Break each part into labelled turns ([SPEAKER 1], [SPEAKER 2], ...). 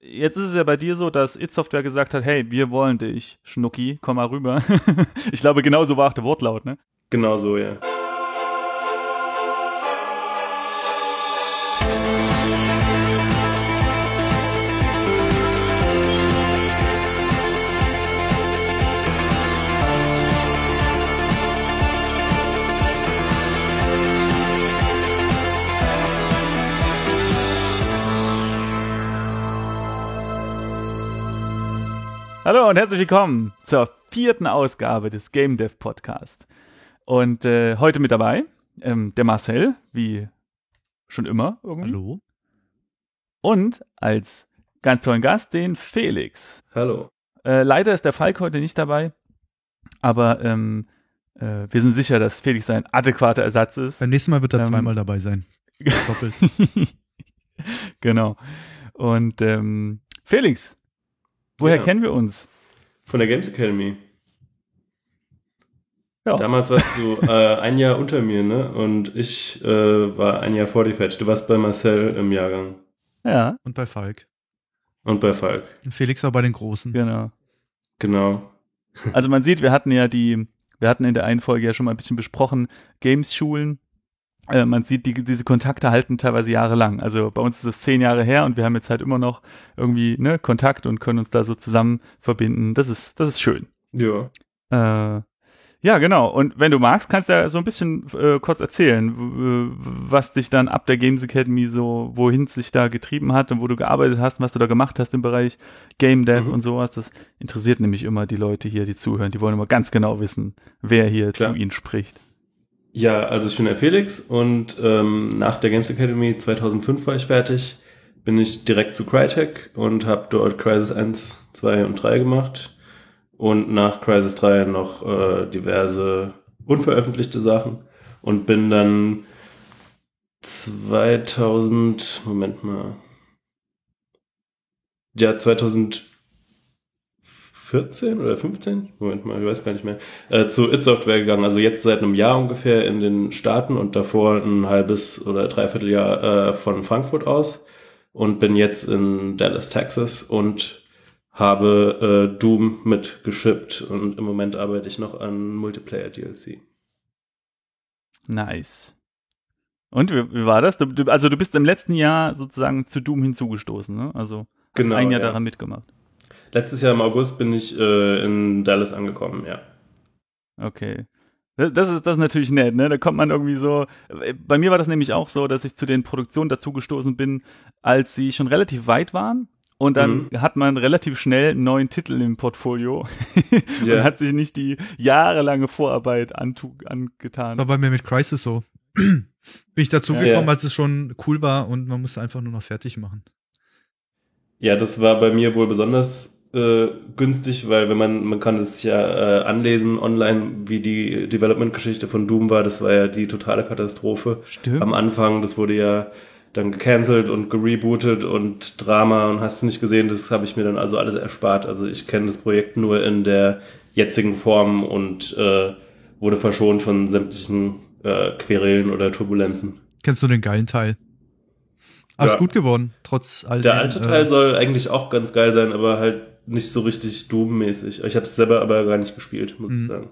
[SPEAKER 1] Jetzt ist es ja bei dir so, dass It Software gesagt hat, hey, wir wollen dich, Schnucki, komm mal rüber. ich glaube, genau so war auch der Wortlaut, ne?
[SPEAKER 2] Genau so, ja.
[SPEAKER 1] Hallo und herzlich willkommen zur vierten Ausgabe des Game Dev Podcast. Und äh, heute mit dabei ähm, der Marcel, wie schon immer irgendwie.
[SPEAKER 3] Hallo.
[SPEAKER 1] Und als ganz tollen Gast den Felix.
[SPEAKER 2] Hallo.
[SPEAKER 1] Äh, leider ist der Falk heute nicht dabei, aber ähm, äh, wir sind sicher, dass Felix ein adäquater Ersatz ist.
[SPEAKER 3] Beim nächsten Mal wird er
[SPEAKER 1] Ähm,
[SPEAKER 3] zweimal dabei sein. Doppelt.
[SPEAKER 1] genau. Und ähm, Felix, woher
[SPEAKER 2] Ja.
[SPEAKER 1] kennen wir uns?
[SPEAKER 2] Von der Games Academy.
[SPEAKER 1] Ja.
[SPEAKER 2] Damals warst du äh, ein Jahr unter mir, ne? Und ich äh, war ein Jahr vor dir fertig. Du warst bei Marcel im Jahrgang.
[SPEAKER 1] Ja,
[SPEAKER 3] Und bei Falk.
[SPEAKER 2] Und bei Falk.
[SPEAKER 3] Und Felix war bei den Großen.
[SPEAKER 1] genau.
[SPEAKER 2] Genau.
[SPEAKER 1] Also man sieht, wir hatten ja die, wir hatten in der einen Folge ja schon mal ein bisschen besprochen, Games-Schulen. Äh, man sieht, die, diese Kontakte halten teilweise jahrelang. Also bei uns ist es zehn Jahre her und wir haben jetzt halt immer noch irgendwie ne, Kontakt und können uns da so zusammen verbinden. Das ist, das ist schön.
[SPEAKER 2] Ja.
[SPEAKER 1] Äh, ja, genau. Und wenn du magst, kannst du ja so ein bisschen äh, kurz erzählen, was dich dann ab der Games Academy so, wohin es sich da getrieben hat und wo du gearbeitet hast, was du da gemacht hast im Bereich Game Dev
[SPEAKER 2] Mhm.
[SPEAKER 1] und sowas. Das interessiert nämlich immer die Leute hier, die zuhören. Die wollen immer ganz genau wissen, wer hier
[SPEAKER 2] Klar.
[SPEAKER 1] zu ihnen spricht.
[SPEAKER 2] Ja, also ich bin der Felix und ähm, nach der Games Academy 2005 war ich fertig. Bin ich direkt zu Crytek und habe dort Crisis 1, 2 und 3 gemacht. Und nach Crisis 3 noch äh, diverse unveröffentlichte Sachen. Und bin dann 2000, Moment mal. Ja, 2014 oder 15? Moment mal, ich weiß gar nicht mehr. Äh, zu It Software gegangen. Also jetzt seit einem Jahr ungefähr in den Staaten und davor ein halbes oder dreiviertel Jahr äh, von Frankfurt aus. Und bin jetzt in Dallas, Texas und habe äh, Doom mitgeschippt und im Moment arbeite ich noch an Multiplayer DLC.
[SPEAKER 1] Nice. Und wie, wie war das? Du, du, also du bist im letzten Jahr sozusagen zu Doom hinzugestoßen, ne? Also
[SPEAKER 2] Genau,
[SPEAKER 1] ein Jahr
[SPEAKER 2] ja.
[SPEAKER 1] daran mitgemacht.
[SPEAKER 2] Letztes Jahr im August bin ich äh, in Dallas angekommen, ja.
[SPEAKER 1] Okay. Das ist, das ist natürlich nett, ne? Da kommt man irgendwie so. Bei mir war das nämlich auch so, dass ich zu den Produktionen dazugestoßen bin, als sie schon relativ weit waren. Und dann
[SPEAKER 2] Mhm.
[SPEAKER 1] hat man relativ schnell einen neuen Titel im Portfolio
[SPEAKER 2] Ja.
[SPEAKER 1] und hat sich nicht die jahrelange Vorarbeit antu
[SPEAKER 3] Das
[SPEAKER 1] angetan.
[SPEAKER 3] war bei mir mit Crisis so. Bin ich dazu
[SPEAKER 1] Ja.
[SPEAKER 3] gekommen,
[SPEAKER 2] Ja.
[SPEAKER 3] als es schon cool war und man musste einfach nur noch fertig machen.
[SPEAKER 2] Ja, das war bei mir wohl besonders äh, günstig, weil wenn man, man kann es ja äh, anlesen online, wie die Development-Geschichte von Doom war, das war ja die totale Katastrophe.
[SPEAKER 1] Stimmt.
[SPEAKER 2] Am Anfang, das wurde ja dann gecancelt und gerebootet und Drama und hast du nicht gesehen, das habe ich mir dann also alles erspart. Also ich kenne das Projekt nur in der jetzigen Form und äh, wurde verschont von sämtlichen äh, Querelen oder Turbulenzen.
[SPEAKER 3] Kennst du den geilen Teil? Aber
[SPEAKER 2] Ja.
[SPEAKER 3] ist gut geworden, trotz all
[SPEAKER 2] Der alte Teil
[SPEAKER 3] äh,
[SPEAKER 2] soll eigentlich auch ganz geil sein, aber halt nicht so richtig Doom-mäßig. Ich habe es selber aber gar nicht gespielt, muss ich
[SPEAKER 3] Mhm.
[SPEAKER 2] sagen.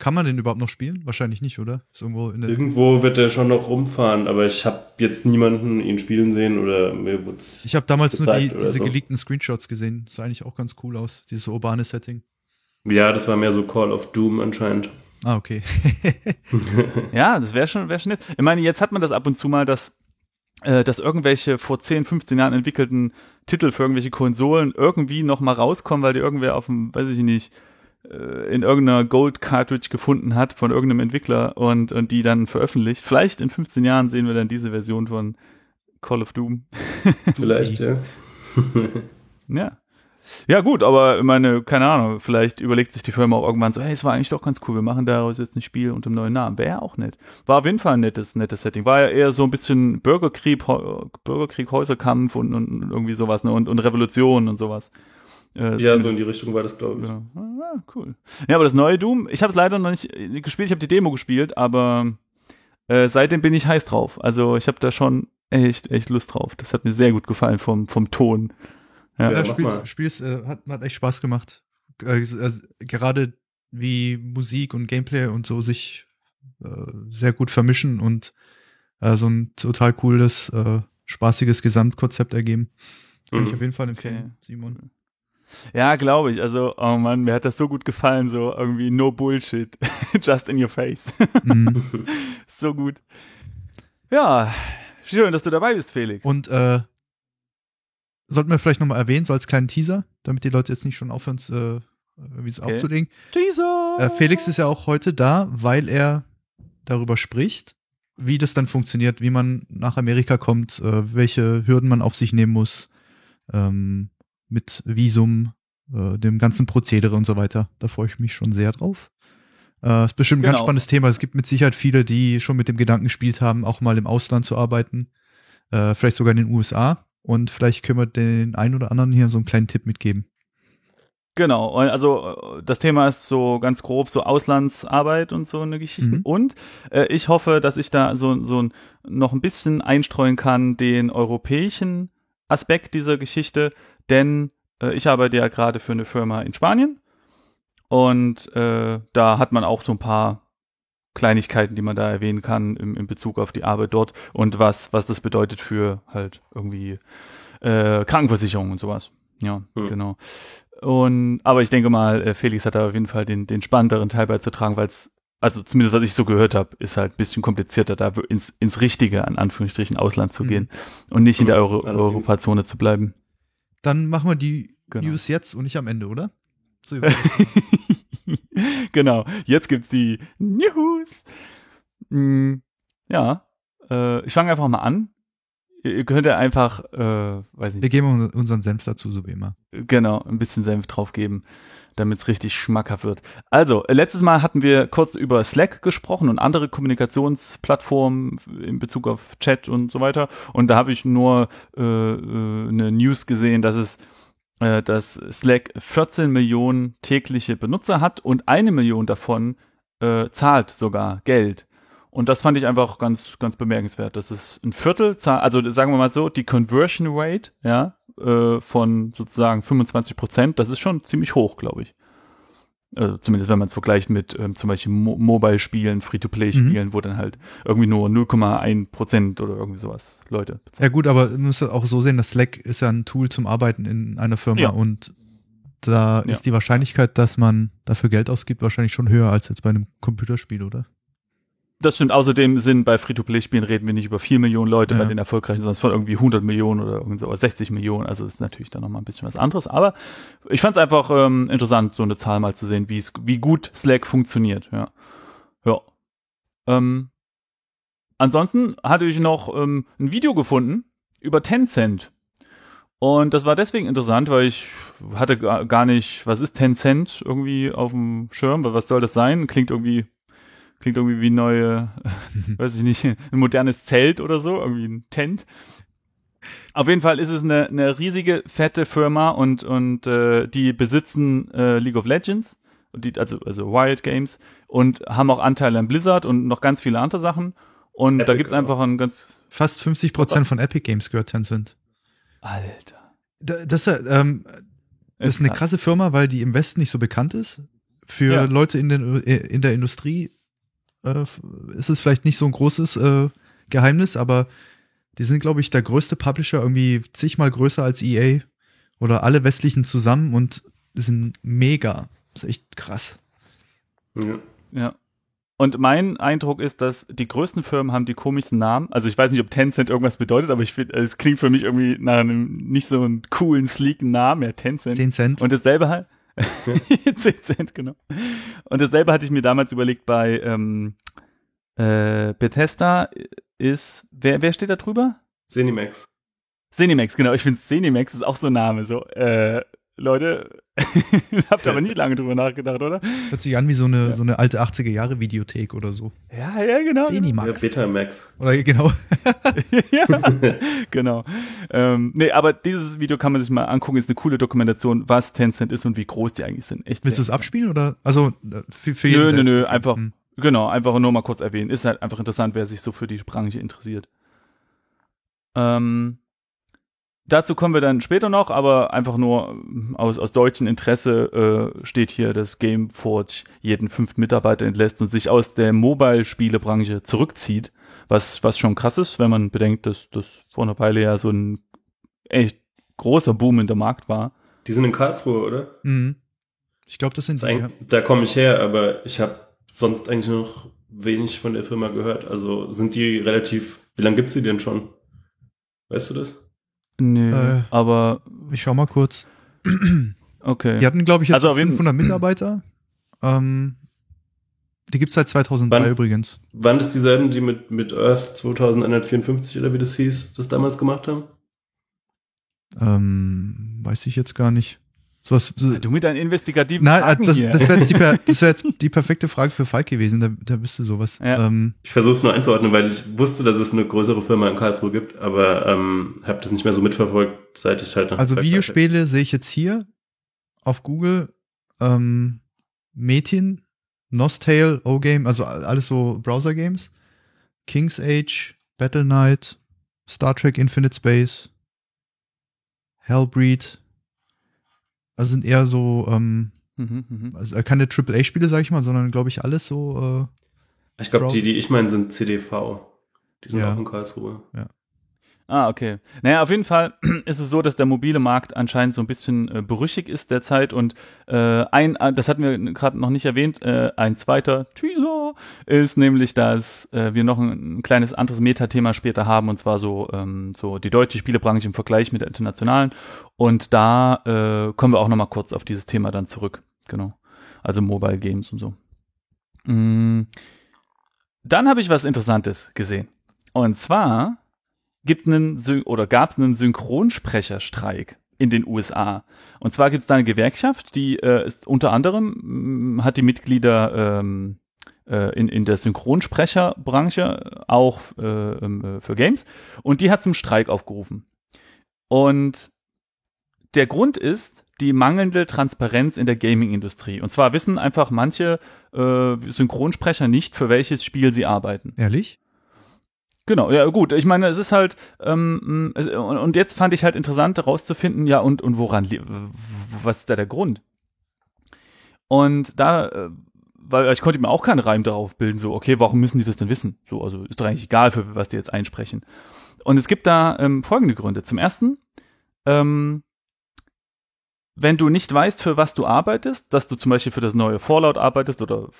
[SPEAKER 3] Kann man den überhaupt noch spielen? Wahrscheinlich nicht, oder? Ist irgendwo in der.
[SPEAKER 2] Irgendwo wird der schon noch rumfahren, aber ich habe jetzt niemanden ihn spielen sehen oder mir wurd's
[SPEAKER 3] Ich habe damals nur die, diese
[SPEAKER 2] so.
[SPEAKER 3] geleakten Screenshots gesehen. Sah eigentlich auch ganz cool aus. Dieses urbane Setting.
[SPEAKER 2] Ja, das war mehr so Call of Doom anscheinend.
[SPEAKER 3] Ah, okay.
[SPEAKER 1] Ja, das wäre schon, wär schon nett. Ich meine, jetzt hat man das ab und zu mal, dass, äh, dass irgendwelche vor 10, 15 Jahren entwickelten Titel für irgendwelche Konsolen irgendwie noch mal rauskommen, weil die irgendwer auf dem, weiß ich nicht, äh, in irgendeiner Gold-Cartridge gefunden hat von irgendeinem Entwickler und, und die dann veröffentlicht. Vielleicht in 15 Jahren sehen wir dann diese Version von Call of Doom.
[SPEAKER 2] Vielleicht, ja.
[SPEAKER 1] Ja. Ja, gut, aber ich meine, keine Ahnung, vielleicht überlegt sich die Firma auch irgendwann so, hey, es war eigentlich doch ganz cool, wir machen daraus jetzt ein Spiel unter einem neuen Namen. Wäre ja auch nett. War auf jeden Fall ein nettes, nettes Setting. War ja eher so ein bisschen Bürgerkrieg, Bürgerkrieg, Häuserkampf und, und irgendwie sowas, ne? Und, und Revolution und sowas. Äh,
[SPEAKER 2] ja, so in die Richtung war das, glaube ich.
[SPEAKER 1] ja. Ah, cool. Ja, aber das neue Doom, ich habe es leider noch nicht äh, gespielt, ich habe die Demo gespielt, aber äh, seitdem bin ich heiß drauf. Also ich habe da schon echt, echt Lust drauf. Das hat mir sehr gut gefallen vom, vom Ton. Ja,
[SPEAKER 3] Ja, Spiels,
[SPEAKER 2] mal.
[SPEAKER 3] Spiels äh, hat, hat echt Spaß gemacht. Äh, äh, gerade wie Musik und Gameplay und so sich äh, sehr gut vermischen und äh, so ein total cooles, äh, spaßiges Gesamtkonzept ergeben. Kann ich
[SPEAKER 2] Mhm.
[SPEAKER 3] auf jeden Fall empfehlen,
[SPEAKER 1] Okay.
[SPEAKER 3] Simon.
[SPEAKER 1] Ja, glaube ich. Also, oh Mann, mir hat das so gut gefallen, so irgendwie no bullshit. Just in your face.
[SPEAKER 3] Mhm.
[SPEAKER 1] so gut. Ja, schön, dass du dabei bist, Felix.
[SPEAKER 3] Und äh, sollten wir vielleicht nochmal erwähnen, so als kleinen Teaser, damit die Leute jetzt nicht schon aufhören, äh, irgendwie so
[SPEAKER 1] Okay.
[SPEAKER 3] aufzulegen.
[SPEAKER 1] Jesus!
[SPEAKER 3] Äh, Felix ist ja auch heute da, weil er darüber spricht, wie das dann funktioniert, wie man nach Amerika kommt, äh, welche Hürden man auf sich nehmen muss, ähm, mit Visum, äh, dem ganzen Prozedere und so weiter. Da freue ich mich schon sehr drauf. Äh, ist bestimmt ein ganz
[SPEAKER 1] Genau.
[SPEAKER 3] spannendes Thema. Es gibt mit Sicherheit viele, die schon mit dem Gedanken gespielt haben, auch mal im Ausland zu arbeiten, äh, vielleicht sogar in den USA. Und vielleicht können wir den einen oder anderen hier so einen kleinen Tipp mitgeben.
[SPEAKER 1] Genau, also äh, das Thema ist so ganz grob so Auslandsarbeit und so eine Geschichte.
[SPEAKER 3] Mhm.
[SPEAKER 1] Und äh, ich hoffe, dass ich da so, so noch ein bisschen einstreuen kann, den europäischen Aspekt dieser Geschichte, denn äh, ich arbeite ja gerade für eine Firma in Spanien und äh, da hat man auch so ein paar Kleinigkeiten, die man da erwähnen kann im, in Bezug auf die Arbeit dort und was, was das bedeutet für halt irgendwie äh, Krankenversicherung und sowas. Ja,
[SPEAKER 2] Hm.
[SPEAKER 1] genau. Und aber ich denke mal, äh, Felix hat da auf jeden Fall den, den spannenderen Teil beizutragen, weil es, also zumindest was ich so gehört habe, ist halt ein bisschen komplizierter, da ins, ins richtige, an Anführungsstrichen, Ausland zu
[SPEAKER 3] Mhm.
[SPEAKER 1] gehen und nicht in der
[SPEAKER 2] Mhm,
[SPEAKER 1] Euro
[SPEAKER 2] allerdings.
[SPEAKER 1] Europazone zu bleiben.
[SPEAKER 3] Dann machen wir die
[SPEAKER 1] Genau.
[SPEAKER 3] News jetzt und nicht am Ende, oder? So,
[SPEAKER 1] genau, jetzt gibt's die News. Mm, ja, äh, ich fange einfach mal an. Ihr, könnt ja einfach, äh, weiß ich
[SPEAKER 3] wir geben unseren Senf dazu, so wie immer.
[SPEAKER 1] Genau, ein bisschen Senf draufgeben, damit es richtig schmackhaft wird. Also, äh, letztes Mal hatten wir kurz über Slack gesprochen und andere Kommunikationsplattformen in Bezug auf Chat und so weiter. Und da habe ich nur äh, äh, eine News gesehen, dass es äh, dass Slack 14 Millionen tägliche Benutzer hat und eine Million davon äh, zahlt sogar Geld. Und das fand ich einfach ganz, ganz bemerkenswert. Das ist ein Viertel, also sagen wir mal so, die Conversion Rate, ja, äh, von sozusagen 25 Prozent, das ist schon ziemlich hoch, glaube ich. Also zumindest wenn man es vergleicht mit ähm, zum Beispiel Mo Mobile-Spielen, Free-to-Play-Spielen, wo dann halt irgendwie nur 0,1 Prozent oder irgendwie sowas Leute bezahlen.
[SPEAKER 3] Ja gut, aber man muss auch so sehen, dass Slack ist ja ein Tool zum Arbeiten in einer Firma
[SPEAKER 1] Ja.
[SPEAKER 3] und da
[SPEAKER 1] Ja.
[SPEAKER 3] ist die Wahrscheinlichkeit, dass man dafür Geld ausgibt, wahrscheinlich schon höher als jetzt bei einem Computerspiel, oder?
[SPEAKER 1] Das stimmt. Außerdem sind bei Free-to-Play-Spielen reden wir nicht über 4 Millionen Leute
[SPEAKER 3] Ja.
[SPEAKER 1] bei den erfolgreichen, sondern von irgendwie 100 Millionen oder, irgend so, oder 60 Millionen. Also ist natürlich dann nochmal ein bisschen was anderes. Aber ich fand es einfach ähm, interessant, so eine Zahl mal zu sehen, wie es, wie gut Slack funktioniert. Ja. Ja. Ähm, ansonsten hatte ich noch ähm, ein Video gefunden über Tencent. Und das war deswegen interessant, weil ich hatte ga- gar nicht, was ist Tencent irgendwie auf dem Schirm, was soll das sein? Klingt irgendwie Klingt irgendwie wie neue, weiß ich nicht, ein modernes Zelt oder so, irgendwie ein Tent. Auf jeden Fall ist es eine, eine riesige, fette Firma und, und äh, die besitzen äh, League of Legends, die, also, also Wild Games, und haben auch Anteile an Blizzard und noch ganz viele andere Sachen. Und da
[SPEAKER 2] Epic
[SPEAKER 1] gibt's
[SPEAKER 2] auch.
[SPEAKER 1] einfach ein ganz.
[SPEAKER 3] Fast 50 Prozent von Epic Games gehört Tencent.
[SPEAKER 1] Alter.
[SPEAKER 3] Da- Das, äh, ähm, das ist eine
[SPEAKER 1] krass.
[SPEAKER 3] krasse Firma, weil die im Westen nicht so bekannt ist. Für
[SPEAKER 1] Ja.
[SPEAKER 3] Leute in, den, äh, in der Industrie äh, ist es vielleicht nicht so ein großes äh, Geheimnis, aber die sind, glaube ich, der größte Publisher, irgendwie zigmal größer als EA oder alle westlichen zusammen und sind mega. Das ist echt krass.
[SPEAKER 2] Ja.
[SPEAKER 1] Ja. Und mein Eindruck ist, dass die größten Firmen haben die komischsten Namen. Also ich weiß nicht, ob Tencent irgendwas bedeutet, aber ich finde, es klingt für mich irgendwie nach einem nicht so einen coolen, sleeken Namen, ja, Tencent.
[SPEAKER 3] 10 Cent.
[SPEAKER 1] Und dasselbe halt. 10 Cent, genau. Und dasselbe hatte ich mir damals überlegt bei ähm, äh, Bethesda ist, wer, wer steht da drüber?
[SPEAKER 2] Zenimax.
[SPEAKER 1] Zenimax, genau. Ich finde Zenimax ist auch so ein Name. So, äh, Leute, habt aber nicht lange drüber nachgedacht, oder?
[SPEAKER 3] Hört sich an wie so eine,
[SPEAKER 1] Ja.
[SPEAKER 3] so eine alte 80er Jahre Videothek oder so.
[SPEAKER 1] Ja, ja, genau.
[SPEAKER 2] Ja,
[SPEAKER 3] Zenimax.
[SPEAKER 2] Betamax.
[SPEAKER 3] Oder genau.
[SPEAKER 1] ja, genau. Ähm, nee, aber dieses Video kann man sich mal angucken, ist eine coole Dokumentation, was Tencent ist und wie groß die eigentlich sind. Echt
[SPEAKER 3] Willst du es abspielen oder? Also äh, für, für
[SPEAKER 1] Nö,
[SPEAKER 3] jeden
[SPEAKER 1] nö,
[SPEAKER 3] selbst.
[SPEAKER 1] nö, einfach-
[SPEAKER 3] Hm.
[SPEAKER 1] Genau, einfach nur mal kurz erwähnen. Ist halt einfach interessant, wer sich so für die Branche interessiert. Ähm, dazu kommen wir dann später noch, aber einfach nur aus, aus deutschem Interesse äh, steht hier, dass Gameforge jeden fünften Mitarbeiter entlässt und sich aus der Mobile-Spielebranche zurückzieht, was, was schon krass ist, wenn man bedenkt, dass das vor einer Weile ja so ein echt großer Boom in der Markt war.
[SPEAKER 2] Die sind in Karlsruhe, oder?
[SPEAKER 3] Mhm. Ich glaube, das sind
[SPEAKER 2] Das
[SPEAKER 3] die.
[SPEAKER 2] ist
[SPEAKER 3] Ja.
[SPEAKER 2] Da komme ich her, aber ich habe sonst eigentlich noch wenig von der Firma gehört. Also sind die relativ, wie lange gibt's die denn schon? Weißt du das?
[SPEAKER 1] Nö,
[SPEAKER 3] Äh.
[SPEAKER 1] aber
[SPEAKER 3] Ich schau mal kurz.
[SPEAKER 1] okay.
[SPEAKER 3] Die hatten, glaube ich, jetzt
[SPEAKER 1] Also auf jeden-
[SPEAKER 3] 500 Mitarbeiter. Ähm, die gibt's seit 2003
[SPEAKER 2] Wann?
[SPEAKER 3] übrigens.
[SPEAKER 2] Waren das dieselben, die mit, mit Earth 2154 oder wie das hieß, das damals gemacht haben?
[SPEAKER 3] Ähm, weiß ich jetzt gar nicht. Sowas, so,
[SPEAKER 1] Du mit deinen investigativen
[SPEAKER 3] Nein,
[SPEAKER 1] Fragen
[SPEAKER 3] das,
[SPEAKER 1] hier.
[SPEAKER 3] das wäre das wär jetzt die perfekte Frage für Falk gewesen, der, der wüsste sowas.
[SPEAKER 1] Ja.
[SPEAKER 3] Ähm,
[SPEAKER 2] Ich versuche es nur einzuordnen, weil ich wusste, dass es eine größere Firma in Karlsruhe gibt, aber ähm, habe das nicht mehr so mitverfolgt, seit ich halt nach
[SPEAKER 3] also Videospiele sehe ich jetzt hier auf Google. Ähm, Metin, Nostale, O-Game, also alles so Browser-Games. King's Age, Battle Knight, Star Trek Infinite Space, Hellbreed. Also sind eher so, ähm,
[SPEAKER 1] Mhm, mhm.
[SPEAKER 3] also keine AAA-Spiele, sag ich mal, sondern glaube ich alles so, äh,
[SPEAKER 2] Ich glaube, die, die ich meine, sind CDV. Die sind
[SPEAKER 3] Ja.
[SPEAKER 2] auch in Karlsruhe.
[SPEAKER 1] Ah, okay. Naja, auf jeden Fall ist es so, dass der mobile Markt anscheinend so ein bisschen äh, berüchtigt ist derzeit und äh, ein, äh, das hatten wir gerade noch nicht erwähnt, äh, ein zweiter Teaser ist nämlich, dass äh, wir noch ein, ein kleines anderes Metathema später haben und zwar so, ähm, so die deutsche Spielebranche im Vergleich mit der internationalen und da äh, kommen wir auch nochmal kurz auf dieses Thema dann zurück. Genau. Also Mobile Games und so. Mm. Dann habe ich was Interessantes gesehen. Und zwar gibt's einen oder gab es einen Synchronsprecherstreik in den USA. Und zwar gibt es da eine Gewerkschaft, die äh, ist unter anderem mh, hat die Mitglieder ähm, äh, in, in der Synchronsprecherbranche auch äh, ähm, äh, für Games und die hat zum Streik aufgerufen. Und der Grund ist die mangelnde Transparenz in der Gaming-Industrie. Und zwar wissen einfach manche äh, Synchronsprecher nicht, für welches Spiel sie arbeiten.
[SPEAKER 3] ehrlich?
[SPEAKER 1] Genau, ja gut. Ich meine, es ist halt ähm, es, und, jetzt fand ich halt interessant herauszufinden, ja und und woran, was ist da der Grund? Und da, äh, weil ich konnte mir auch keinen Reim darauf bilden, so okay, warum müssen die das denn wissen? So, also ist doch eigentlich egal, für was die jetzt einsprechen. Und es gibt da ähm, folgende Gründe. Zum ersten, ähm, wenn du nicht weißt, für was du arbeitest, dass du zum Beispiel für das neue Fallout arbeitest oder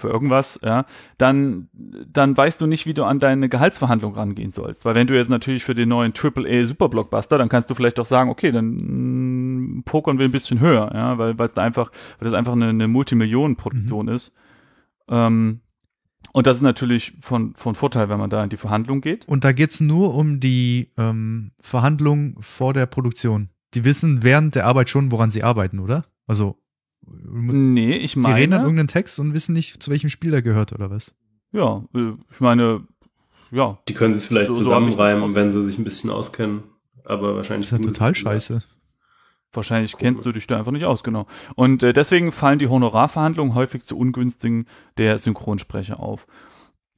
[SPEAKER 1] für irgendwas, ja, dann, dann weißt du nicht, wie du an deine Gehaltsverhandlung rangehen sollst. Weil wenn du jetzt natürlich für den neuen AAA Superblockbuster, dann kannst du vielleicht doch sagen, okay, dann mm, pokern wir ein bisschen höher, ja, weil weil es da einfach, weil das einfach eine, eine Multimillionenproduktion ist. Ähm, und das ist natürlich von, von Vorteil, wenn man da in die Verhandlung geht.
[SPEAKER 3] Und da geht's nur um die ähm, Verhandlung vor der Produktion. Die wissen während der Arbeit schon, woran sie arbeiten, oder? Also,
[SPEAKER 1] Nee, ich
[SPEAKER 3] sie reden an
[SPEAKER 1] meine,
[SPEAKER 3] irgendeinen Text und wissen nicht, zu welchem Spiel der gehört, oder was?
[SPEAKER 1] ja, äh, ich meine, ja,
[SPEAKER 2] Die können sich vielleicht
[SPEAKER 1] So- so
[SPEAKER 2] zusammenreimen,
[SPEAKER 1] aus-
[SPEAKER 2] wenn sie sich ein bisschen auskennen. Aber wahrscheinlich.
[SPEAKER 3] Das ist ja total
[SPEAKER 2] es
[SPEAKER 3] scheiße.
[SPEAKER 1] Wahrscheinlich kennst du dich da einfach nicht aus, genau. Und äh, deswegen fallen die Honorarverhandlungen häufig zu ungünstigen der Synchronsprecher auf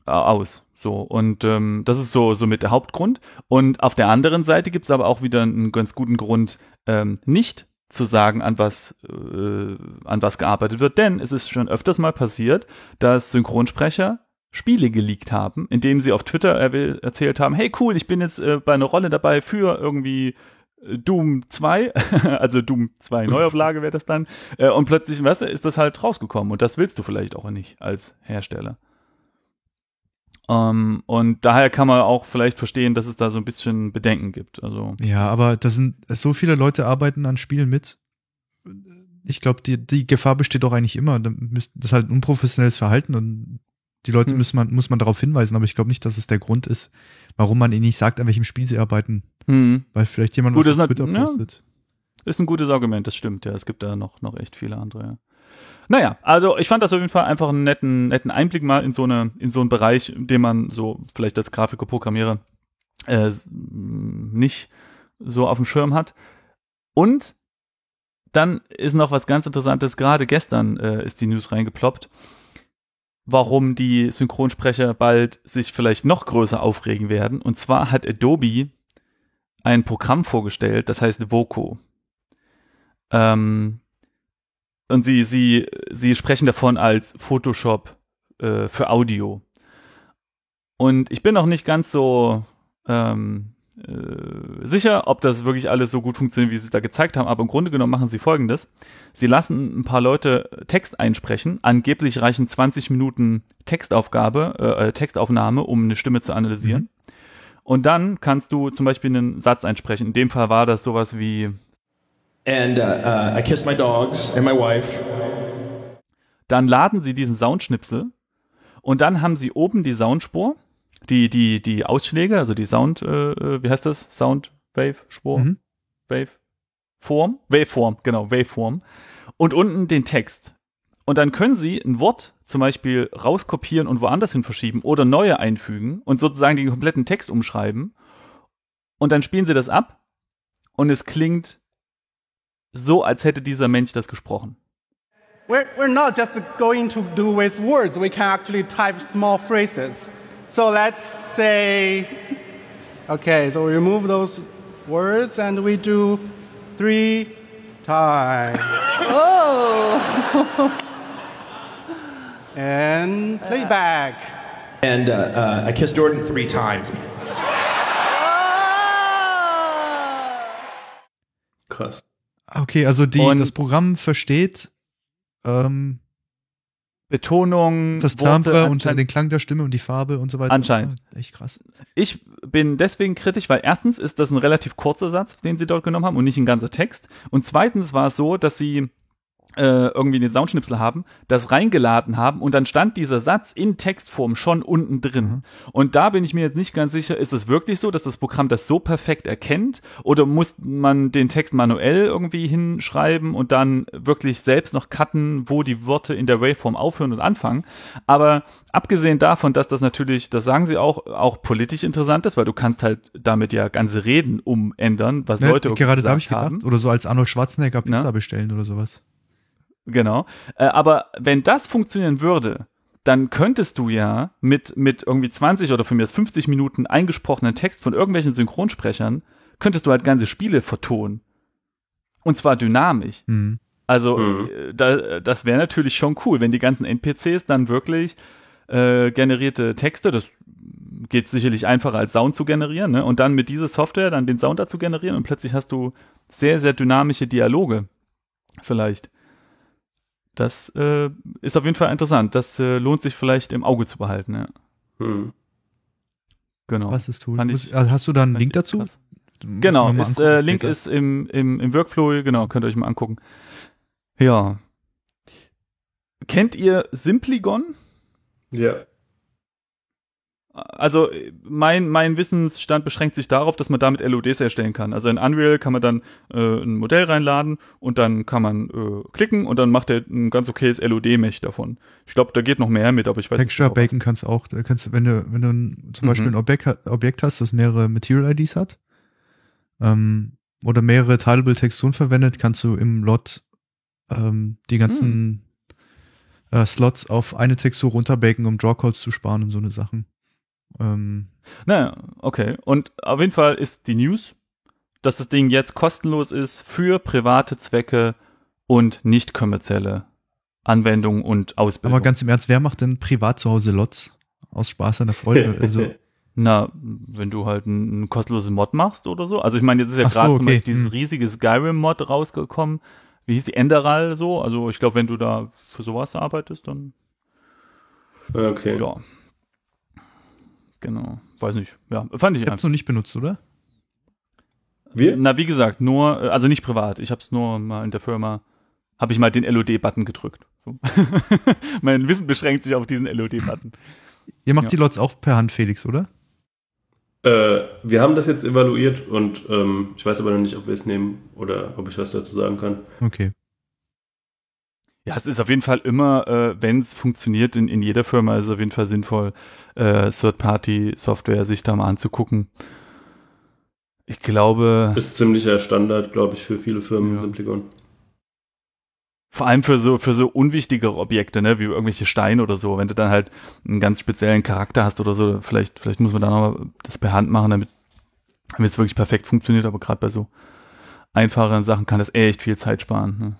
[SPEAKER 1] äh, aus. So und ähm, das ist so so mit der Hauptgrund. Und auf der anderen Seite gibt es aber auch wieder einen ganz guten Grund, ähm, nicht zu sagen, an was äh, an was gearbeitet wird, denn es ist schon öfters mal passiert, dass Synchronsprecher Spiele geleakt haben, indem sie auf Twitter erwäh- erzählt haben, hey cool, ich bin jetzt äh, bei einer Rolle dabei für irgendwie äh, Doom 2, also Doom 2 Neuauflage wäre das dann, äh, und plötzlich, weißt du, ist das halt rausgekommen und das willst du vielleicht auch nicht als Hersteller. Ähm, und daher kann man auch vielleicht verstehen, dass es da so ein bisschen Bedenken gibt. Also,
[SPEAKER 3] Ja, aber da sind so viele Leute arbeiten an Spielen mit. Ich glaube, die, die Gefahr besteht doch eigentlich immer. Das ist halt ein unprofessionelles Verhalten und die Leute
[SPEAKER 1] Hm.
[SPEAKER 3] muss man, muss man darauf hinweisen, aber ich glaube nicht, dass es der Grund ist, warum man ihnen nicht sagt, an welchem Spiel sie arbeiten.
[SPEAKER 1] hm,
[SPEAKER 3] Weil vielleicht jemand
[SPEAKER 1] Gut,
[SPEAKER 3] was
[SPEAKER 1] das
[SPEAKER 3] auf
[SPEAKER 1] ist
[SPEAKER 3] Twitter
[SPEAKER 1] ja.
[SPEAKER 3] postet.
[SPEAKER 1] ist ein gutes Argument, das stimmt, ja. Es gibt da noch, noch echt viele andere, ja. Naja, also ich fand das auf jeden Fall einfach einen netten, netten Einblick mal in so eine, in so einen Bereich, den man so vielleicht als Grafiker, Programmierer äh, nicht so auf dem Schirm hat. Und dann ist noch was ganz Interessantes, gerade gestern äh, ist die News reingeploppt, warum die Synchronsprecher bald sich vielleicht noch größer aufregen werden. Und zwar hat Adobe ein Programm vorgestellt, das heißt Voco. Ähm, und sie, sie, sie sprechen davon als Photoshop äh, für Audio. Und ich bin noch nicht ganz so ähm, äh, sicher, ob das wirklich alles so gut funktioniert, wie sie es da gezeigt haben, aber im Grunde genommen machen sie folgendes. Sie lassen ein paar Leute Text einsprechen. Angeblich reichen 20 Minuten Textaufgabe, äh, äh, Textaufnahme, um eine Stimme zu analysieren. Mhm. Und dann kannst du zum Beispiel einen Satz einsprechen. In dem Fall war das sowas wie
[SPEAKER 4] And uh, uh, I kiss my dogs and my wife.
[SPEAKER 1] Dann laden sie diesen Soundschnipsel und dann haben sie oben die Soundspur die, die, die Ausschläge, also die Sound, äh, äh, wie heißt das? Sound Wave Spur? Mhm. Wave Form? Waveform, genau, Waveform. Und unten den Text. Und dann können Sie ein Wort zum Beispiel rauskopieren und woanders hin verschieben oder neue einfügen und sozusagen den kompletten Text umschreiben. Und dann spielen Sie das ab und es klingt so, als hätte dieser Mensch das gesprochen.
[SPEAKER 5] We're, we're not just going to do with words, we can actually type small phrases. So let's say, okay, so we remove those words and we do three times. Oh! and playback.
[SPEAKER 4] And uh, uh, I kissed Jordan three times.
[SPEAKER 2] Krass.
[SPEAKER 3] Okay, also die, das Programm versteht ähm,
[SPEAKER 1] Betonung,
[SPEAKER 3] das Timbre und den Klang der Stimme und die Farbe und so weiter.
[SPEAKER 1] Anscheinend.
[SPEAKER 3] Ah, echt krass.
[SPEAKER 1] Ich bin deswegen kritisch, weil erstens ist das ein relativ kurzer Satz, den sie dort genommen haben und nicht ein ganzer Text. Und zweitens war es so, dass sie äh, irgendwie den Soundschnipsel haben, das reingeladen haben und dann stand dieser Satz in Textform schon unten drin. Mhm. Und da bin ich mir jetzt nicht ganz sicher, ist es wirklich so, dass das Programm das so perfekt erkennt oder muss man den Text manuell irgendwie hinschreiben und dann wirklich selbst noch cutten, wo die Worte in der Waveform aufhören und anfangen. Aber abgesehen davon, dass das natürlich, das sagen sie auch, auch politisch interessant ist, weil du kannst halt damit ja ganze Reden umändern, was
[SPEAKER 3] ja,
[SPEAKER 1] Leute
[SPEAKER 3] gerade habe ich gedacht, haben. oder so als Arnold Schwarzenegger Pizza ja? bestellen oder sowas.
[SPEAKER 1] Genau. Äh, aber wenn das funktionieren würde, dann könntest du ja mit, mit irgendwie 20 oder von mir 50 Minuten eingesprochenen Text von irgendwelchen Synchronsprechern, könntest du halt ganze Spiele vertonen. Und zwar dynamisch. Mhm. Also, mhm. Äh, da, das wäre natürlich schon cool, wenn die ganzen NPCs dann wirklich äh, generierte Texte, das geht sicherlich einfacher als Sound zu generieren, ne? Und dann mit dieser Software dann den Sound dazu generieren und plötzlich hast du sehr, sehr dynamische Dialoge. Vielleicht. Das äh, ist auf jeden Fall interessant. Das äh, lohnt sich vielleicht im Auge zu behalten. Ja. Hm.
[SPEAKER 3] Genau. Was ist tun? Ich, also hast du da einen Link dazu? Krass.
[SPEAKER 1] Genau, ist, äh, Link ist im, im, im Workflow, genau, könnt ihr euch mal angucken. Ja. Kennt ihr Simpligon?
[SPEAKER 2] Ja.
[SPEAKER 1] Also mein, mein Wissensstand beschränkt sich darauf, dass man damit LODs erstellen kann. Also in Unreal kann man dann äh, ein Modell reinladen und dann kann man äh, klicken und dann macht er ein ganz okayes LOD-Mesh davon. Ich glaube, da geht noch mehr mit, aber ich weiß
[SPEAKER 3] Texture nicht. Texture Bacon kannst du auch, da kannst, wenn du, wenn du zum mhm. Beispiel ein Objekt, Objekt hast, das mehrere Material IDs hat, ähm, oder mehrere Tileable Texturen verwendet, kannst du im Lot ähm, die ganzen mhm. äh, Slots auf eine Textur runterbaken, um Drawcodes zu sparen und so eine Sachen.
[SPEAKER 1] Ähm, naja, okay. Und auf jeden Fall ist die News, dass das Ding jetzt kostenlos ist für private Zwecke und nicht kommerzielle Anwendungen und Ausbildung.
[SPEAKER 3] Aber ganz im Ernst, wer macht denn privat zu Hause Lots? Aus Spaß an der Freude. Also,
[SPEAKER 1] Na, wenn du halt einen, kostenlosen Mod machst oder so. Also ich meine, jetzt ist ja gerade so, okay. zum Beispiel dieses hm. riesige Skyrim-Mod rausgekommen. Wie hieß die Enderal so? Also ich glaube, wenn du da für sowas arbeitest, dann
[SPEAKER 2] Okay.
[SPEAKER 1] Ja. Genau. Weiß nicht. Ja, fand ich.
[SPEAKER 3] Ich hab's noch nicht benutzt, oder?
[SPEAKER 1] Wir? Na, wie gesagt, nur, also nicht privat. Ich hab's nur mal in der Firma, habe ich mal den LOD-Button gedrückt. So. mein Wissen beschränkt sich auf diesen LOD-Button.
[SPEAKER 3] Ihr macht ja. die Lots auch per Hand, Felix, oder?
[SPEAKER 2] Äh, wir haben das jetzt evaluiert und ähm, ich weiß aber noch nicht, ob wir es nehmen oder ob ich was dazu sagen kann.
[SPEAKER 3] Okay.
[SPEAKER 1] Ja, es ist auf jeden Fall immer, äh, wenn es funktioniert in, in jeder Firma, ist es auf jeden Fall sinnvoll, äh, Third-Party-Software sich da mal anzugucken. Ich glaube.
[SPEAKER 2] Ist ziemlicher Standard, glaube ich, für viele Firmen, ja. Simplicon.
[SPEAKER 1] Vor allem für so, für so unwichtigere Objekte, ne, wie irgendwelche Steine oder so. Wenn du dann halt einen ganz speziellen Charakter hast oder so, vielleicht, vielleicht muss man da nochmal das per Hand machen, damit es wirklich perfekt funktioniert, aber gerade bei so einfacheren Sachen kann das echt viel Zeit sparen. Ne?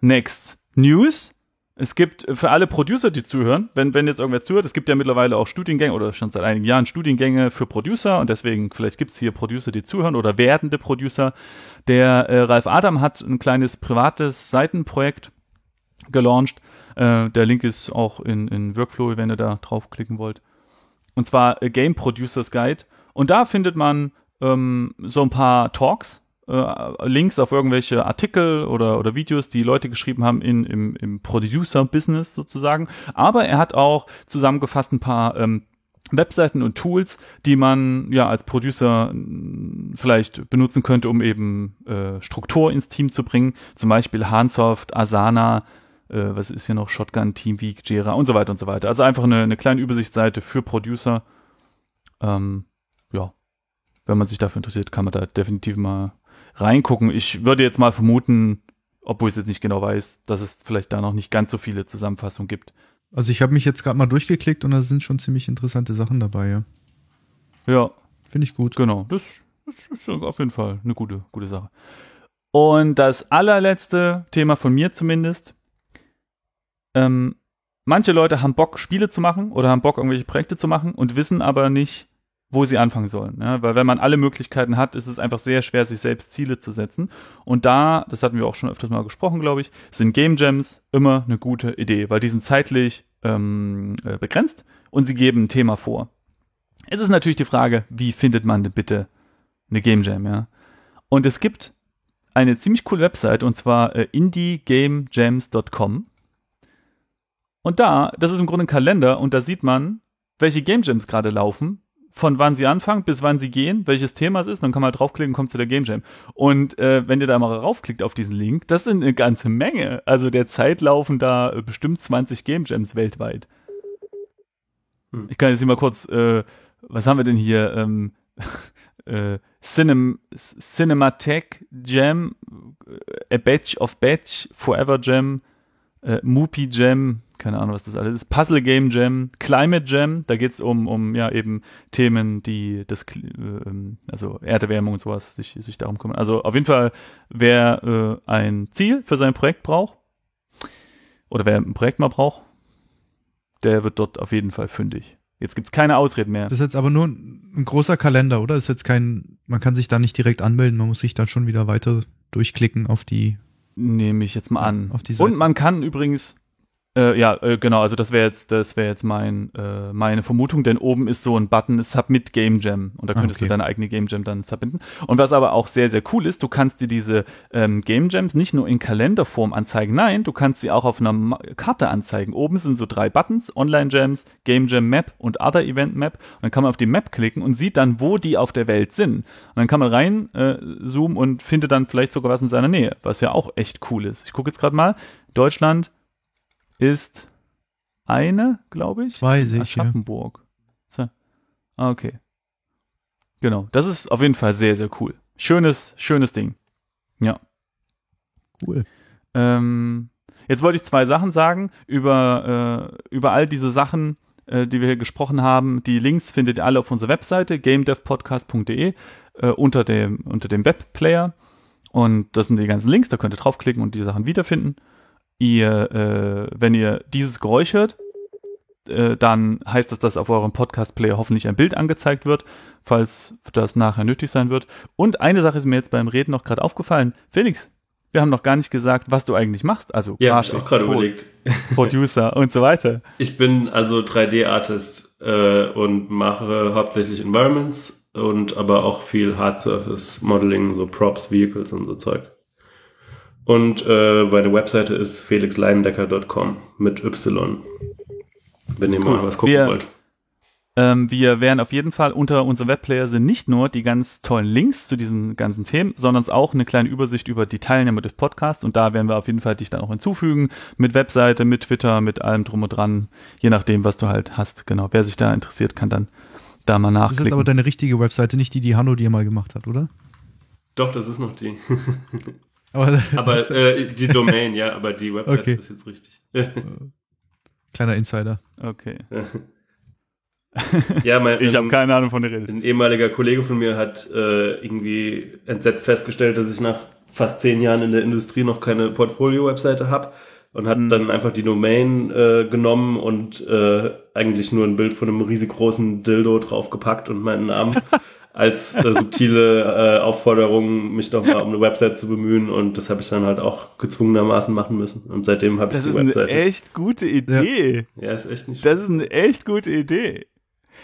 [SPEAKER 1] Next. News. Es gibt für alle Producer, die zuhören, wenn, wenn jetzt irgendwer zuhört, es gibt ja mittlerweile auch Studiengänge oder schon seit einigen Jahren Studiengänge für Producer und deswegen, vielleicht gibt es hier Producer, die zuhören oder werdende Producer. Der äh, Ralf Adam hat ein kleines privates Seitenprojekt gelauncht. Äh, der Link ist auch in, in Workflow, wenn ihr da draufklicken wollt. Und zwar Game Producers Guide. Und da findet man ähm, so ein paar Talks, äh, Links auf irgendwelche Artikel oder, oder Videos, die Leute geschrieben haben in, im, im Producer-Business sozusagen. Aber er hat auch zusammengefasst ein paar ähm, Webseiten und Tools, die man ja als Producer vielleicht benutzen könnte, um eben äh, Struktur ins Team zu bringen. Zum Beispiel Hansoft, Asana, äh, was ist hier noch, Shotgun, Teamweek, Jira und so weiter und so weiter. Also einfach eine, eine kleine Übersichtsseite für Producer. Ähm, ja, wenn man sich dafür interessiert, kann man da definitiv mal reingucken. Ich würde jetzt mal vermuten, obwohl ich es jetzt nicht genau weiß, dass es vielleicht da noch nicht ganz so viele Zusammenfassungen gibt.
[SPEAKER 3] Also ich habe mich jetzt gerade mal durchgeklickt und da sind schon ziemlich interessante Sachen dabei, ja.
[SPEAKER 1] Ja.
[SPEAKER 3] Finde ich gut.
[SPEAKER 1] Genau, das, das ist auf jeden Fall eine gute, gute Sache. Und das allerletzte Thema von mir zumindest. Ähm, manche Leute haben Bock, Spiele zu machen oder haben Bock, irgendwelche Projekte zu machen und wissen aber nicht, wo sie anfangen sollen. Ja? Weil wenn man alle Möglichkeiten hat, ist es einfach sehr schwer, sich selbst Ziele zu setzen. Und da, das hatten wir auch schon öfters mal gesprochen, glaube ich, sind Game Jams immer eine gute Idee, weil die sind zeitlich ähm, äh, begrenzt und sie geben ein Thema vor. Es ist natürlich die Frage, wie findet man denn bitte eine Game Jam, ja? Und es gibt eine ziemlich coole Website und zwar äh, indiegamejams.com. Und da, das ist im Grunde ein Kalender und da sieht man, welche Game Jams gerade laufen von wann sie anfangen bis wann sie gehen, welches Thema es ist, dann kann man draufklicken und kommt zu der Game Jam. Und äh, wenn ihr da mal raufklickt auf diesen Link, das sind eine ganze Menge. Also derzeit laufen da äh, bestimmt 20 Game Jams weltweit. Hm. Ich kann jetzt hier mal kurz, äh, was haben wir denn hier? Ähm, äh, Cinem Cinematic Jam, äh, A Batch of Batch, Forever Jam, äh, Moopy Jam, keine Ahnung, was das alles ist. Puzzle Game Jam, Climate Jam, da geht es um, um ja eben Themen, die das, äh, also Erderwärmung und sowas sich, sich darum kümmern. Also auf jeden Fall, wer äh, ein Ziel für sein Projekt braucht, oder wer ein Projekt mal braucht, der wird dort auf jeden Fall fündig. Jetzt gibt es keine Ausreden mehr.
[SPEAKER 3] Das ist jetzt aber nur ein großer Kalender, oder? Das ist jetzt kein, man kann sich da nicht direkt anmelden, man muss sich dann schon wieder weiter durchklicken auf die.
[SPEAKER 1] Nehme ich jetzt mal an. Und man kann übrigens äh, ja, äh, genau, also das wäre jetzt, das wäre jetzt mein, äh, meine Vermutung, denn oben ist so ein Button, Submit Game Jam und da ah, könntest okay. du deine eigene Game Jam dann submitten. Und was aber auch sehr, sehr cool ist, du kannst dir diese ähm, Game Jams nicht nur in Kalenderform anzeigen, nein, du kannst sie auch auf einer Ma Karte anzeigen. Oben sind so drei Buttons, Online Jams, Game Jam Map und Other Event Map. Und dann kann man auf die Map klicken und sieht dann, wo die auf der Welt sind. Und dann kann man rein äh, zoomen und findet dann vielleicht sogar was in seiner Nähe, was ja auch echt cool ist. Ich gucke jetzt gerade mal, Deutschland, ist eine, glaube ich.
[SPEAKER 3] Zwei sehe
[SPEAKER 1] ich. Aschaffenburg. Ja. Ah, okay. Genau. Das ist auf jeden Fall sehr, sehr cool. Schönes, schönes Ding. Ja.
[SPEAKER 3] Cool.
[SPEAKER 1] Ähm, jetzt wollte ich zwei Sachen sagen über, äh, über all diese Sachen, äh, die wir hier gesprochen haben. Die Links findet ihr alle auf unserer Webseite gamedevpodcast.de äh, unter dem, unter dem Webplayer. Und das sind die ganzen Links, da könnt ihr draufklicken und die Sachen wiederfinden ihr, äh, wenn ihr dieses Geräusch hört, äh, dann heißt das, dass auf eurem Podcast-Player hoffentlich ein Bild angezeigt wird, falls das nachher nötig sein wird. Und eine Sache ist mir jetzt beim Reden noch gerade aufgefallen. Felix, wir haben noch gar nicht gesagt, was du eigentlich machst. Also
[SPEAKER 2] ja, Grafik, ich auch gerade überlegt.
[SPEAKER 1] Producer und so weiter.
[SPEAKER 2] Ich bin also 3D-Artist äh, und mache hauptsächlich Environments und aber auch viel Hard Surface Modeling, so Props, Vehicles und so Zeug. Und äh, meine Webseite ist felixleindecker.com mit Y. Wenn ihr cool. mal was gucken wir, wollt.
[SPEAKER 1] Ähm, wir werden auf jeden Fall unter unserem Webplayer sind nicht nur die ganz tollen Links zu diesen ganzen Themen, sondern auch eine kleine Übersicht über die Teilnehmer des Podcasts. Und da werden wir auf jeden Fall dich dann auch hinzufügen. Mit Webseite, mit Twitter, mit allem drum und dran. Je nachdem, was du halt hast. Genau. Wer sich da interessiert, kann dann da mal nachklicken. Das ist
[SPEAKER 3] aber deine richtige Webseite, nicht die, die Hanno dir mal gemacht hat, oder?
[SPEAKER 2] Doch, das ist noch die. Aber, aber äh, die Domain, ja, aber die Website okay. ist jetzt richtig.
[SPEAKER 3] Kleiner Insider.
[SPEAKER 1] Okay.
[SPEAKER 2] Ja, mein,
[SPEAKER 1] Ich habe
[SPEAKER 2] ähm,
[SPEAKER 1] keine Ahnung von der Rede.
[SPEAKER 2] Ein ehemaliger Kollege von mir hat äh, irgendwie entsetzt festgestellt, dass ich nach fast zehn Jahren in der Industrie noch keine Portfolio-Webseite habe und hat dann einfach die Domain äh, genommen und äh, eigentlich nur ein Bild von einem riesig großen Dildo draufgepackt und meinen Namen als äh, subtile äh, Aufforderung, mich doch mal um eine Website zu bemühen und das habe ich dann halt auch gezwungenermaßen machen müssen und seitdem habe ich
[SPEAKER 1] Das
[SPEAKER 2] die
[SPEAKER 1] ist eine echt gute Idee.
[SPEAKER 2] ja, ist echt nicht
[SPEAKER 1] Das ist eine echt gute Idee.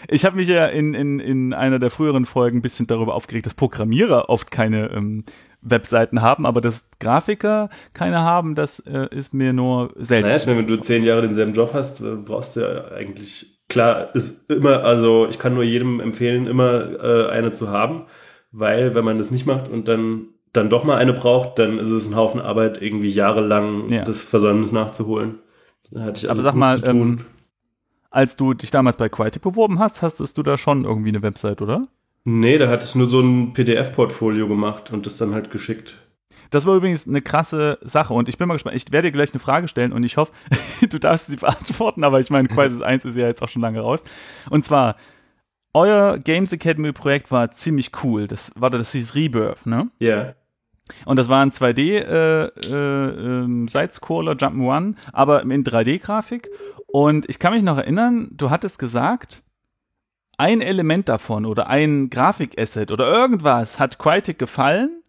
[SPEAKER 1] Ich habe mich ja in, in, in einer der früheren Folgen ein bisschen darüber aufgeregt, dass Programmierer oft keine ähm, Webseiten haben, aber dass Grafiker keine haben, das äh, ist mir nur selten.
[SPEAKER 2] Naja, ich meine, wenn du zehn Jahre denselben Job hast, äh, brauchst du ja eigentlich, klar, ist immer, also ich kann nur jedem empfehlen, immer äh, eine zu haben, weil wenn man das nicht macht und dann, dann doch mal eine braucht, dann ist es ein Haufen Arbeit, irgendwie jahrelang
[SPEAKER 1] Ja.
[SPEAKER 2] das Versäumnis nachzuholen. Da hatte ich also
[SPEAKER 1] aber sag mal, ähm, als du dich damals bei Crytek beworben hast, hastest du da schon irgendwie eine Website, oder?
[SPEAKER 2] nee, da hatte ich nur so ein PDF-Portfolio gemacht und das dann halt geschickt.
[SPEAKER 1] Das war übrigens eine krasse Sache und ich bin mal gespannt. Ich werde dir gleich eine Frage stellen und ich hoffe, du darfst sie beantworten, aber ich meine, Crisis 1 ist ja jetzt auch schon lange raus. Und zwar, euer Games Academy Projekt war ziemlich cool. Das war das hieß Rebirth, ne?
[SPEAKER 2] Ja.
[SPEAKER 1] Und das war ein 2D äh, äh, ähm, Sidescroller Jump'n'Run, aber in 3D-Grafik. Und ich kann mich noch erinnern, du hattest gesagt, ein Element davon oder ein Grafikasset oder irgendwas hat Crytek gefallen.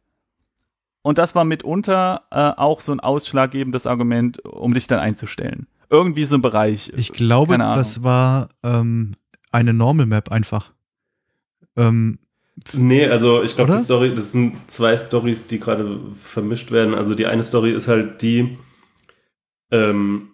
[SPEAKER 1] Und das war mitunter äh, auch so ein ausschlaggebendes Argument, um dich dann einzustellen. Irgendwie so ein Bereich.
[SPEAKER 3] Ich glaube, das war ähm, eine Normal Map einfach. Ähm,
[SPEAKER 2] Nee, also ich glaube,
[SPEAKER 3] Oder?
[SPEAKER 2] die Story, das sind zwei Stories, die gerade vermischt werden. Also die eine Story ist halt die, ähm,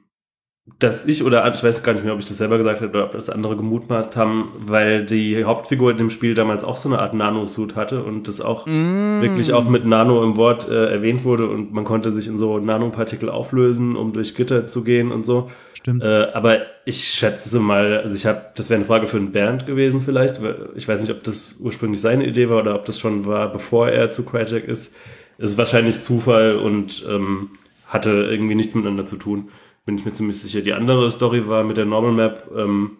[SPEAKER 2] dass ich oder ich weiß gar nicht mehr, ob ich das selber gesagt habe oder ob das andere gemutmaßt haben, weil die Hauptfigur in dem Spiel damals auch so eine Art Nanosuit hatte und das auch
[SPEAKER 1] Mm.
[SPEAKER 2] wirklich auch mit Nano im Wort äh, erwähnt wurde und man konnte sich in so Nanopartikel auflösen, um durch Gitter zu gehen und so.
[SPEAKER 3] stimmt.
[SPEAKER 2] Äh, aber ich schätze mal, also ich habe, das wäre eine Frage für den Bernd gewesen vielleicht. weil Ich weiß nicht, ob das ursprünglich seine Idee war oder ob das schon war, bevor er zu Crytek ist. Es ist wahrscheinlich Zufall und ähm, hatte irgendwie nichts miteinander zu tun. Bin ich mir ziemlich sicher. Die andere Story war mit der Normal Map, ähm,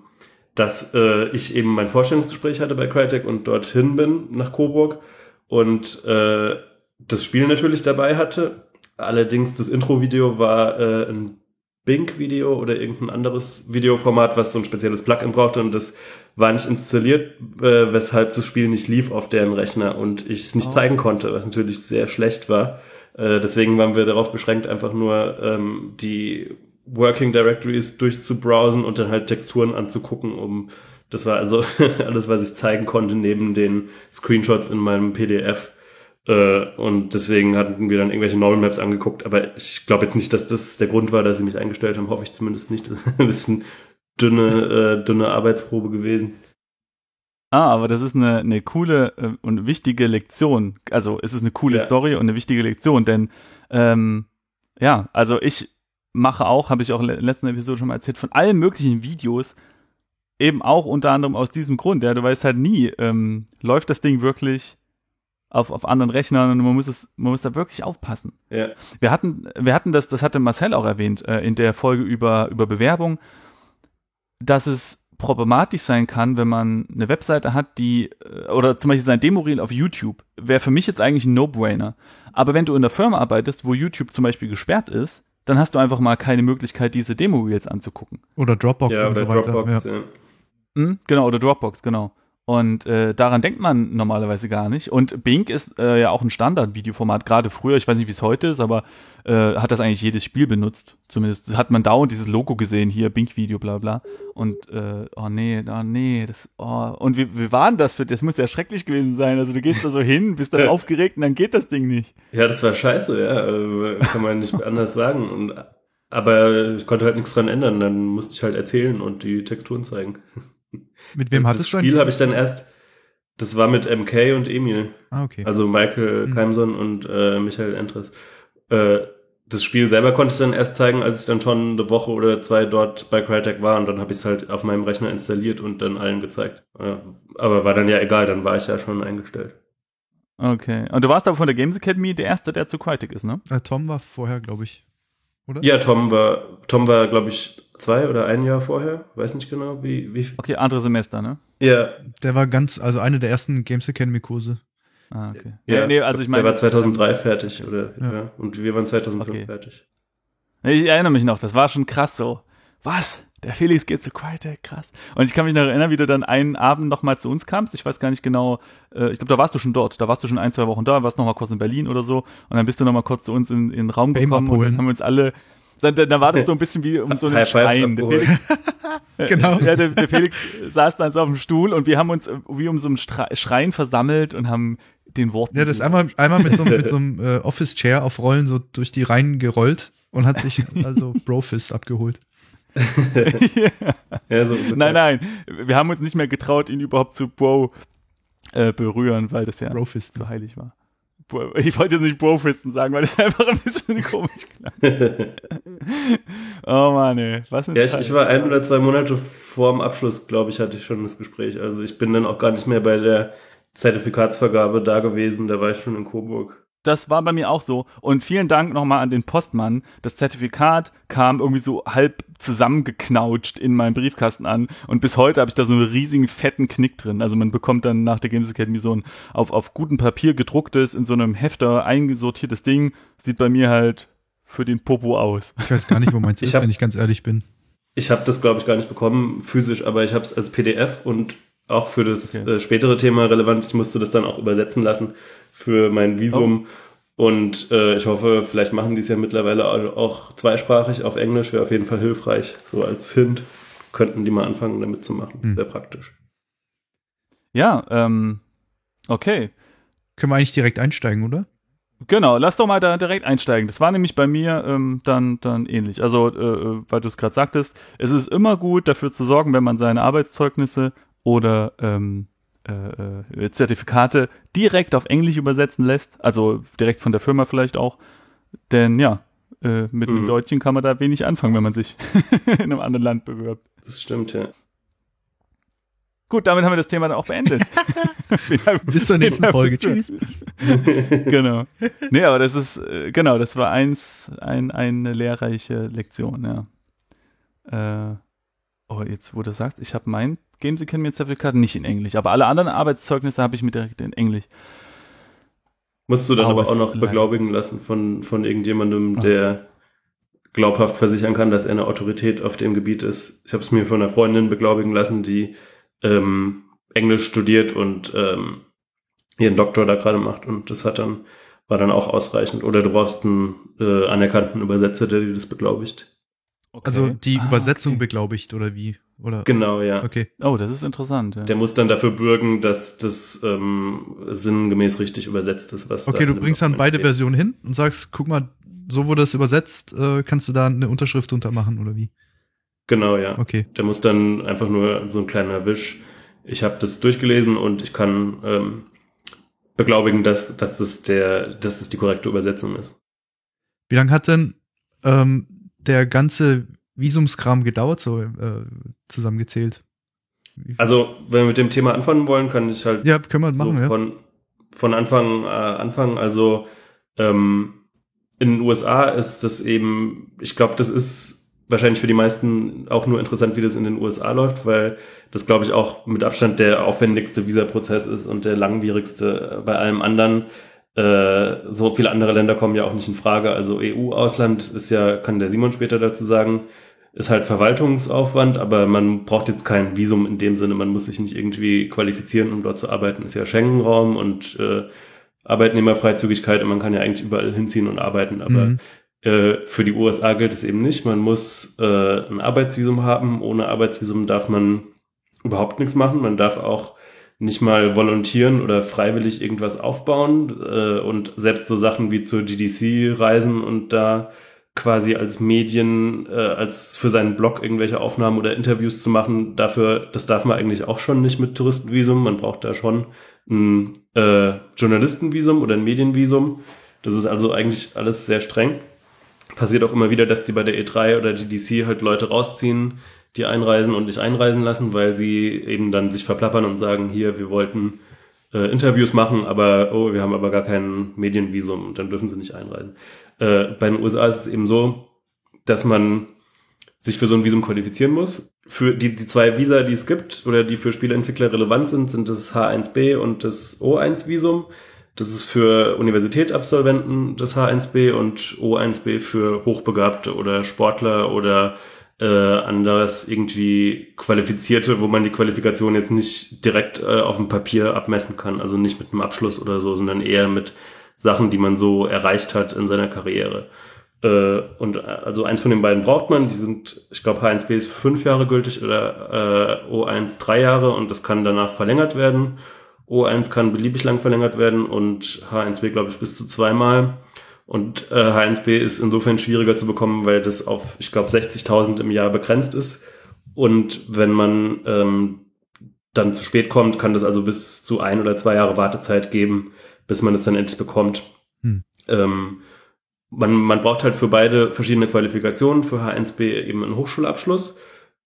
[SPEAKER 2] dass äh, ich eben mein Vorstellungsgespräch hatte bei Crytek und dorthin bin nach Coburg und äh, das Spiel natürlich dabei hatte. Allerdings das Intro-Video war äh, ein Bink-Video oder irgendein anderes Videoformat, was so ein spezielles Plugin brauchte und das war nicht installiert, äh, weshalb das Spiel nicht lief auf deren Rechner und ich es nicht
[SPEAKER 1] Oh.
[SPEAKER 2] zeigen konnte, was natürlich sehr schlecht war. Äh, deswegen waren wir darauf beschränkt, einfach nur ähm, die Working Directories durchzubrowsen und dann halt Texturen anzugucken, um das war also alles, was ich zeigen konnte, neben den Screenshots in meinem PDF. Äh, und deswegen hatten wir dann irgendwelche Normal Maps angeguckt. Aber ich glaube jetzt nicht, dass das der Grund war, dass sie mich eingestellt haben. Hoffe ich zumindest nicht. Das ist ein bisschen dünne, äh, dünne Arbeitsprobe gewesen.
[SPEAKER 1] Ah, aber das ist eine, eine coole äh, und wichtige Lektion. Also es ist eine coole
[SPEAKER 2] Ja.
[SPEAKER 1] Story und eine wichtige Lektion, denn ähm, ja, also ich mache auch, habe ich auch in der letzten Episode schon mal erzählt, von allen möglichen Videos, eben auch unter anderem aus diesem Grund. Ja, du weißt halt nie, ähm, läuft das Ding wirklich auf, auf anderen Rechnern und man muss es, man muss da wirklich aufpassen.
[SPEAKER 2] Ja.
[SPEAKER 1] Wir hatten, wir hatten das, das hatte Marcel auch erwähnt, äh, in der Folge über, über Bewerbung, dass es problematisch sein kann, wenn man eine Webseite hat, die, äh, oder zum Beispiel sein Demo-Reel auf YouTube, wäre für mich jetzt eigentlich ein No-Brainer. Aber wenn du in der Firma arbeitest, wo YouTube zum Beispiel gesperrt ist, dann hast du einfach mal keine Möglichkeit, diese Demo-Reels anzugucken.
[SPEAKER 3] Oder Dropbox
[SPEAKER 2] Ja,
[SPEAKER 3] und
[SPEAKER 2] oder
[SPEAKER 3] so weiter.
[SPEAKER 2] Dropbox.
[SPEAKER 3] Ja.
[SPEAKER 2] Ja.
[SPEAKER 1] Hm, genau, oder Dropbox, genau. Und äh, daran denkt man normalerweise gar nicht. Und Bing ist äh, ja auch ein Standard-Videoformat, gerade früher, ich weiß nicht, wie es heute ist, aber äh, hat das eigentlich jedes Spiel benutzt. Zumindest hat man dauernd dieses Logo gesehen, hier, Bing-Video, bla bla. Und äh, oh nee, oh nee, das, oh. Und wie, wie war denn das für das muss ja schrecklich gewesen sein. Also du gehst da so hin, bist dann aufgeregt und dann geht das Ding nicht.
[SPEAKER 2] ja, das war scheiße, ja. äh, Kann man nicht anders sagen. Und, aber ich konnte halt nichts dran ändern. Dann musste ich halt erzählen und die Texturen zeigen.
[SPEAKER 3] Mit wem
[SPEAKER 2] das
[SPEAKER 3] hattest du
[SPEAKER 2] Spiel
[SPEAKER 3] ein-
[SPEAKER 2] habe ich dann erst, das war mit MK und Emil.
[SPEAKER 3] Ah, okay.
[SPEAKER 2] Also Michael
[SPEAKER 3] Mhm.
[SPEAKER 2] Keimson und äh, Michael Entres. Äh, das Spiel selber konnte ich dann erst zeigen, als ich dann schon eine Woche oder zwei dort bei Crytek war und dann habe ich es halt auf meinem Rechner installiert und dann allen gezeigt. Ja, aber war dann ja egal, dann war ich ja schon eingestellt.
[SPEAKER 1] Okay. Und du warst aber von der Games Academy der Erste, der zu Crytek ist, ne?
[SPEAKER 3] Äh, Tom war vorher, glaube ich. Oder?
[SPEAKER 2] Ja, Tom war, Tom war, glaube ich, zwei oder ein Jahr vorher, weiß nicht genau, wie, wie.
[SPEAKER 1] Okay, andere Semester, ne?
[SPEAKER 2] Ja,
[SPEAKER 3] Der war ganz, also eine der ersten Games Academy Kurse.
[SPEAKER 1] Ah, okay.
[SPEAKER 2] ja,
[SPEAKER 1] nee, also ich meine.
[SPEAKER 2] Der war 2003 fertig, oder?
[SPEAKER 3] Ja.
[SPEAKER 2] Ja. Und wir waren 2005
[SPEAKER 1] Okay.
[SPEAKER 2] fertig.
[SPEAKER 1] Ich erinnere mich noch, das war schon krass so. Was? Der Felix geht zu Crytek, krass. Und ich kann mich noch erinnern, wie du dann einen Abend nochmal zu uns kamst. Ich weiß gar nicht genau, äh, ich glaube, da warst du schon dort. Da warst du schon ein, zwei Wochen da, warst nochmal kurz in Berlin oder so. Und dann bist du nochmal kurz zu uns in, in den Raum
[SPEAKER 3] Game
[SPEAKER 1] gekommen und
[SPEAKER 3] abholen.
[SPEAKER 1] dann haben wir uns alle. Da, da, da war das so ein bisschen wie um so einen Schrein. Der. Felix,
[SPEAKER 3] Genau.
[SPEAKER 1] ja, der, der Felix saß dann so auf dem Stuhl und wir haben uns wie um so einen Stra- Schrein versammelt und haben den Worten.
[SPEAKER 3] Ja, das ist einmal, einmal mit so, einem- mit so einem äh, Office-Chair auf Rollen so durch die Reihen gerollt und hat sich also Brofist abgeholt.
[SPEAKER 2] Ja, so ungefähr.
[SPEAKER 1] Nein, nein, wir haben uns nicht mehr getraut, ihn überhaupt zu Bro äh, berühren, weil das ja
[SPEAKER 3] Brofist.
[SPEAKER 1] zu heilig war. Ich wollte jetzt nicht Brofisten sagen, weil das einfach ein bisschen komisch klang. oh Mann, ey. Was
[SPEAKER 2] Ja, ich, ich war ein oder zwei Monate vor dem Abschluss, glaube ich, hatte ich schon das Gespräch. Also ich bin dann auch gar nicht mehr bei der Zertifikatsvergabe da gewesen, da war ich schon in Coburg.
[SPEAKER 1] Das war bei mir auch so. Und vielen Dank nochmal an den Postmann. Das Zertifikat kam irgendwie so halb zusammengeknautscht in meinem Briefkasten an. Und bis heute habe ich da so einen riesigen fetten Knick drin. Also man bekommt dann nach der Games Academy so ein auf, auf gutem Papier gedrucktes, in so einem Hefter eingesortiertes Ding. Sieht bei mir halt für den Popo aus.
[SPEAKER 3] Ich weiß gar nicht, wo meins ist,
[SPEAKER 2] hab-
[SPEAKER 3] wenn ich ganz ehrlich bin.
[SPEAKER 2] Ich habe das, glaube ich, gar nicht bekommen, physisch, aber ich habe es als PDF und auch für das
[SPEAKER 1] Okay.
[SPEAKER 2] äh, spätere Thema relevant. Ich musste das dann auch übersetzen lassen für mein Visum. Und äh, ich hoffe, vielleicht machen die es ja mittlerweile au- auch zweisprachig auf Englisch, wäre auf jeden Fall hilfreich. So als Hint könnten die mal anfangen, damit zu machen. Das
[SPEAKER 3] Hm.
[SPEAKER 2] wäre praktisch.
[SPEAKER 1] Ja, ähm, okay.
[SPEAKER 3] Können wir eigentlich direkt einsteigen, oder?
[SPEAKER 1] Genau, lass doch mal da direkt einsteigen. Das war nämlich bei mir ähm, dann, dann ähnlich. Also, äh, äh, weil du es gerade sagtest, es ist immer gut, dafür zu sorgen, wenn man seine Arbeitszeugnisse oder ähm, äh, äh, Zertifikate direkt auf Englisch übersetzen lässt. Also direkt von der Firma vielleicht auch. Denn ja, äh, mit einem
[SPEAKER 2] Mhm.
[SPEAKER 1] Deutschen kann man da wenig anfangen, wenn man sich in einem anderen Land bewirbt.
[SPEAKER 2] Das stimmt, ja.
[SPEAKER 1] Gut, damit haben wir das Thema dann auch beendet.
[SPEAKER 3] Bis zur nächsten Folge. Tschüss.
[SPEAKER 1] genau. Nee, aber das ist, äh, genau, das war eins, ein, eine lehrreiche Lektion, ja. Äh, oh, jetzt, wo du sagst, ich habe mein Games Academy Zertifikat nicht in Englisch, aber alle anderen Arbeitszeugnisse habe ich mir direkt in Englisch.
[SPEAKER 2] Musst du dann aber auch noch beglaubigen lassen von, von irgendjemandem, der glaubhaft versichern kann, dass er eine Autorität auf dem Gebiet ist. Ich habe es mir von einer Freundin beglaubigen lassen, die ähm, Englisch studiert und ähm, ihren Doktor da gerade macht und das hat dann war dann auch ausreichend. Oder du brauchst einen äh, anerkannten Übersetzer, der dir das beglaubigt.
[SPEAKER 1] Okay.
[SPEAKER 3] Also die
[SPEAKER 1] Ah,
[SPEAKER 3] Übersetzung
[SPEAKER 1] okay.
[SPEAKER 3] beglaubigt, oder wie? Oder?
[SPEAKER 2] Genau, ja.
[SPEAKER 3] Okay.
[SPEAKER 1] Oh, das ist interessant. Ja.
[SPEAKER 2] Der muss dann dafür bürgen, dass das ähm, sinngemäß richtig übersetzt ist, was da
[SPEAKER 3] Okay, du bringst dann beide
[SPEAKER 2] steht.
[SPEAKER 3] Versionen hin und sagst, guck mal, so wurde es übersetzt, äh, kannst du da eine Unterschrift drunter machen, oder wie?
[SPEAKER 2] Genau, ja.
[SPEAKER 3] Okay.
[SPEAKER 2] Der muss dann einfach nur so ein kleiner Wisch. Ich habe das durchgelesen und ich kann ähm, beglaubigen, dass, dass, das der, dass das die korrekte Übersetzung ist.
[SPEAKER 3] Wie lange hat denn ähm, der ganze Visumskram gedauert, so äh, zusammengezählt?
[SPEAKER 2] Also, wenn wir mit dem Thema anfangen wollen, kann ich halt
[SPEAKER 3] ja, können wir machen,
[SPEAKER 2] so
[SPEAKER 3] ja.
[SPEAKER 2] von, von Anfang äh, anfangen. Also ähm, in den USA ist das eben, ich glaube, das ist wahrscheinlich für die meisten auch nur interessant, wie das in den USA läuft, weil das, glaube ich, auch mit Abstand der aufwendigste Visaprozess ist und der langwierigste bei allem anderen. Äh, so viele andere Länder kommen ja auch nicht in Frage. Also EU-Ausland ist ja, kann der Simon später dazu sagen, ist halt Verwaltungsaufwand, aber man braucht jetzt kein Visum in dem Sinne. Man muss sich nicht irgendwie qualifizieren, um dort zu arbeiten. Ist ja Schengen-Raum und äh, Arbeitnehmerfreizügigkeit und man kann ja eigentlich überall hinziehen und arbeiten. Aber
[SPEAKER 3] Mhm.
[SPEAKER 2] äh, für die USA gilt es eben nicht. Man muss äh, ein Arbeitsvisum haben. Ohne Arbeitsvisum darf man überhaupt nichts machen. Man darf auch nicht mal volontieren oder freiwillig irgendwas aufbauen äh, und selbst so Sachen wie zur GDC reisen und da quasi als Medien, äh, als für seinen Blog irgendwelche Aufnahmen oder Interviews zu machen, dafür, das darf man eigentlich auch schon nicht mit Touristenvisum. Man braucht da schon ein äh, Journalistenvisum oder ein Medienvisum. Das ist also eigentlich alles sehr streng. Passiert auch immer wieder, dass die bei der E3 oder GDC halt Leute rausziehen, die einreisen und nicht einreisen lassen, weil sie eben dann sich verplappern und sagen, hier, wir wollten äh, Interviews machen, aber oh, wir haben aber gar kein Medienvisum und dann dürfen sie nicht einreisen. Äh, bei den USA ist es eben so, dass man sich für so ein Visum qualifizieren muss. Für die, die zwei Visa, die es gibt oder die für Spieleentwickler relevant sind, sind das H1B und das O1-Visum. Das ist für Universitätsabsolventen das H1B und O1B für Hochbegabte oder Sportler oder äh, anderes irgendwie Qualifizierte, wo man die Qualifikation jetzt nicht direkt äh, auf dem Papier abmessen kann, also nicht mit einem Abschluss oder so, sondern eher mit Sachen, die man so erreicht hat in seiner Karriere. Äh, und äh, also eins von den beiden braucht man. Die sind, ich glaube, H1B ist fünf Jahre gültig oder äh, O1 drei Jahre und das kann danach verlängert werden. O1 kann beliebig lang verlängert werden und H1B, glaube ich, bis zu zweimal. Und äh, H1B ist insofern schwieriger zu bekommen, weil das auf, ich glaube, 60.000 im Jahr begrenzt ist. Und wenn man ähm, dann zu spät kommt, kann das also bis zu ein oder zwei Jahre Wartezeit geben, bis man es dann endlich bekommt. Hm. Ähm, man, man braucht halt für beide verschiedene Qualifikationen, für H1B eben einen Hochschulabschluss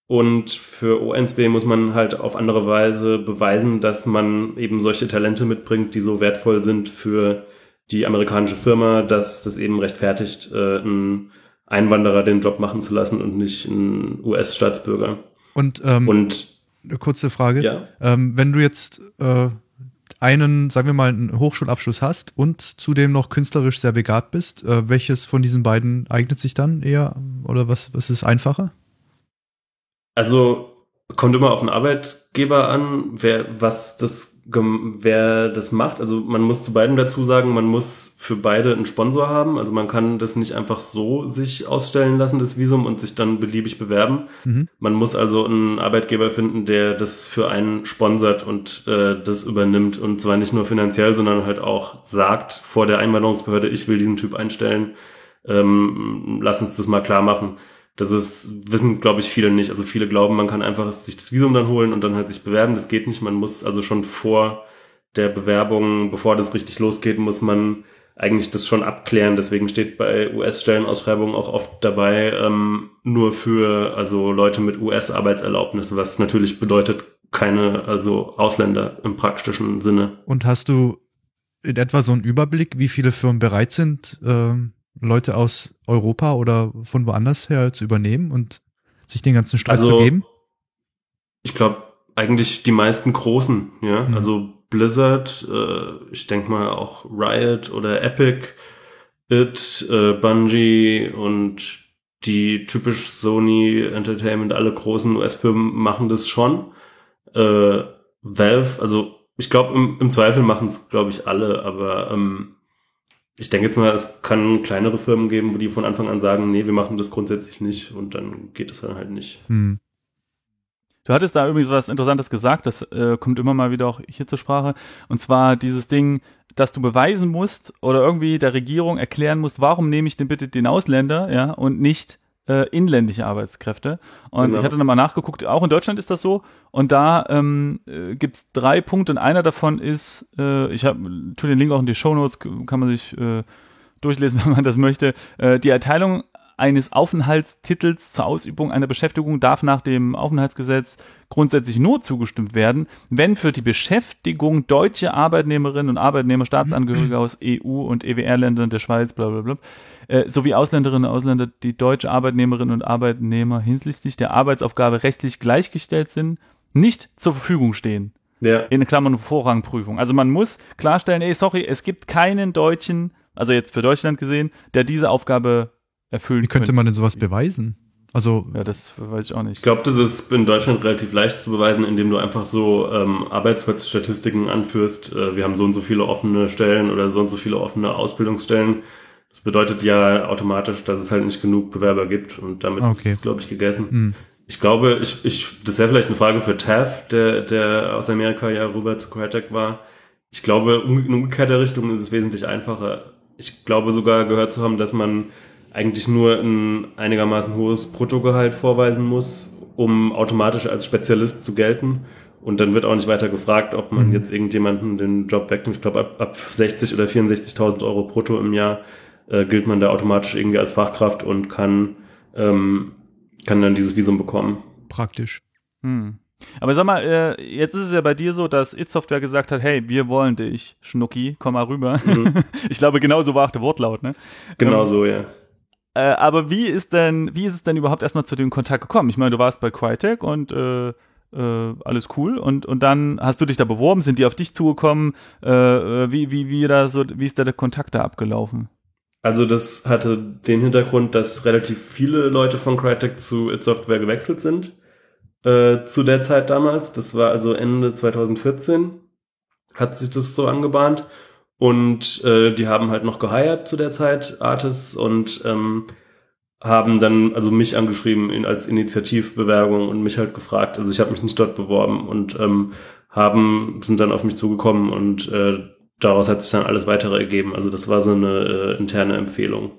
[SPEAKER 2] und für ONSB muss man halt auf andere Weise beweisen, dass man eben solche Talente mitbringt, die so wertvoll sind für die amerikanische Firma, dass das eben rechtfertigt, äh, einen Einwanderer den Job machen zu lassen und nicht einen US-Staatsbürger.
[SPEAKER 3] Und, ähm, und eine kurze Frage. Ja? Ähm, wenn du jetzt äh, einen, sagen wir mal, einen Hochschulabschluss hast und zudem noch künstlerisch sehr begabt bist, äh, welches von diesen beiden eignet sich dann eher oder was, was ist einfacher?
[SPEAKER 2] Also kommt immer auf den Arbeitgeber an, wer was das wer das macht. Also man muss zu beiden dazu sagen, man muss für beide einen Sponsor haben. Also man kann das nicht einfach so sich ausstellen lassen, das Visum, und sich dann beliebig bewerben. Mhm. Man muss also einen Arbeitgeber finden, der das für einen sponsert und äh, das übernimmt. Und zwar nicht nur finanziell, sondern halt auch sagt vor der Einwanderungsbehörde, ich will diesen Typ einstellen. Ähm, lass uns das mal klar machen. Das ist, wissen, glaube ich, viele nicht. Also viele glauben, man kann einfach sich das Visum dann holen und dann halt sich bewerben. Das geht nicht. Man muss also schon vor der Bewerbung, bevor das richtig losgeht, muss man eigentlich das schon abklären. Deswegen steht bei US-Stellenausschreibungen auch oft dabei, ähm, nur für also Leute mit US-Arbeitserlaubnis, was natürlich bedeutet keine, also Ausländer im praktischen Sinne.
[SPEAKER 3] Und hast du in etwa so einen Überblick, wie viele Firmen bereit sind, ähm Leute aus Europa oder von woanders her zu übernehmen und sich den ganzen Stress also, zu geben?
[SPEAKER 2] Ich glaube, eigentlich die meisten großen, ja. Mhm. Also Blizzard, äh, ich denke mal auch Riot oder Epic, It, äh, Bungie und die typisch Sony Entertainment, alle großen US-Firmen machen das schon. Äh, Valve, also ich glaube, im, im Zweifel machen es, glaube ich, alle, aber ähm, ich denke jetzt mal, es kann kleinere Firmen geben, wo die von Anfang an sagen, nee, wir machen das grundsätzlich nicht und dann geht es dann halt nicht. Hm.
[SPEAKER 1] Du hattest da übrigens was Interessantes gesagt, das äh, kommt immer mal wieder auch hier zur Sprache. Und zwar dieses Ding, dass du beweisen musst oder irgendwie der Regierung erklären musst, warum nehme ich denn bitte den Ausländer, ja, und nicht äh, inländische Arbeitskräfte. Und genau. ich hatte nochmal nachgeguckt, auch in Deutschland ist das so. Und da ähm, äh, gibt drei Punkte und einer davon ist, äh, ich habe tue den Link auch in die Show Notes, kann man sich äh, durchlesen, wenn man das möchte. Äh, die Erteilung eines Aufenthaltstitels zur Ausübung einer Beschäftigung darf nach dem Aufenthaltsgesetz grundsätzlich nur zugestimmt werden, wenn für die Beschäftigung deutsche Arbeitnehmerinnen und Arbeitnehmer, Staatsangehörige aus EU und EWR-Ländern der Schweiz, bla bla bla, äh, sowie Ausländerinnen und Ausländer, die deutsche Arbeitnehmerinnen und Arbeitnehmer hinsichtlich der Arbeitsaufgabe rechtlich gleichgestellt sind, nicht zur Verfügung stehen. Ja. In Klammern Vorrangprüfung. Also man muss klarstellen, ey, sorry, es gibt keinen Deutschen, also jetzt für Deutschland gesehen, der diese Aufgabe erfüllen
[SPEAKER 3] Wie könnte
[SPEAKER 1] können.
[SPEAKER 3] man denn sowas beweisen? Also
[SPEAKER 1] ja, das weiß ich auch nicht.
[SPEAKER 2] Ich glaube, das ist in Deutschland relativ leicht zu beweisen, indem du einfach so ähm, Arbeitsplatzstatistiken anführst. Äh, wir haben so und so viele offene Stellen oder so und so viele offene Ausbildungsstellen. Das bedeutet ja automatisch, dass es halt nicht genug Bewerber gibt und damit okay. ist es, glaube ich, gegessen. Mhm. Ich glaube, ich, ich, das wäre vielleicht eine Frage für Taff, der, der aus Amerika ja rüber zu Crytek war. Ich glaube, in umgekehrter Richtung ist es wesentlich einfacher. Ich glaube sogar gehört zu haben, dass man eigentlich nur ein einigermaßen hohes Bruttogehalt vorweisen muss, um automatisch als Spezialist zu gelten. Und dann wird auch nicht weiter gefragt, ob man mhm. jetzt irgendjemanden den Job wegnimmt. Ich glaube, ab, ab 60 oder 64.000 Euro brutto im Jahr äh, gilt man da automatisch irgendwie als Fachkraft und kann, ähm, kann dann dieses Visum bekommen.
[SPEAKER 3] Praktisch.
[SPEAKER 1] Hm. Aber sag mal, äh, jetzt ist es ja bei dir so, dass It Software gesagt hat, hey, wir wollen dich, Schnucki, komm mal rüber. Mhm. ich glaube, genau so war auch der Wortlaut, ne?
[SPEAKER 2] Genau ähm, so, ja.
[SPEAKER 1] Äh, aber wie ist denn, wie ist es denn überhaupt erstmal zu dem Kontakt gekommen? Ich meine, du warst bei Crytek und äh, äh, alles cool und, und dann hast du dich da beworben, sind die auf dich zugekommen? Äh, äh wie, wie, wie, da so, wie ist da der Kontakt da abgelaufen?
[SPEAKER 2] Also das hatte den Hintergrund, dass relativ viele Leute von Crytek zu It Software gewechselt sind äh, zu der Zeit damals. Das war also Ende 2014 hat sich das so angebahnt und äh, die haben halt noch geheiert zu der Zeit Artists und ähm, haben dann also mich angeschrieben als Initiativbewerbung und mich halt gefragt. Also ich habe mich nicht dort beworben und ähm, haben sind dann auf mich zugekommen und äh, daraus hat sich dann alles weitere ergeben. Also das war so eine äh, interne Empfehlung.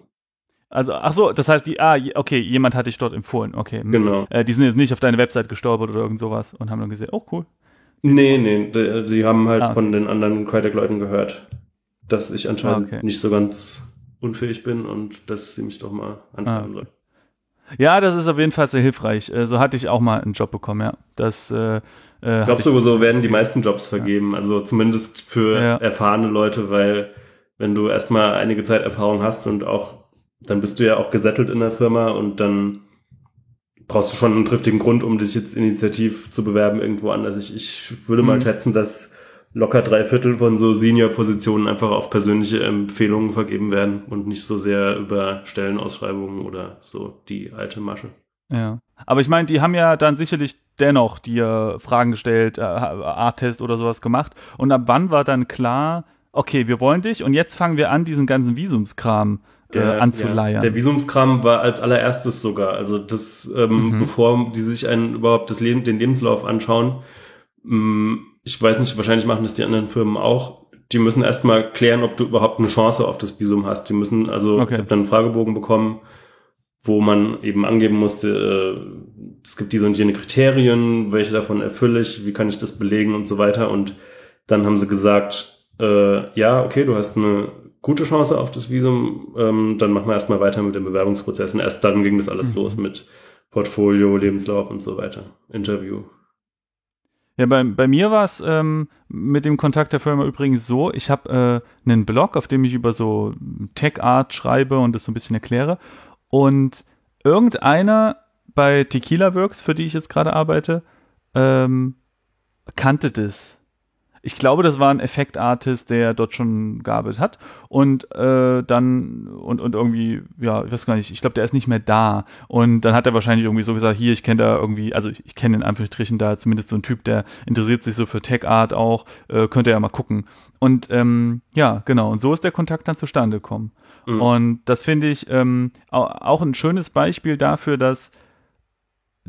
[SPEAKER 1] Also, ach so, das heißt, die, ah, okay, jemand hat dich dort empfohlen, okay. Hm.
[SPEAKER 2] Genau.
[SPEAKER 1] Äh, die sind jetzt nicht auf deine Website gestolpert oder irgend sowas und haben dann gesehen, oh, cool.
[SPEAKER 2] Nee, nee, die, die haben halt ah, von den anderen Crytek-Leuten gehört, dass ich anscheinend ah, okay. nicht so ganz unfähig bin und dass sie mich doch mal anschreiben ah, soll.
[SPEAKER 1] Ja, das ist auf jeden Fall sehr hilfreich. Äh, so hatte ich auch mal einen Job bekommen, ja. Das, äh,
[SPEAKER 2] äh, ich glaube, sowieso werden die meisten Jobs vergeben. Ja. Also zumindest für ja. erfahrene Leute, weil wenn du erstmal einige Zeit Erfahrung hast und auch dann bist du ja auch gesettelt in der Firma und dann brauchst du schon einen triftigen Grund, um dich jetzt initiativ zu bewerben irgendwo anders. Ich, ich würde mal mhm. schätzen, dass locker drei Viertel von so Senior-Positionen einfach auf persönliche Empfehlungen vergeben werden und nicht so sehr über Stellenausschreibungen oder so die alte Masche.
[SPEAKER 1] Ja. Aber ich meine, die haben ja dann sicherlich dennoch dir Fragen gestellt, äh, Art-Test oder sowas gemacht. Und ab wann war dann klar, okay, wir wollen dich und jetzt fangen wir an, diesen ganzen Visumskram der, äh, anzuleiern. Ja,
[SPEAKER 2] der Visumskram war als allererstes sogar. Also das, ähm, mhm. bevor die sich einen überhaupt das Leben, den Lebenslauf anschauen, ähm, ich weiß nicht, wahrscheinlich machen das die anderen Firmen auch. Die müssen erstmal klären, ob du überhaupt eine Chance auf das Visum hast. Die müssen, also okay. ich habe dann einen Fragebogen bekommen, wo man eben angeben musste, äh, es gibt diese und jene Kriterien, welche davon erfülle ich, wie kann ich das belegen und so weiter. Und dann haben sie gesagt, äh, ja, okay, du hast eine gute Chance auf das Visum, ähm, dann machen wir erstmal weiter mit den Bewerbungsprozessen. Erst dann ging das alles mhm. los mit Portfolio, Lebenslauf und so weiter, Interview.
[SPEAKER 1] Ja, bei, bei mir war es ähm, mit dem Kontakt der Firma übrigens so, ich habe äh, einen Blog, auf dem ich über so Tech-Art schreibe und das so ein bisschen erkläre. Und irgendeiner bei Tequila Works, für die ich jetzt gerade arbeite, ähm, kannte das. Ich glaube, das war ein Effektartist, der dort schon gearbeitet hat. Und äh, dann und, und irgendwie, ja, ich weiß gar nicht, ich glaube, der ist nicht mehr da. Und dann hat er wahrscheinlich irgendwie so gesagt, hier, ich kenne da irgendwie, also ich, ich kenne in Anführungsstrichen da zumindest so einen Typ, der interessiert sich so für Tech-Art auch, äh, könnte ja mal gucken. Und ähm, ja, genau, und so ist der Kontakt dann zustande gekommen mhm. und das finde ich ähm, auch ein schönes Beispiel dafür, dass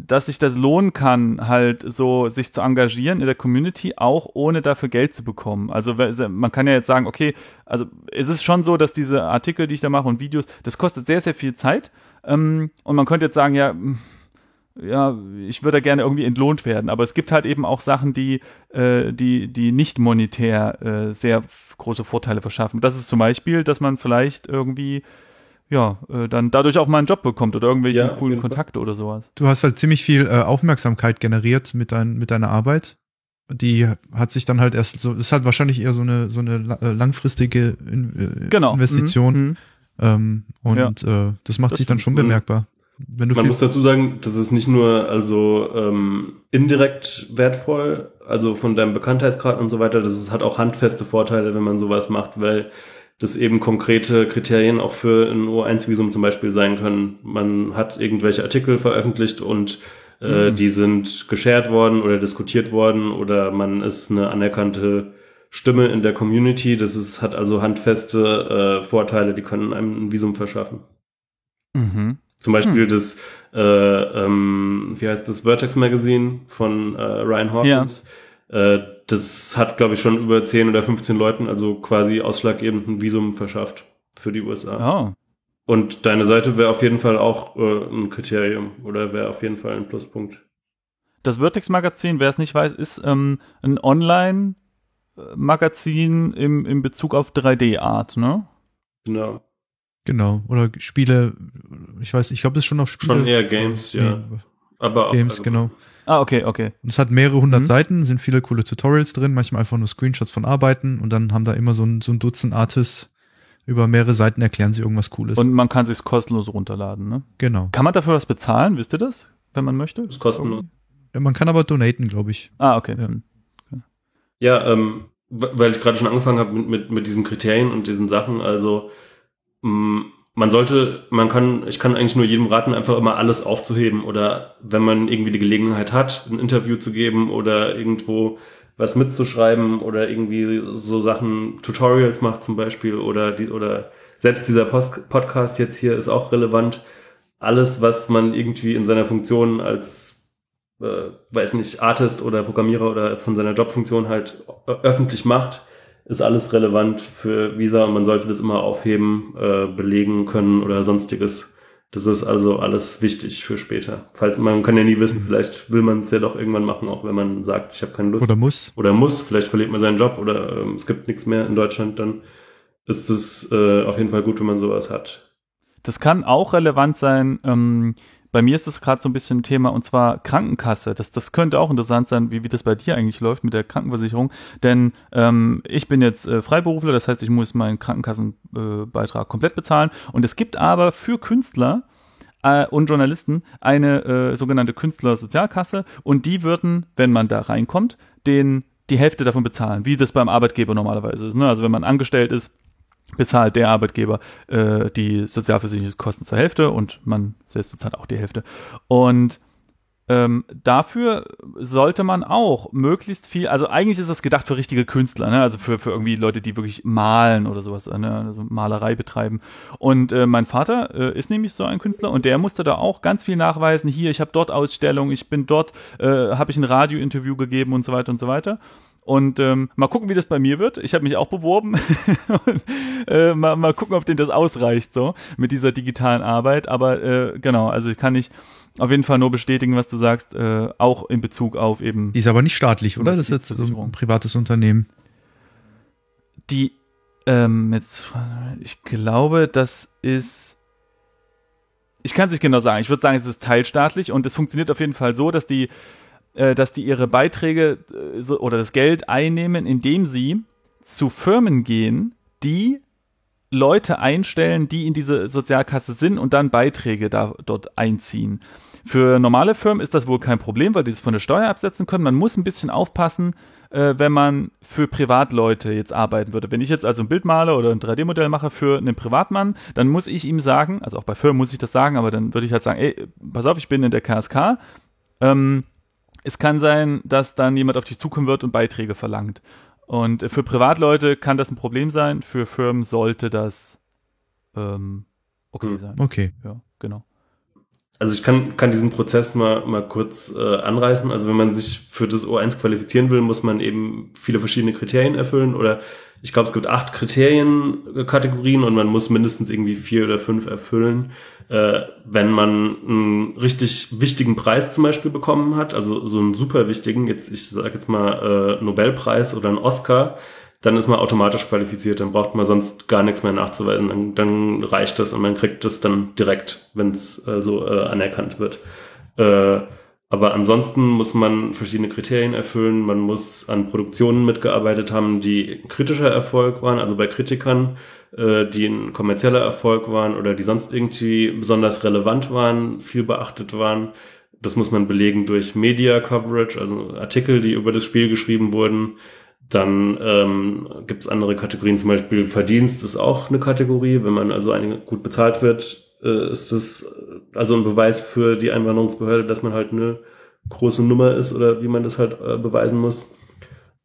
[SPEAKER 1] dass sich das lohnen kann, halt so sich zu engagieren in der Community, auch ohne dafür Geld zu bekommen. Also man kann ja jetzt sagen, okay, also es ist schon so, dass diese Artikel, die ich da mache und Videos, das kostet sehr, sehr viel Zeit. Ähm, und man könnte jetzt sagen, ja, ja, ich würde gerne irgendwie entlohnt werden. Aber es gibt halt eben auch Sachen, die, äh, die, die nicht monetär äh, sehr große Vorteile verschaffen. Das ist zum Beispiel, dass man vielleicht irgendwie ja, äh, dann dadurch auch mal einen Job bekommt oder irgendwelche ja, coolen Kontakte oder sowas.
[SPEAKER 3] Du hast halt ziemlich viel äh, Aufmerksamkeit generiert mit, dein, mit deiner Arbeit. Die hat sich dann halt erst so, ist halt wahrscheinlich eher so eine, so eine äh, langfristige In, äh, genau. Investition. Mhm. Ähm, und ja. äh, das macht das sich dann schon bemerkbar.
[SPEAKER 2] Man muss dazu sagen, das ist nicht nur also ähm, indirekt wertvoll, also von deinem Bekanntheitsgrad und so weiter, das ist, hat auch handfeste Vorteile, wenn man sowas macht, weil das eben konkrete Kriterien auch für ein O1-Visum zum Beispiel sein können. Man hat irgendwelche Artikel veröffentlicht und äh, mhm. die sind geshared worden oder diskutiert worden oder man ist eine anerkannte Stimme in der Community. Das ist, hat also handfeste äh, Vorteile, die können einem ein Visum verschaffen. Mhm. Zum Beispiel mhm. das, äh, ähm, wie heißt das, Vertex Magazine von äh, Ryan Hawkins. Ja. Äh, das hat, glaube ich, schon über 10 oder 15 Leuten, also quasi ausschlaggebend ein Visum verschafft für die USA. Oh. Und deine Seite wäre auf jeden Fall auch äh, ein Kriterium oder wäre auf jeden Fall ein Pluspunkt.
[SPEAKER 1] Das Vertex-Magazin, wer es nicht weiß, ist ähm, ein Online-Magazin im, im Bezug auf 3D-Art, ne?
[SPEAKER 2] Genau.
[SPEAKER 3] Genau. Oder Spiele, ich weiß, ich glaube, es ist schon auf Spiele.
[SPEAKER 2] Schon eher Games, ja. Nee,
[SPEAKER 3] Aber Games, also, genau.
[SPEAKER 1] Ah, okay, okay.
[SPEAKER 3] Es hat mehrere hundert mhm. Seiten, sind viele coole Tutorials drin, manchmal einfach nur Screenshots von Arbeiten und dann haben da immer so ein, so ein Dutzend Artists Über mehrere Seiten erklären sie irgendwas Cooles.
[SPEAKER 1] Und man kann sich kostenlos runterladen, ne?
[SPEAKER 3] genau.
[SPEAKER 1] Kann man dafür was bezahlen? Wisst ihr das? Wenn man möchte?
[SPEAKER 2] Ist kostenlos.
[SPEAKER 3] Ja, man kann aber donaten, glaube ich.
[SPEAKER 1] Ah, okay.
[SPEAKER 3] Ja.
[SPEAKER 2] Ja, ähm, weil ich gerade schon angefangen habe mit, mit, mit diesen Kriterien und diesen Sachen. Also man sollte, man kann, ich kann eigentlich nur jedem raten, einfach immer alles aufzuheben oder wenn man irgendwie die Gelegenheit hat, ein Interview zu geben oder irgendwo was mitzuschreiben oder irgendwie so Sachen, Tutorials macht zum Beispiel oder die oder selbst dieser Post Podcast jetzt hier ist auch relevant. Alles, was man irgendwie in seiner Funktion als äh, weiß nicht, Artist oder Programmierer oder von seiner Jobfunktion halt ö- öffentlich macht, ist alles relevant für Visa und man sollte das immer aufheben, äh, belegen können oder sonstiges. Das ist also alles wichtig für später. Falls man kann ja nie wissen, vielleicht will man es ja doch irgendwann machen, auch wenn man sagt, ich habe keine Lust
[SPEAKER 3] Oder muss.
[SPEAKER 2] oder muss, vielleicht verliert man seinen Job oder ähm, es gibt nichts mehr in Deutschland, dann ist es äh, auf jeden Fall gut, wenn man sowas hat.
[SPEAKER 1] Das kann auch relevant sein. Ähm, bei mir ist das gerade so ein bisschen ein Thema und zwar Krankenkasse. Das, das könnte auch interessant sein, wie, wie das bei dir eigentlich läuft mit der Krankenversicherung. Denn ähm, ich bin jetzt äh, Freiberufler, das heißt, ich muss meinen Krankenkassenbeitrag äh, komplett bezahlen. Und es gibt aber für Künstler äh, und Journalisten eine äh, sogenannte Künstlersozialkasse und die würden, wenn man da reinkommt, den die Hälfte davon bezahlen, wie das beim Arbeitgeber normalerweise ist. Ne? Also wenn man angestellt ist, bezahlt der Arbeitgeber äh, die Sozialversicherungskosten zur Hälfte und man selbst bezahlt auch die Hälfte. Und ähm, dafür sollte man auch möglichst viel, also eigentlich ist das gedacht für richtige Künstler, ne? also für, für irgendwie Leute, die wirklich malen oder sowas, ne? also Malerei betreiben. Und äh, mein Vater äh, ist nämlich so ein Künstler und der musste da auch ganz viel nachweisen. Hier, ich habe dort Ausstellungen, ich bin dort, äh, habe ich ein Radiointerview gegeben und so weiter und so weiter. Und ähm, mal gucken, wie das bei mir wird. Ich habe mich auch beworben. und, äh, mal, mal gucken, ob denen das ausreicht, so mit dieser digitalen Arbeit. Aber äh, genau, also ich kann nicht auf jeden Fall nur bestätigen, was du sagst, äh, auch in Bezug auf eben
[SPEAKER 3] Die ist aber nicht staatlich, oder? Das ist jetzt so ein privates Unternehmen.
[SPEAKER 1] die. Ähm, jetzt, ich glaube, das ist. Ich kann es nicht genau sagen. Ich würde sagen, es ist teilstaatlich und es funktioniert auf jeden Fall so, dass die äh, dass die ihre Beiträge äh, oder das Geld einnehmen, indem sie zu Firmen gehen, die Leute einstellen, die in diese Sozialkasse sind und dann Beiträge da, dort einziehen. Für normale Firmen ist das wohl kein Problem, weil die es von der Steuer absetzen können. Man muss ein bisschen aufpassen, äh, wenn man für Privatleute jetzt arbeiten würde. Wenn ich jetzt also ein Bild male oder ein 3D-Modell mache für einen Privatmann, dann muss ich ihm sagen, also auch bei Firmen muss ich das sagen, aber dann würde ich halt sagen, ey, pass auf, ich bin in der KSK, ähm, es kann sein, dass dann jemand auf dich zukommen wird und Beiträge verlangt. Und für Privatleute kann das ein Problem sein, für Firmen sollte das ähm, okay
[SPEAKER 2] Hm.
[SPEAKER 1] sein.
[SPEAKER 3] Okay.
[SPEAKER 1] Ja, genau.
[SPEAKER 2] Also ich kann, kann diesen Prozess mal, mal kurz äh, anreißen. Also wenn man sich für das O1 qualifizieren will, muss man eben viele verschiedene Kriterien erfüllen. Oder ich glaube, es gibt acht Kriterienkategorien und man muss mindestens irgendwie vier oder fünf erfüllen. Äh, wenn man einen richtig wichtigen Preis zum Beispiel bekommen hat, also so einen super wichtigen, jetzt ich sage jetzt mal äh, Nobelpreis oder einen Oscar, dann ist man automatisch qualifiziert, dann braucht man sonst gar nichts mehr nachzuweisen, dann, dann reicht das und man kriegt das dann direkt, wenn es also äh, anerkannt wird. Äh, aber ansonsten muss man verschiedene Kriterien erfüllen, man muss an Produktionen mitgearbeitet haben, die kritischer Erfolg waren, also bei Kritikern, äh, die ein kommerzieller Erfolg waren oder die sonst irgendwie besonders relevant waren, viel beachtet waren. Das muss man belegen durch Media Coverage, also Artikel, die über das Spiel geschrieben wurden. Dann ähm, gibt es andere Kategorien, zum Beispiel Verdienst ist auch eine Kategorie. Wenn man also eine, gut bezahlt wird, äh, ist das also ein Beweis für die Einwanderungsbehörde, dass man halt eine große Nummer ist oder wie man das halt äh, beweisen muss.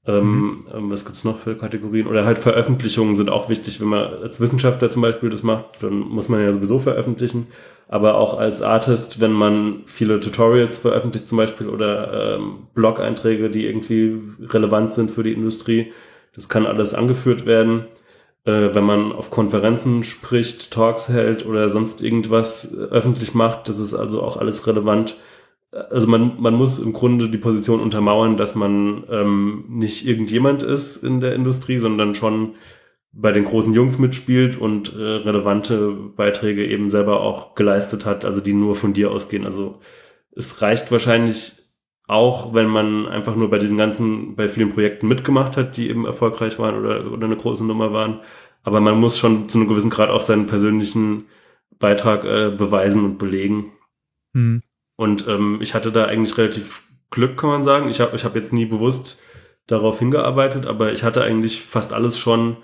[SPEAKER 2] Ähm, ähm, was gibt's noch für Kategorien? Oder halt Veröffentlichungen sind auch wichtig, wenn man als Wissenschaftler zum Beispiel das macht, dann muss man ja sowieso veröffentlichen. Aber auch als Artist, wenn man viele Tutorials veröffentlicht zum Beispiel oder ähm, Blog-Einträge, die irgendwie relevant sind für die Industrie, das kann alles angeführt werden. Äh, wenn man auf Konferenzen spricht, Talks hält oder sonst irgendwas öffentlich macht, das ist also auch alles relevant also man, man muss im Grunde die Position untermauern, dass man ähm, nicht irgendjemand ist in der Industrie, sondern schon bei den großen Jungs mitspielt und äh, relevante Beiträge eben selber auch geleistet hat, also die nur von dir ausgehen. Also es reicht wahrscheinlich auch, wenn man einfach nur bei diesen ganzen, bei vielen Projekten mitgemacht hat, die eben erfolgreich waren oder, oder eine große Nummer waren. Aber man muss schon zu einem gewissen Grad auch seinen persönlichen Beitrag äh, beweisen und belegen.
[SPEAKER 3] Hm.
[SPEAKER 2] Und ähm, ich hatte da eigentlich relativ Glück, kann man sagen. Ich habe ich hab jetzt nie bewusst darauf hingearbeitet, aber ich hatte eigentlich fast alles schon,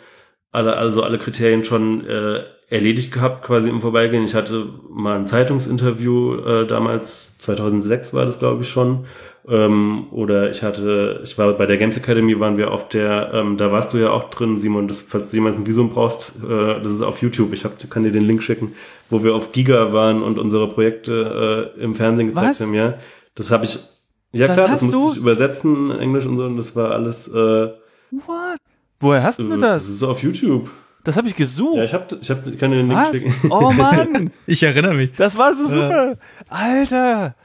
[SPEAKER 2] alle, also alle Kriterien schon äh, erledigt gehabt, quasi im Vorbeigehen. Ich hatte mal ein Zeitungsinterview äh, damals, 2006 war das, glaube ich, schon. Ähm, oder ich hatte, ich war bei der Games Academy, waren wir auf der, ähm, da warst du ja auch drin, Simon, das, falls du jemals ein Visum brauchst, äh, das ist auf YouTube, ich hab, kann dir den Link schicken, wo wir auf Giga waren und unsere Projekte äh, im Fernsehen gezeigt
[SPEAKER 1] Was?
[SPEAKER 2] haben, ja. Das habe ich, ja
[SPEAKER 1] Das
[SPEAKER 2] klar, das musste
[SPEAKER 1] du?
[SPEAKER 2] ich übersetzen, in Englisch und so, und das war alles, äh,
[SPEAKER 1] What? Woher hast du
[SPEAKER 2] das
[SPEAKER 1] das?
[SPEAKER 2] ist auf YouTube.
[SPEAKER 1] Das habe ich gesucht.
[SPEAKER 2] Ja, ich hab, ich hab, ich kann dir den Link
[SPEAKER 1] Was?
[SPEAKER 2] schicken.
[SPEAKER 1] Oh Mann,
[SPEAKER 3] Ich erinnere mich.
[SPEAKER 1] das war so super. Alter,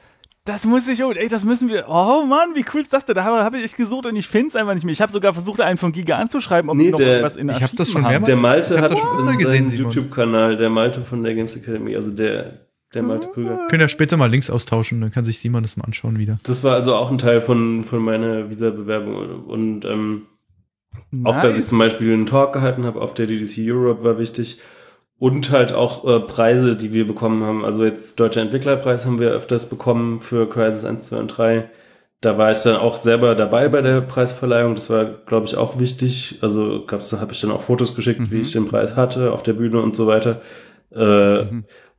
[SPEAKER 1] das muss ich, ey, das müssen wir, oh Mann, wie cool ist das denn? Da habe hab ich gesucht und ich finde es einfach nicht mehr. Ich habe sogar versucht, einen von Giga anzuschreiben, ob
[SPEAKER 2] Nee,
[SPEAKER 1] die noch
[SPEAKER 2] der-
[SPEAKER 1] irgendwas in
[SPEAKER 3] ich hab das schon
[SPEAKER 1] haben.
[SPEAKER 3] mehrmals-
[SPEAKER 2] Der
[SPEAKER 3] Ich
[SPEAKER 2] Malte
[SPEAKER 3] hab
[SPEAKER 2] hat
[SPEAKER 3] das
[SPEAKER 2] es
[SPEAKER 3] schon
[SPEAKER 2] in
[SPEAKER 3] gesehen.
[SPEAKER 2] YouTube-Kanal, der Malte von der Games Academy, also der, der Malte Krüger.
[SPEAKER 3] Können ja später mal Links austauschen, dann kann sich Simon das mal anschauen wieder.
[SPEAKER 2] Das war also auch ein Teil von, von meiner Visa-Bewerbung und ähm, auch, dass ich
[SPEAKER 1] Nice.
[SPEAKER 2] zum Beispiel einen Talk gehalten habe auf der DDC Europe war wichtig und halt auch äh, Preise, die wir bekommen haben. Also jetzt Deutscher Entwicklerpreis haben wir öfters bekommen für Crisis 1, 2 und 3. Da war ich dann auch selber dabei bei der Preisverleihung. Das war, glaube ich, auch wichtig. Also habe ich dann auch Fotos geschickt, wie ich den Preis hatte auf der Bühne und so weiter. Äh,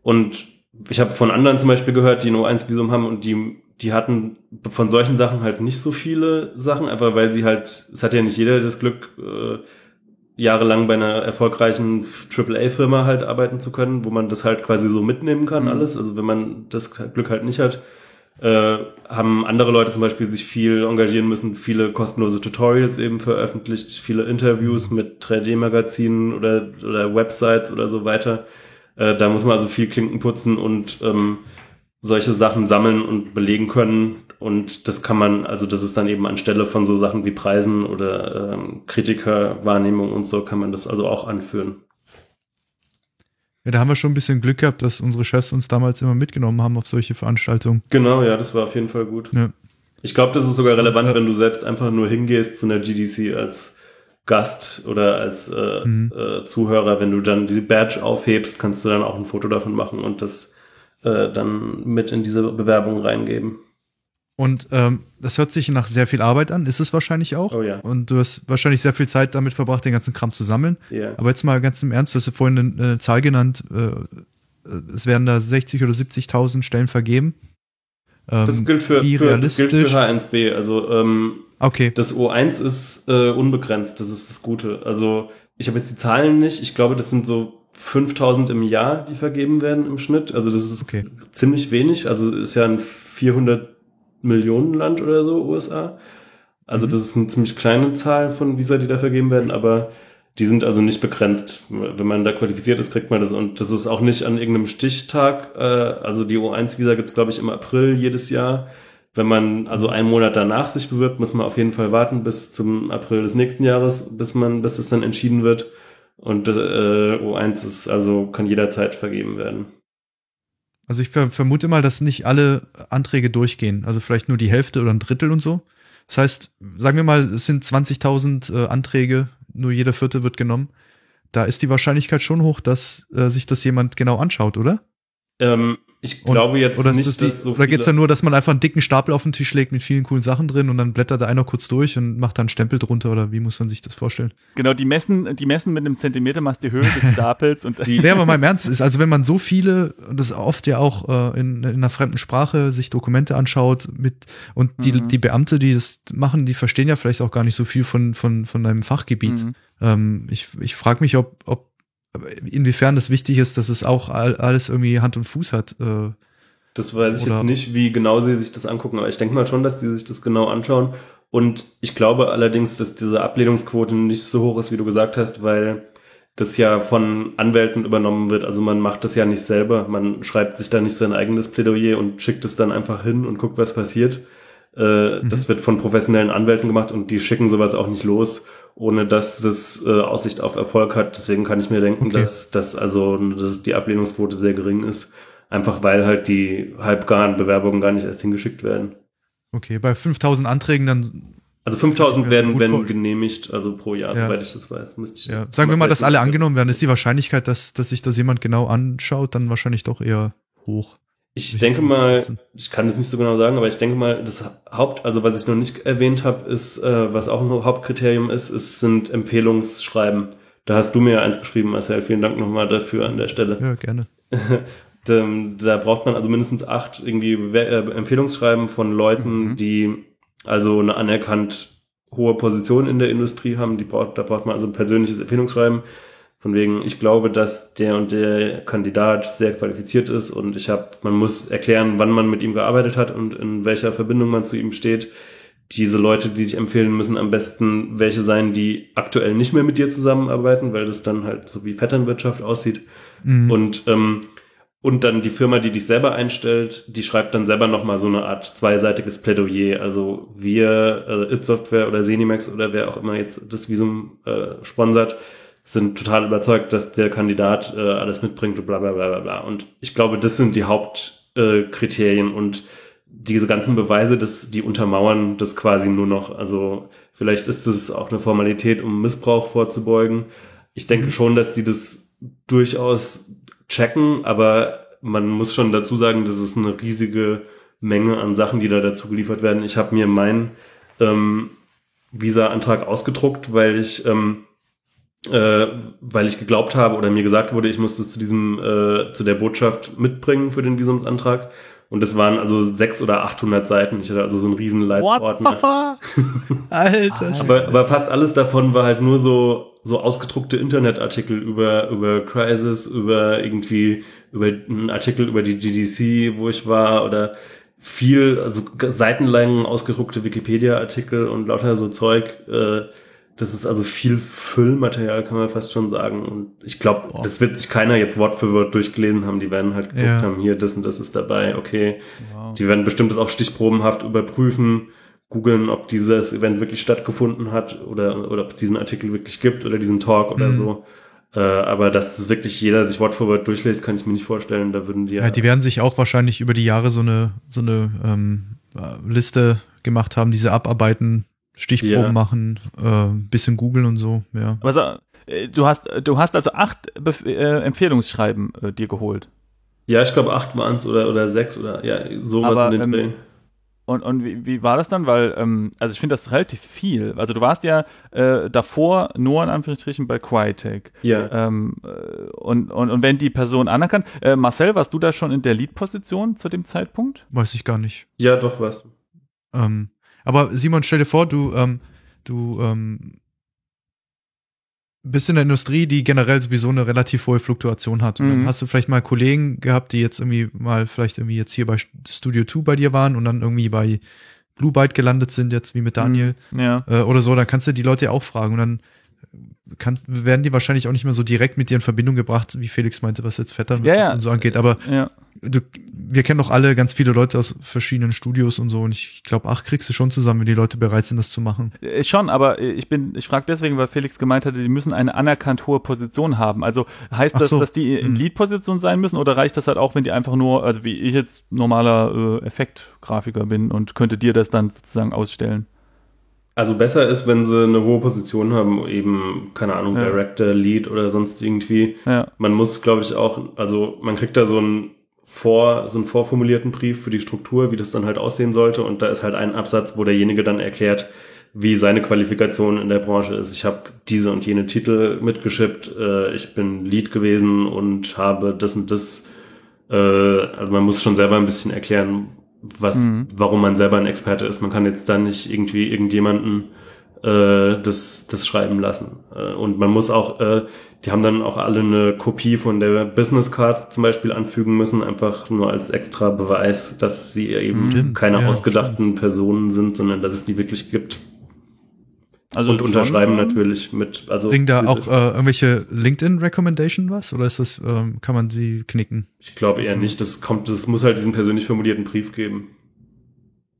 [SPEAKER 2] Und ich habe von anderen zum Beispiel gehört, die ein O1-Visum haben und die, die hatten von solchen Sachen halt nicht so viele Sachen, einfach weil sie halt, es hat ja nicht jeder das Glück, äh, jahrelang bei einer erfolgreichen AAA-Firma halt arbeiten zu können, wo man das halt quasi so mitnehmen kann, alles. Also wenn man das Glück halt nicht hat, äh, haben andere Leute zum Beispiel sich viel engagieren müssen, viele kostenlose Tutorials eben veröffentlicht, viele Interviews mit 3D-Magazinen oder, oder Websites oder so weiter. Äh, da muss man also viel Klinken putzen und ähm, solche Sachen sammeln und belegen können. Und das kann man, also das ist dann eben anstelle von so Sachen wie Preisen oder ähm, Kritikerwahrnehmung und so, kann man das also auch anführen.
[SPEAKER 3] Ja, da haben wir schon ein bisschen Glück gehabt, dass unsere Chefs uns damals immer mitgenommen haben auf solche Veranstaltungen.
[SPEAKER 2] Genau, ja, das war auf jeden Fall gut.
[SPEAKER 3] Ja.
[SPEAKER 2] Ich glaube, das ist sogar relevant,
[SPEAKER 3] Ja.
[SPEAKER 2] wenn du selbst einfach nur hingehst zu einer GDC als Gast oder als äh,
[SPEAKER 3] Mhm.
[SPEAKER 2] äh, Zuhörer. Wenn du dann die Badge aufhebst, kannst du dann auch ein Foto davon machen und das äh, dann mit in diese Bewerbung reingeben.
[SPEAKER 3] Und ähm, das hört sich nach sehr viel Arbeit an, ist es wahrscheinlich auch.
[SPEAKER 2] Oh ja.
[SPEAKER 3] Und du hast wahrscheinlich sehr viel Zeit damit verbracht, den ganzen Kram zu sammeln.
[SPEAKER 2] Ja.
[SPEAKER 3] Aber jetzt mal ganz im Ernst, du hast ja vorhin eine, eine Zahl genannt, äh, äh, es werden da 60 oder 70.000 Stellen vergeben. Ähm,
[SPEAKER 2] Das gilt für, für, das gilt für H1B. Also ähm,
[SPEAKER 3] okay,
[SPEAKER 2] das O1 ist äh, unbegrenzt, das ist das Gute. Also ich habe jetzt die Zahlen nicht. Ich glaube, das sind so 5000 im Jahr, die vergeben werden im Schnitt. Also das ist
[SPEAKER 3] Okay.
[SPEAKER 2] ziemlich wenig. Also ist ja ein 400 Millionen Land oder so, USA. Also
[SPEAKER 3] Mhm.
[SPEAKER 2] das ist eine ziemlich kleine Zahl von Visa, die da vergeben werden, aber die sind also nicht begrenzt. Wenn man da qualifiziert ist, kriegt man das. Und das ist auch nicht an irgendeinem Stichtag. Äh, also die O1-Visa gibt's glaube ich, im April jedes Jahr. Wenn man also einen Monat danach sich bewirbt, muss man auf jeden Fall warten bis zum April des nächsten Jahres, bis man, bis es dann entschieden wird. Und äh, O1 ist also kann jederzeit vergeben werden.
[SPEAKER 3] also ich ver vermute mal, dass nicht alle Anträge durchgehen. Also vielleicht nur die Hälfte oder ein Drittel und so. Das heißt, sagen wir mal, es sind 20.000 äh, Anträge, nur jeder vierte wird genommen. Da ist die Wahrscheinlichkeit schon hoch, dass äh, sich das jemand genau anschaut, oder?
[SPEAKER 2] Ähm, ich
[SPEAKER 3] Und-
[SPEAKER 2] glaube jetzt
[SPEAKER 3] oder ist
[SPEAKER 2] nicht,
[SPEAKER 3] das die,
[SPEAKER 2] dass so
[SPEAKER 3] oder geht's da
[SPEAKER 2] viele-
[SPEAKER 3] nur, dass man einfach einen dicken Stapel auf den Tisch legt mit vielen coolen Sachen drin und dann blättert da einer kurz durch und macht da einen Stempel drunter oder wie muss man sich das vorstellen?
[SPEAKER 1] Genau, die messen, die messen mit einem Zentimetermaß die Höhe des Stapels und
[SPEAKER 2] Die-
[SPEAKER 3] Nee, aber mal im Ernst ist, also wenn man so viele, und das oft ja auch äh, in, in einer fremden Sprache sich Dokumente anschaut mit und die,
[SPEAKER 1] Mhm.
[SPEAKER 3] die Beamte, die das machen, die verstehen ja vielleicht auch gar nicht so viel von, von, von einem Fachgebiet.
[SPEAKER 1] Mhm.
[SPEAKER 3] Ähm, ich ich frage mich, ob, ob inwiefern das wichtig ist, dass es auch all, alles irgendwie Hand und Fuß hat. Äh,
[SPEAKER 2] Das weiß ich
[SPEAKER 3] Oder-
[SPEAKER 2] jetzt nicht, wie genau sie sich das angucken, aber ich denke mal schon, dass die sich das genau anschauen. Und ich glaube allerdings, dass diese Ablehnungsquote nicht so hoch ist, wie du gesagt hast, weil das ja von Anwälten übernommen wird. Also man macht das ja nicht selber. Man schreibt sich da nicht sein eigenes Plädoyer und schickt es dann einfach hin und guckt, was passiert. Äh, Das wird von professionellen Anwälten gemacht und die schicken sowas auch nicht los, ohne dass das äh, Aussicht auf Erfolg hat. Deswegen kann ich mir denken,
[SPEAKER 3] Okay.
[SPEAKER 2] dass, dass also dass die Ablehnungsquote sehr gering ist. Einfach weil halt die halbgaren Bewerbungen gar nicht erst hingeschickt werden.
[SPEAKER 3] okay, bei 5000 Anträgen dann
[SPEAKER 2] Also 5000
[SPEAKER 3] Ja,
[SPEAKER 2] werden, werden genehmigt, also pro Jahr,
[SPEAKER 3] Ja.
[SPEAKER 2] soweit ich das weiß. Müsste ich
[SPEAKER 3] Ja. Sagen wir mal, dass alle angenommen werden, ist die Wahrscheinlichkeit, dass, dass sich das jemand genau anschaut, dann wahrscheinlich doch eher hoch.
[SPEAKER 2] Ich denke mal, ich kann es nicht so genau sagen, aber ich denke mal, das Haupt, also was ich noch nicht erwähnt habe, ist, äh, was auch ein Hauptkriterium ist, es sind Empfehlungsschreiben. Da hast du mir ja eins geschrieben, Marcel. Vielen Dank nochmal dafür an der Stelle.
[SPEAKER 3] Ja, gerne.
[SPEAKER 2] Ähm, da braucht man also mindestens acht irgendwie äh, Empfehlungsschreiben von Leuten,
[SPEAKER 1] Mhm.
[SPEAKER 2] die also eine anerkannt hohe Position in der Industrie haben. Die braucht, da braucht man also ein persönliches Empfehlungsschreiben. Von wegen, ich glaube, dass der und der Kandidat sehr qualifiziert ist und ich habe, man muss erklären, wann man mit ihm gearbeitet hat und in welcher Verbindung man zu ihm steht. Diese Leute, die dich empfehlen, müssen am besten welche sein, die aktuell nicht mehr mit dir zusammenarbeiten, weil das dann halt so wie Vetternwirtschaft aussieht.
[SPEAKER 3] Mhm.
[SPEAKER 2] Und, ähm, und dann die Firma, die dich selber einstellt, die schreibt dann selber nochmal so eine Art zweiseitiges Plädoyer. Also wir, äh, It Software oder Zenimax oder wer auch immer jetzt das Visum äh, sponsert, sind total überzeugt, dass der Kandidat äh, alles mitbringt und bla bla bla bla bla. Und ich glaube, das sind die Hauptkriterien äh, und diese ganzen Beweise, das, die untermauern das quasi nur noch. Also vielleicht ist es auch eine Formalität, um Missbrauch vorzubeugen. Ich denke schon, dass die das durchaus checken, aber man muss schon dazu sagen, das ist eine riesige Menge an Sachen, die da dazu geliefert werden. Ich habe mir meinen ähm, Visa-Antrag ausgedruckt, weil ich ähm, äh, weil ich geglaubt habe oder mir gesagt wurde, ich musste es zu diesem äh, zu der Botschaft mitbringen für den Visumsantrag. Und das waren also sechs oder 800 Seiten. Ich hatte also so einen riesen Leitordner.
[SPEAKER 3] Alter.
[SPEAKER 2] Aber, aber fast alles davon war halt nur so, so ausgedruckte Internetartikel über, über Crisis, über irgendwie, über einen Artikel über die GDC, wo ich war, oder viel, also seitenlang ausgedruckte Wikipedia-Artikel und lauter so Zeug. Äh, das ist also viel Füllmaterial, kann man fast schon sagen. Und ich glaube, das wird sich keiner jetzt Wort für Wort durchgelesen haben. Die werden halt geguckt
[SPEAKER 3] Ja.
[SPEAKER 2] haben, hier, das und das ist dabei, okay.
[SPEAKER 1] Wow.
[SPEAKER 2] Die werden bestimmt das auch stichprobenhaft überprüfen, googeln, ob dieses Event wirklich stattgefunden hat oder, oder ob es diesen Artikel wirklich gibt oder diesen Talk oder
[SPEAKER 3] Mhm.
[SPEAKER 2] so. Äh, aber dass es wirklich jeder sich Wort für Wort durchlässt, kann ich mir nicht vorstellen. Da würden die
[SPEAKER 3] Ja, die werden sich auch wahrscheinlich über die Jahre so eine, so eine ähm, äh, Liste gemacht haben, diese abarbeiten, Stichproben
[SPEAKER 2] Ja.
[SPEAKER 3] machen, äh, bisschen googeln und so, ja.
[SPEAKER 1] Aber so, äh, du hast, du hast also acht Bef äh, Empfehlungsschreiben äh, dir geholt.
[SPEAKER 2] ja, ich glaube acht waren es oder, oder sechs oder ja, sowas
[SPEAKER 1] Aber,
[SPEAKER 2] in den
[SPEAKER 1] ähm,
[SPEAKER 2] Dreh.
[SPEAKER 1] Und, und wie, wie war das dann? Weil, ähm, also ich finde das relativ viel. Also du warst ja äh, davor nur in Anführungsstrichen bei Crytek.
[SPEAKER 2] Ja.
[SPEAKER 1] Ähm, äh, und, und, und wenn die Person anerkannt, äh, Marcel, warst du da schon in der Lead-Position zu dem Zeitpunkt?
[SPEAKER 3] Weiß ich gar nicht.
[SPEAKER 2] Ja, doch, weißt du.
[SPEAKER 3] Ähm, aber Simon, stell dir vor, du, ähm, du ähm, bist in der Industrie, die generell sowieso eine relativ hohe Fluktuation hat. Und
[SPEAKER 1] Mhm.
[SPEAKER 3] dann hast du vielleicht mal Kollegen gehabt, die jetzt irgendwie mal vielleicht irgendwie jetzt hier bei Studio 2 bei dir waren und dann irgendwie bei Blue Byte gelandet sind, jetzt wie mit Daniel
[SPEAKER 1] Ja.
[SPEAKER 3] äh, oder so, dann kannst du die Leute ja auch fragen und dann kann, werden die wahrscheinlich auch nicht mehr so direkt mit dir in Verbindung gebracht, wie Felix meinte, was jetzt Vettern
[SPEAKER 1] Ja, ja.
[SPEAKER 3] und so angeht. Aber
[SPEAKER 1] Ja.
[SPEAKER 3] Du, wir kennen doch alle ganz viele Leute aus verschiedenen Studios und so und ich glaube, ach, kriegst du schon zusammen, wenn die Leute bereit sind, das zu machen.
[SPEAKER 1] Äh, Schon, aber äh, ich bin, ich frage deswegen, weil Felix gemeint hatte, die müssen eine anerkannt hohe Position haben. Also heißt
[SPEAKER 3] Ach
[SPEAKER 1] das,
[SPEAKER 3] so.
[SPEAKER 1] dass die in
[SPEAKER 3] Mhm.
[SPEAKER 1] Lead-Position sein müssen oder reicht das halt auch, wenn die einfach nur, also wie ich jetzt normaler äh, Effektgrafiker bin und könnte dir das dann sozusagen ausstellen?
[SPEAKER 2] Also besser ist, wenn sie eine hohe Position haben, eben, keine Ahnung,
[SPEAKER 1] Ja.
[SPEAKER 2] Director, Lead oder sonst irgendwie.
[SPEAKER 1] Ja.
[SPEAKER 2] Man muss, glaube ich, auch, also man kriegt da so einen vor, so einen vorformulierten Brief für die Struktur, wie das dann halt aussehen sollte. Und da ist halt ein Absatz, wo derjenige dann erklärt, wie seine Qualifikation in der Branche ist. Ich habe diese und jene Titel mitgeschippt, äh, ich bin Lead gewesen und habe das und das. Äh, also man muss schon selber ein bisschen erklären, was,
[SPEAKER 1] Mhm.
[SPEAKER 2] warum man selber ein Experte ist. Man kann jetzt da nicht irgendwie irgendjemanden äh, das, das schreiben lassen. Äh, und man muss auch, äh, die haben dann auch alle eine Kopie von der Business Card zum Beispiel anfügen müssen, einfach nur als extra Beweis, dass sie eben
[SPEAKER 3] Stimmt,
[SPEAKER 2] keine
[SPEAKER 3] ja,
[SPEAKER 2] ausgedachten Personen sind, sondern dass es die wirklich gibt.
[SPEAKER 1] Also
[SPEAKER 2] und
[SPEAKER 1] schon,
[SPEAKER 2] unterschreiben
[SPEAKER 1] ähm,
[SPEAKER 2] natürlich mit, also
[SPEAKER 3] Bringen da auch äh, irgendwelche LinkedIn-Recommendation was oder ist das, ähm, kann man sie knicken?
[SPEAKER 2] ich glaube eher nicht, das kommt, das muss halt diesen persönlich formulierten Brief geben.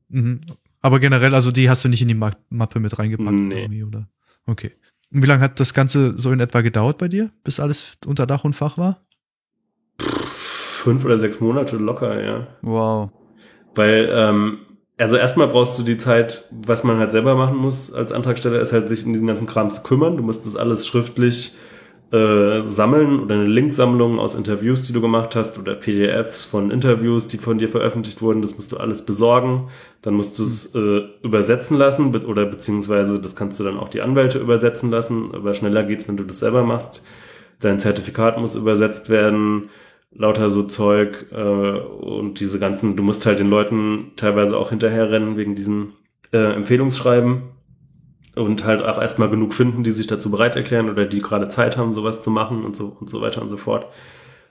[SPEAKER 3] Mhm. Aber generell, also die hast du nicht in die Ma Mappe mit reingepackt
[SPEAKER 2] Nee.
[SPEAKER 3] irgendwie, oder? Okay. Und wie lange hat das Ganze so in etwa gedauert bei dir, bis alles unter Dach und Fach war?
[SPEAKER 2] Fünf oder sechs Monate locker, ja.
[SPEAKER 1] Wow.
[SPEAKER 2] Weil ähm, also erstmal brauchst du die Zeit, was man halt selber machen muss als Antragsteller, ist halt sich in diesen ganzen Kram zu kümmern. Du musst das alles schriftlich äh, sammeln oder eine Linksammlung aus Interviews, die du gemacht hast oder PDFs von Interviews, die von dir veröffentlicht wurden. Das musst du alles besorgen. Dann musst du es äh, übersetzen lassen be oder beziehungsweise das kannst du dann auch die Anwälte übersetzen lassen. Aber schneller geht's, wenn du das selber machst. Dein Zertifikat muss übersetzt werden lauter so Zeug äh, und diese ganzen, du musst halt den Leuten teilweise auch hinterherrennen wegen diesen äh, Empfehlungsschreiben und halt auch erstmal genug finden, die sich dazu bereit erklären oder die gerade Zeit haben, sowas zu machen und so und so weiter und so fort.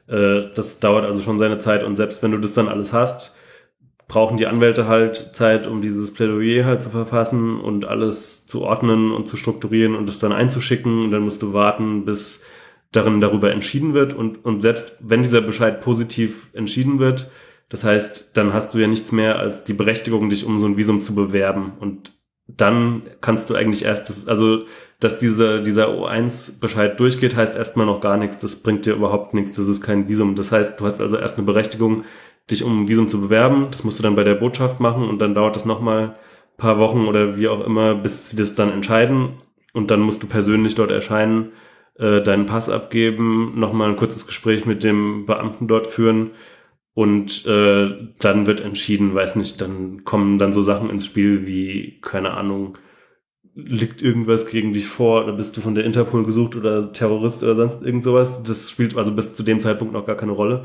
[SPEAKER 2] Äh, das dauert also schon seine Zeit und selbst wenn du das dann alles hast, brauchen die Anwälte halt Zeit, um dieses Plädoyer halt zu verfassen und alles zu ordnen und zu strukturieren und es dann einzuschicken. Und dann musst du warten, bis darin darüber entschieden wird. Und, und selbst wenn dieser Bescheid positiv entschieden wird, das heißt, dann hast du ja nichts mehr als die Berechtigung, dich um so ein Visum zu bewerben. Und dann kannst du eigentlich erst das, also, dass dieser, dieser O1-Bescheid durchgeht, heißt erstmal noch gar nichts. Das bringt dir überhaupt nichts. Das ist kein Visum. Das heißt, du hast also erst eine Berechtigung, dich um ein Visum zu bewerben. Das musst du dann bei der Botschaft machen und dann dauert das nochmal paar Wochen oder wie auch immer, bis sie das dann entscheiden. Und dann musst du persönlich dort erscheinen äh, deinen Pass abgeben, nochmal ein kurzes Gespräch mit dem Beamten dort führen und äh, dann wird entschieden, weiß nicht, dann kommen dann so Sachen ins Spiel wie, keine Ahnung, liegt irgendwas gegen dich vor oder bist du von der Interpol gesucht oder Terrorist oder sonst irgend sowas. Das spielt also bis zu dem Zeitpunkt noch gar keine Rolle.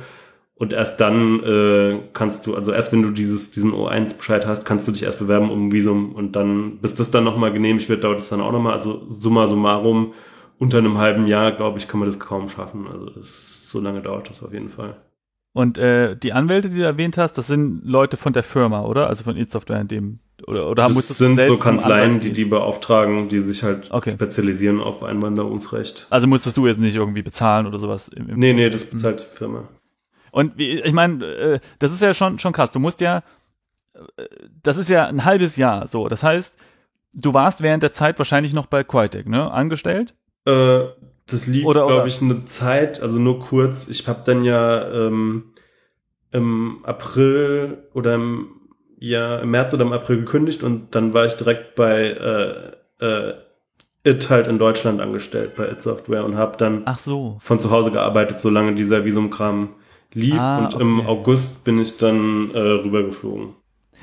[SPEAKER 2] Und erst dann äh, kannst du, also erst wenn du dieses, diesen O1-Bescheid hast, kannst du dich erst bewerben um ein Visum und dann, bis das dann nochmal genehmigt wird, dauert es dann auch nochmal. Also summa summarum unter einem halben Jahr, glaube ich, kann man das kaum schaffen. Also das, so lange dauert das auf jeden Fall.
[SPEAKER 1] Und äh, die Anwälte, die du erwähnt hast, das sind Leute von der Firma, oder? Also von Software in dem oder oder
[SPEAKER 2] das sind so Kanzleien, die die beauftragen, die sich halt
[SPEAKER 1] okay.
[SPEAKER 2] spezialisieren auf Einwanderungsrecht.
[SPEAKER 1] Also musstest du jetzt nicht irgendwie bezahlen oder sowas?
[SPEAKER 2] Im, im nee, nee, das bezahlt die Firma.
[SPEAKER 1] Und wie, ich meine, äh, das ist ja schon schon krass. Du musst ja, äh, das ist ja ein halbes Jahr so. Das heißt, du warst während der Zeit wahrscheinlich noch bei Quitec, ne, angestellt?
[SPEAKER 2] Äh, das lief, glaube ich, eine Zeit, also nur kurz. Ich habe dann ja ähm, im April oder im, ja, im März oder im April gekündigt und dann war ich direkt bei äh, äh, It halt in Deutschland angestellt, bei It Software und habe dann
[SPEAKER 1] so.
[SPEAKER 2] von zu Hause gearbeitet, solange dieser Visumkram lief. Ah, und okay. im August bin ich dann äh, rübergeflogen.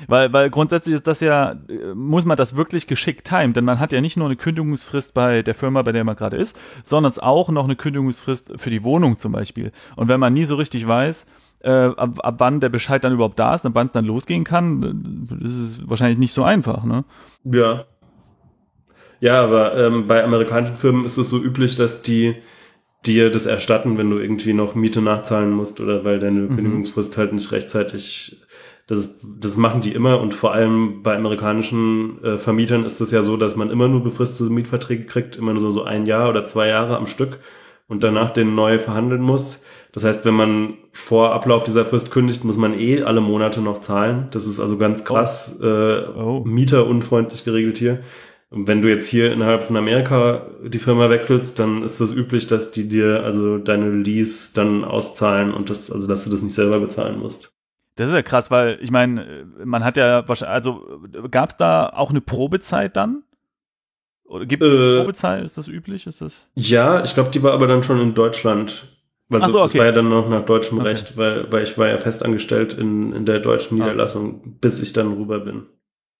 [SPEAKER 1] Weil, weil grundsätzlich ist das ja, muss man das wirklich geschickt timen, denn man hat ja nicht nur eine Kündigungsfrist bei der Firma, bei der man gerade ist, sondern auch noch eine Kündigungsfrist für die Wohnung zum Beispiel. Und wenn man nie so richtig weiß, äh, ab, ab wann der Bescheid dann überhaupt da ist, ab wann es dann losgehen kann, ist es wahrscheinlich nicht so einfach, ne?
[SPEAKER 2] Ja. Ja, aber ähm, bei amerikanischen Firmen ist es so üblich, dass die dir das erstatten, wenn du irgendwie noch Miete nachzahlen musst oder weil deine mhm. Kündigungsfrist halt nicht rechtzeitig das, das machen die immer und vor allem bei amerikanischen äh, Vermietern ist es ja so, dass man immer nur befristete Mietverträge kriegt, immer nur so ein Jahr oder zwei Jahre am Stück und danach den neu verhandeln muss. Das heißt, wenn man vor Ablauf dieser Frist kündigt, muss man eh alle Monate noch zahlen. Das ist also ganz krass oh. Äh, oh. mieterunfreundlich geregelt hier. Und wenn du jetzt hier innerhalb von Amerika die Firma wechselst, dann ist das üblich, dass die dir also deine Lease dann auszahlen und das, also dass du das nicht selber bezahlen musst.
[SPEAKER 1] Das ist ja krass, weil ich meine, man hat ja wahrscheinlich, also gab es da auch eine Probezeit dann? Oder gibt es äh, eine Probezeit? Ist das üblich? Ist das?
[SPEAKER 2] Ja, ich glaube, die war aber dann schon in Deutschland. Weil so, okay. das war ja dann noch nach deutschem okay. Recht, weil, weil ich war ja festangestellt in, in der deutschen ah. Niederlassung, okay. bis ich dann rüber bin.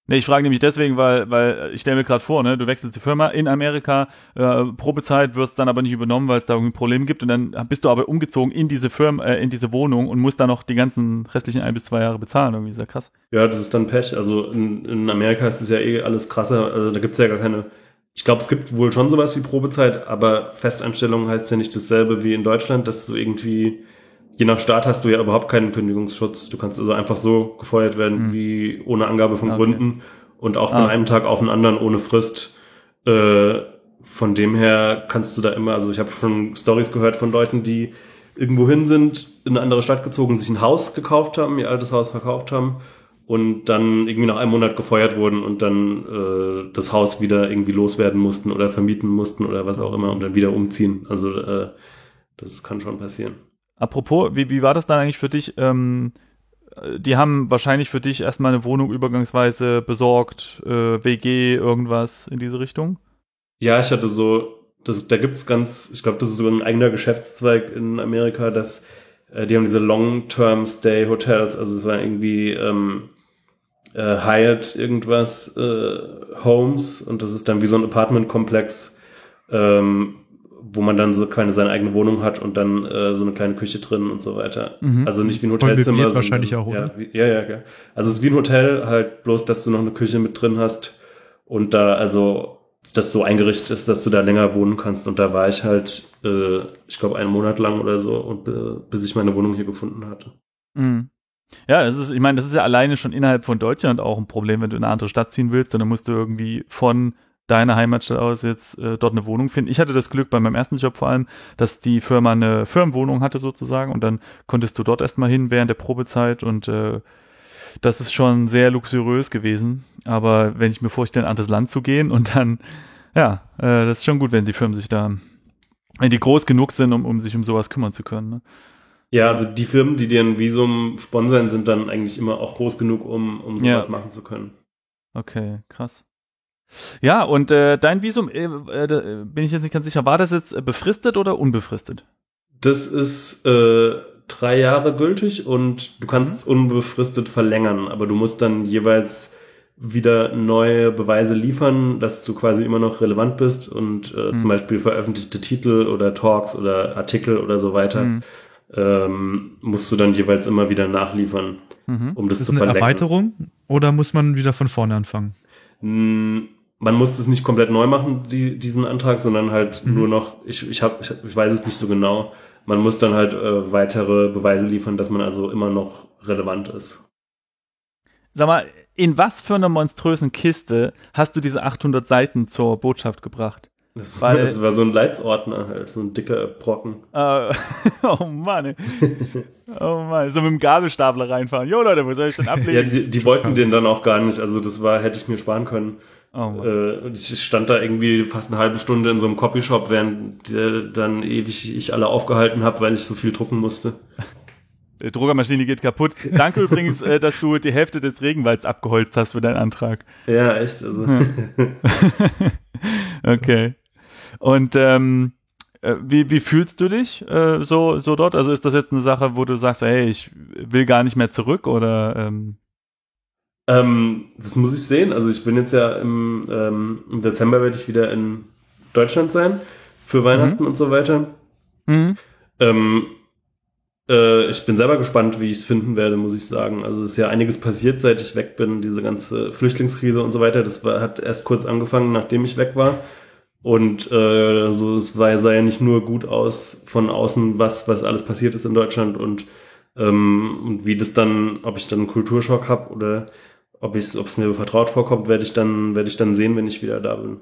[SPEAKER 1] Nee, ich frage nämlich deswegen, weil, weil ich stelle mir gerade vor, ne, du wechselst die Firma in Amerika, äh, Probezeit wirst dann aber nicht übernommen, weil es da irgendwie ein Problem gibt und dann bist du aber umgezogen in diese Firma, äh, in diese Wohnung und musst dann noch die ganzen restlichen ein bis zwei Jahre bezahlen. Irgendwie ist ja krass.
[SPEAKER 2] Ja, das ist dann Pech. Also in, in Amerika ist es ja eh alles krasser. Also da gibt's ja gar keine. Ich glaube, es gibt wohl schon sowas wie Probezeit, aber Festanstellung heißt ja nicht dasselbe wie in Deutschland, dass du irgendwie je nach Staat hast du ja überhaupt keinen Kündigungsschutz. Du kannst also einfach so gefeuert werden, mhm. wie ohne Angabe von okay. Gründen und auch von ah. einem Tag auf den anderen ohne Frist. Äh, von dem her kannst du da immer, also ich habe schon Stories gehört von Leuten, die irgendwo hin sind, in eine andere Stadt gezogen, sich ein Haus gekauft haben, ihr altes Haus verkauft haben und dann irgendwie nach einem Monat gefeuert wurden und dann äh, das Haus wieder irgendwie loswerden mussten oder vermieten mussten oder was auch immer und dann wieder umziehen. Also äh, das kann schon passieren.
[SPEAKER 1] Apropos, wie, wie war das dann eigentlich für dich? Ähm, äh, die haben wahrscheinlich für dich erstmal eine Wohnung übergangsweise besorgt, äh, WG, irgendwas in diese Richtung?
[SPEAKER 2] Ja, ich hatte so, das, da gibt's ganz, ich glaube, das ist so ein eigener Geschäftszweig in Amerika, dass äh, die haben diese Long-Term-Stay-Hotels, also es war irgendwie ähm, äh, Hyatt irgendwas äh, Homes und das ist dann wie so ein Apartment-Komplex, ähm, wo man dann so keine seine eigene Wohnung hat und dann äh, so eine kleine Küche drin und so weiter.
[SPEAKER 1] Mhm.
[SPEAKER 2] Also nicht wie ein
[SPEAKER 3] Voll
[SPEAKER 2] Hotelzimmer. sondern-
[SPEAKER 3] wahrscheinlich auch,
[SPEAKER 2] ja,
[SPEAKER 3] oder?
[SPEAKER 2] wie, ja, ja, ja. Also es ist wie ein Hotel, halt bloß, dass du noch eine Küche mit drin hast und da also das so eingerichtet ist, dass du da länger wohnen kannst. Und da war ich halt, äh, ich glaube, einen Monat lang oder so, und äh, bis ich meine Wohnung hier gefunden hatte.
[SPEAKER 1] Mhm. Ja, das ist, ich meine, das ist ja alleine schon innerhalb von Deutschland auch ein Problem, wenn du in eine andere Stadt ziehen willst, dann musst du irgendwie von deiner Heimatstadt aus jetzt äh, dort eine Wohnung finden. Ich hatte das Glück bei meinem ersten Job vor allem, dass die Firma eine Firmenwohnung hatte sozusagen und dann konntest du dort erstmal hin während der Probezeit und äh, das ist schon sehr luxuriös gewesen. Aber wenn ich mir vorstelle, in ein anderes Land zu gehen und dann, ja, äh, das ist schon gut, wenn die Firmen sich da, wenn die groß genug sind, um, um sich um sowas kümmern zu können. Ne?
[SPEAKER 2] Ja, also die Firmen, die dir ein Visum sponsern, sind dann eigentlich immer auch groß genug, um, um sowas
[SPEAKER 1] Ja.
[SPEAKER 2] machen zu können.
[SPEAKER 1] Okay, krass. Ja, und äh, dein Visum, äh, äh, da bin ich jetzt nicht ganz sicher, war das jetzt äh, befristet oder unbefristet?
[SPEAKER 2] Das ist äh, drei Jahre gültig und du kannst es unbefristet verlängern, aber du musst dann jeweils wieder neue Beweise liefern, dass du quasi immer noch relevant bist und äh,
[SPEAKER 1] Hm.
[SPEAKER 2] zum Beispiel veröffentlichte Titel oder Talks oder Artikel oder so weiter
[SPEAKER 1] Hm.
[SPEAKER 2] ähm, musst du dann jeweils immer wieder nachliefern,
[SPEAKER 1] Mhm.
[SPEAKER 2] um das
[SPEAKER 3] Ist
[SPEAKER 2] zu
[SPEAKER 3] das eine
[SPEAKER 2] verlängern.
[SPEAKER 3] Erweiterung oder muss man wieder von vorne anfangen?
[SPEAKER 2] Man muss es nicht komplett neu machen, die, diesen Antrag, sondern halt
[SPEAKER 3] Mhm.
[SPEAKER 2] nur noch, ich, ich, hab, ich, ich weiß es nicht so genau. Man muss dann halt äh, weitere Beweise liefern, dass man also immer noch relevant ist.
[SPEAKER 1] Sag mal, in was für einer monströsen Kiste hast du diese 800 Seiten zur Botschaft gebracht?
[SPEAKER 2] Das war, das war so ein Leitsordner halt, so ein dicker Brocken.
[SPEAKER 1] Äh, oh Mann, oh Mann, so mit dem Gabelstapler reinfahren. Jo Leute, wo soll ich denn ablegen?
[SPEAKER 2] Ja, die, die wollten den dann auch gar nicht, also das war, hätte ich mir sparen können.
[SPEAKER 1] Oh.
[SPEAKER 2] Äh, und ich stand da irgendwie fast eine halbe Stunde in so einem Copyshop, während äh, dann ewig ich alle aufgehalten habe, weil ich so viel drucken musste.
[SPEAKER 1] Die Druckermaschine geht kaputt. Danke übrigens, äh, dass du die Hälfte des Regenwalds abgeholzt hast für deinen Antrag.
[SPEAKER 2] Ja, echt. Also.
[SPEAKER 1] okay. Und ähm, äh, wie, wie fühlst du dich äh, so, so dort? Also ist das jetzt eine Sache, wo du sagst, hey, ich will gar nicht mehr zurück oder ähm,
[SPEAKER 2] Ähm, das muss ich sehen. Also ich bin jetzt ja im, ähm, im Dezember werde ich wieder in Deutschland sein für Weihnachten und so weiter.
[SPEAKER 1] mhm.
[SPEAKER 2] Ähm, äh, ich bin selber gespannt, wie ich es finden werde, muss ich sagen. Also es ist ja einiges passiert, seit ich weg bin. Diese ganze Flüchtlingskrise und so weiter. Das war, hat erst kurz angefangen, nachdem ich weg war. Und äh, so es war, sah ja nicht nur gut aus von außen, was was alles passiert ist in Deutschland und ähm, und wie das dann, ob ich dann einen Kulturschock habe oder ob ich ob es mir vertraut vorkommt, werde ich dann werde ich dann sehen, wenn ich wieder da bin.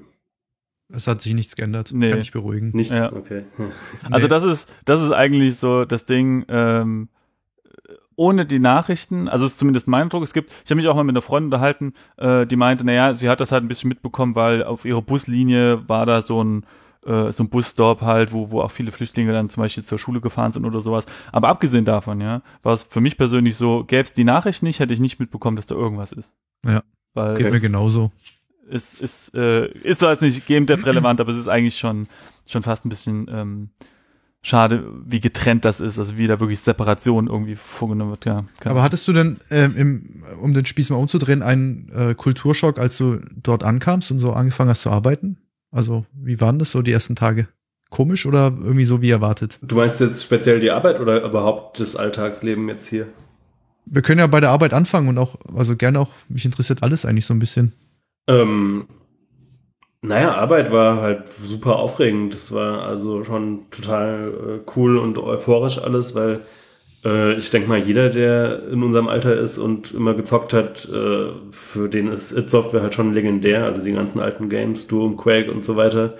[SPEAKER 3] Es hat sich nichts geändert.
[SPEAKER 1] Nee.
[SPEAKER 3] Kann ich beruhigen.
[SPEAKER 2] Nichts,
[SPEAKER 1] Ja.
[SPEAKER 2] okay. Hm.
[SPEAKER 1] Also
[SPEAKER 3] Nee.
[SPEAKER 1] das ist, das ist eigentlich so das Ding, ähm, ohne die Nachrichten, also ist zumindest mein Eindruck, es gibt, ich habe mich auch mal mit einer Freundin unterhalten, äh, die meinte, naja, sie hat das halt ein bisschen mitbekommen, weil auf ihrer Buslinie war da so ein, äh, so ein Busstop halt, wo, wo auch viele Flüchtlinge dann zum Beispiel zur Schule gefahren sind oder sowas. Aber abgesehen davon, ja, war es für mich persönlich so, gäbe es die Nachricht nicht, hätte ich nicht mitbekommen, dass da irgendwas ist.
[SPEAKER 3] Ja.
[SPEAKER 1] Weil
[SPEAKER 3] Geht mir genauso.
[SPEAKER 1] es ist, äh, ist zwar jetzt nicht Game Dev relevant, aber es ist eigentlich schon, schon fast ein bisschen ähm, schade, wie getrennt das ist, also wie da wirklich Separation irgendwie vorgenommen wird, ja.
[SPEAKER 3] Aber hattest du denn, ähm, im, um den Spieß mal umzudrehen, einen äh, Kulturschock, als du dort ankamst und so angefangen hast zu arbeiten? Also, wie waren das so die ersten Tage? Komisch oder irgendwie so wie erwartet?
[SPEAKER 2] Du meinst jetzt speziell die Arbeit oder überhaupt das Alltagsleben jetzt hier?
[SPEAKER 3] Wir können ja bei der Arbeit anfangen und auch, also gerne auch, mich interessiert alles eigentlich so ein bisschen.
[SPEAKER 2] Ähm, naja, Arbeit war halt super aufregend. Das war also schon total äh, cool und euphorisch alles, weil äh, ich denke mal, jeder, der in unserem Alter ist und immer gezockt hat, äh, für den ist It Software halt schon legendär. Also die ganzen alten Games, Doom, Quake und so weiter,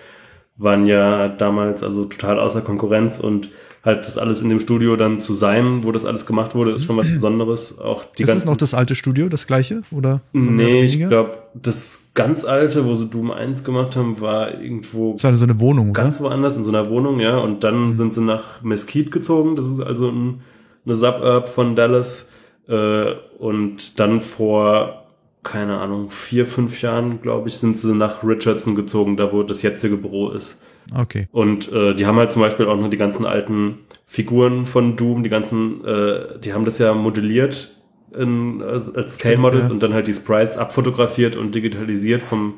[SPEAKER 2] waren ja damals also total außer Konkurrenz und halt das alles in dem Studio dann zu sein, wo das alles gemacht wurde, ist schon was Besonderes. Auch die
[SPEAKER 3] ist
[SPEAKER 2] ganzen
[SPEAKER 3] noch das alte Studio, das gleiche? Oder oder
[SPEAKER 2] Nee, ich glaube, das ganz alte, wo sie Doom 1 gemacht haben, war irgendwo
[SPEAKER 3] Das ist eine, so eine Wohnung, oder?
[SPEAKER 2] ganz woanders in so einer Wohnung, ja. Und dann sind sie nach Mesquite gezogen. Das ist also ein, eine Suburb von Dallas. Äh, und dann vor, keine Ahnung, vier, fünf Jahren, glaube ich, sind sie nach Richardson gezogen, da wo das jetzige Büro ist.
[SPEAKER 3] Okay.
[SPEAKER 2] Und äh, die haben halt zum Beispiel auch noch die ganzen alten Figuren von Doom, die ganzen, äh, die haben das ja modelliert in, als als Scale Models
[SPEAKER 3] ja.
[SPEAKER 2] und dann halt die Sprites abfotografiert und digitalisiert vom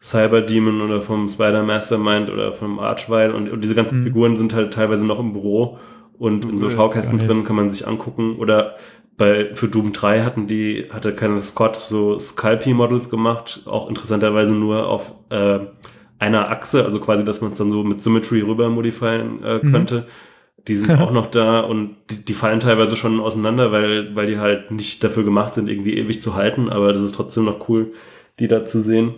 [SPEAKER 2] Cyber Demon oder vom Spider Mastermind oder vom Archvile und, und diese ganzen
[SPEAKER 3] Mhm.
[SPEAKER 2] Figuren sind halt teilweise noch im Büro und in so Schaukästen
[SPEAKER 3] Geil.
[SPEAKER 2] drin kann man sich angucken oder bei, für Doom 3 hatten die, hatte Kenneth Scott so Scalpy-Models gemacht, auch interessanterweise nur auf äh, einer Achse, also quasi, dass man es dann so mit Symmetry rüber modifieren äh,
[SPEAKER 3] Mhm.
[SPEAKER 2] könnte. Die sind auch noch da und die, die fallen teilweise schon auseinander, weil, weil die halt nicht dafür gemacht sind, irgendwie ewig zu halten, aber das ist trotzdem noch cool, die da zu sehen.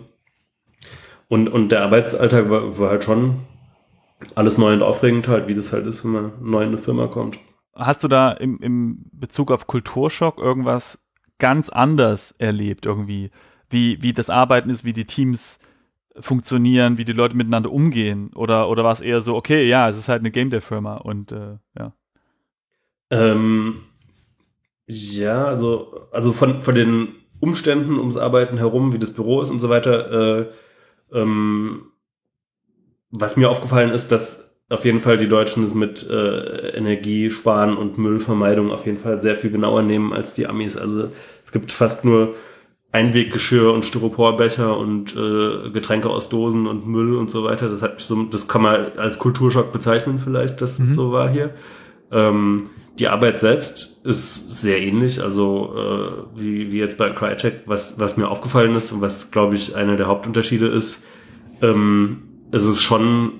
[SPEAKER 2] Und, und der Arbeitsalltag war, war halt schon alles neu und aufregend halt, wie das halt ist, wenn man neu in eine Firma kommt.
[SPEAKER 1] Hast du da im, im Bezug auf Kulturschock irgendwas ganz anders erlebt irgendwie? Wie, wie das Arbeiten ist, wie die Teams funktionieren, wie die Leute miteinander umgehen? Oder, oder war es eher so, okay, ja, es ist halt eine Game Dev-Firma und äh, ja.
[SPEAKER 2] Ähm, ja, also, also von, von den Umständen ums Arbeiten herum, wie das Büro ist und so weiter, äh, ähm, was mir aufgefallen ist, dass auf jeden Fall die Deutschen es mit äh, Energiesparen und Müllvermeidung auf jeden Fall sehr viel genauer nehmen als die Amis. Also es gibt fast nur Einweggeschirr und Styroporbecher und äh, Getränke aus Dosen und Müll und so weiter. Das hat mich so, das kann man als Kulturschock bezeichnen vielleicht, dass das
[SPEAKER 3] Mhm.
[SPEAKER 2] so war hier. Ähm, die Arbeit selbst ist sehr ähnlich, also äh, wie, wie jetzt bei Crytek, was, was mir aufgefallen ist und was, glaube ich, einer der Hauptunterschiede ist, ähm, es ist schon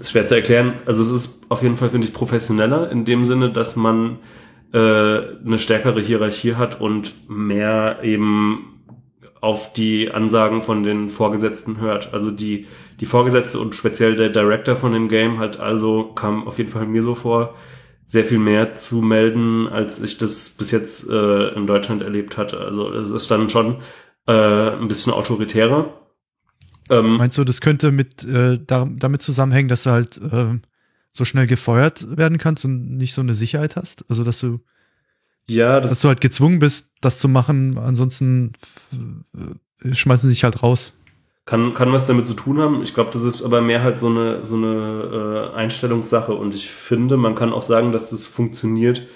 [SPEAKER 2] ist schwer zu erklären. Also es ist auf jeden Fall, finde ich, professioneller in dem Sinne, dass man äh, eine stärkere Hierarchie hat und mehr eben auf die Ansagen von den Vorgesetzten hört. Also die, die Vorgesetzte und speziell der Director von dem Game hat also, kam auf jeden Fall mir so vor, sehr viel mehr zu melden, als ich das bis jetzt äh, in Deutschland erlebt hatte. Also es ist dann schon äh, ein bisschen autoritärer. Ähm,
[SPEAKER 3] Meinst du, das könnte mit äh, da, damit zusammenhängen, dass du halt äh, so schnell gefeuert werden kannst und nicht so eine Sicherheit hast? Also dass du,
[SPEAKER 2] ja, das
[SPEAKER 3] dass du halt gezwungen bist, das zu machen, ansonsten äh, schmeißen sie dich halt raus.
[SPEAKER 2] Kann, kann was damit zu tun haben. Ich glaube, das ist aber mehr halt so eine, so eine äh, Einstellungssache. Und ich finde, man kann auch sagen, dass das funktioniert.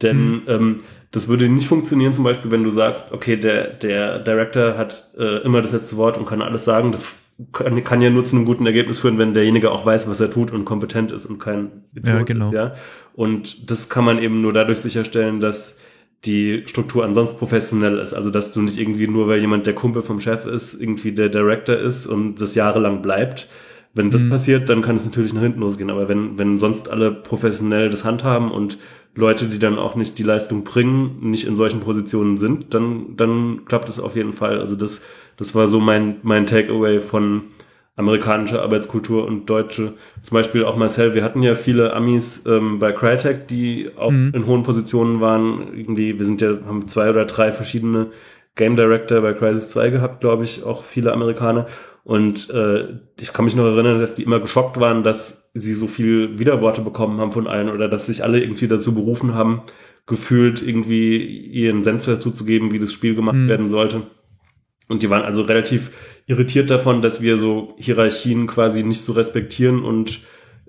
[SPEAKER 2] Denn ähm, das würde nicht funktionieren, zum Beispiel, wenn du sagst, okay, der, der Director hat äh, immer das letzte Wort und kann alles sagen. Das kann, kann ja nur zu einem guten Ergebnis führen, wenn derjenige auch weiß, was er tut und kompetent ist und kein Idiot
[SPEAKER 3] Ja, genau.
[SPEAKER 2] ist. Ja? Und das kann man eben nur dadurch sicherstellen, dass die Struktur ansonsten professionell ist. Also, dass du nicht irgendwie nur, weil jemand der Kumpel vom Chef ist, irgendwie der Director ist und das jahrelang bleibt. Wenn das
[SPEAKER 3] Mhm.
[SPEAKER 2] passiert, dann kann es natürlich nach hinten losgehen. Aber wenn, wenn sonst alle professionell das handhaben und Leute, die dann auch nicht die Leistung bringen, nicht in solchen Positionen sind, dann, dann klappt es auf jeden Fall. Also das, das war so mein, mein Takeaway von amerikanischer Arbeitskultur und deutsche. Zum Beispiel auch Marcel, wir hatten ja viele Amis ähm, bei Crytek, die auch
[SPEAKER 3] Mhm.
[SPEAKER 2] in hohen Positionen waren. Irgendwie, wir sind ja, haben zwei oder drei verschiedene Game Director bei Crisis 2 gehabt, glaube ich, auch viele Amerikaner. Und äh, ich kann mich noch erinnern, dass die immer geschockt waren, dass sie so viel Widerworte bekommen haben von allen oder dass sich alle irgendwie dazu berufen haben, gefühlt irgendwie ihren Senf dazu zu geben, wie das Spiel gemacht
[SPEAKER 3] Mhm.
[SPEAKER 2] werden sollte. Und die waren also relativ irritiert davon, dass wir so Hierarchien quasi nicht so respektieren und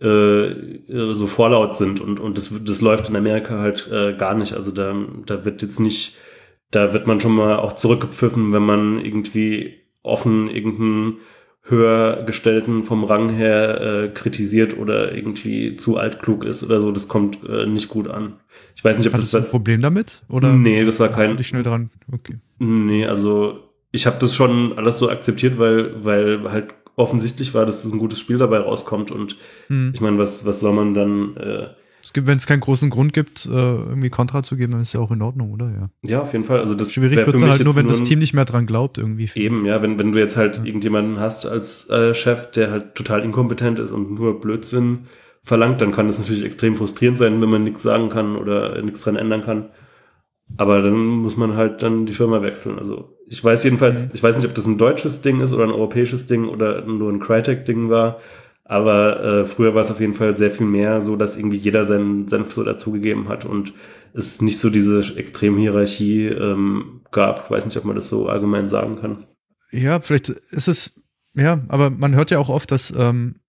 [SPEAKER 2] äh, äh, so vorlaut sind. Und, und das, das läuft in Amerika halt äh, gar nicht. Also da, da wird jetzt nicht, da wird man schon mal auch zurückgepfiffen, wenn man irgendwie offen irgendeinen höher gestellten vom Rang her äh, kritisiert oder irgendwie zu altklug ist oder so. Das kommt äh, nicht gut an. Ich weiß nicht, ob
[SPEAKER 3] Hattest
[SPEAKER 2] das
[SPEAKER 3] du ein
[SPEAKER 2] was.
[SPEAKER 3] Problem damit? Oder
[SPEAKER 2] Nee, das war kein-
[SPEAKER 3] dich schnell dran. Okay.
[SPEAKER 2] Nee, also ich habe das schon alles so akzeptiert, weil, weil halt offensichtlich war, dass das ein gutes Spiel dabei rauskommt. Und
[SPEAKER 3] Hm.
[SPEAKER 2] ich meine, was, was soll man dann, äh,
[SPEAKER 3] Es gibt, wenn es keinen großen Grund gibt, äh, irgendwie Kontra zu geben, dann ist ja auch in Ordnung, oder? Ja.
[SPEAKER 2] ja, auf jeden Fall. Also das
[SPEAKER 3] Schwierig wird es halt nur, wenn das Team nicht mehr dran glaubt, irgendwie.
[SPEAKER 2] Eben, ja, wenn, wenn du jetzt halt irgendjemanden hast als äh, Chef, der halt total inkompetent ist und nur Blödsinn verlangt, dann kann das natürlich extrem frustrierend sein, wenn man nichts sagen kann oder nichts dran ändern kann. Aber dann muss man halt dann die Firma wechseln. Also ich weiß jedenfalls, ich weiß nicht, ob das ein deutsches Ding ist oder ein europäisches Ding oder nur ein Crytek-Ding war, Aber äh, früher war es auf jeden Fall sehr viel mehr so, dass irgendwie jeder seinen Senf so dazugegeben hat und es nicht so diese extreme Hierarchie ähm, gab. Weiß nicht, ob man das so allgemein sagen kann.
[SPEAKER 3] Ja, vielleicht ist es, ja, aber man hört ja auch oft, dass ähm, äh,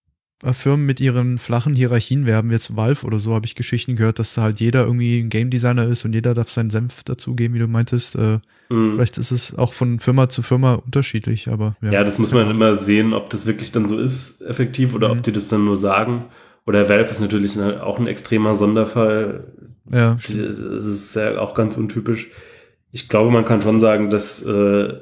[SPEAKER 3] Firmen mit ihren flachen Hierarchien werben. Jetzt Valve oder so habe ich Geschichten gehört, dass da halt jeder irgendwie ein Game Designer ist und jeder darf seinen Senf dazugeben, wie du meintest. Äh, mhm. Vielleicht ist es auch von Firma zu Firma unterschiedlich, aber
[SPEAKER 2] ja. Ja, das muss man immer sehen, ob das wirklich dann so ist, effektiv, oder mhm. ob die das dann nur sagen. Oder Valve ist natürlich auch ein extremer Sonderfall. Ja. Das ist ja auch ganz untypisch. Ich glaube, man kann schon sagen, dass äh,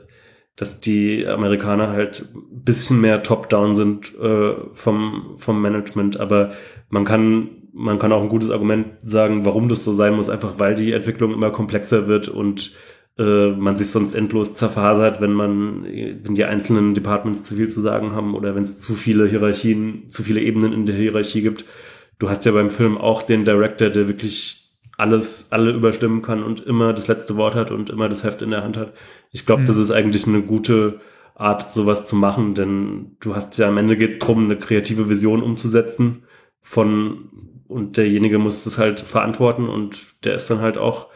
[SPEAKER 2] dass die Amerikaner halt bisschen mehr top-down sind äh, vom, vom Management, aber man kann, man kann auch ein gutes Argument sagen, warum das so sein muss, einfach weil die Entwicklung immer komplexer wird und äh, man sich sonst endlos zerfasert, wenn man, wenn die einzelnen Departments zu viel zu sagen haben oder wenn es zu viele Hierarchien, zu viele Ebenen in der Hierarchie gibt. Du hast ja beim Film auch den Director, der wirklich alles, alle überstimmen kann und immer das letzte Wort hat und immer das Heft in der Hand hat. Ich glaube, mhm. das ist eigentlich eine gute Art, sowas zu machen, denn du hast ja am Ende geht es darum, eine kreative Vision umzusetzen von und derjenige muss das halt verantworten und der ist dann halt auch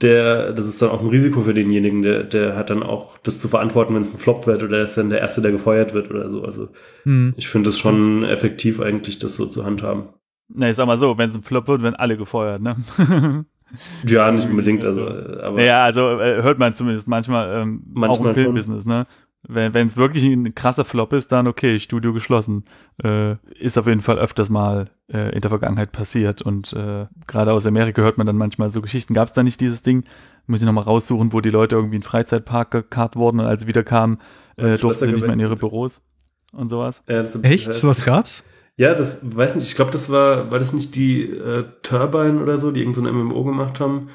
[SPEAKER 2] der, das ist dann auch ein Risiko für denjenigen, der, der hat dann auch das zu verantworten, wenn es ein Flop wird oder er ist dann der Erste, der gefeuert wird oder so. Also mhm. ich finde es schon effektiv eigentlich, das so zu handhaben.
[SPEAKER 1] Na, ich sag mal so, wenn es ein Flop wird, werden alle gefeuert, ne?
[SPEAKER 2] ja, nicht unbedingt, also, aber.
[SPEAKER 1] Ja, also äh, hört man zumindest manchmal, ähm, manchmal auch im Filmbusiness, ne? Wenn es wirklich ein krasser Flop ist, dann okay, Studio geschlossen. Äh, ist auf jeden Fall öfters mal äh, in der Vergangenheit passiert. Und äh, gerade aus Amerika hört man dann manchmal so Geschichten. Gab es da nicht dieses Ding, muss ich nochmal raussuchen, wo die Leute irgendwie in Freizeitpark gekarrt wurden und als sie wieder kamen, äh, durften sie nicht mehr in ihre Büros und sowas.
[SPEAKER 3] Echt? So was gab's?
[SPEAKER 2] Ja, das weiß nicht, ich glaube, das war, war das nicht die äh, Turbine oder so, die irgendein so MMO gemacht haben?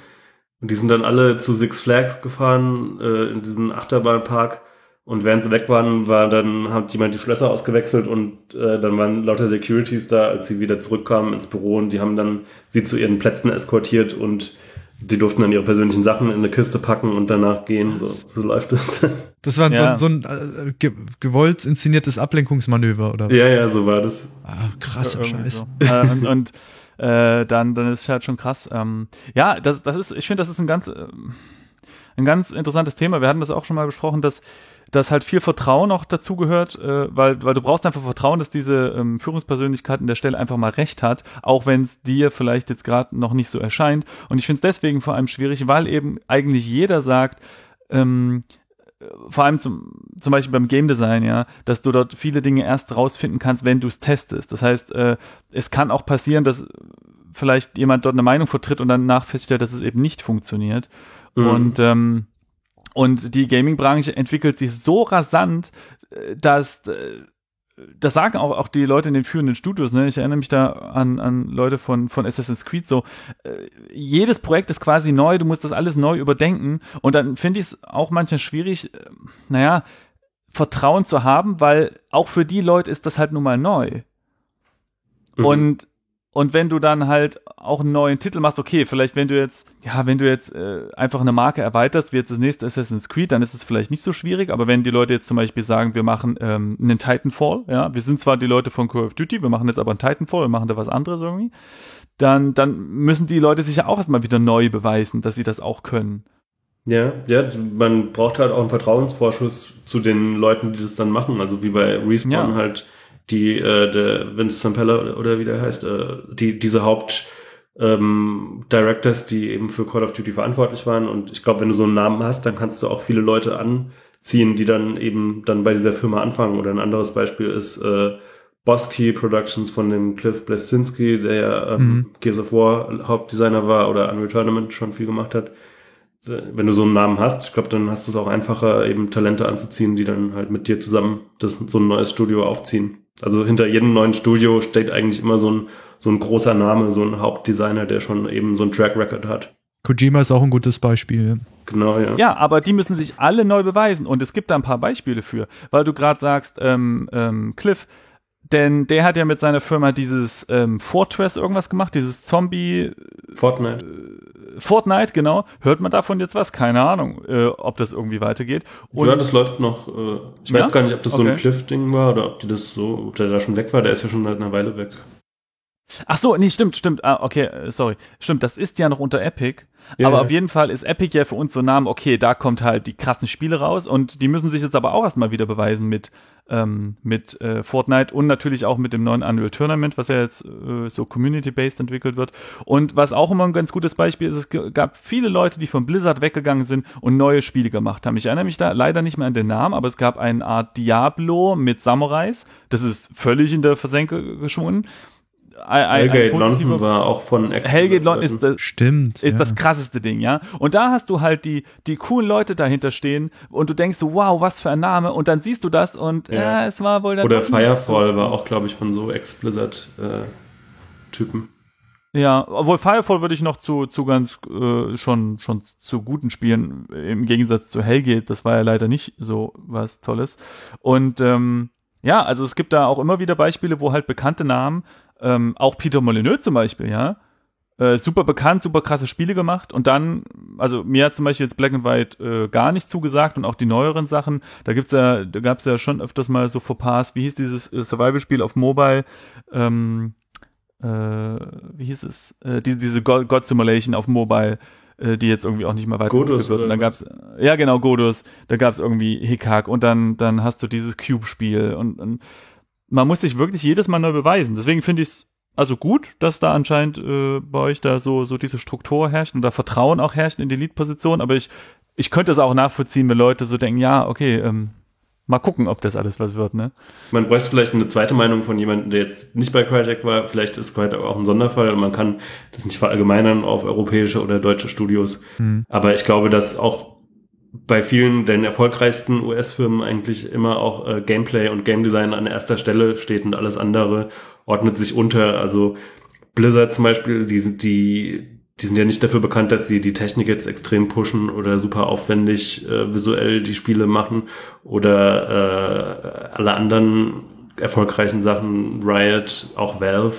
[SPEAKER 2] Und die sind dann alle zu Six Flags gefahren, äh, in diesen Achterbahnpark. Und während sie weg waren, war dann, hat jemand die Schlösser ausgewechselt und äh, dann waren lauter Securities da, als sie wieder zurückkamen ins Büro und die haben dann sie zu ihren Plätzen eskortiert und die durften dann ihre persönlichen Sachen in eine Kiste packen und danach gehen. So, so läuft es.
[SPEAKER 3] Das war ja. so, so, ein äh, ge gewollt inszeniertes Ablenkungsmanöver, oder?
[SPEAKER 2] Ja, ja, so war das.
[SPEAKER 3] Ah, krasser ja, Scheiß.
[SPEAKER 1] So. äh, und, und äh, dann, dann ist es halt schon krass. Ähm, ja, das, das ist, ich finde, das ist ein ganz, äh, ein ganz interessantes Thema. Wir hatten das auch schon mal besprochen, dass dass halt viel Vertrauen auch dazugehört, äh, weil, weil du brauchst einfach Vertrauen, dass diese ähm, Führungspersönlichkeit an der Stelle einfach mal recht hat, auch wenn es dir vielleicht jetzt gerade noch nicht so erscheint. Und ich finde es deswegen vor allem schwierig, weil eben eigentlich jeder sagt, ähm, vor allem zum, zum Beispiel beim Game Design, ja, dass du dort viele Dinge erst rausfinden kannst, wenn du es testest. Das heißt, äh, es kann auch passieren, dass vielleicht jemand dort eine Meinung vertritt und dann nachfeststellt, dass es eben nicht funktioniert. Mhm. Und ähm, und die Gaming-Branche entwickelt sich so rasant, äh, dass äh, das sagen auch, auch die Leute in den führenden Studios, ne? Ich erinnere mich da an, an Leute von, von Assassin's Creed so. Äh, jedes Projekt ist quasi neu, du musst das alles neu überdenken. Und dann finde ich es auch manchmal schwierig, äh, naja, Vertrauen zu haben, weil auch für die Leute ist das halt nun mal neu. Mhm. Und und wenn du dann halt auch einen neuen Titel machst, okay, vielleicht wenn du jetzt, ja, wenn du jetzt äh, einfach eine Marke erweiterst, wie jetzt das nächste Assassin's Creed, dann ist es vielleicht nicht so schwierig, aber wenn die Leute jetzt zum Beispiel sagen, wir machen ähm, einen Titanfall, ja, wir sind zwar die Leute von Call of Duty, wir machen jetzt aber einen Titanfall, wir machen da was anderes irgendwie, dann, dann müssen die Leute sich ja auch erstmal wieder neu beweisen, dass sie das auch können.
[SPEAKER 2] Ja, ja, man braucht halt auch einen Vertrauensvorschuss zu den Leuten, die das dann machen, also wie bei Respawn ja. halt die äh, der Vince Zampella oder wie der heißt, äh, die diese Haupt ähm, Directors, die eben für Call of Duty verantwortlich waren. Und ich glaube, wenn du so einen Namen hast, dann kannst du auch viele Leute anziehen, die dann eben dann bei dieser Firma anfangen. Oder ein anderes Beispiel ist äh, Bosky Productions von dem Cliff Blesinski, der ja ähm, mhm. Gears of War Hauptdesigner war oder Unreal Tournament schon viel gemacht hat wenn du so einen Namen hast, ich glaube, dann hast du es auch einfacher, eben Talente anzuziehen, die dann halt mit dir zusammen das, so ein neues Studio aufziehen. Also hinter jedem neuen Studio steht eigentlich immer so ein, so ein großer Name, so ein Hauptdesigner, der schon eben so ein Track Record hat.
[SPEAKER 3] Kojima ist auch ein gutes Beispiel.
[SPEAKER 2] Genau, ja.
[SPEAKER 1] Ja, aber die müssen sich alle neu beweisen und es gibt da ein paar Beispiele für, weil du gerade sagst, ähm, ähm, Cliff, denn der hat ja mit seiner Firma dieses ähm, Fortress irgendwas gemacht, dieses Zombie
[SPEAKER 2] Fortnite.
[SPEAKER 1] Fortnite, genau. Hört man davon jetzt was? Keine Ahnung, äh, ob das irgendwie weitergeht. Und
[SPEAKER 2] ja, das läuft noch. Äh, ich
[SPEAKER 1] Ja?
[SPEAKER 2] weiß gar nicht, ob das so ein
[SPEAKER 1] Okay.
[SPEAKER 2] Cliff-Ding war oder ob die das so, ob der da schon weg war. Der ist ja schon seit einer Weile weg.
[SPEAKER 1] Ach so, nee, stimmt, stimmt. Ah, okay, äh, sorry. Stimmt, das ist ja noch unter Epic.
[SPEAKER 2] Ja,
[SPEAKER 1] aber
[SPEAKER 2] ja.
[SPEAKER 1] auf jeden Fall ist Epic ja für uns so ein Name, okay, da kommt halt die krassen Spiele raus und die müssen sich jetzt aber auch erstmal wieder beweisen mit, ähm, mit äh, Fortnite und natürlich auch mit dem neuen Unreal Tournament, was ja jetzt äh, so community-based entwickelt wird. Und was auch immer ein ganz gutes Beispiel ist, es gab viele Leute, die von Blizzard weggegangen sind und neue Spiele gemacht haben. Ich erinnere mich da leider nicht mehr an den Namen, aber es gab eine Art Diablo mit Samurais. Das ist völlig in der Versenke geschwunden. Ein- ein-
[SPEAKER 2] Hellgate London war auch von Activision
[SPEAKER 1] Hellgate London ist, das,
[SPEAKER 3] Stimmt.
[SPEAKER 1] ist
[SPEAKER 3] ja.
[SPEAKER 1] das krasseste Ding, ja. Und da hast du halt die, die coolen Leute dahinter stehen und du denkst so, wow, was für ein Name. Und dann siehst du das und
[SPEAKER 2] Ja.
[SPEAKER 1] ja, es war wohl dann
[SPEAKER 2] Oder Firefall war auch, glaube ich, von so Ex-Blizzard-Typen.
[SPEAKER 1] Ja, obwohl Firefall würde ich noch zu, zu ganz äh, schon, schon zu guten Spielen im Gegensatz zu Hellgate, das war ja leider nicht so was Tolles. Und ähm, ja, also es gibt da auch immer wieder Beispiele, wo halt bekannte Namen, ähm, auch Peter Molyneux zum Beispiel, ja, äh, super bekannt, super krasse Spiele gemacht. Und dann, also mir hat zum Beispiel jetzt Black and White äh, gar nicht zugesagt und auch die neueren Sachen, da gibt's ja, da gab's ja schon öfters mal so Fauxpas, wie hieß dieses äh, Survival-Spiel auf Mobile, ähm, äh, wie hieß es, äh, diese, diese God, God Simulation auf Mobile, äh, die jetzt irgendwie auch nicht mehr weiter
[SPEAKER 2] Godus
[SPEAKER 1] wird. Und dann gab's, ja genau, Godus, da gab's irgendwie Hickhack. Und dann, dann hast du dieses Cube-Spiel. Und, und man muss sich wirklich jedes Mal neu beweisen. Deswegen finde ich es also gut, dass da anscheinend äh, bei euch da so, so diese Struktur herrscht und da Vertrauen auch herrscht in die Lead-Position, aber ich, ich könnte es auch nachvollziehen, wenn Leute so denken, ja, okay, ähm, mal gucken, ob das alles was wird, ne?
[SPEAKER 2] Man bräuchte vielleicht eine zweite Meinung von jemandem, der jetzt nicht bei Crytek war. Vielleicht ist Crytek auch ein Sonderfall und man kann das nicht verallgemeinern auf europäische oder deutsche Studios.
[SPEAKER 3] Hm.
[SPEAKER 2] Aber ich glaube, dass auch bei vielen den erfolgreichsten US-Firmen eigentlich immer auch äh, Gameplay und Game Design an erster Stelle steht und alles andere ordnet sich unter. Also Blizzard zum Beispiel, die sind die die sind ja nicht dafür bekannt, dass sie die Technik jetzt extrem pushen oder super aufwendig äh, visuell die Spiele machen oder äh, alle anderen erfolgreichen Sachen, Riot, auch Valve,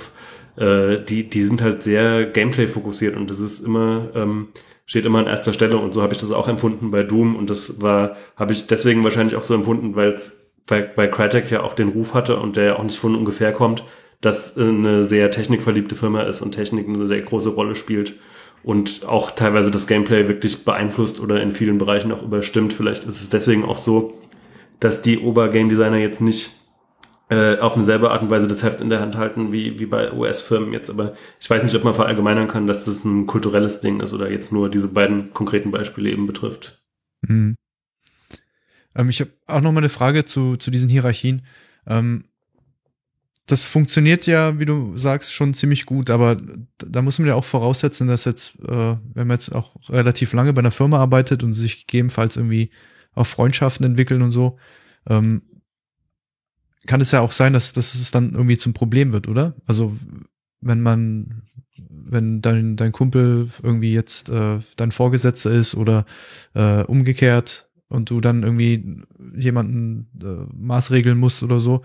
[SPEAKER 2] äh, die, die sind halt sehr Gameplay fokussiert und das ist immer, ähm, steht immer an erster Stelle und so habe ich das auch empfunden bei Doom und das war, habe ich deswegen wahrscheinlich auch so empfunden, weil bei, bei Crytek ja auch den Ruf hatte und der ja auch nicht von ungefähr kommt, dass äh, eine sehr technikverliebte Firma ist und Technik eine sehr große Rolle spielt und auch teilweise das Gameplay wirklich beeinflusst oder in vielen Bereichen auch überstimmt. Vielleicht ist es deswegen auch so, dass die Ober-Game Designer jetzt nicht äh, auf eine Art und Weise das Heft in der Hand halten wie, wie bei US-Firmen jetzt. Aber ich weiß nicht, ob man verallgemeinern kann, dass das ein kulturelles Ding ist oder jetzt nur diese beiden konkreten Beispiele eben betrifft.
[SPEAKER 3] Mhm. Ähm, ich habe auch noch mal eine Frage zu, zu diesen Hierarchien. Ähm, das funktioniert ja, wie du sagst, schon ziemlich gut, aber da muss man ja auch voraussetzen, dass jetzt, äh, wenn man jetzt auch relativ lange bei einer Firma arbeitet und sich gegebenenfalls irgendwie auch Freundschaften entwickeln und so, ähm, kann es ja auch sein, dass, dass es dann irgendwie zum Problem wird, oder? Also wenn man, wenn dein, dein Kumpel irgendwie jetzt äh, dein Vorgesetzter ist oder äh, umgekehrt und du dann irgendwie jemanden äh, maßregeln musst oder so,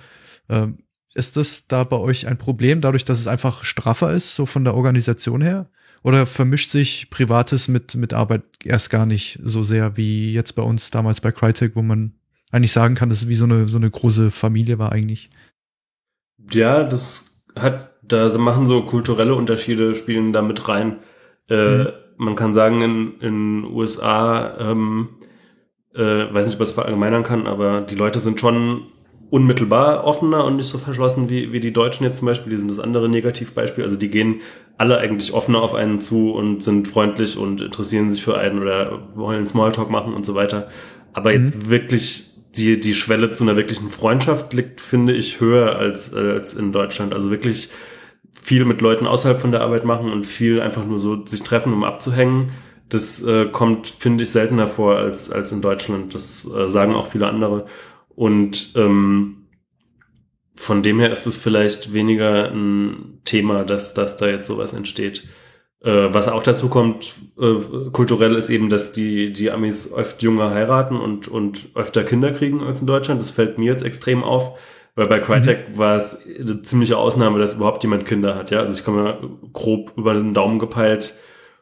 [SPEAKER 3] äh, ist das da bei euch ein Problem, dadurch, dass es einfach straffer ist, so von der Organisation her? Oder vermischt sich Privates mit, mit Arbeit erst gar nicht so sehr wie jetzt bei uns damals bei Crytek, wo man eigentlich sagen kann, dass es wie so eine, so eine große Familie war eigentlich?
[SPEAKER 2] Ja, das hat, da machen so kulturelle Unterschiede spielen da mit rein. Äh,
[SPEAKER 3] Mhm.
[SPEAKER 2] Man kann sagen, in in USA, ähm, äh, weiß nicht, ob ich es verallgemeinern kann, aber die Leute sind schon unmittelbar offener und nicht so verschlossen wie, wie die Deutschen jetzt zum Beispiel. Die sind das andere Negativbeispiel. Also die gehen alle eigentlich offener auf einen zu und sind freundlich und interessieren sich für einen oder wollen Smalltalk machen und so weiter. Aber jetzt wirklich die, die Schwelle zu einer wirklichen Freundschaft liegt, finde ich, höher als, äh, als in Deutschland. Also wirklich viel mit Leuten außerhalb von der Arbeit machen und viel einfach nur so sich treffen, um abzuhängen. Das äh, kommt, finde ich, seltener vor als, als in Deutschland. Das äh, sagen auch viele andere. Und ähm, von dem her ist es vielleicht weniger ein Thema, dass, dass da jetzt sowas entsteht. Äh, was auch dazu kommt, äh, kulturell ist eben, dass die, die Amis oft jünger heiraten und, und öfter Kinder kriegen als in Deutschland. Das fällt mir jetzt extrem auf, Weil bei Crytek war es eine ziemliche Ausnahme, dass überhaupt jemand Kinder hat, ja. Also ich komme grob über den Daumen gepeilt,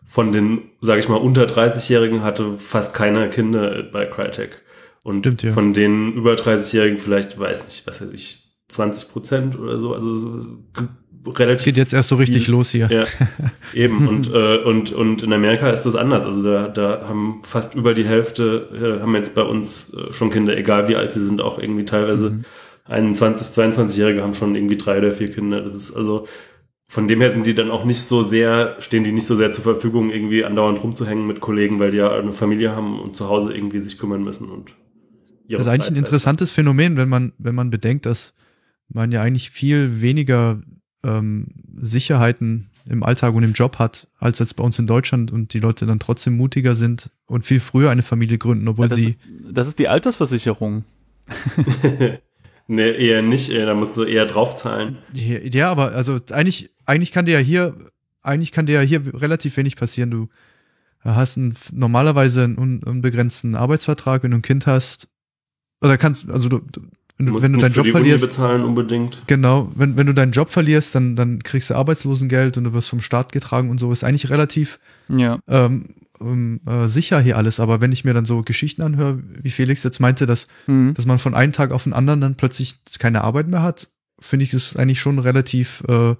[SPEAKER 2] von den, sage ich mal, unter 30-Jährigen hatte fast keiner Kinder bei Crytek. Und
[SPEAKER 3] Stimmt, ja.
[SPEAKER 2] von den über 30-Jährigen vielleicht, weiß nicht, was weiß ich, 20 Prozent oder so, also so g-
[SPEAKER 3] Es
[SPEAKER 2] relativ
[SPEAKER 3] geht jetzt erst so richtig
[SPEAKER 2] viel.
[SPEAKER 3] los hier.
[SPEAKER 2] ja, eben. Und, äh, und, und in Amerika ist das anders. Also da, da haben fast über die Hälfte, äh, haben jetzt bei uns äh, schon Kinder, egal wie alt sie sind, auch irgendwie teilweise
[SPEAKER 3] Mhm.
[SPEAKER 2] 21, 22-Jährige haben schon irgendwie drei oder vier Kinder. Das ist also, von dem her sind die dann auch nicht so sehr, stehen die nicht so sehr zur Verfügung, irgendwie andauernd rumzuhängen mit Kollegen, weil die ja eine Familie haben und zu Hause irgendwie sich kümmern müssen und
[SPEAKER 3] Das ist eigentlich ein interessantes Phänomen, wenn man, wenn man bedenkt, dass man ja eigentlich viel weniger ähm, Sicherheiten im Alltag und im Job hat, als jetzt bei uns in Deutschland und die Leute dann trotzdem mutiger sind und viel früher eine Familie gründen, obwohl
[SPEAKER 1] Ja, das,
[SPEAKER 3] sie.
[SPEAKER 1] ist, das ist die Altersversicherung.
[SPEAKER 2] nee, eher nicht, eher, da musst du eher draufzahlen.
[SPEAKER 3] Ja, ja, aber also eigentlich, eigentlich kann dir ja hier, eigentlich kann dir ja hier relativ wenig passieren. Du hast einen, normalerweise einen un, unbegrenzten Arbeitsvertrag, wenn du ein Kind hast. Oder kannst, also du, du wenn
[SPEAKER 2] Du
[SPEAKER 3] wenn du
[SPEAKER 2] nicht
[SPEAKER 3] deinen
[SPEAKER 2] für
[SPEAKER 3] Job verlierst,
[SPEAKER 2] bezahlen unbedingt.
[SPEAKER 3] Genau, wenn, wenn du deinen Job verlierst, dann, dann kriegst du Arbeitslosengeld und du wirst vom Staat getragen und so. Ist eigentlich relativ
[SPEAKER 1] Ja.
[SPEAKER 3] ähm, ähm, äh, sicher hier alles. Aber wenn ich mir dann so Geschichten anhöre, wie Felix jetzt meinte, dass,
[SPEAKER 1] Mhm.
[SPEAKER 3] dass man von einem Tag auf den anderen dann plötzlich keine Arbeit mehr hat, finde ich es eigentlich schon relativ äh,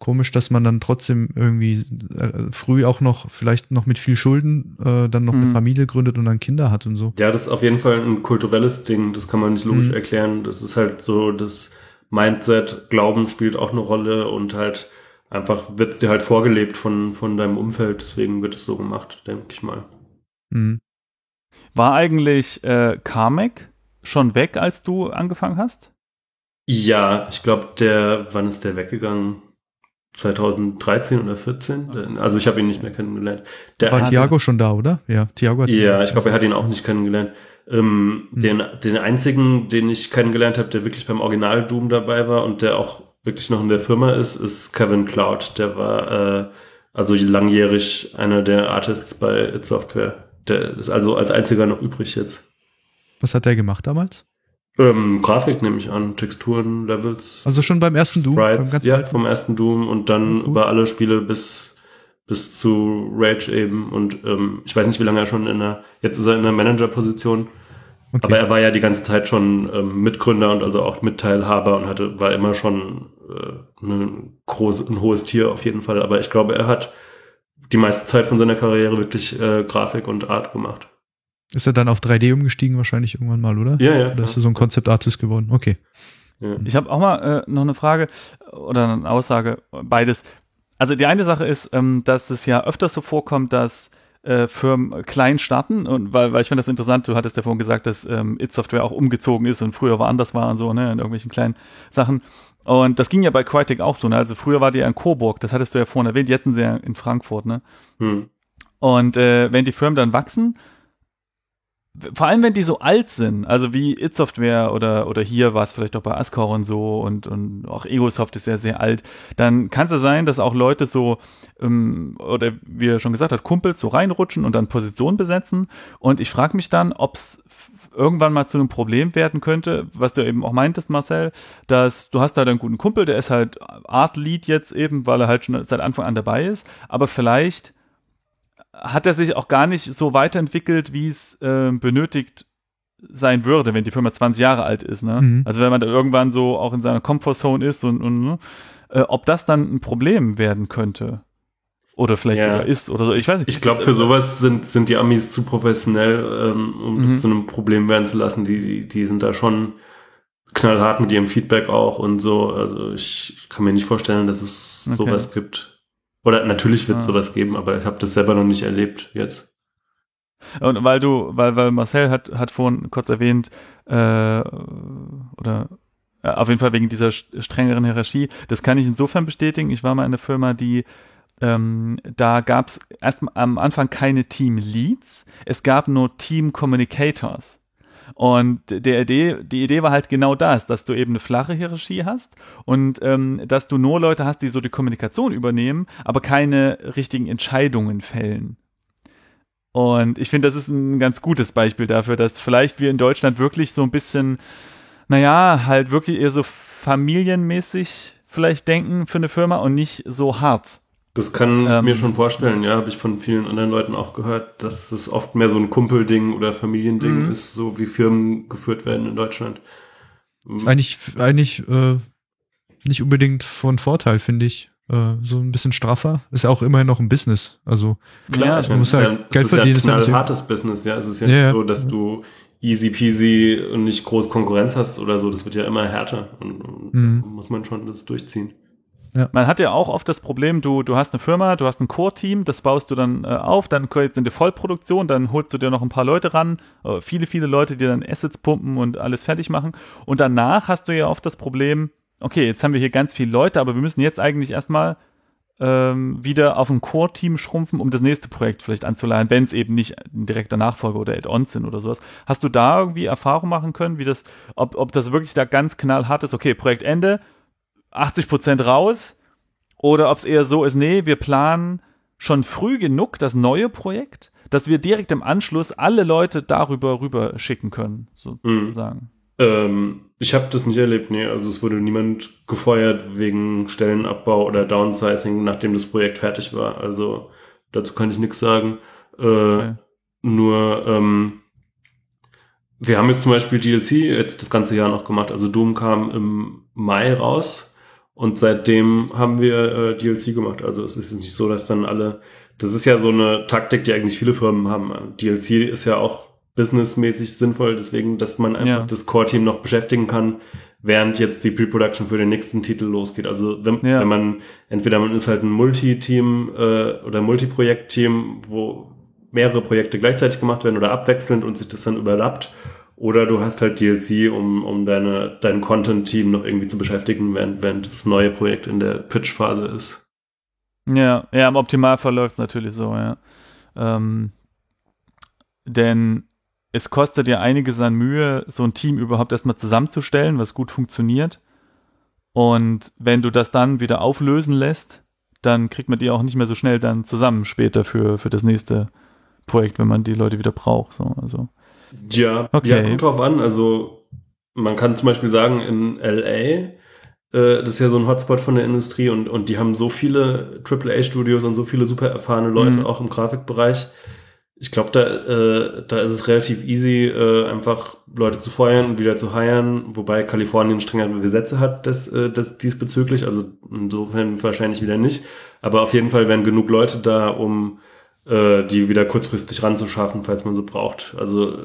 [SPEAKER 3] komisch, dass man dann trotzdem irgendwie äh, früh auch noch, vielleicht noch mit viel Schulden, äh, dann noch eine
[SPEAKER 1] Mhm.
[SPEAKER 3] Familie gründet und dann Kinder hat und so.
[SPEAKER 2] Ja, das ist auf jeden Fall ein kulturelles Ding, das kann man nicht logisch
[SPEAKER 3] Mhm.
[SPEAKER 2] erklären. Das ist halt so, das Mindset, Glauben spielt auch eine Rolle und halt einfach wird's dir halt vorgelebt von, von deinem Umfeld, deswegen wird es so gemacht, denke ich mal.
[SPEAKER 3] Mhm.
[SPEAKER 1] War eigentlich äh, Carmack schon weg, als du angefangen hast?
[SPEAKER 2] Ja, ich glaube, der, wann ist der weggegangen? 2013 oder 14? Also ich habe ihn nicht mehr kennengelernt. Der
[SPEAKER 3] War Thiago schon da, oder? Ja, Thiago hat
[SPEAKER 2] Ja, ich glaube, er hat ihn auch nicht kennengelernt. Ähm,
[SPEAKER 3] Hm.
[SPEAKER 2] den, den einzigen, den ich kennengelernt habe, der wirklich beim Original Doom dabei war und der auch wirklich noch in der Firma ist, ist Kevin Cloud. Der war äh, also langjährig einer der Artists bei It Software. Der ist also als einziger noch übrig jetzt.
[SPEAKER 3] Was hat der gemacht damals?
[SPEAKER 2] Ähm, Grafik nehme ich an, Texturen, Levels,
[SPEAKER 3] Also schon beim ersten Doom, beim
[SPEAKER 2] Sprites,
[SPEAKER 3] ganz
[SPEAKER 2] ja,
[SPEAKER 3] alten?
[SPEAKER 2] vom ersten Doom und dann über alle Spiele bis bis zu Rage eben und ähm, ich weiß nicht, wie lange er schon in der, jetzt ist er in der Manager-Position,
[SPEAKER 3] Okay.
[SPEAKER 2] aber er war ja die ganze Zeit schon ähm, Mitgründer und also auch Mitteilhaber und hatte, war immer schon äh, ein, groß, ein hohes Tier auf jeden Fall. Aber ich glaube, er hat die meiste Zeit von seiner Karriere wirklich äh, Grafik und Art gemacht.
[SPEAKER 3] Ist er dann auf 3D umgestiegen wahrscheinlich irgendwann mal, oder?
[SPEAKER 2] Ja, ja.
[SPEAKER 3] Oder ist er so ein Concept Artist geworden? Okay.
[SPEAKER 2] ja.
[SPEAKER 1] Ich habe auch mal äh, noch eine Frage oder eine Aussage, beides. Also die eine Sache ist, ähm, dass es ja öfters so vorkommt, dass äh, Firmen klein starten und weil, weil ich finde das interessant, du hattest ja vorhin gesagt, dass ähm, It Software auch umgezogen ist und früher woanders war und so, ne, in irgendwelchen kleinen Sachen. Und das ging ja bei Crytek auch so, ne? Also früher war die ja in Coburg, das hattest du ja vorhin erwähnt, jetzt sind sie ja in Frankfurt, ne?
[SPEAKER 2] Hm.
[SPEAKER 1] Und äh, wenn die Firmen dann wachsen, vor allem wenn die so alt sind, also wie It Software oder, oder hier war es vielleicht auch bei Ascor und so und, und auch Egosoft ist ja sehr alt, dann kann es ja sein, dass auch Leute so, ähm, oder wie er schon gesagt hat, Kumpels so reinrutschen und dann Positionen besetzen. Und ich frage mich dann, ob es irgendwann mal zu einem Problem werden könnte, was du eben auch meintest, Marcel, dass du hast da einen guten Kumpel, der ist halt Art Lead jetzt eben, weil er halt schon seit Anfang an dabei ist, aber vielleicht hat er sich auch gar nicht so weiterentwickelt, wie es äh, benötigt sein würde, wenn die Firma 20 Jahre alt ist. Ne?
[SPEAKER 3] Mhm.
[SPEAKER 1] Also wenn man da irgendwann so auch in seiner Comfortzone ist und, und ne? äh, ob das dann ein Problem werden könnte. Oder vielleicht
[SPEAKER 2] Ja.
[SPEAKER 1] sogar ist oder so. Ich weiß nicht.
[SPEAKER 2] Ich glaube, für sowas sind, sind die Amis zu professionell, ähm, um
[SPEAKER 1] Mhm.
[SPEAKER 2] das zu einem Problem werden zu lassen. Die, die, die sind da schon knallhart mit ihrem Feedback auch und so. Also ich kann mir nicht vorstellen, dass es
[SPEAKER 1] Okay.
[SPEAKER 2] sowas gibt. Oder natürlich wird es
[SPEAKER 1] Ah.
[SPEAKER 2] sowas geben, aber ich habe das selber noch nicht erlebt jetzt.
[SPEAKER 1] Und weil du, weil, weil Marcel hat, hat vorhin kurz erwähnt, äh, oder äh, auf jeden Fall wegen dieser st- strengeren Hierarchie, das kann ich insofern bestätigen. Ich war mal in einer Firma, die ähm, da gab es erst am Anfang keine Team Leads, es gab nur Team Communicators. Und der Idee, die Idee war halt genau das, dass du eben eine flache Hierarchie hast und ähm, dass du nur Leute hast, die so die Kommunikation übernehmen, aber keine richtigen Entscheidungen fällen. Und ich finde, das ist ein ganz gutes Beispiel dafür, dass vielleicht wir in Deutschland wirklich so ein bisschen naja, halt wirklich eher so familienmäßig vielleicht denken für eine Firma und nicht so hart.
[SPEAKER 2] Das kann
[SPEAKER 1] Ähm,
[SPEAKER 2] mir schon vorstellen, ja, habe ich von vielen anderen Leuten auch gehört, dass es oft mehr so ein Kumpelding oder Familiending
[SPEAKER 1] Mhm.
[SPEAKER 2] ist, so wie Firmen geführt werden in Deutschland.
[SPEAKER 3] Ist eigentlich, eigentlich äh, nicht unbedingt von Vorteil, finde ich. Äh, so ein bisschen straffer. Ist ja auch immerhin noch ein Business. Also,
[SPEAKER 2] Klar, ich meine,
[SPEAKER 3] muss
[SPEAKER 2] es ist
[SPEAKER 3] halt
[SPEAKER 2] ja, es
[SPEAKER 3] Geld
[SPEAKER 2] ist ja ein
[SPEAKER 3] ist
[SPEAKER 2] knallhartes Business, ja. Es ist ja,
[SPEAKER 3] Ja,
[SPEAKER 2] nicht so, dass du easy peasy und nicht groß Konkurrenz hast oder so. Das wird ja immer härter. Und, und
[SPEAKER 3] Mhm.
[SPEAKER 2] muss man schon das durchziehen.
[SPEAKER 1] Man hat ja auch oft das Problem, du, du hast eine Firma, du hast ein Core-Team, das baust du dann äh, auf, dann jetzt in die Vollproduktion, dann holst du dir noch ein paar Leute ran, äh, viele, viele Leute, die dann Assets pumpen und alles fertig machen. Und danach hast du ja oft das Problem, okay, jetzt haben wir hier ganz viele Leute, aber wir müssen jetzt eigentlich erstmal ähm, wieder auf ein Core-Team schrumpfen, um das nächste Projekt vielleicht anzuleihen, wenn es eben nicht ein direkter Nachfolger oder Add-ons sind oder sowas. Hast du da irgendwie Erfahrung machen können, wie das, ob, ob das wirklich da ganz knallhart ist, okay, Projektende, 80% raus, oder ob es eher so ist, nee, wir planen schon früh genug das neue Projekt, dass wir direkt im Anschluss alle Leute darüber rüber schicken können, sozusagen.
[SPEAKER 2] Ähm, ich habe das nicht erlebt, nee. Also es wurde niemand gefeuert wegen Stellenabbau oder Downsizing, nachdem das Projekt fertig war. Also dazu kann ich nichts sagen. Äh, Nur ähm, wir haben jetzt zum Beispiel DLC jetzt das ganze Jahr noch gemacht. Also Doom kam im Mai raus und seitdem haben wir äh, DLC gemacht. Also es ist nicht so, dass dann alle. Das ist ja so eine Taktik, die eigentlich viele Firmen haben. DLC ist ja auch businessmäßig sinnvoll, deswegen, dass man einfach
[SPEAKER 1] Ja.
[SPEAKER 2] das Core-Team noch beschäftigen kann, während jetzt die Pre-Production für den nächsten Titel losgeht. Also wenn,
[SPEAKER 1] Ja.
[SPEAKER 2] wenn man, entweder man ist halt ein Multi-Team äh, oder Multiprojekt-Team, wo mehrere Projekte gleichzeitig gemacht werden oder abwechselnd und sich das dann überlappt, oder du hast halt DLC, um, um deine, dein Content-Team noch irgendwie zu beschäftigen, während, während das neue Projekt in der Pitch-Phase ist.
[SPEAKER 1] Ja, ja, im Optimalfall läuft es natürlich so, ja. Ähm, denn es kostet ja einiges an Mühe, so ein Team überhaupt erstmal zusammenzustellen, was gut funktioniert. Und wenn du das dann wieder auflösen lässt, dann kriegt man die auch nicht mehr so schnell dann zusammen später für, für das nächste Projekt, wenn man die Leute wieder braucht. So, also.
[SPEAKER 2] Ja,
[SPEAKER 1] Okay.
[SPEAKER 2] ja, kommt drauf an. Also man kann zum Beispiel sagen, in LA, äh, das ist ja so ein Hotspot von der Industrie und, und die haben so viele AAA-Studios und so viele super erfahrene Leute,
[SPEAKER 1] Mhm.
[SPEAKER 2] auch im Grafikbereich. Ich glaube, da, äh, da ist es relativ easy, äh, einfach Leute zu feuern und wieder zu hiren, wobei Kalifornien strengere Gesetze hat das, äh, das diesbezüglich, also insofern wahrscheinlich wieder nicht. Aber auf jeden Fall wären genug Leute da, um die wieder kurzfristig ranzuschaffen, falls man sie braucht. Also äh,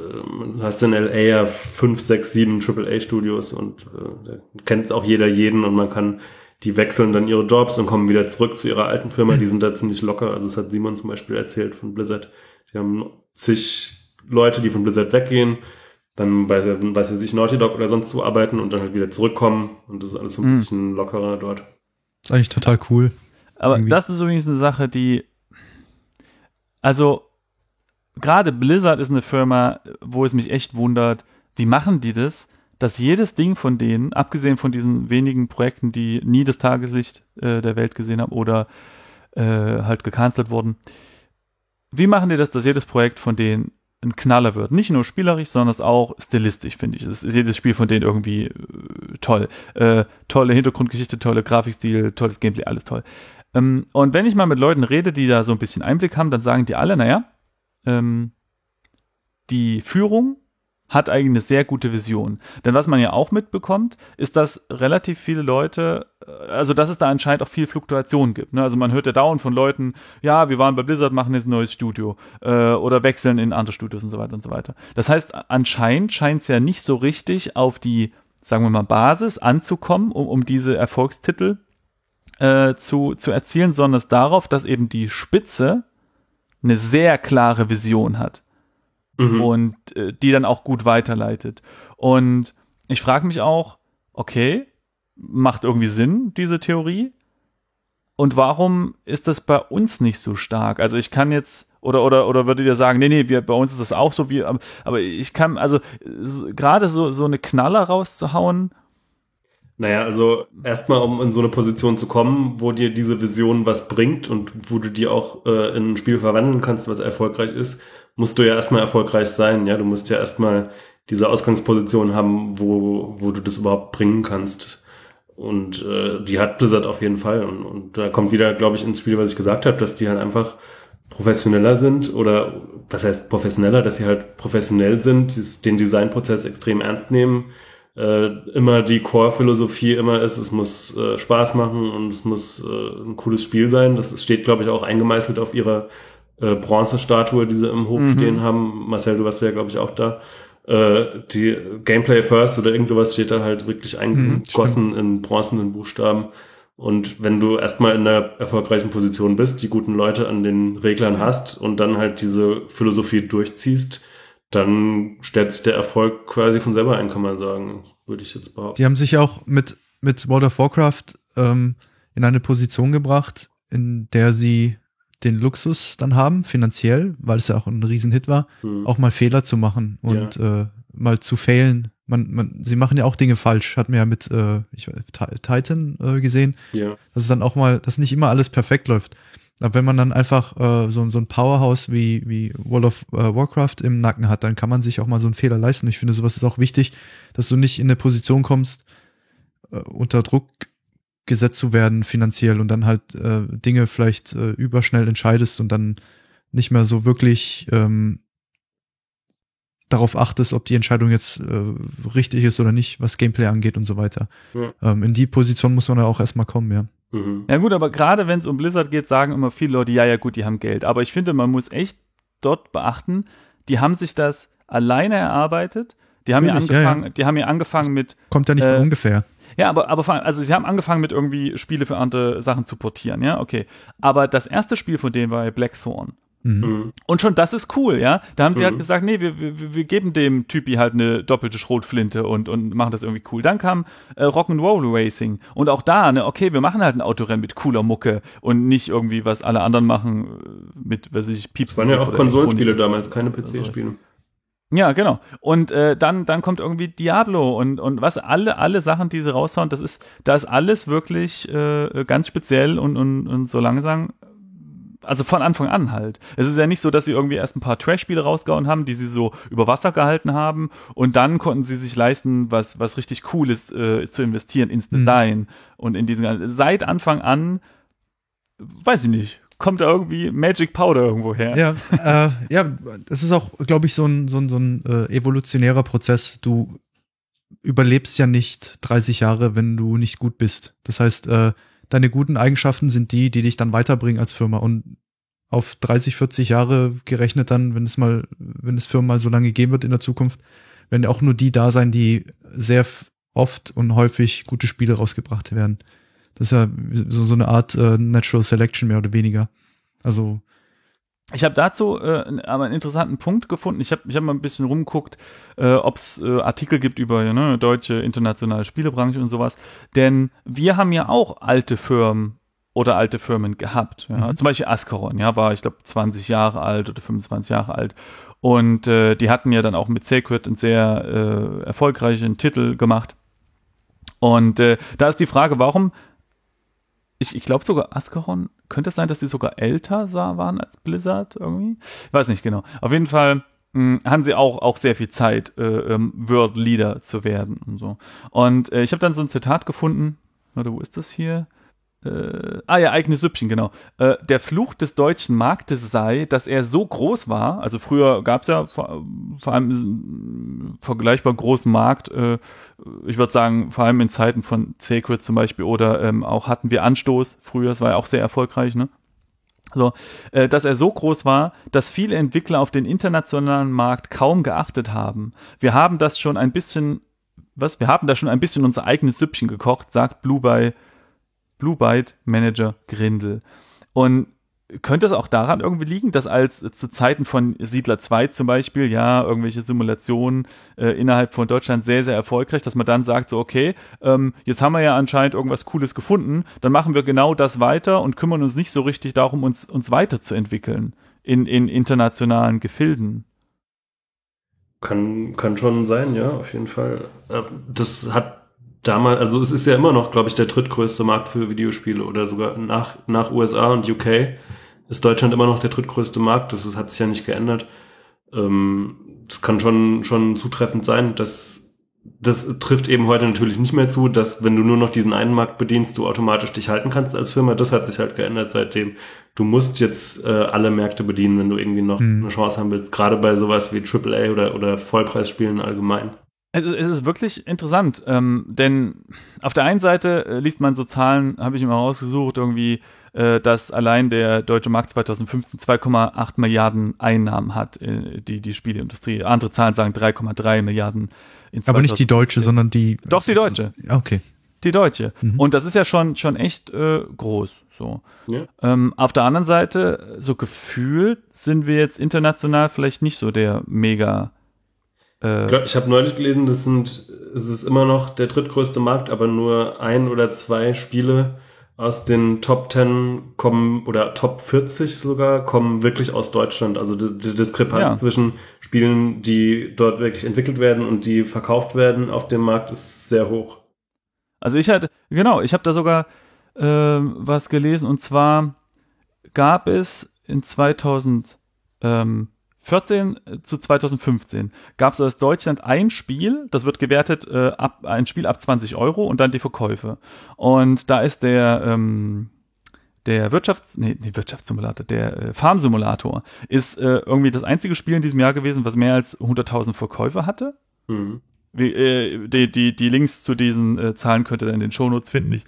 [SPEAKER 2] du hast in LA ja fünf, sechs, sieben AAA-Studios und äh, da kennt auch jeder jeden und man kann, die wechseln dann ihre Jobs und kommen wieder zurück zu ihrer alten Firma. Die sind da ziemlich locker. Also das hat Simon zum Beispiel erzählt von Blizzard. Die haben zig Leute, die von Blizzard weggehen, dann bei, weiß ich nicht, Naughty Dog oder sonst wo arbeiten und dann halt wieder zurückkommen und das ist alles so ein
[SPEAKER 1] Mhm.
[SPEAKER 2] bisschen lockerer dort.
[SPEAKER 3] ist eigentlich total cool.
[SPEAKER 1] Aber
[SPEAKER 3] Irgendwie.
[SPEAKER 1] das ist übrigens eine Sache, die. Also, gerade Blizzard ist eine Firma, wo es mich echt wundert, wie machen die das, dass jedes Ding von denen, abgesehen von diesen wenigen Projekten, die nie das Tageslicht äh, der Welt gesehen haben oder äh, halt gecancelt wurden, wie machen die das, dass jedes Projekt von denen ein Knaller wird? Nicht nur spielerisch, sondern auch stilistisch, finde ich. Es ist jedes Spiel von denen irgendwie äh, toll. Äh, tolle Hintergrundgeschichte, tolle Grafikstil, tolles Gameplay, alles toll. Ähm, und wenn ich mal mit Leuten rede, die da so ein bisschen Einblick haben, dann sagen die alle, naja, ähm, die Führung hat eigentlich eine sehr gute Vision. Denn was man ja auch mitbekommt, ist, dass relativ viele Leute, äh, also dass es da anscheinend auch viel Fluktuation gibt. Ne? Also man hört ja dauernd von Leuten, ja, wir waren bei Blizzard, machen jetzt ein neues Studio äh, oder wechseln in andere Studios und so weiter und so weiter. Das heißt, anscheinend scheint es ja nicht so richtig auf die, sagen wir mal, Basis anzukommen, um, um diese Erfolgstitel äh, zu, zu erzielen, sondern es darauf, dass eben die Spitze eine sehr klare Vision hat
[SPEAKER 2] Mhm.
[SPEAKER 1] und äh, die dann auch gut weiterleitet. Und ich frage mich auch, okay, macht irgendwie Sinn, diese Theorie? Und warum ist das bei uns nicht so stark? Also ich kann jetzt, oder, oder, oder würdet ihr sagen, nee, nee, wir, bei uns ist das auch so, wie, aber, aber ich kann, also gerade so, so eine Knaller rauszuhauen,
[SPEAKER 2] Naja, also erstmal, um in so eine Position zu kommen, wo dir diese Vision was bringt und wo du die auch äh, in ein Spiel verwandeln kannst, was erfolgreich ist, musst du ja erstmal erfolgreich sein. Ja, du musst ja erstmal diese Ausgangsposition haben, wo, wo du das überhaupt bringen kannst. Und äh, die hat Blizzard auf jeden Fall. Und, und da kommt wieder, glaube ich, ins Spiel, was ich gesagt habe, dass die halt einfach professioneller sind oder was heißt professioneller, dass sie halt professionell sind, den Designprozess extrem ernst nehmen, äh, immer die Core-Philosophie immer ist, es muss äh, Spaß machen und es muss äh, ein cooles Spiel sein. Das steht, glaube ich, auch eingemeißelt auf ihrer äh, Bronzestatue, die sie im Hof mhm. stehen haben. Marcel, du warst ja, glaube ich, auch da. Äh, die Gameplay First oder irgend sowas steht da halt wirklich eingegossen mhm, in bronzenen Buchstaben. Und wenn du erstmal in einer erfolgreichen Position bist, die guten Leute an den Reglern hast und dann halt diese Philosophie durchziehst, dann stellt sich der Erfolg quasi von selber ein, kann man sagen, würde ich jetzt behaupten.
[SPEAKER 3] Die haben sich auch mit, mit World of Warcraft ähm, in eine Position gebracht, in der sie den Luxus dann haben, finanziell, weil es ja auch ein Riesenhit war, hm. auch mal Fehler zu machen und ja. äh, mal zu failen. Man, man, sie machen ja auch Dinge falsch. Hat mir ja mit äh, ich, Titan äh, gesehen,
[SPEAKER 2] ja.
[SPEAKER 3] dass es dann auch mal, dass nicht immer alles perfekt läuft. Aber wenn man dann einfach äh, so, so ein Powerhouse wie, wie World of äh, Warcraft im Nacken hat, dann kann man sich auch mal so einen Fehler leisten. Ich finde, sowas ist auch wichtig, dass du nicht in eine Position kommst, äh, unter Druck gesetzt zu werden finanziell und dann halt äh, Dinge vielleicht äh, überschnell entscheidest und dann nicht mehr so wirklich ähm, darauf achtest, ob die Entscheidung jetzt äh, richtig ist oder nicht, was Gameplay angeht und so weiter. Ja. Ähm, in die Position muss man ja auch erstmal kommen, ja.
[SPEAKER 1] Mhm. Ja gut, aber gerade wenn es um Blizzard geht, sagen immer viele Leute, ja, ja gut, die haben Geld. Aber ich finde, man muss echt dort beachten, die haben sich das alleine erarbeitet. Die haben ja angefangen, ja, ja. die haben ja angefangen mit.
[SPEAKER 3] Kommt ja nicht äh, von ungefähr.
[SPEAKER 1] Ja, aber, aber also sie haben angefangen mit irgendwie Spiele für andere Sachen zu portieren, ja, okay. Aber das erste Spiel von denen war Blackthorn. Mhm. mhm. Und schon das ist cool, ja. Da haben sie halt mhm. halt gesagt, nee, wir, wir, wir geben dem Typi halt eine doppelte Schrotflinte und, und machen das irgendwie cool. Dann kam äh, Rock'n'Roll Racing und auch da, ne, okay, wir machen halt ein Autorennen mit cooler Mucke und nicht irgendwie, was alle anderen machen äh, mit, was ich,
[SPEAKER 2] Pieps. Das waren ja auch Konsolenspiele damals, keine PC-Spiele.
[SPEAKER 1] Ja, genau. Und äh, dann, dann kommt irgendwie Diablo und, und was, alle, alle Sachen, die sie raushauen, das ist, da ist alles wirklich äh, ganz speziell und, und, und so langsam also von Anfang an halt. Es ist ja nicht so, dass sie irgendwie erst ein paar Trash-Spiele rausgehauen haben, die sie so über Wasser gehalten haben und dann konnten sie sich leisten, was, was richtig cool ist, äh, zu investieren ins mhm. Design mhm. und in diesen, seit Anfang an, weiß ich nicht, kommt da irgendwie Magic Powder irgendwo her.
[SPEAKER 3] Ja, äh, ja, das ist auch, glaube ich, so ein, so ein, so ein äh, evolutionärer Prozess. Du überlebst ja nicht 30 Jahre, wenn du nicht gut bist. Das heißt, äh, deine guten Eigenschaften sind die, die dich dann weiterbringen als Firma. Und auf 30, 40 Jahre gerechnet dann, wenn es mal, wenn es Firmen mal so lange geben wird in der Zukunft, werden auch nur die da sein, die sehr oft und häufig gute Spiele rausgebracht werden. Das ist ja so, so eine Art äh, Natural Selection mehr oder weniger. Also
[SPEAKER 1] ich habe dazu äh, aber einen interessanten Punkt gefunden. Ich habe ich hab mal ein bisschen rumgeguckt, äh, ob es äh, Artikel gibt über ne, deutsche internationale Spielebranche und sowas. Denn wir haben ja auch alte Firmen oder alte Firmen gehabt. Ja? Mhm. Zum Beispiel Ascaron, ja, war ich glaube 20 Jahre alt oder 25 Jahre alt. Und äh, die hatten ja dann auch mit Sacred einen sehr äh, erfolgreichen Titel gemacht. Und äh, da ist die Frage, warum ich, ich glaube sogar Ascaron, könnte es sein, dass sie sogar älter waren als Blizzard irgendwie? Ich weiß nicht genau. Auf jeden Fall mh, hm, haben sie auch, auch sehr viel Zeit, äh, ähm, World Leader zu werden und so. Und äh, ich habe dann so ein Zitat gefunden, oder wo ist das hier? Äh, ah ja, eigene Süppchen, genau. Äh, der Fluch des deutschen Marktes sei, dass er so groß war, also früher gab es ja vor, vor allem vergleichbar großen Markt, äh, ich würde sagen, vor allem in Zeiten von Sacred zum Beispiel oder ähm, auch hatten wir Anstoß, früher, das war ja auch sehr erfolgreich, ne? So, äh, dass er so groß war, dass viele Entwickler auf den internationalen Markt kaum geachtet haben. Wir haben das schon ein bisschen, was? Wir haben da schon ein bisschen unser eigenes Süppchen gekocht, sagt Blue bei Blue Byte Manager Grindel. Und könnte es auch daran irgendwie liegen, dass als zu Zeiten von Siedler 2 zum Beispiel, ja, irgendwelche Simulationen äh, innerhalb von Deutschland sehr, sehr erfolgreich, dass man dann sagt, so, okay, ähm, jetzt haben wir ja anscheinend irgendwas Cooles gefunden, dann machen wir genau das weiter und kümmern uns nicht so richtig darum, uns, uns weiterzuentwickeln in, in internationalen Gefilden.
[SPEAKER 2] Kann, kann schon sein, ja, auf jeden Fall. Äh, das hat damals, also es ist ja immer noch, glaube ich, der drittgrößte Markt für Videospiele oder sogar nach, nach USA und UK ist Deutschland immer noch der drittgrößte Markt. Das ist, hat sich ja nicht geändert. Ähm, das kann schon, schon zutreffend sein, dass das trifft eben heute natürlich nicht mehr zu, dass wenn du nur noch diesen einen Markt bedienst, du automatisch dich halten kannst als Firma. Das hat sich halt geändert seitdem. Du musst jetzt äh, alle Märkte bedienen, wenn du irgendwie noch mhm. eine Chance haben willst. Gerade bei sowas wie AAA oder, oder Vollpreisspielen allgemein.
[SPEAKER 1] Also es ist wirklich interessant, ähm, denn auf der einen Seite äh, liest man so Zahlen, habe ich immer rausgesucht, irgendwie, äh, dass allein der deutsche Markt 2015 2,8 Milliarden Einnahmen hat, äh, die die Spieleindustrie. Andere Zahlen sagen 3,3 Milliarden.
[SPEAKER 3] In Aber nicht die deutsche, sondern die.
[SPEAKER 1] Doch die deutsche.
[SPEAKER 3] Okay.
[SPEAKER 1] Die deutsche. Mhm. Und das ist ja schon schon echt äh, groß. So. Ja. Ähm, auf der anderen Seite, so gefühlt sind wir jetzt international vielleicht nicht so der mega
[SPEAKER 2] äh, ich habe neulich gelesen, das sind, es ist immer noch der drittgrößte Markt, aber nur ein oder zwei Spiele aus den Top 10 kommen oder Top 40 sogar kommen wirklich aus Deutschland. Also die, die Diskrepanz ja. zwischen Spielen, die dort wirklich entwickelt werden und die verkauft werden auf dem Markt ist sehr hoch.
[SPEAKER 1] Also ich hatte, genau, ich habe da sogar äh, was gelesen und zwar gab es in 2000 ähm, 14 zu 2015 gab es aus Deutschland ein Spiel, das wird gewertet, äh, ab, ein Spiel ab 20 Euro und dann die Verkäufe. Und da ist der, ähm, der Wirtschafts-, nee, nee Wirtschaftssimulator, der äh, Farmsimulator ist äh, irgendwie das einzige Spiel in diesem Jahr gewesen, was mehr als 100.000 Verkäufe hatte. Mhm. Wie, äh, die, die, die Links zu diesen äh, Zahlen könnt ihr dann in den Shownotes finden. Ich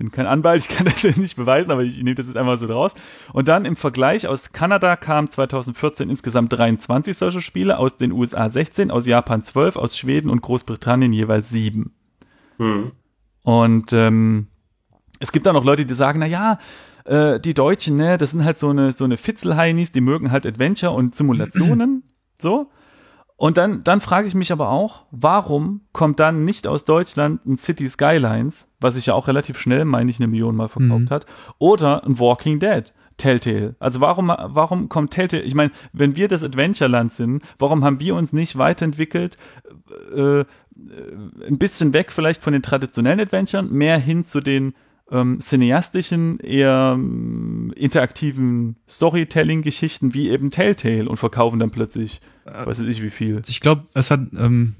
[SPEAKER 1] bin kein Anwalt, ich kann das nicht beweisen, aber ich nehme das jetzt einmal so draus. Und dann im Vergleich aus Kanada kamen 2014 insgesamt 23 solche Spiele, aus den USA 16, aus Japan 12, aus Schweden und Großbritannien jeweils 7. Hm. Und ähm, es gibt da noch Leute, die sagen, na ja, äh, die Deutschen, ne, das sind halt so eine so eine Fitzelheinis, die mögen halt Adventure und Simulationen, so. Und dann, dann frage ich mich aber auch, warum kommt dann nicht aus Deutschland ein City Skylines, was sich ja auch relativ schnell, meine ich, eine Million mal verkauft mhm. hat, oder ein Walking Dead? Telltale. Also warum, warum kommt Telltale? Ich meine, wenn wir das Adventureland sind, warum haben wir uns nicht weiterentwickelt, äh, ein bisschen weg vielleicht von den traditionellen Adventuren, mehr hin zu den ähm, cineastischen, eher ähm, interaktiven Storytelling-Geschichten wie eben Telltale und verkaufen dann plötzlich, äh, weiß ich wie viel.
[SPEAKER 3] Ich glaube, es hat ähm,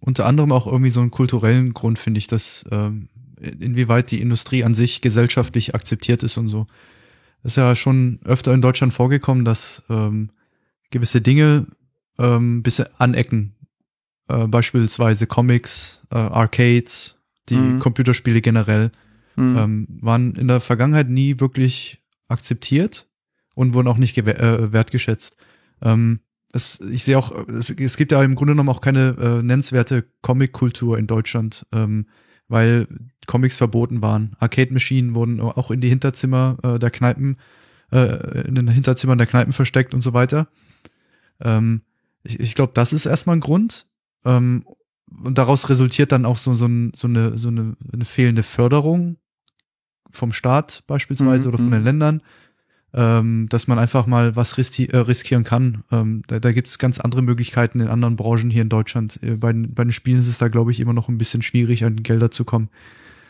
[SPEAKER 3] unter anderem auch irgendwie so einen kulturellen Grund, finde ich, dass ähm, inwieweit die Industrie an sich gesellschaftlich akzeptiert ist und so. Es ist ja schon öfter in Deutschland vorgekommen, dass ähm, gewisse Dinge ähm, bisschen anecken. Äh, beispielsweise Comics, äh, Arcades, die mhm. Computerspiele generell mhm. ähm, waren in der Vergangenheit nie wirklich akzeptiert und wurden auch nicht äh, wertgeschätzt. Ähm, es, ich sehe auch, es, es, gibt ja im Grunde genommen auch keine äh, nennenswerte Comic-Kultur in Deutschland, ähm, weil Comics verboten waren. Arcade-Maschinen wurden auch in die Hinterzimmer äh, der Kneipen, äh, in den Hinterzimmern der Kneipen versteckt und so weiter. Ähm, ich ich glaube, das ist erstmal ein Grund. Ähm, und daraus resultiert dann auch so, so, ein, so, eine, so eine, eine fehlende Förderung vom Staat beispielsweise mhm. oder von den mhm. Ländern, ähm, dass man einfach mal was riski äh, riskieren kann. Ähm, da da gibt es ganz andere Möglichkeiten in anderen Branchen hier in Deutschland. Äh, bei, bei den Spielen ist es da, glaube ich, immer noch ein bisschen schwierig, an Gelder zu kommen.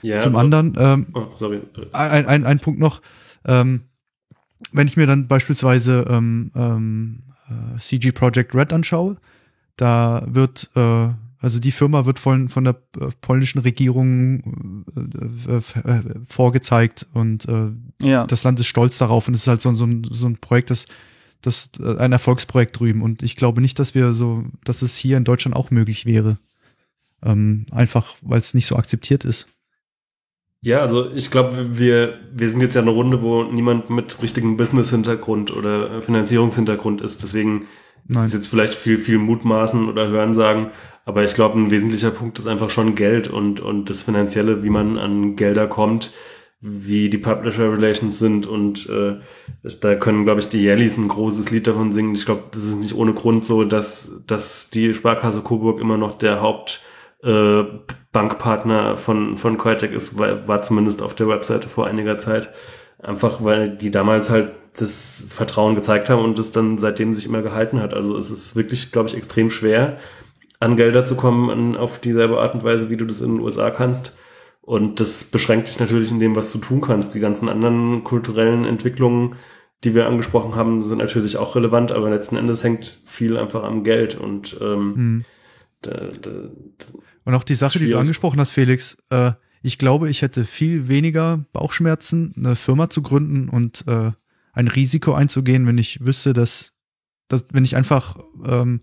[SPEAKER 3] Ja, Zum so. anderen, ähm, oh, sorry. Ein, ein, ein Punkt noch, ähm, wenn ich mir dann beispielsweise ähm, ähm, äh, CG Project Red anschaue, da wird äh, also die Firma wird von, von der äh, polnischen Regierung äh, äh, äh, vorgezeigt und äh, ja. das Land ist stolz darauf und es ist halt so, so, ein, so ein Projekt, das, das ein Erfolgsprojekt drüben. Und ich glaube nicht, dass wir so, dass es hier in Deutschland auch möglich wäre. Ähm, einfach, weil es nicht so akzeptiert ist.
[SPEAKER 2] Ja, also ich glaube, wir, wir sind jetzt ja eine Runde, wo niemand mit richtigem Business-Hintergrund oder Finanzierungshintergrund ist. Deswegen Nein. ist jetzt vielleicht viel, viel Mutmaßen oder Hören sagen. Aber ich glaube, ein wesentlicher Punkt ist einfach schon Geld und, und das Finanzielle, wie man an Gelder kommt, wie die Publisher Relations sind und äh, da können, glaube ich, die Jellies ein großes Lied davon singen. Ich glaube, das ist nicht ohne Grund so, dass, dass die Sparkasse Coburg immer noch der Haupt äh, Bankpartner von, von Coitec ist, war, war zumindest auf der Webseite vor einiger Zeit. Einfach weil die damals halt das Vertrauen gezeigt haben und das dann seitdem sich immer gehalten hat. Also es ist wirklich, glaube ich, extrem schwer, an Gelder zu kommen auf dieselbe Art und Weise, wie du das in den USA kannst. Und das beschränkt dich natürlich in dem, was du tun kannst. Die ganzen anderen kulturellen Entwicklungen, die wir angesprochen haben, sind natürlich auch relevant, aber letzten Endes hängt viel einfach am Geld und ähm,
[SPEAKER 3] Hm.
[SPEAKER 2] da, da,
[SPEAKER 3] Und auch die Sache, die du angesprochen hast, Felix, äh, ich glaube, ich hätte viel weniger Bauchschmerzen, eine Firma zu gründen und äh, ein Risiko einzugehen, wenn ich wüsste, dass, dass wenn ich einfach ähm,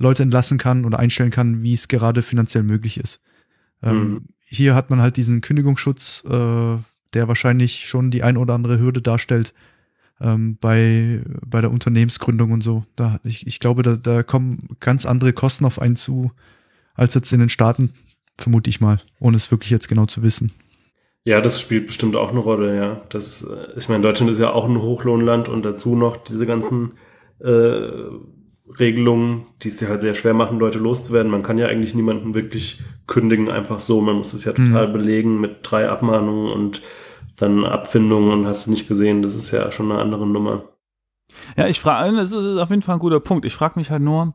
[SPEAKER 3] Leute entlassen kann oder einstellen kann, wie es gerade finanziell möglich ist. Ähm,
[SPEAKER 2] Mhm.
[SPEAKER 3] Hier hat man halt diesen Kündigungsschutz, äh, der wahrscheinlich schon die ein oder andere Hürde darstellt ähm, bei, bei der Unternehmensgründung und so. Da, ich, ich glaube, da, da kommen ganz andere Kosten auf einen zu, als jetzt in den Staaten, vermute ich mal, ohne es wirklich jetzt genau zu wissen.
[SPEAKER 2] Ja, das spielt bestimmt auch eine Rolle, ja. Das, äh, ich meine, Deutschland ist ja auch ein Hochlohnland und dazu noch diese ganzen äh, Regelungen, die es ja halt sehr schwer machen, Leute loszuwerden. Man kann ja eigentlich niemanden wirklich kündigen, einfach so. Man muss es ja total belegen mit drei Abmahnungen und dann Abfindungen und hast du nicht gesehen, das ist ja schon eine andere Nummer.
[SPEAKER 1] Ja, ich frage, das ist auf jeden Fall ein guter Punkt. Ich frage mich halt nur,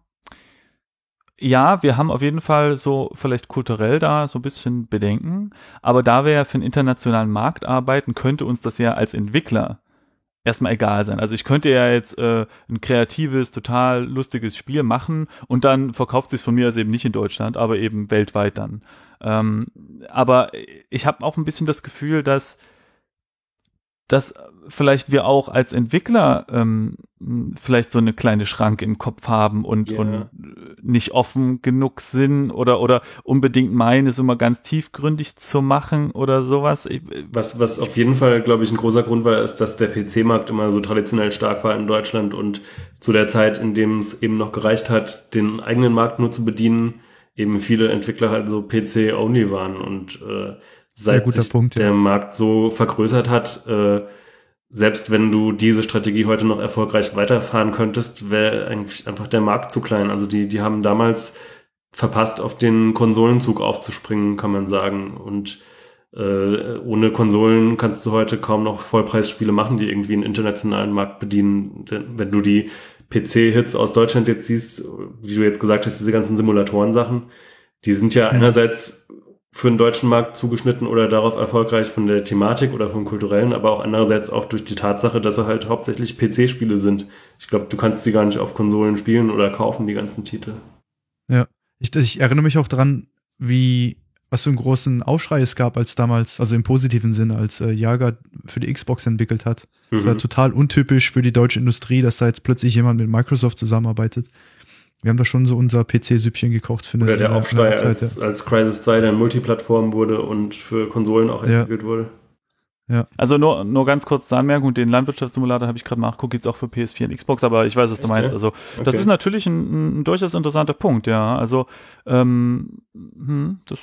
[SPEAKER 1] ja, wir haben auf jeden Fall so vielleicht kulturell da so ein bisschen Bedenken, aber da wir ja für einen internationalen Markt arbeiten, könnte uns das ja als Entwickler erstmal egal sein. Also ich könnte ja jetzt äh, ein kreatives, total lustiges Spiel machen und dann verkauft sich von mir also eben nicht in Deutschland, aber eben weltweit dann. Ähm, aber ich habe auch ein bisschen das Gefühl, dass dass vielleicht wir auch als Entwickler ähm, vielleicht so eine kleine Schranke im Kopf haben und,
[SPEAKER 2] Ja.
[SPEAKER 1] und nicht offen genug sind oder oder unbedingt meinen, es immer ganz tiefgründig zu machen oder sowas. Ich,
[SPEAKER 2] Was, was auf jeden Fall, glaube ich, ein großer Grund war, ist, dass der PC-Markt immer so traditionell stark war in Deutschland und zu der Zeit, in dem es eben noch gereicht hat, den eigenen Markt nur zu bedienen, eben viele Entwickler halt so PC-only waren und äh, seit
[SPEAKER 3] guter
[SPEAKER 2] sich
[SPEAKER 3] Punkt, ja.
[SPEAKER 2] der Markt so vergrößert hat, äh, selbst wenn du diese Strategie heute noch erfolgreich weiterfahren könntest, wäre eigentlich einfach der Markt zu klein. Also die, die haben damals verpasst, auf den Konsolenzug aufzuspringen, kann man sagen. Und äh, ohne Konsolen kannst du heute kaum noch Vollpreisspiele machen, die irgendwie einen internationalen Markt bedienen. Denn wenn du die PC-Hits aus Deutschland jetzt siehst, wie du jetzt gesagt hast, diese ganzen Simulatoren-Sachen, die sind ja einerseits für den deutschen Markt zugeschnitten oder darauf erfolgreich von der Thematik oder vom kulturellen, aber auch andererseits auch durch die Tatsache, dass sie halt hauptsächlich PC-Spiele sind. Ich glaube, du kannst die gar nicht auf Konsolen spielen oder kaufen, die ganzen Titel.
[SPEAKER 3] Ich, ich erinnere mich auch dran, wie, was für einen großen Aufschrei es gab, als damals, also im positiven Sinne, als äh, Jager für die Xbox entwickelt hat. Das war
[SPEAKER 2] Mhm.
[SPEAKER 3] total untypisch für die deutsche Industrie, dass da jetzt plötzlich jemand mit Microsoft zusammenarbeitet. Wir haben da schon so unser PC-Süppchen gekocht für eine
[SPEAKER 2] Oder der Aufschrei,
[SPEAKER 3] Zeit,
[SPEAKER 2] als, als Crisis 2 dann Multiplattform wurde und für Konsolen auch
[SPEAKER 3] Ja.
[SPEAKER 2] entwickelt wurde.
[SPEAKER 1] also nur, nur ganz kurz zur Anmerkung, den Landwirtschaftssimulator habe ich gerade nachgeguckt, jetzt auch für PS4 und Xbox, aber ich weiß, was du meinst.
[SPEAKER 2] ja?
[SPEAKER 1] Also das
[SPEAKER 2] Okay.
[SPEAKER 1] ist natürlich ein, ein durchaus interessanter Punkt, ja. Also ähm, hm, das,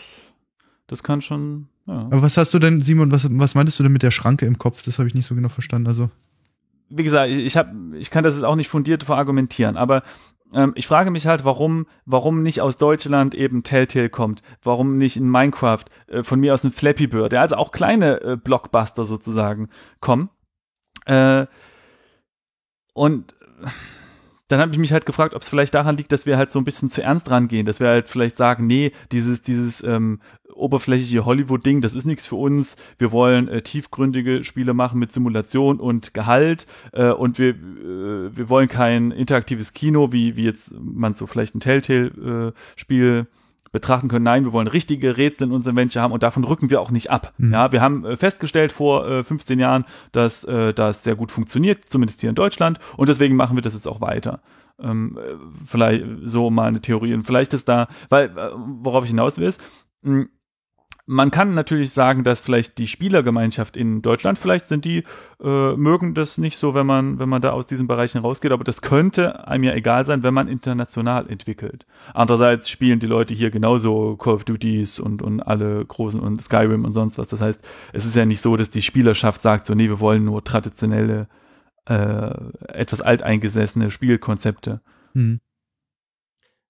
[SPEAKER 1] das kann schon, ja.
[SPEAKER 3] Aber was hast du denn, Simon, was, was meintest du denn mit der Schranke im Kopf? Das habe ich nicht so genau verstanden. Also,
[SPEAKER 1] wie gesagt, ich, ich, hab, ich kann das jetzt auch nicht fundiert verargumentieren, aber ähm, ich frage mich halt, warum, warum nicht aus Deutschland eben Telltale kommt, warum nicht in Minecraft, äh, von mir aus ein Flappy Bird, ja, also auch kleine äh, Blockbuster sozusagen kommen. Äh, und dann habe ich mich halt gefragt, ob es vielleicht daran liegt, dass wir halt so ein bisschen zu ernst rangehen, dass wir halt vielleicht sagen, nee, dieses, dieses ähm, oberflächliche Hollywood-Ding, das ist nichts für uns. Wir wollen äh, tiefgründige Spiele machen mit Simulation und Gehalt äh, und wir, äh, wir wollen kein interaktives Kino, wie, wie jetzt man so vielleicht ein Telltale-Spiel betrachten können. Nein, wir wollen richtige Rätsel in unserem Venture haben und davon rücken wir auch nicht ab.
[SPEAKER 3] Mhm.
[SPEAKER 1] Ja, wir haben äh, festgestellt vor äh, 15 Jahren, dass äh, das sehr gut funktioniert, zumindest hier in Deutschland und deswegen machen wir das jetzt auch weiter. Ähm, äh, vielleicht so mal eine Theorie und vielleicht ist da, weil äh, worauf ich hinaus will, ist, mh, man kann natürlich sagen, dass vielleicht die Spielergemeinschaft in Deutschland, vielleicht sind die, äh, mögen das nicht so, wenn man, wenn man da aus diesen Bereichen rausgeht, aber das könnte einem ja egal sein, wenn man international entwickelt. Andererseits spielen die Leute hier genauso Call of Duties und, und alle großen und Skyrim und sonst was. Das heißt, es ist ja nicht so, dass die Spielerschaft sagt, so, nee, wir wollen nur traditionelle, äh, etwas alteingesessene Spielkonzepte.
[SPEAKER 3] hm.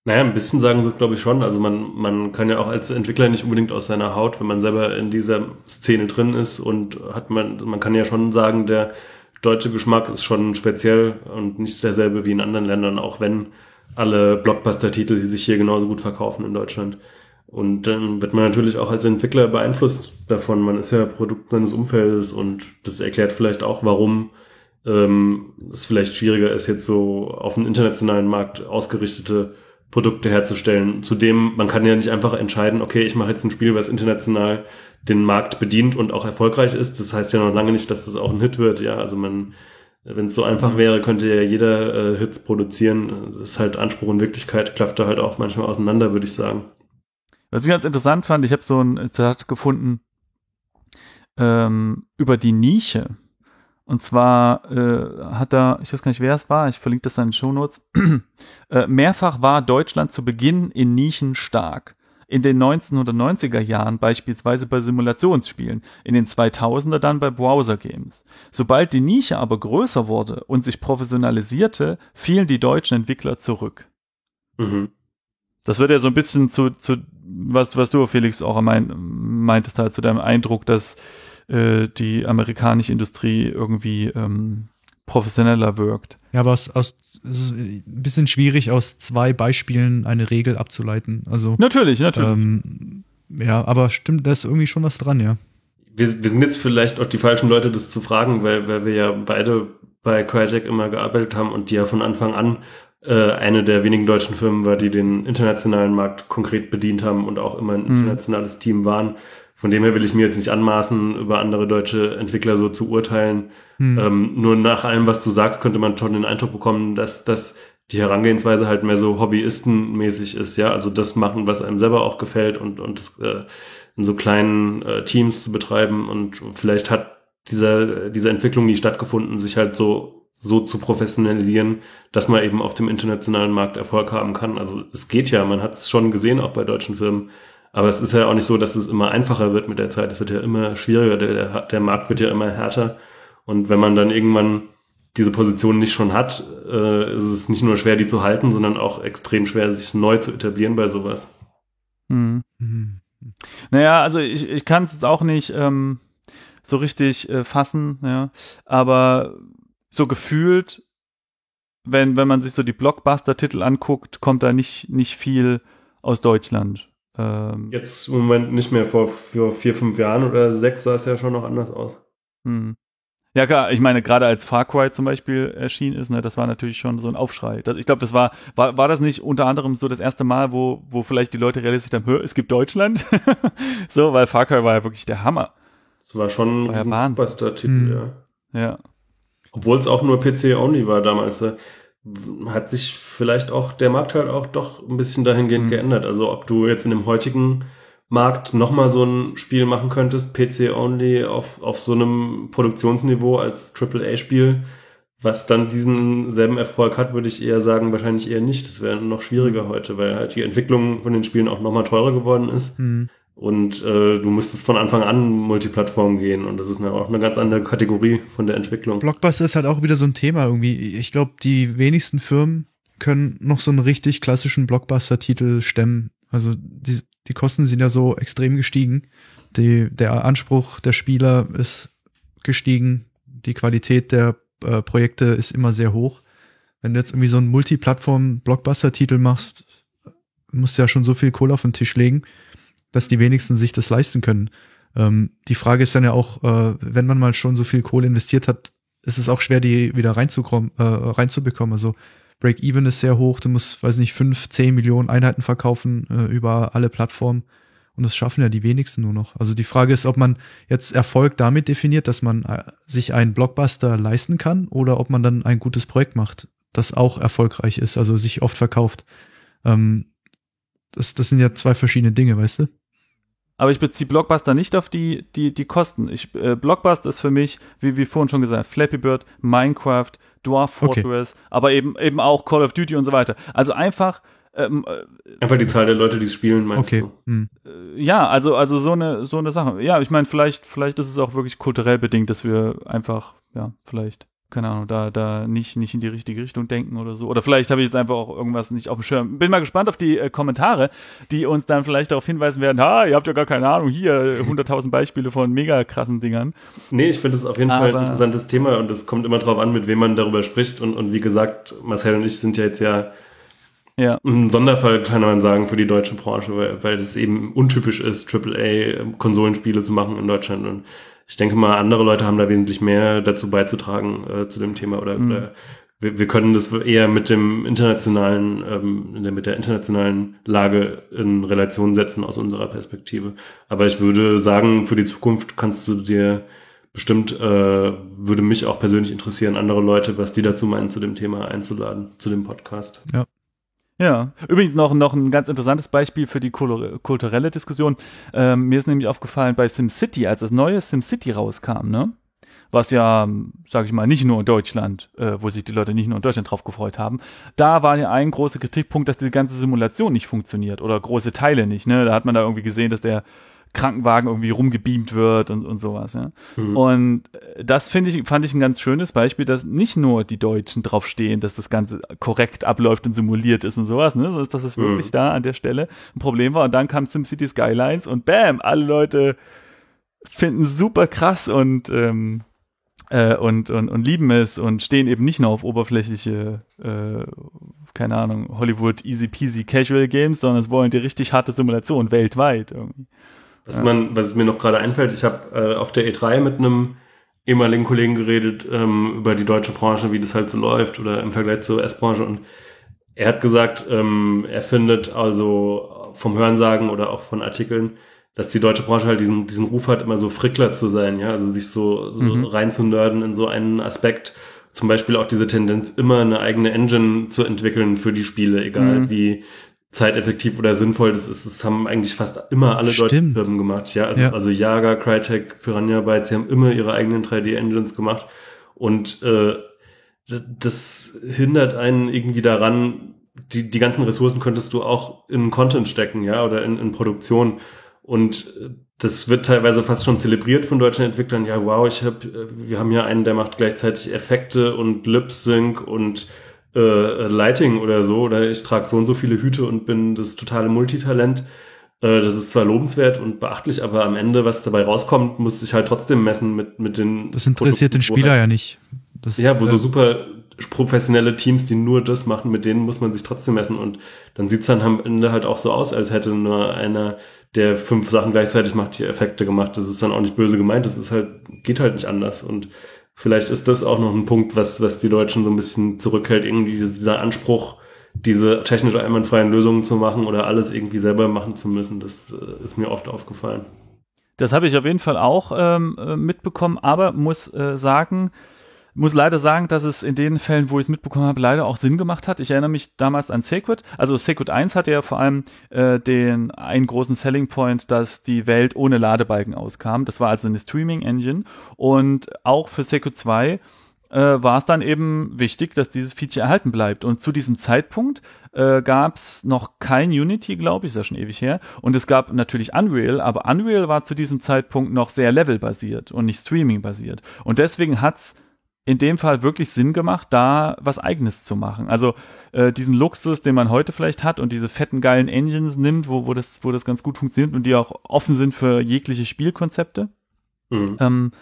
[SPEAKER 2] Naja, ein bisschen sagen sie es, glaube ich, schon. Also man, man kann ja auch als Entwickler nicht unbedingt aus seiner Haut, wenn man selber in dieser Szene drin ist und hat man, man kann ja schon sagen, der deutsche Geschmack ist schon speziell und nicht derselbe wie in anderen Ländern, auch wenn alle Blockbuster-Titel, die sich hier genauso gut verkaufen in Deutschland. Und dann wird man natürlich auch als Entwickler beeinflusst davon. Man ist ja Produkt seines Umfeldes und das erklärt vielleicht auch, warum ähm, es vielleicht schwieriger ist, jetzt so auf den internationalen Markt ausgerichtete Produkte herzustellen. Zudem, man kann ja nicht einfach entscheiden, okay, ich mache jetzt ein Spiel, was international den Markt bedient und auch erfolgreich ist. Das heißt ja noch lange nicht, dass das auch ein Hit wird. Ja, also man, wenn es so einfach wäre, könnte ja jeder äh, Hits produzieren. Das ist halt Anspruch und Wirklichkeit klafft da halt auch manchmal auseinander, würde ich sagen.
[SPEAKER 1] Was ich ganz interessant fand, ich habe so ein Zitat gefunden ähm, über die Nische. Und zwar äh, hat er, ich weiß gar nicht, wer es war, ich verlinke das in den Shownotes, äh, mehrfach war Deutschland zu Beginn in Nischen stark. In den 1990er Jahren beispielsweise bei Simulationsspielen, in den 2000er dann bei Browser-Games. Sobald die Nische aber größer wurde und sich professionalisierte, fielen die deutschen Entwickler zurück.
[SPEAKER 2] Mhm.
[SPEAKER 1] Das wird ja so ein bisschen zu, zu was, was du, Felix, auch mein, meintest halt, zu deinem Eindruck, dass äh, die amerikanische Industrie irgendwie ähm, professioneller wirkt.
[SPEAKER 3] Ja, aber aus, aus es ist ein bisschen schwierig, aus zwei Beispielen eine Regel abzuleiten. Also
[SPEAKER 1] Natürlich, natürlich.
[SPEAKER 3] ähm, ja, aber stimmt, da ist irgendwie schon was dran, ja.
[SPEAKER 2] Wir, wir sind jetzt vielleicht auch die falschen Leute, das zu fragen, weil, weil wir ja beide bei Crytek immer gearbeitet haben und die ja von Anfang an äh, eine der wenigen deutschen Firmen war, die den internationalen Markt konkret bedient haben und auch immer ein internationales Team waren. Von dem her will ich mir jetzt nicht anmaßen, über andere deutsche Entwickler so zu urteilen. Ähm, nur nach allem, was du sagst, könnte man schon den Eindruck bekommen, dass, dass die Herangehensweise halt mehr so hobbyistenmäßig ist, ja. Also das machen, was einem selber auch gefällt und, und das äh, in so kleinen äh, Teams zu betreiben. Und vielleicht hat dieser, diese Entwicklung, die stattgefunden, sich halt so, so zu professionalisieren, dass man eben auf dem internationalen Markt Erfolg haben kann. Also es geht ja, man hat es schon gesehen, auch bei deutschen Firmen. Aber es ist ja auch nicht so, dass es immer einfacher wird mit der Zeit. Es wird ja immer schwieriger. Der, der, der Markt wird ja immer härter. Und wenn man dann irgendwann diese Position nicht schon hat, äh, ist es nicht nur schwer, die zu halten, sondern auch extrem schwer, sich neu zu etablieren bei sowas.
[SPEAKER 1] Hm.
[SPEAKER 3] Mhm.
[SPEAKER 1] Naja, also ich, ich kann es jetzt auch nicht ähm, so richtig äh, fassen, ja. Aber so gefühlt, wenn, wenn man sich so die Blockbuster-Titel anguckt, kommt da nicht, nicht viel aus Deutschland. Ähm,
[SPEAKER 2] Jetzt im Moment nicht mehr. Vor, vor vier, fünf Jahren oder sechs sah es ja schon noch anders aus.
[SPEAKER 1] hm. Ja, klar, ich meine, gerade als Far Cry zum Beispiel erschienen ist, ne, das war natürlich schon so ein Aufschrei. Das, ich glaube, das war, war, war das nicht unter anderem so das erste Mal, wo, wo vielleicht die Leute realisiert haben, hör, es gibt Deutschland? so, weil Far Cry war ja wirklich der Hammer.
[SPEAKER 2] Das war schon
[SPEAKER 1] war ja
[SPEAKER 2] ein
[SPEAKER 1] Wahnsinn.
[SPEAKER 2] Blockbuster-Titel,
[SPEAKER 3] Mhm.
[SPEAKER 2] ja.
[SPEAKER 1] Ja.
[SPEAKER 2] Obwohl es auch nur PC-only war damals. Hat sich vielleicht auch der Markt halt auch doch ein bisschen dahingehend
[SPEAKER 1] Mhm.
[SPEAKER 2] geändert. Also ob du jetzt in dem heutigen Markt nochmal so ein Spiel machen könntest, PC-only auf, auf so einem Produktionsniveau als AAA-Spiel, was dann diesen selben Erfolg hat, würde ich eher sagen, wahrscheinlich eher nicht. Das wäre noch
[SPEAKER 1] Mhm.
[SPEAKER 2] schwieriger heute, weil halt die Entwicklung von den Spielen auch nochmal teurer geworden ist.
[SPEAKER 3] Mhm.
[SPEAKER 2] Und äh, du müsstest von Anfang an Multiplattform gehen und das ist eine, auch eine ganz andere Kategorie von der Entwicklung.
[SPEAKER 3] Blockbuster ist halt auch wieder so ein Thema irgendwie. Ich glaube, die wenigsten Firmen können noch so einen richtig klassischen Blockbuster-Titel stemmen. Also die, die Kosten sind ja so extrem gestiegen. Die, der Anspruch der Spieler ist gestiegen. Die Qualität der äh, Projekte ist immer sehr hoch. Wenn du jetzt irgendwie so einen Multiplattform-Blockbuster-Titel machst, musst du ja schon so viel Kohle auf den Tisch legen, dass die wenigsten sich das leisten können. Ähm, die Frage ist dann ja auch, äh, wenn man mal schon so viel Kohle investiert hat, ist es auch schwer, die wieder reinzukommen, äh, reinzubekommen. Also Break-Even ist sehr hoch, du musst, weiß nicht, fünf, zehn Millionen Einheiten verkaufen äh, über alle Plattformen. Und das schaffen ja die wenigsten nur noch. Also die Frage ist, ob man jetzt Erfolg damit definiert, dass man äh, sich einen Blockbuster leisten kann oder ob man dann ein gutes Projekt macht, das auch erfolgreich ist, also sich oft verkauft. Ähm, das, das sind ja zwei verschiedene Dinge, weißt du?
[SPEAKER 1] Aber ich beziehe Blockbuster nicht auf die, die, die Kosten. Ich, äh, Blockbuster ist für mich, wie, wie vorhin schon gesagt, Flappy Bird, Minecraft, Dwarf
[SPEAKER 3] Okay.
[SPEAKER 1] Fortress, aber eben, eben auch Call of Duty und so weiter. Also einfach, ähm, äh,
[SPEAKER 2] Einfach die Zahl der Leute, die es spielen, meinst
[SPEAKER 3] Okay.
[SPEAKER 2] du?
[SPEAKER 3] Hm.
[SPEAKER 1] ja, also, also so eine, so eine Sache. Ja, ich meine, vielleicht, vielleicht ist es auch wirklich kulturell bedingt, dass wir einfach, ja, vielleicht, keine Ahnung, da, da nicht, nicht in die richtige Richtung denken oder so. Oder vielleicht habe ich jetzt einfach auch irgendwas nicht auf dem Schirm. Bin mal gespannt auf die äh, Kommentare, die uns dann vielleicht darauf hinweisen werden, ha, ihr habt ja gar keine Ahnung, hier äh, 100.000 Beispiele von mega krassen Dingern.
[SPEAKER 2] Nee, ich finde es auf jeden Fall ein
[SPEAKER 1] Aber-
[SPEAKER 2] interessantes Thema und es kommt immer drauf an, mit wem man darüber spricht. Und, und wie gesagt, Marcel und ich sind ja jetzt ja
[SPEAKER 1] Ja.
[SPEAKER 2] ein Sonderfall, kann man sagen, für die deutsche Branche, weil, weil es eben untypisch ist, AAA-Konsolenspiele zu machen in Deutschland. Und ich denke mal, andere Leute haben da wesentlich mehr dazu beizutragen äh, zu dem Thema oder,
[SPEAKER 1] Mhm.
[SPEAKER 2] oder wir, wir können das eher mit dem internationalen, ähm, mit der internationalen Lage in Relation setzen aus unserer Perspektive. Aber ich würde sagen, für die Zukunft kannst du dir bestimmt, äh, würde mich auch persönlich interessieren, andere Leute, was die dazu meinen, zu dem Thema einzuladen, zu dem Podcast.
[SPEAKER 1] Ja, übrigens noch, noch ein ganz interessantes Beispiel für die kul- kulturelle Diskussion. Ähm, mir ist nämlich aufgefallen, bei SimCity, als das neue SimCity rauskam, ne? Was ja, sage ich mal, nicht nur in Deutschland, äh, wo sich die Leute nicht nur in Deutschland drauf gefreut haben, da war ja ein großer Kritikpunkt, dass die ganze Simulation nicht funktioniert oder große Teile nicht, ne? Da hat man da irgendwie gesehen, dass der Krankenwagen irgendwie rumgebeamt wird und, und sowas, ja.
[SPEAKER 2] Mhm.
[SPEAKER 1] Und das finde ich, fand ich ein ganz schönes Beispiel, dass nicht nur die Deutschen drauf stehen, dass das Ganze korrekt abläuft und simuliert ist und sowas, ne, sondern dass es
[SPEAKER 2] Mhm.
[SPEAKER 1] wirklich da an der Stelle ein Problem war. Und dann kam SimCity Skylines und bam, alle Leute finden super krass und, ähm, äh, und, und, und lieben es und stehen eben nicht nur auf oberflächliche, äh, keine Ahnung, Hollywood easy peasy casual Games, sondern es wollen die richtig harte Simulation weltweit irgendwie.
[SPEAKER 2] Was man, was mir noch gerade einfällt, ich habe äh, auf der E3 mit einem ehemaligen Kollegen geredet ähm, über die deutsche Branche, wie das halt so läuft oder im Vergleich zur S-Branche und er hat gesagt, ähm, er findet also vom Hörensagen oder auch von Artikeln, dass die deutsche Branche halt diesen, diesen Ruf hat, immer so Frickler zu sein, ja, also sich so, so
[SPEAKER 1] Mhm.
[SPEAKER 2] rein zu nerden in so einen Aspekt. Zum Beispiel auch diese Tendenz, immer eine eigene Engine zu entwickeln für die Spiele, egal
[SPEAKER 1] Mhm.
[SPEAKER 2] wie zeiteffektiv oder sinnvoll das ist. Das haben eigentlich fast immer alle deutschen
[SPEAKER 3] Stimmt.
[SPEAKER 2] Firmen gemacht, ja. Also,
[SPEAKER 3] Ja.
[SPEAKER 2] also Jager, Crytek, Piranha Bytes, sie haben immer ihre eigenen 3D-Engines gemacht und äh, das hindert einen irgendwie daran, die, die ganzen Ressourcen könntest du auch in Content stecken, ja, oder in, in Produktion. Und äh, das wird teilweise fast schon zelebriert von deutschen Entwicklern. Ja, wow, ich hab, äh, wir haben hier einen, der macht gleichzeitig Effekte und Lip Sync und äh, Lighting oder so. Oder ich trage so und so viele Hüte und bin das totale Multitalent. Äh, das ist zwar lobenswert und beachtlich, aber am Ende, was dabei rauskommt, muss sich halt trotzdem messen mit, mit den.
[SPEAKER 3] Das interessiert den
[SPEAKER 2] Produkten, wo
[SPEAKER 3] Spieler
[SPEAKER 2] halt-
[SPEAKER 3] ja nicht. Das,
[SPEAKER 2] ja, wo
[SPEAKER 3] äh,
[SPEAKER 2] so super professionelle Teams, die nur das machen, mit denen muss man sich trotzdem messen. Und dann sieht's dann am Ende halt auch so aus, als hätte nur einer, der fünf Sachen gleichzeitig macht, die Effekte gemacht. Das ist dann auch nicht böse gemeint, das ist halt, geht halt nicht anders. Und vielleicht ist das auch noch ein Punkt, was, was die Deutschen so ein bisschen zurückhält, irgendwie dieser Anspruch, diese technisch einwandfreien Lösungen zu machen oder alles irgendwie selber machen zu müssen. Das äh, ist mir oft aufgefallen.
[SPEAKER 1] Das habe ich auf jeden Fall auch ähm, äh, mitbekommen, aber muss äh, sagen, muss leider sagen, dass es in den Fällen, wo ich es mitbekommen habe, leider auch Sinn gemacht hat. Ich erinnere mich damals an Sacred. Also Sacred 1 hatte ja vor allem äh, den einen großen Selling Point, dass die Welt ohne Ladebalken auskam. Das war also eine Streaming Engine und auch für Sacred 2 äh, war es dann eben wichtig, dass dieses Feature erhalten bleibt. Und zu diesem Zeitpunkt äh, gab es noch kein Unity, glaube ich, ist ja schon ewig her. Und es gab natürlich Unreal, aber Unreal war zu diesem Zeitpunkt noch sehr levelbasiert und nicht Streaming-basiert. Und deswegen hat's in dem Fall wirklich Sinn gemacht, da was eigenes zu machen. Also äh, diesen Luxus, den man heute vielleicht hat und diese fetten geilen Engines nimmt, wo, wo, das, wo das ganz gut funktioniert und die auch offen sind für jegliche Spielkonzepte.
[SPEAKER 2] Mhm.
[SPEAKER 1] Ähm,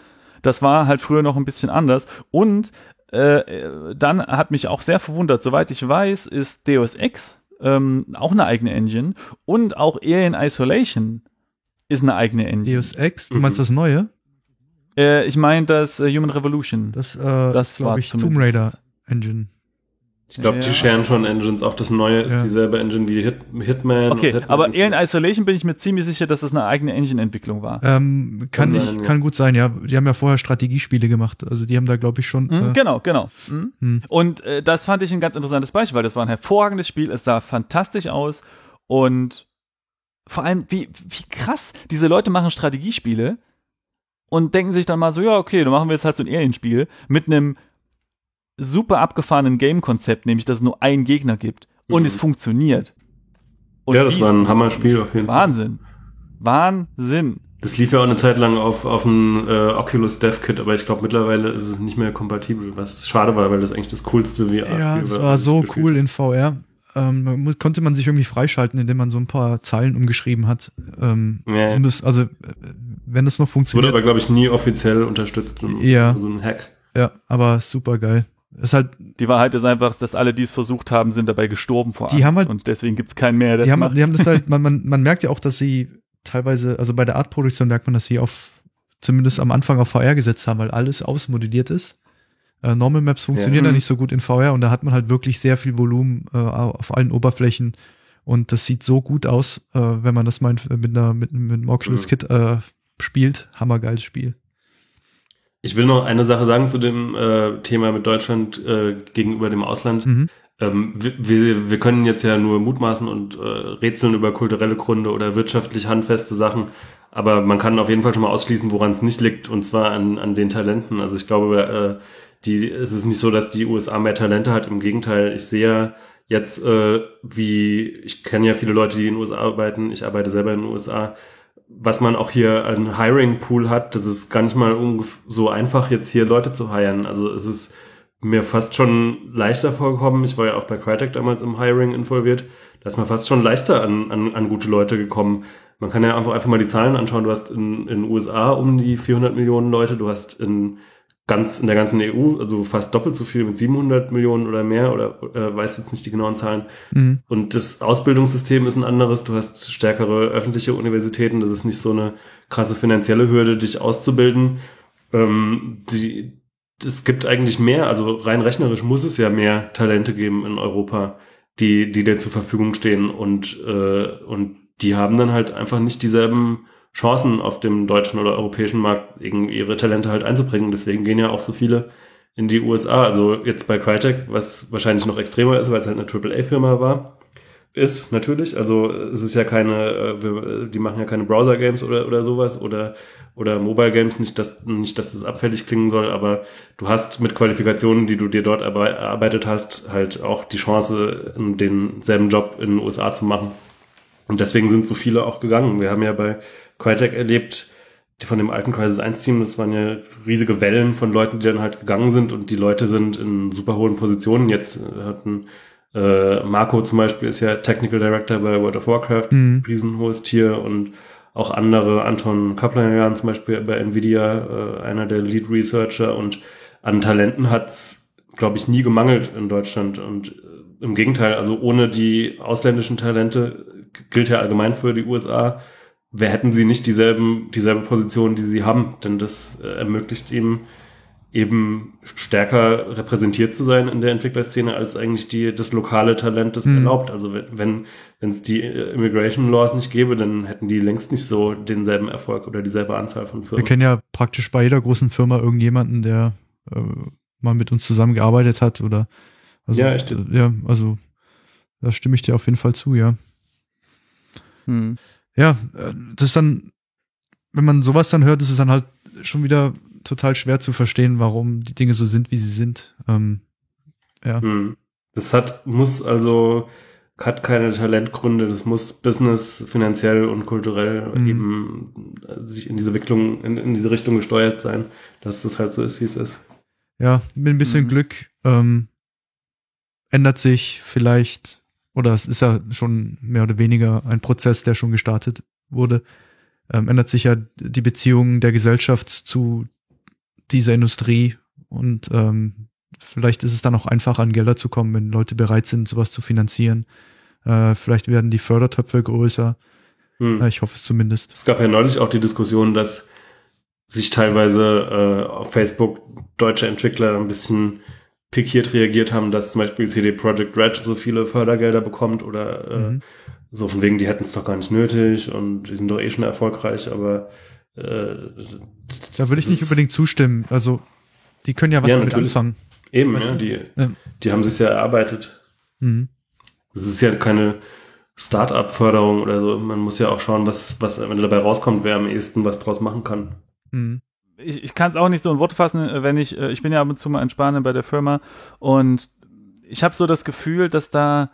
[SPEAKER 1] das war halt früher noch ein bisschen anders. Und äh, dann hat mich auch sehr verwundert, soweit ich weiß, ist Deus Ex ähm, auch eine eigene Engine und auch Alien Isolation ist eine eigene Engine.
[SPEAKER 3] Deus Ex, du meinst
[SPEAKER 2] Mhm.
[SPEAKER 3] das Neue?
[SPEAKER 1] Äh, ich meine das äh, Human Revolution.
[SPEAKER 3] Das, äh,
[SPEAKER 1] Das war
[SPEAKER 3] glaube ich, Tomb Raider Engine.
[SPEAKER 2] Ich glaube,
[SPEAKER 1] Ja.
[SPEAKER 2] die scheren schon Engines. Auch das neue ist
[SPEAKER 3] Ja.
[SPEAKER 2] dieselbe Engine wie Hit, Hitman.
[SPEAKER 1] Okay,
[SPEAKER 2] und Hitman
[SPEAKER 1] aber Alien Isolation bin ich mir ziemlich sicher, dass das eine eigene Engine-Entwicklung war.
[SPEAKER 3] Ähm, kann,
[SPEAKER 2] Kann
[SPEAKER 3] ich,
[SPEAKER 2] sein, ja.
[SPEAKER 3] kann gut sein, ja. Die haben ja vorher Strategiespiele gemacht. Also die haben da, glaube ich, schon.
[SPEAKER 1] Mhm,
[SPEAKER 3] Äh,
[SPEAKER 1] genau, genau. Mhm.
[SPEAKER 3] Hm.
[SPEAKER 1] Und äh, das fand ich ein ganz interessantes Beispiel, weil das war ein hervorragendes Spiel, es sah fantastisch aus und vor allem, wie, wie krass, diese Leute machen Strategiespiele und denken sich dann mal so, ja, okay, dann machen wir jetzt halt so ein Alien-Spiel mit einem super abgefahrenen Game-Konzept, nämlich dass es nur einen Gegner gibt und
[SPEAKER 2] Mhm.
[SPEAKER 1] es funktioniert. Und
[SPEAKER 2] ja, das war ein Hammerspiel auf jeden Fall.
[SPEAKER 1] Wahnsinn. Wahnsinn.
[SPEAKER 2] Das lief ja auch eine Zeit lang auf, auf ein äh, Oculus Dev Kit, aber ich glaube mittlerweile ist es nicht mehr kompatibel, was schade war, weil das eigentlich das coolste VR-Spiel
[SPEAKER 3] ja, es
[SPEAKER 2] war,
[SPEAKER 3] war so cool in VR. Ähm, konnte man sich irgendwie freischalten, indem man so ein paar Zeilen umgeschrieben hat. Ähm,
[SPEAKER 2] Ja, ja.
[SPEAKER 3] und das, also, äh, wenn das noch
[SPEAKER 2] Wurde
[SPEAKER 3] funktioniert.
[SPEAKER 2] aber, glaube ich, nie offiziell unterstützt.
[SPEAKER 3] Ja.
[SPEAKER 2] So ein Hack.
[SPEAKER 3] ja, aber super geil. Ist halt,
[SPEAKER 1] Die Wahrheit ist einfach, dass alle, die es versucht haben, sind dabei gestorben vor
[SPEAKER 3] Die
[SPEAKER 1] Angst.
[SPEAKER 3] haben halt-
[SPEAKER 1] und deswegen gibt's keinen mehr, der
[SPEAKER 3] die haben,
[SPEAKER 1] macht.
[SPEAKER 3] die haben das halt, man, man, man merkt ja auch, dass sie teilweise, also bei der Artproduktion merkt man, dass sie auf zumindest am Anfang auf VR gesetzt haben, weil alles ausmodelliert ist. Äh, Normal Maps funktionieren
[SPEAKER 2] Ja.
[SPEAKER 3] ja nicht so gut in VR und da hat man halt wirklich sehr viel Volumen äh, auf allen Oberflächen und das sieht so gut aus, äh, wenn man das mal in- mit, einer, mit, mit einem Oculus
[SPEAKER 2] Mhm.
[SPEAKER 3] Kit äh, spielt. Hammergeiles Spiel.
[SPEAKER 2] Ich will noch eine Sache sagen zu dem äh, Thema mit Deutschland äh, gegenüber dem Ausland.
[SPEAKER 3] Mhm.
[SPEAKER 2] Ähm, wir- wir, wir können jetzt ja nur mutmaßen und äh, rätseln über kulturelle Gründe oder wirtschaftlich handfeste Sachen, aber man kann auf jeden Fall schon mal ausschließen, woran es nicht liegt, und zwar an, an den Talenten. Also ich glaube, äh, die, es ist nicht so, dass die USA mehr Talente hat. Im Gegenteil, ich sehe jetzt, äh, wie, ich kenne ja viele Leute, die in den USA arbeiten, ich arbeite selber in den USA, was man auch hier an Hiring Pool hat, das ist gar nicht mal so einfach, jetzt hier Leute zu hiren. Also es ist mir fast schon leichter vorgekommen. Ich war ja auch bei Crytek damals im Hiring involviert. Da ist man fast schon leichter an, an, an gute Leute gekommen. Man kann ja einfach, einfach mal die Zahlen anschauen. Du hast in, in den USA um die 400 Millionen Leute. Du hast in ganz, in der ganzen EU, also fast doppelt so viel mit 700 Millionen oder mehr oder äh, weiß jetzt nicht die genauen Zahlen.
[SPEAKER 3] Mhm.
[SPEAKER 2] Und das Ausbildungssystem ist ein anderes. Du hast stärkere öffentliche Universitäten. Das ist nicht so eine krasse finanzielle Hürde, dich auszubilden. Ähm, die, es gibt eigentlich mehr, also rein rechnerisch muss es ja mehr Talente geben in Europa, die, die dir zur Verfügung stehen und, äh, und die haben dann halt einfach nicht dieselben Chancen auf dem deutschen oder europäischen Markt, irgendwie ihre Talente halt einzubringen. Deswegen gehen ja auch so viele in die USA. Also jetzt bei Crytek, was wahrscheinlich noch extremer ist, weil es halt eine AAA-Firma war, ist natürlich. Also es ist ja keine, äh, die machen ja keine Browser-Games oder, oder sowas oder, oder Mobile-Games, nicht dass, nicht, dass das abfällig klingen soll, aber du hast mit Qualifikationen, die du dir dort erarbeitet hast, halt auch die Chance, denselben Job in den USA zu machen. Und deswegen sind so viele auch gegangen. Wir haben ja bei Crytek erlebt, von dem alten Crisis 1 Team, das waren ja riesige Wellen von Leuten, die dann halt gegangen sind und die Leute sind in super hohen Positionen. Jetzt äh, hatten äh, Marco zum Beispiel ist ja Technical Director bei World of Warcraft,
[SPEAKER 3] Mhm.
[SPEAKER 2] riesenhohes Tier und auch andere, Anton Kaplanian zum Beispiel bei Nvidia, äh, einer der Lead Researcher und an Talenten hat's, glaube ich, nie gemangelt in Deutschland und äh, im Gegenteil, also ohne die ausländischen Talente gilt ja allgemein für die USA, wer hätten sie nicht dieselben, dieselbe Position, die sie haben, denn das äh, ermöglicht ihm eben stärker repräsentiert zu sein in der Entwicklerszene, als eigentlich die, das lokale Talent das
[SPEAKER 3] Mhm.
[SPEAKER 2] erlaubt. Also wenn, es die äh, Immigration Laws nicht gäbe, dann hätten die längst nicht so denselben Erfolg oder dieselbe Anzahl von
[SPEAKER 3] Wir
[SPEAKER 2] Firmen.
[SPEAKER 3] kennen ja praktisch bei jeder großen Firma irgendjemanden, der äh, mal mit uns zusammengearbeitet hat oder also,
[SPEAKER 2] Ja, echt.
[SPEAKER 3] äh, ja, also da stimme ich dir auf jeden Fall zu, ja.
[SPEAKER 1] Hm.
[SPEAKER 3] Ja, äh, das ist dann, wenn man sowas dann hört, ist es dann halt schon wieder total schwer zu verstehen, warum die Dinge so sind, wie sie sind. Ähm, ja.
[SPEAKER 2] Hm. Das hat, muss also, hat keine Talentgründe, das muss business, finanziell und kulturell
[SPEAKER 3] Mhm.
[SPEAKER 2] eben äh, sich in diese Richtung, in, in diese Richtung gesteuert sein, dass das halt so ist, wie es ist.
[SPEAKER 3] Ja, mit ein bisschen
[SPEAKER 1] Mhm.
[SPEAKER 3] Glück ähm, ändert sich vielleicht, oder es ist ja schon mehr oder weniger ein Prozess, der schon gestartet wurde, ähm, ändert sich ja die Beziehung der Gesellschaft zu dieser Industrie und ähm, vielleicht ist es dann auch einfacher an Gelder zu kommen, wenn Leute bereit sind, sowas zu finanzieren. Äh, vielleicht werden die Fördertöpfe größer.
[SPEAKER 2] Hm.
[SPEAKER 3] Ja, ich hoffe es zumindest.
[SPEAKER 2] Es gab ja neulich auch die Diskussion, dass sich teilweise äh, auf Facebook deutsche Entwickler ein bisschen pikiert reagiert haben, dass zum Beispiel CD Projekt Red so viele Fördergelder bekommt oder äh,
[SPEAKER 3] Mhm.
[SPEAKER 2] so von wegen, die hätten es doch gar nicht nötig und die sind doch eh schon erfolgreich, aber äh,
[SPEAKER 3] Da würde ich nicht unbedingt zustimmen. Also, die können ja was
[SPEAKER 2] Ja,
[SPEAKER 3] damit
[SPEAKER 2] natürlich.
[SPEAKER 3] anfangen.
[SPEAKER 2] Eben,
[SPEAKER 3] Weißt
[SPEAKER 2] ja, die,
[SPEAKER 3] Ja.
[SPEAKER 2] die haben sich ja erarbeitet.
[SPEAKER 3] Mhm.
[SPEAKER 2] Es ist ja keine Start-up-Förderung oder so. Man muss ja auch schauen, was, was am Ende dabei rauskommt, wer am ehesten was draus machen kann.
[SPEAKER 3] Mhm.
[SPEAKER 1] Ich, ich kann es auch nicht so in Worte fassen, äh, wenn ich, äh, ich bin ja ab und zu mal in Spanien bei der Firma und ich habe so das Gefühl, dass da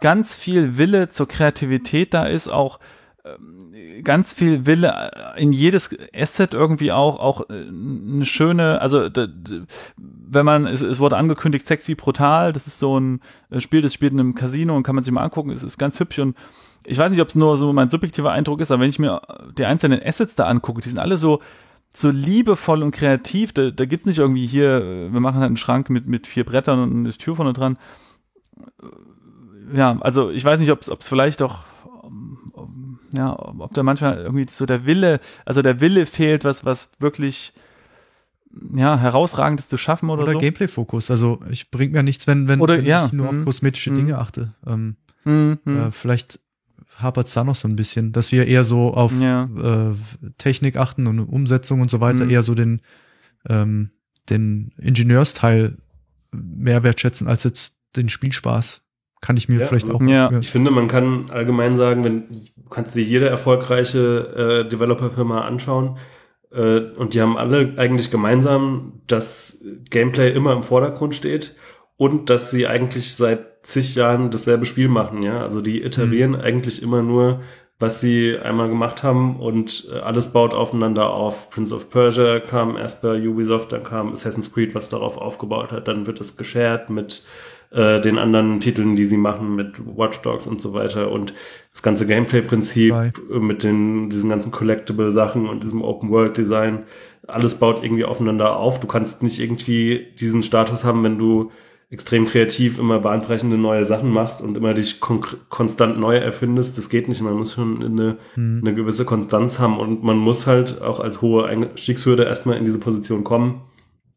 [SPEAKER 1] ganz viel Wille zur Kreativität da ist, auch ähm, ganz viel Wille äh, in jedes Asset irgendwie auch, auch eine schöne, also wenn man, es, es wurde angekündigt, sexy brutal, das ist so ein Spiel, das spielt in einem Casino und kann man sich mal angucken, es ist ganz hübsch und ich weiß nicht, ob es nur so mein subjektiver Eindruck ist, aber wenn ich mir die einzelnen Assets da angucke, die sind alle so, so liebevoll und kreativ. Da, da gibt's nicht irgendwie hier, wir machen halt einen Schrank mit, mit vier Brettern und eine Tür vorne dran. Ja, also ich weiß nicht, ob es vielleicht auch ja, ob da manchmal irgendwie so der Wille, also der Wille fehlt, was, was wirklich ja, herausragendes zu schaffen oder,
[SPEAKER 3] Oder
[SPEAKER 1] so.
[SPEAKER 3] Gameplay-Fokus. Also ich bringt mir nichts, wenn, wenn,
[SPEAKER 1] Oder-
[SPEAKER 3] wenn
[SPEAKER 1] ja,
[SPEAKER 3] ich nur
[SPEAKER 1] mhm.
[SPEAKER 3] auf kosmetische
[SPEAKER 1] Mhm.
[SPEAKER 3] Dinge achte. Ähm,
[SPEAKER 1] Hm, hm.
[SPEAKER 3] äh, vielleicht hapert es da noch so ein bisschen, dass wir eher so auf
[SPEAKER 1] Ja.
[SPEAKER 3] äh, Technik achten und Umsetzung und so weiter,
[SPEAKER 1] Mhm.
[SPEAKER 3] eher so den, ähm, den Ingenieursteil mehr wertschätzen als jetzt den Spielspaß. Kann ich mir
[SPEAKER 2] Ja,
[SPEAKER 3] vielleicht
[SPEAKER 2] also-
[SPEAKER 3] auch.
[SPEAKER 1] Ja.
[SPEAKER 2] Ich finde, man kann allgemein sagen, wenn du kannst dir jede erfolgreiche äh, Developer-Firma anschauen äh, und die haben alle eigentlich gemeinsam, dass Gameplay immer im Vordergrund steht und dass sie eigentlich seit zig Jahren dasselbe Spiel machen, ja. Also die iterieren eigentlich immer nur, was sie einmal gemacht haben und äh, alles baut aufeinander auf. Prince of Persia kam erst bei Ubisoft, dann kam Assassin's Creed, was darauf aufgebaut hat, dann wird es geshared mit äh, den anderen Titeln, die sie machen, mit Watch Dogs und so weiter und das ganze Gameplay-Prinzip
[SPEAKER 3] Right.
[SPEAKER 2] mit den, diesen ganzen Collectible-Sachen und diesem Open-World-Design, alles baut irgendwie aufeinander auf. Du kannst nicht irgendwie diesen Status haben, wenn du extrem kreativ immer bahnbrechende neue Sachen machst und immer dich kon konstant neu erfindest. Das geht nicht. Man muss schon eine,
[SPEAKER 3] Hm.
[SPEAKER 2] eine gewisse Konstanz haben und man muss halt auch als hohe Einstiegshürde erstmal in diese Position kommen,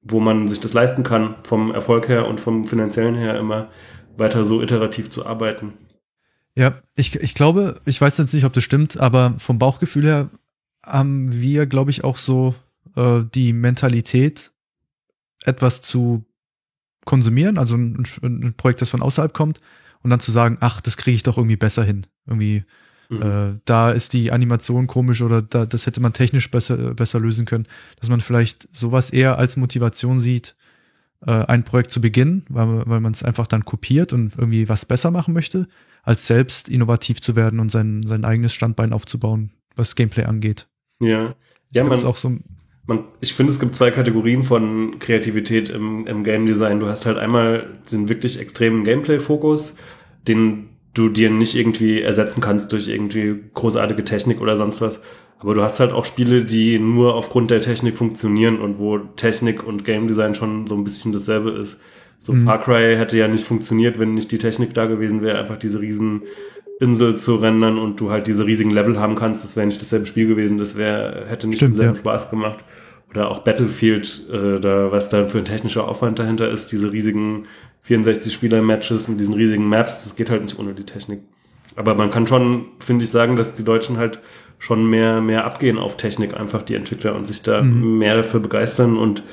[SPEAKER 2] wo man sich das leisten kann, vom Erfolg her und vom finanziellen her immer weiter so iterativ zu arbeiten.
[SPEAKER 3] Ja, ich, ich glaube, ich weiß jetzt nicht, ob das stimmt, aber vom Bauchgefühl her haben wir, glaube ich, auch so äh, die Mentalität, etwas zu konsumieren, also ein, ein Projekt, das von außerhalb kommt, und dann zu sagen, ach, das kriege ich doch irgendwie besser hin. Irgendwie,
[SPEAKER 2] Mhm.
[SPEAKER 3] äh, da ist die Animation komisch oder da, das hätte man technisch besser, besser lösen können, dass man vielleicht sowas eher als Motivation sieht, äh, ein Projekt zu beginnen, weil, weil man es einfach dann kopiert und irgendwie was besser machen möchte, als selbst innovativ zu werden und sein, sein eigenes Standbein aufzubauen, was Gameplay angeht.
[SPEAKER 2] Ja. Ja, man,
[SPEAKER 3] auch so,
[SPEAKER 2] man, ich finde, es gibt zwei Kategorien von Kreativität im, im Game Design. Du hast halt einmal den wirklich extremen Gameplay-Fokus, den du dir nicht irgendwie ersetzen kannst durch irgendwie großartige Technik oder sonst was. Aber du hast halt auch Spiele, die nur aufgrund der Technik funktionieren und wo Technik und Game Design schon so ein bisschen dasselbe ist. So
[SPEAKER 3] Mhm.
[SPEAKER 2] Far Cry hätte ja nicht funktioniert, wenn nicht die Technik da gewesen wäre, einfach diese riesen Insel zu rendern und du halt diese riesigen Level haben kannst. Das wäre nicht dasselbe Spiel gewesen, das wäre, hätte nicht
[SPEAKER 3] Stimmt,
[SPEAKER 2] denselben
[SPEAKER 3] ja.
[SPEAKER 2] Spaß gemacht. Oder auch Battlefield, äh, da, was da für ein technischer Aufwand dahinter ist, diese riesigen 64-Spieler-Matches mit diesen riesigen Maps, das geht halt nicht ohne die Technik. Aber man kann schon, finde ich, sagen, dass die Deutschen halt schon mehr, mehr abgehen auf Technik, einfach die Entwickler und sich da
[SPEAKER 3] Mhm.
[SPEAKER 2] mehr dafür begeistern. Und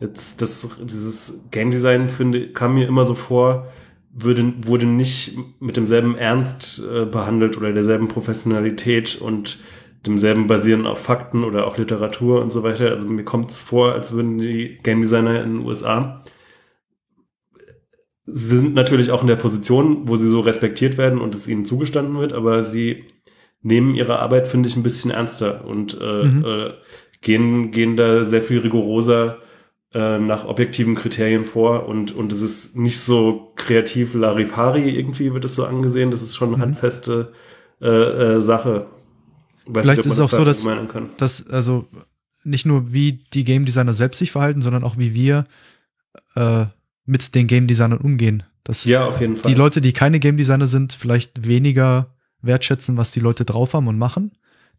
[SPEAKER 2] jetzt das, dieses Game Design, finde, kam mir immer so vor, würde, wurde nicht mit demselben Ernst äh, behandelt oder derselben Professionalität und demselben basieren auf Fakten oder auch Literatur und so weiter. Also mir kommt es vor, als würden die Game Designer in den USA sind natürlich auch in der Position, wo sie so respektiert werden und es ihnen zugestanden wird, aber sie nehmen ihre Arbeit, finde ich, ein bisschen ernster und äh,
[SPEAKER 3] Mhm.
[SPEAKER 2] äh, gehen, gehen da sehr viel rigoroser äh, nach objektiven Kriterien vor und, und es ist nicht so kreativ Larifari irgendwie wird es so angesehen, das ist schon eine
[SPEAKER 3] Mhm.
[SPEAKER 2] handfeste äh, äh, Sache. Weiß
[SPEAKER 3] Vielleicht
[SPEAKER 2] nicht,
[SPEAKER 3] ist es auch so, dass- dass, also nicht nur wie die Game Designer selbst sich verhalten, sondern auch wie wir äh, mit den Game Designern umgehen. Dass
[SPEAKER 2] Ja, auf jeden Fall.
[SPEAKER 3] die Leute, die keine Game Designer sind, vielleicht weniger wertschätzen, was die Leute drauf haben und machen,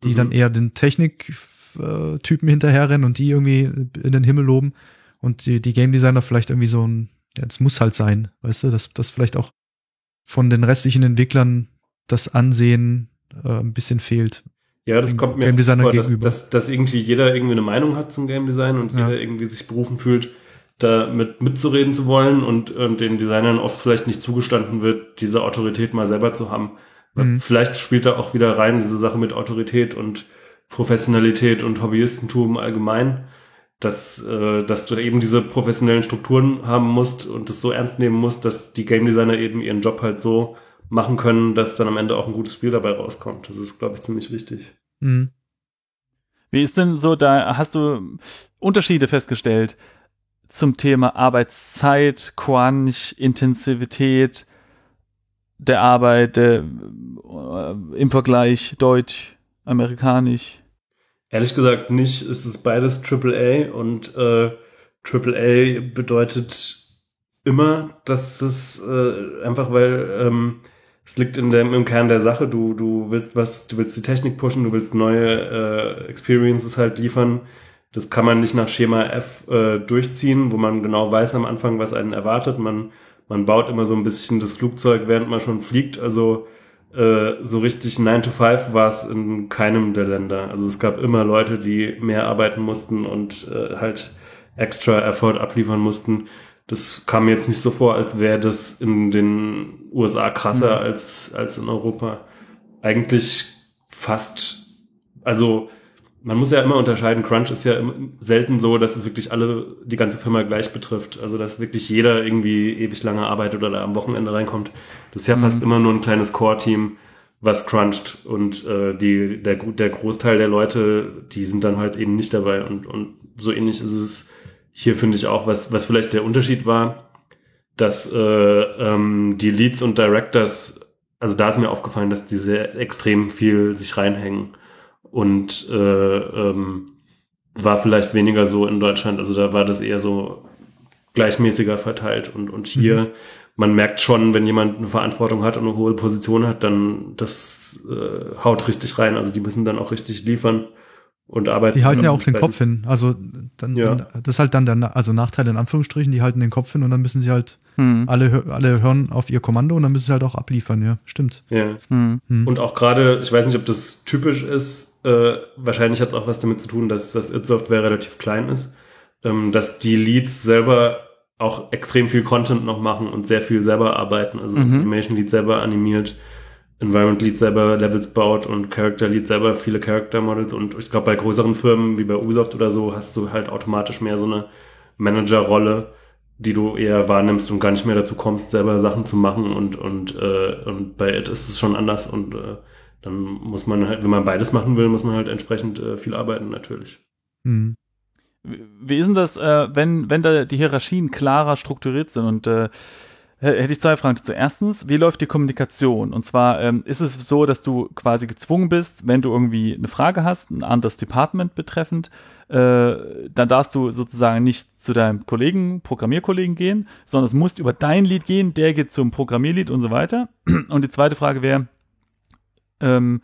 [SPEAKER 3] die
[SPEAKER 2] Mhm.
[SPEAKER 3] dann eher den Technik-Typen hinterherrennen und die irgendwie in den Himmel loben und die, die Game Designer vielleicht irgendwie so ein, ja, das muss halt sein, weißt du, dass das vielleicht auch von den restlichen Entwicklern das Ansehen äh, ein bisschen fehlt.
[SPEAKER 2] Ja, das kommt mir
[SPEAKER 3] Game Designer
[SPEAKER 2] vor, dass, dass, dass irgendwie jeder irgendwie eine Meinung hat zum Game Design und
[SPEAKER 3] Ja.
[SPEAKER 2] jeder irgendwie sich berufen fühlt, da mit mitzureden zu wollen und, und den Designern oft vielleicht nicht zugestanden wird, diese Autorität mal selber zu haben.
[SPEAKER 3] Mhm.
[SPEAKER 2] Vielleicht spielt da auch wieder rein diese Sache mit Autorität und Professionalität und Hobbyistentum allgemein, dass, äh, dass du eben diese professionellen Strukturen haben musst und das so ernst nehmen musst, dass die Game Designer eben ihren Job halt so machen können, dass dann am Ende auch ein gutes Spiel dabei rauskommt. Das ist, glaube ich, ziemlich wichtig.
[SPEAKER 3] Mhm.
[SPEAKER 1] Wie ist denn so, da hast du Unterschiede festgestellt zum Thema Arbeitszeit, Crunch, Intensivität der Arbeit äh, im Vergleich deutsch, amerikanisch?
[SPEAKER 2] Ehrlich gesagt nicht. Es ist beides AAA und äh, AAA bedeutet immer, dass das äh, einfach, weil ähm, es liegt in dem, im Kern der Sache. Du, du willst was, du willst die Technik pushen, du willst neue äh, Experiences halt liefern. Das kann man nicht nach Schema F äh, durchziehen, wo man genau weiß am Anfang, was einen erwartet. Man, man baut immer so ein bisschen das Flugzeug, während man schon fliegt. Also äh, so richtig 9 to 5 war es in keinem der Länder. Also es gab immer Leute, die mehr arbeiten mussten und äh, halt extra Effort abliefern mussten das kam mir jetzt nicht so vor, als wäre das in den USA krasser mhm. als, als in Europa. Eigentlich fast, also man muss ja immer unterscheiden, Crunch ist ja selten so, dass es wirklich alle, die ganze Firma gleich betrifft. Also dass wirklich jeder irgendwie ewig lange arbeitet oder am Wochenende reinkommt. Das ist ja mhm. fast immer nur ein kleines Core-Team, was cruncht. Und äh, die, der, der Großteil der Leute, die sind dann halt eben nicht dabei. Und, und so ähnlich ist es hier finde ich auch, was, was vielleicht der Unterschied war, dass äh, ähm, die Leads und Directors, also da ist mir aufgefallen, dass die sehr extrem viel sich reinhängen und äh, ähm, war vielleicht weniger so in Deutschland. Also da war das eher so gleichmäßiger verteilt und, und hier, mhm. man merkt schon, wenn jemand eine Verantwortung hat und eine hohe Position hat, dann das äh, haut richtig rein. Also die müssen dann auch richtig liefern und arbeiten.
[SPEAKER 3] Die halten ja auch den Kopf hin. Also dann, ja. dann, das ist halt dann der also Nachteil in Anführungsstrichen, die halten den Kopf hin und dann müssen sie halt hm. alle alle hören auf ihr Kommando und dann müssen sie halt auch abliefern, ja, stimmt.
[SPEAKER 2] Ja. Hm. hm. Und auch gerade, ich weiß nicht, ob das typisch ist, äh, wahrscheinlich hat es auch was damit zu tun, dass das It-Software relativ klein ist, ähm, dass die Leads selber auch extrem viel Content noch machen und sehr viel selber arbeiten, also mhm. Animation Lead selber animiert, Environment Lead selber Levels baut und Character Lead selber viele Character Models und ich glaube bei größeren Firmen wie bei Ubisoft oder so hast du halt automatisch mehr so eine Manager-Rolle, die du eher wahrnimmst und gar nicht mehr dazu kommst, selber Sachen zu machen und und äh, und bei It ist es schon anders und äh, dann muss man halt, wenn man beides machen will, muss man halt entsprechend äh, viel arbeiten natürlich.
[SPEAKER 1] Mhm. Wie ist denn das, äh, wenn wenn da die Hierarchien klarer strukturiert sind und äh, hätte ich zwei Fragen dazu. Erstens, wie läuft die Kommunikation? Und zwar ähm, ist es so, dass du quasi gezwungen bist, wenn du irgendwie eine Frage hast, ein anderes Department betreffend, äh, dann darfst du sozusagen nicht zu deinem Kollegen, Programmierkollegen gehen, sondern es muss über dein Lied gehen, der geht zum Programmierlied und so weiter. Und die zweite Frage wäre, ähm,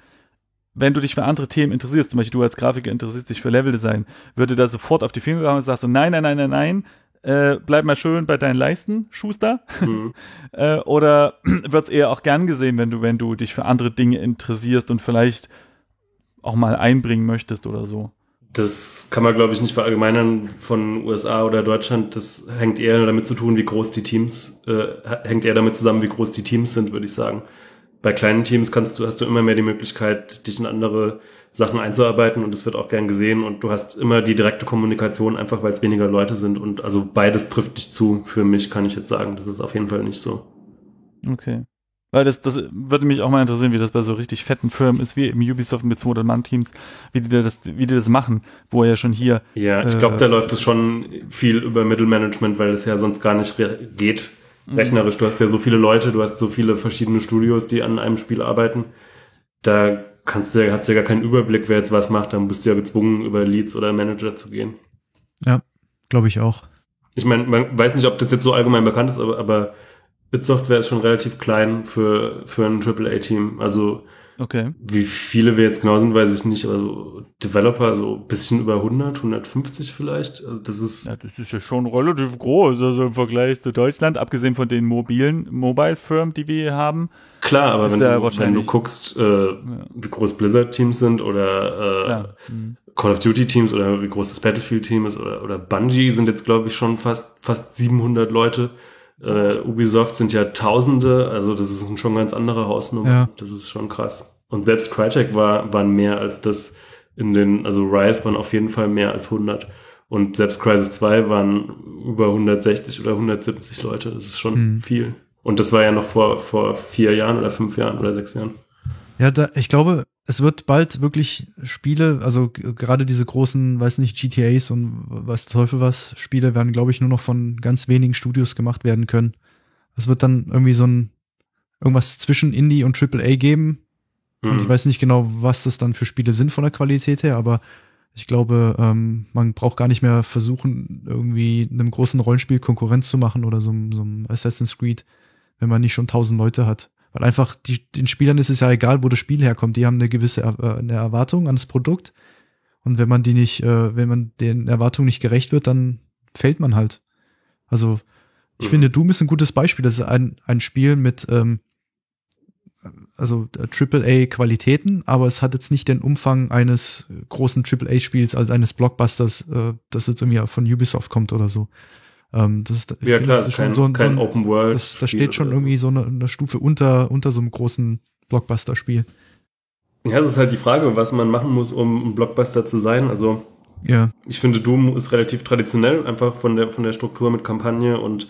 [SPEAKER 1] wenn du dich für andere Themen interessierst, zum Beispiel du als Grafiker interessierst dich für Leveldesign, würde da sofort auf die Finger gehauen und sagst so, nein, nein, nein, nein, nein, äh, bleib mal schön bei deinen Leisten, Schuster? Mhm. äh, oder wird es eher auch gern gesehen, wenn du, wenn du dich für andere Dinge interessierst und vielleicht auch mal einbringen möchtest oder so?
[SPEAKER 2] Das kann man, glaube ich, nicht verallgemeinern von USA oder Deutschland. Das hängt eher damit zu tun, wie groß die Teams, äh, hängt eher damit zusammen, wie groß die Teams sind, würde ich sagen. Bei kleinen Teams kannst du, hast du immer mehr die Möglichkeit, dich in andere Sachen einzuarbeiten und es wird auch gern gesehen und du hast immer die direkte Kommunikation, einfach weil es weniger Leute sind und also beides trifft dich zu. Für mich kann ich jetzt sagen, das ist auf jeden Fall nicht so.
[SPEAKER 1] Okay. Weil das, das würde mich auch mal interessieren, wie das bei so richtig fetten Firmen ist, wie im Ubisoft mit 200-Mann-Teams, wie die das, wie die das machen, wo er ja schon hier.
[SPEAKER 2] Ja, ich glaube, äh, da läuft es schon viel über Mittelmanagement, weil es ja sonst gar nicht geht. Mhm. Rechnerisch, du hast ja so viele Leute, du hast so viele verschiedene Studios, die an einem Spiel arbeiten. Da kannst du, hast du ja gar keinen Überblick, wer jetzt was macht, dann bist du ja gezwungen, über Leads oder Manager zu gehen.
[SPEAKER 3] Ja, glaube ich auch.
[SPEAKER 2] Ich meine, man weiß nicht, ob das jetzt so allgemein bekannt ist, aber, aber Bitsoftware ist schon relativ klein für, für ein AAA-Team. Also
[SPEAKER 1] Okay.
[SPEAKER 2] Wie viele wir jetzt genau sind, weiß ich nicht. Also Developer so ein bisschen über 100, 150 vielleicht. Also das ist
[SPEAKER 1] ja, das ist ja schon relativ groß, also im Vergleich zu Deutschland, abgesehen von den mobilen Mobile-Firmen, die wir hier haben.
[SPEAKER 2] Klar, aber wenn, du, wenn du guckst, äh, ja. wie groß Blizzard-Teams sind oder äh, mhm. Call of Duty-Teams oder wie groß das Battlefield-Team ist oder, oder Bungie sind jetzt, glaube ich, schon fast, fast 700 Leute. Äh, Ubisoft sind ja Tausende, also das ist ein schon ganz anderer Hausnummer. Ja. Das ist schon krass. Und selbst Crytek war, waren mehr als das in den, also Rise waren auf jeden Fall mehr als 100. Und selbst Crisis 2 waren über 160 oder 170 Leute. Das ist schon mhm. viel. Und das war ja noch vor, vor vier Jahren oder fünf Jahren oder sechs Jahren.
[SPEAKER 3] Ja, da, ich glaube, es wird bald wirklich Spiele, also gerade diese großen, weiß nicht, GTAs und was Teufel was, Spiele werden, glaube ich, nur noch von ganz wenigen Studios gemacht werden können. Es wird dann irgendwie so ein irgendwas zwischen Indie und AAA geben. Mhm. Und ich mhm. weiß nicht genau, was das dann für Spiele sind von der Qualität her, aber ich glaube, ähm, man braucht gar nicht mehr versuchen, irgendwie einem großen Rollenspiel Konkurrenz zu machen oder so, so einem Assassin's Creed, wenn man nicht schon tausend Leute hat. Weil einfach die, den Spielern ist es ja egal, wo das Spiel herkommt. Die haben eine gewisse äh, eine Erwartung an das Produkt. Und wenn man die nicht, äh, wenn man den Erwartungen nicht gerecht wird, dann fällt man halt. Also ich mhm. finde, Doom ist ein gutes Beispiel. Das ist ein, ein Spiel mit ähm, also AAA-Qualitäten, aber es hat jetzt nicht den Umfang eines großen AAA-Spiels als eines Blockbusters, äh, das jetzt irgendwie von Ubisoft kommt oder so. Ähm, das ist,
[SPEAKER 2] ja klar, das ist kein, so, kein so ein, Open World.
[SPEAKER 3] Das, das steht schon irgendwie so eine, eine, Stufe unter, unter so einem großen Blockbuster-Spiel.
[SPEAKER 2] Ja, es ist halt die Frage, was man machen muss, um ein Blockbuster zu sein. Also ja. ich finde, Doom ist relativ traditionell, einfach von der, von der Struktur mit Kampagne und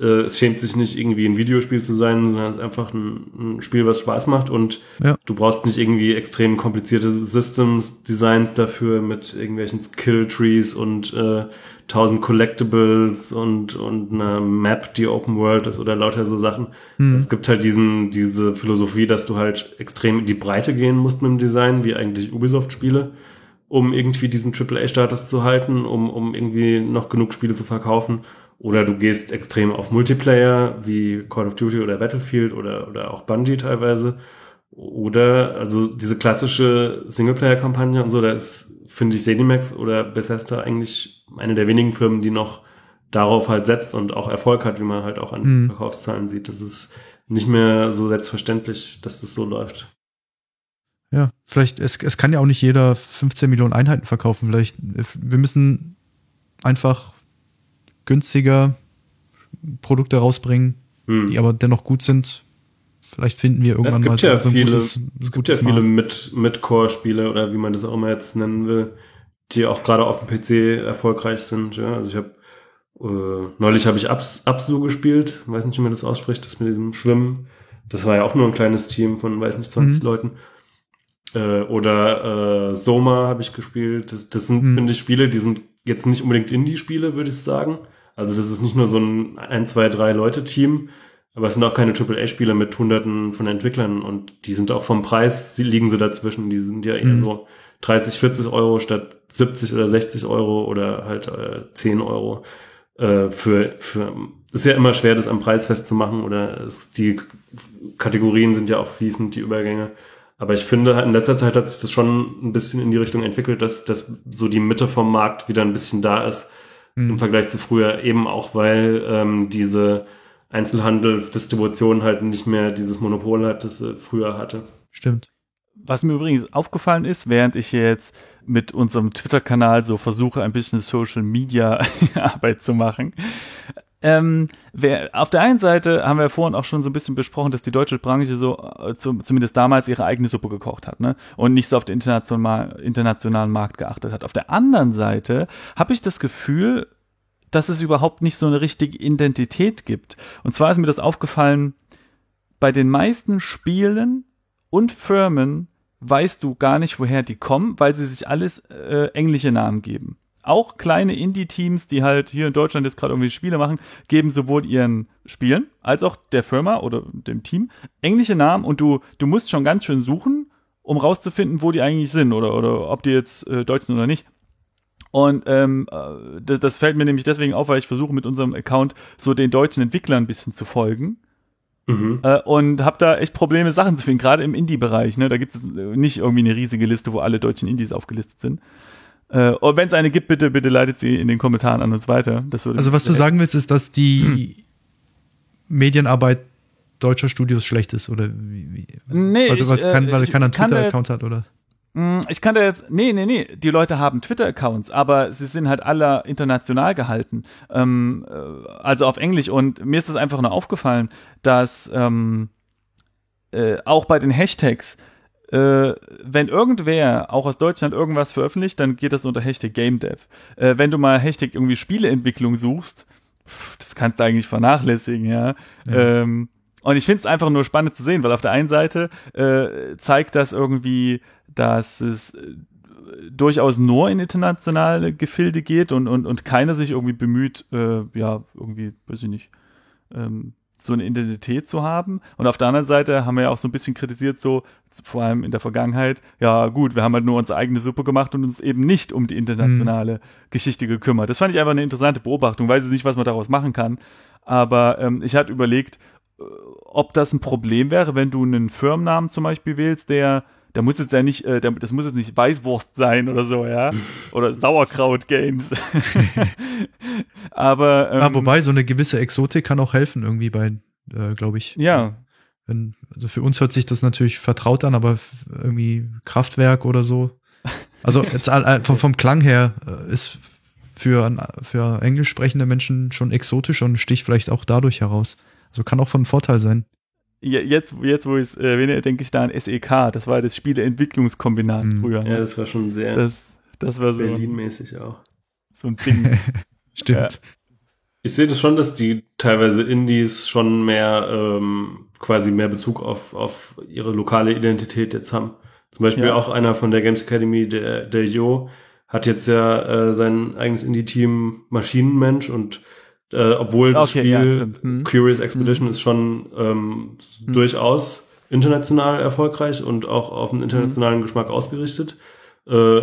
[SPEAKER 2] äh, es schämt sich nicht irgendwie ein Videospiel zu sein, sondern es ist einfach ein, ein Spiel, was Spaß macht und ja. du brauchst nicht irgendwie extrem komplizierte Systems, Designs dafür mit irgendwelchen Skill Trees und äh, tausend Collectibles und, und eine Map, die Open World ist oder lauter so Sachen. Mhm. Es gibt halt diesen, diese Philosophie, dass du halt extrem in die Breite gehen musst mit dem Design, wie eigentlich Ubisoft-Spiele, um irgendwie diesen AAA-Status zu halten, um, um irgendwie noch genug Spiele zu verkaufen. Oder du gehst extrem auf Multiplayer, wie Call of Duty oder Battlefield oder, oder auch Bungie teilweise. Oder, also diese klassische Singleplayer-Kampagne und so, da ist, finde ich, Zenimax oder Bethesda eigentlich eine der wenigen Firmen, die noch darauf halt setzt und auch Erfolg hat, wie man halt auch an mhm. Verkaufszahlen sieht. Das ist nicht mehr so selbstverständlich, dass das so läuft.
[SPEAKER 3] Ja, vielleicht, es, es kann ja auch nicht jeder 15 Millionen Einheiten verkaufen. Vielleicht, wir müssen einfach günstiger Produkte rausbringen, hm. die aber dennoch gut sind. Vielleicht finden wir irgendwann
[SPEAKER 2] mal ja so ein viele, gutes, Es gibt ja viele mit, mit Core-Spiele oder wie man das auch immer jetzt nennen will, die auch gerade auf dem PC erfolgreich sind. Ja, also ich habe äh, neulich habe ich Abs, Absu gespielt, weiß nicht, wie man das ausspricht, das mit diesem Schwimmen. Das war ja auch nur ein kleines Team von, weiß nicht, 20 mhm. Leuten. Äh, oder äh, Soma habe ich gespielt. Das, das sind, mhm. finde ich, Spiele, die sind jetzt nicht unbedingt Indie-Spiele, würde ich sagen. Also das ist nicht nur so ein ein, zwei, drei Leute-Team, aber es sind auch keine AAA-Spiele mit hunderten von Entwicklern und die sind auch vom Preis, sie liegen so dazwischen. Die sind ja eher mhm. so 30, 40 Euro statt 70 oder 60 Euro oder halt äh, 10 Euro. Äh, für, für, ist ja immer schwer, das am Preis festzumachen oder es, die Kategorien sind ja auch fließend, die Übergänge. Aber ich finde, in letzter Zeit hat sich das schon ein bisschen in die Richtung entwickelt, dass, dass so die Mitte vom Markt wieder ein bisschen da ist mhm. im Vergleich zu früher, eben auch weil ähm, diese Einzelhandelsdistribution halt nicht mehr dieses Monopol hat, das sie früher hatte.
[SPEAKER 3] Stimmt.
[SPEAKER 1] Was mir übrigens aufgefallen ist, während ich jetzt mit unserem Twitter-Kanal so versuche, ein bisschen Social Media Arbeit zu machen, ähm, wer, auf der einen Seite haben wir vorhin auch schon so ein bisschen besprochen, dass die deutsche Branche so äh, zu, zumindest damals ihre eigene Suppe gekocht hat ne? und nicht so auf den international, internationalen Markt geachtet hat. Auf der anderen Seite habe ich das Gefühl, dass es überhaupt nicht so eine richtige Identität gibt. Und zwar ist mir das aufgefallen, bei den meisten Spielen und Firmen weißt du gar nicht, woher die kommen, weil sie sich alles äh, englische Namen geben auch kleine Indie-Teams, die halt hier in Deutschland jetzt gerade irgendwie Spiele machen, geben sowohl ihren Spielen als auch der Firma oder dem Team englische Namen und du, du musst schon ganz schön suchen, um rauszufinden, wo die eigentlich sind oder, oder ob die jetzt äh, deutsch sind oder nicht. Und ähm, äh, das, das fällt mir nämlich deswegen auf, weil ich versuche mit unserem Account so den deutschen Entwicklern ein bisschen zu folgen. Mhm. Äh, und habe da echt Probleme, Sachen zu finden, gerade im Indie-Bereich. Ne? Da gibt es nicht irgendwie eine riesige Liste, wo alle deutschen Indies aufgelistet sind. Äh, und wenn es eine gibt, bitte, bitte leitet sie in den Kommentaren an uns weiter. Das würde
[SPEAKER 3] also was du sagen willst, ist, dass die hm. Medienarbeit deutscher Studios schlecht ist, oder wie? wie?
[SPEAKER 1] Nee,
[SPEAKER 3] weil, ich, kein, weil keiner einen Twitter-Account hat, oder?
[SPEAKER 1] Hm, ich kann da jetzt, nee, nee, nee, die Leute haben Twitter-Accounts, aber sie sind halt alle international gehalten, ähm, äh, also auf Englisch. Und mir ist das einfach nur aufgefallen, dass ähm, äh, auch bei den Hashtags äh, wenn irgendwer auch aus Deutschland irgendwas veröffentlicht, dann geht das unter Hashtag GameDev. Äh, wenn du mal Hashtag irgendwie Spieleentwicklung suchst, pff, das kannst du eigentlich vernachlässigen, ja. ja. Ähm, und ich finde es einfach nur spannend zu sehen, weil auf der einen Seite äh, zeigt das irgendwie, dass es äh, durchaus nur in internationale Gefilde geht und, und, und keiner sich irgendwie bemüht, äh, ja, irgendwie, weiß ich nicht, ähm, so eine Identität zu haben. Und auf der anderen Seite haben wir ja auch so ein bisschen kritisiert, so vor allem in der Vergangenheit, ja gut, wir haben halt nur unsere eigene Suppe gemacht und uns eben nicht um die internationale mhm. Geschichte gekümmert. Das fand ich einfach eine interessante Beobachtung, weiß ich nicht, was man daraus machen kann. Aber ähm, ich hatte überlegt, äh, ob das ein Problem wäre, wenn du einen Firmennamen zum Beispiel wählst, der der muss jetzt ja nicht, äh, das muss jetzt nicht Weißwurst sein oder so, ja. Oder Sauerkraut Games. Aber ähm,
[SPEAKER 3] ah, wobei, so eine gewisse Exotik kann auch helfen, irgendwie bei, äh, glaube ich.
[SPEAKER 1] Ja.
[SPEAKER 3] Wenn, also für uns hört sich das natürlich vertraut an, aber irgendwie Kraftwerk oder so. Also jetzt all- vom, vom Klang her äh, ist für, für englisch sprechende Menschen schon exotisch und sticht vielleicht auch dadurch heraus. Also kann auch von Vorteil sein.
[SPEAKER 1] Je- jetzt, jetzt wo ich es erwähne, denke ich da an SEK. Das war das Spieleentwicklungskombinat
[SPEAKER 3] Mhm.
[SPEAKER 1] früher.
[SPEAKER 2] Ja, das war schon sehr
[SPEAKER 1] das, das war so,
[SPEAKER 2] Berlin-mäßig auch.
[SPEAKER 1] so ein Ding.
[SPEAKER 3] Stimmt.
[SPEAKER 2] Ich sehe das schon, dass die teilweise Indies schon mehr ähm, quasi mehr Bezug auf, auf ihre lokale Identität jetzt haben. Zum Beispiel
[SPEAKER 1] Ja.
[SPEAKER 2] auch einer von der Games Academy, der, der Jo, hat jetzt ja äh, sein eigenes Indie-Team Maschinenmensch und äh, obwohl das
[SPEAKER 1] Okay, ja,
[SPEAKER 2] Spiel
[SPEAKER 1] stimmt. Mhm.
[SPEAKER 2] Curious Expedition ist schon ähm, durchaus international erfolgreich und auch auf einen internationalen
[SPEAKER 1] Mhm.
[SPEAKER 2] Geschmack ausgerichtet. Äh,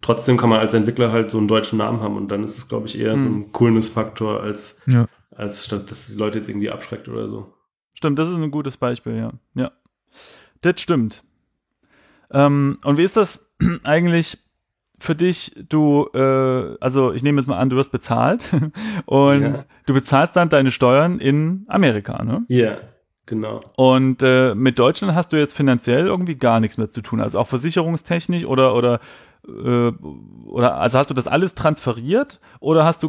[SPEAKER 2] trotzdem kann man als Entwickler halt so einen deutschen Namen haben und dann ist es, glaube ich, eher so
[SPEAKER 1] Mhm.
[SPEAKER 2] ein Coolness-Faktor als,
[SPEAKER 3] Ja.
[SPEAKER 2] als statt, dass die Leute jetzt irgendwie abschreckt oder so.
[SPEAKER 1] Stimmt, das ist ein gutes Beispiel, ja. Ja. Das stimmt. Ähm, und wie ist das eigentlich für dich? Du, äh, also ich nehme jetzt mal an, du wirst bezahlt und
[SPEAKER 2] Ja.
[SPEAKER 1] du bezahlst dann deine Steuern in Amerika, ne?
[SPEAKER 2] Ja, genau.
[SPEAKER 1] Und äh, mit Deutschland hast du jetzt finanziell irgendwie gar nichts mehr zu tun, also auch versicherungstechnisch oder oder äh, oder also hast du das alles transferiert oder hast du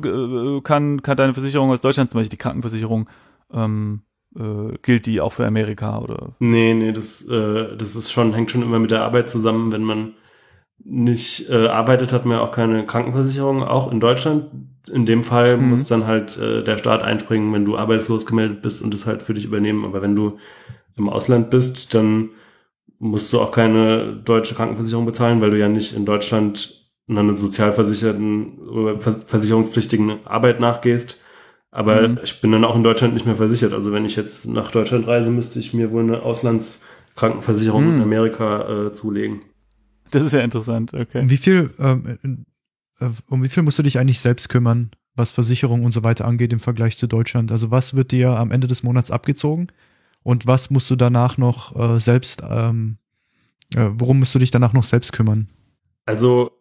[SPEAKER 1] äh, kann kann deine Versicherung aus Deutschland zum Beispiel die Krankenversicherung ähm, äh, gilt die auch für Amerika oder
[SPEAKER 2] Nee, nee, das, äh, das ist schon, hängt schon immer mit der Arbeit zusammen. Wenn man nicht äh, arbeitet, hat man ja auch keine Krankenversicherung, auch in Deutschland. In dem Fall
[SPEAKER 1] Mhm.
[SPEAKER 2] muss dann halt äh, der Staat einspringen, wenn du arbeitslos gemeldet bist und das halt für dich übernehmen. Aber wenn du im Ausland bist, dann musst du auch keine deutsche Krankenversicherung bezahlen, weil du ja nicht in Deutschland einer sozialversicherten oder vers- versicherungspflichtigen Arbeit nachgehst. Aber
[SPEAKER 1] Mhm.
[SPEAKER 2] ich bin dann auch in Deutschland nicht mehr versichert. Also wenn ich jetzt nach Deutschland reise, müsste ich mir wohl eine Auslandskrankenversicherung in
[SPEAKER 1] Mhm.
[SPEAKER 2] Amerika äh, zulegen.
[SPEAKER 1] das ist ja interessant, okay.
[SPEAKER 3] Um wie viel, ähm, äh, um wie viel musst du dich eigentlich selbst kümmern, was Versicherung und so weiter angeht im Vergleich zu Deutschland? Also was wird dir am Ende des Monats abgezogen und was musst du danach noch äh, selbst, ähm, äh, worum musst du dich danach noch selbst kümmern?
[SPEAKER 2] Also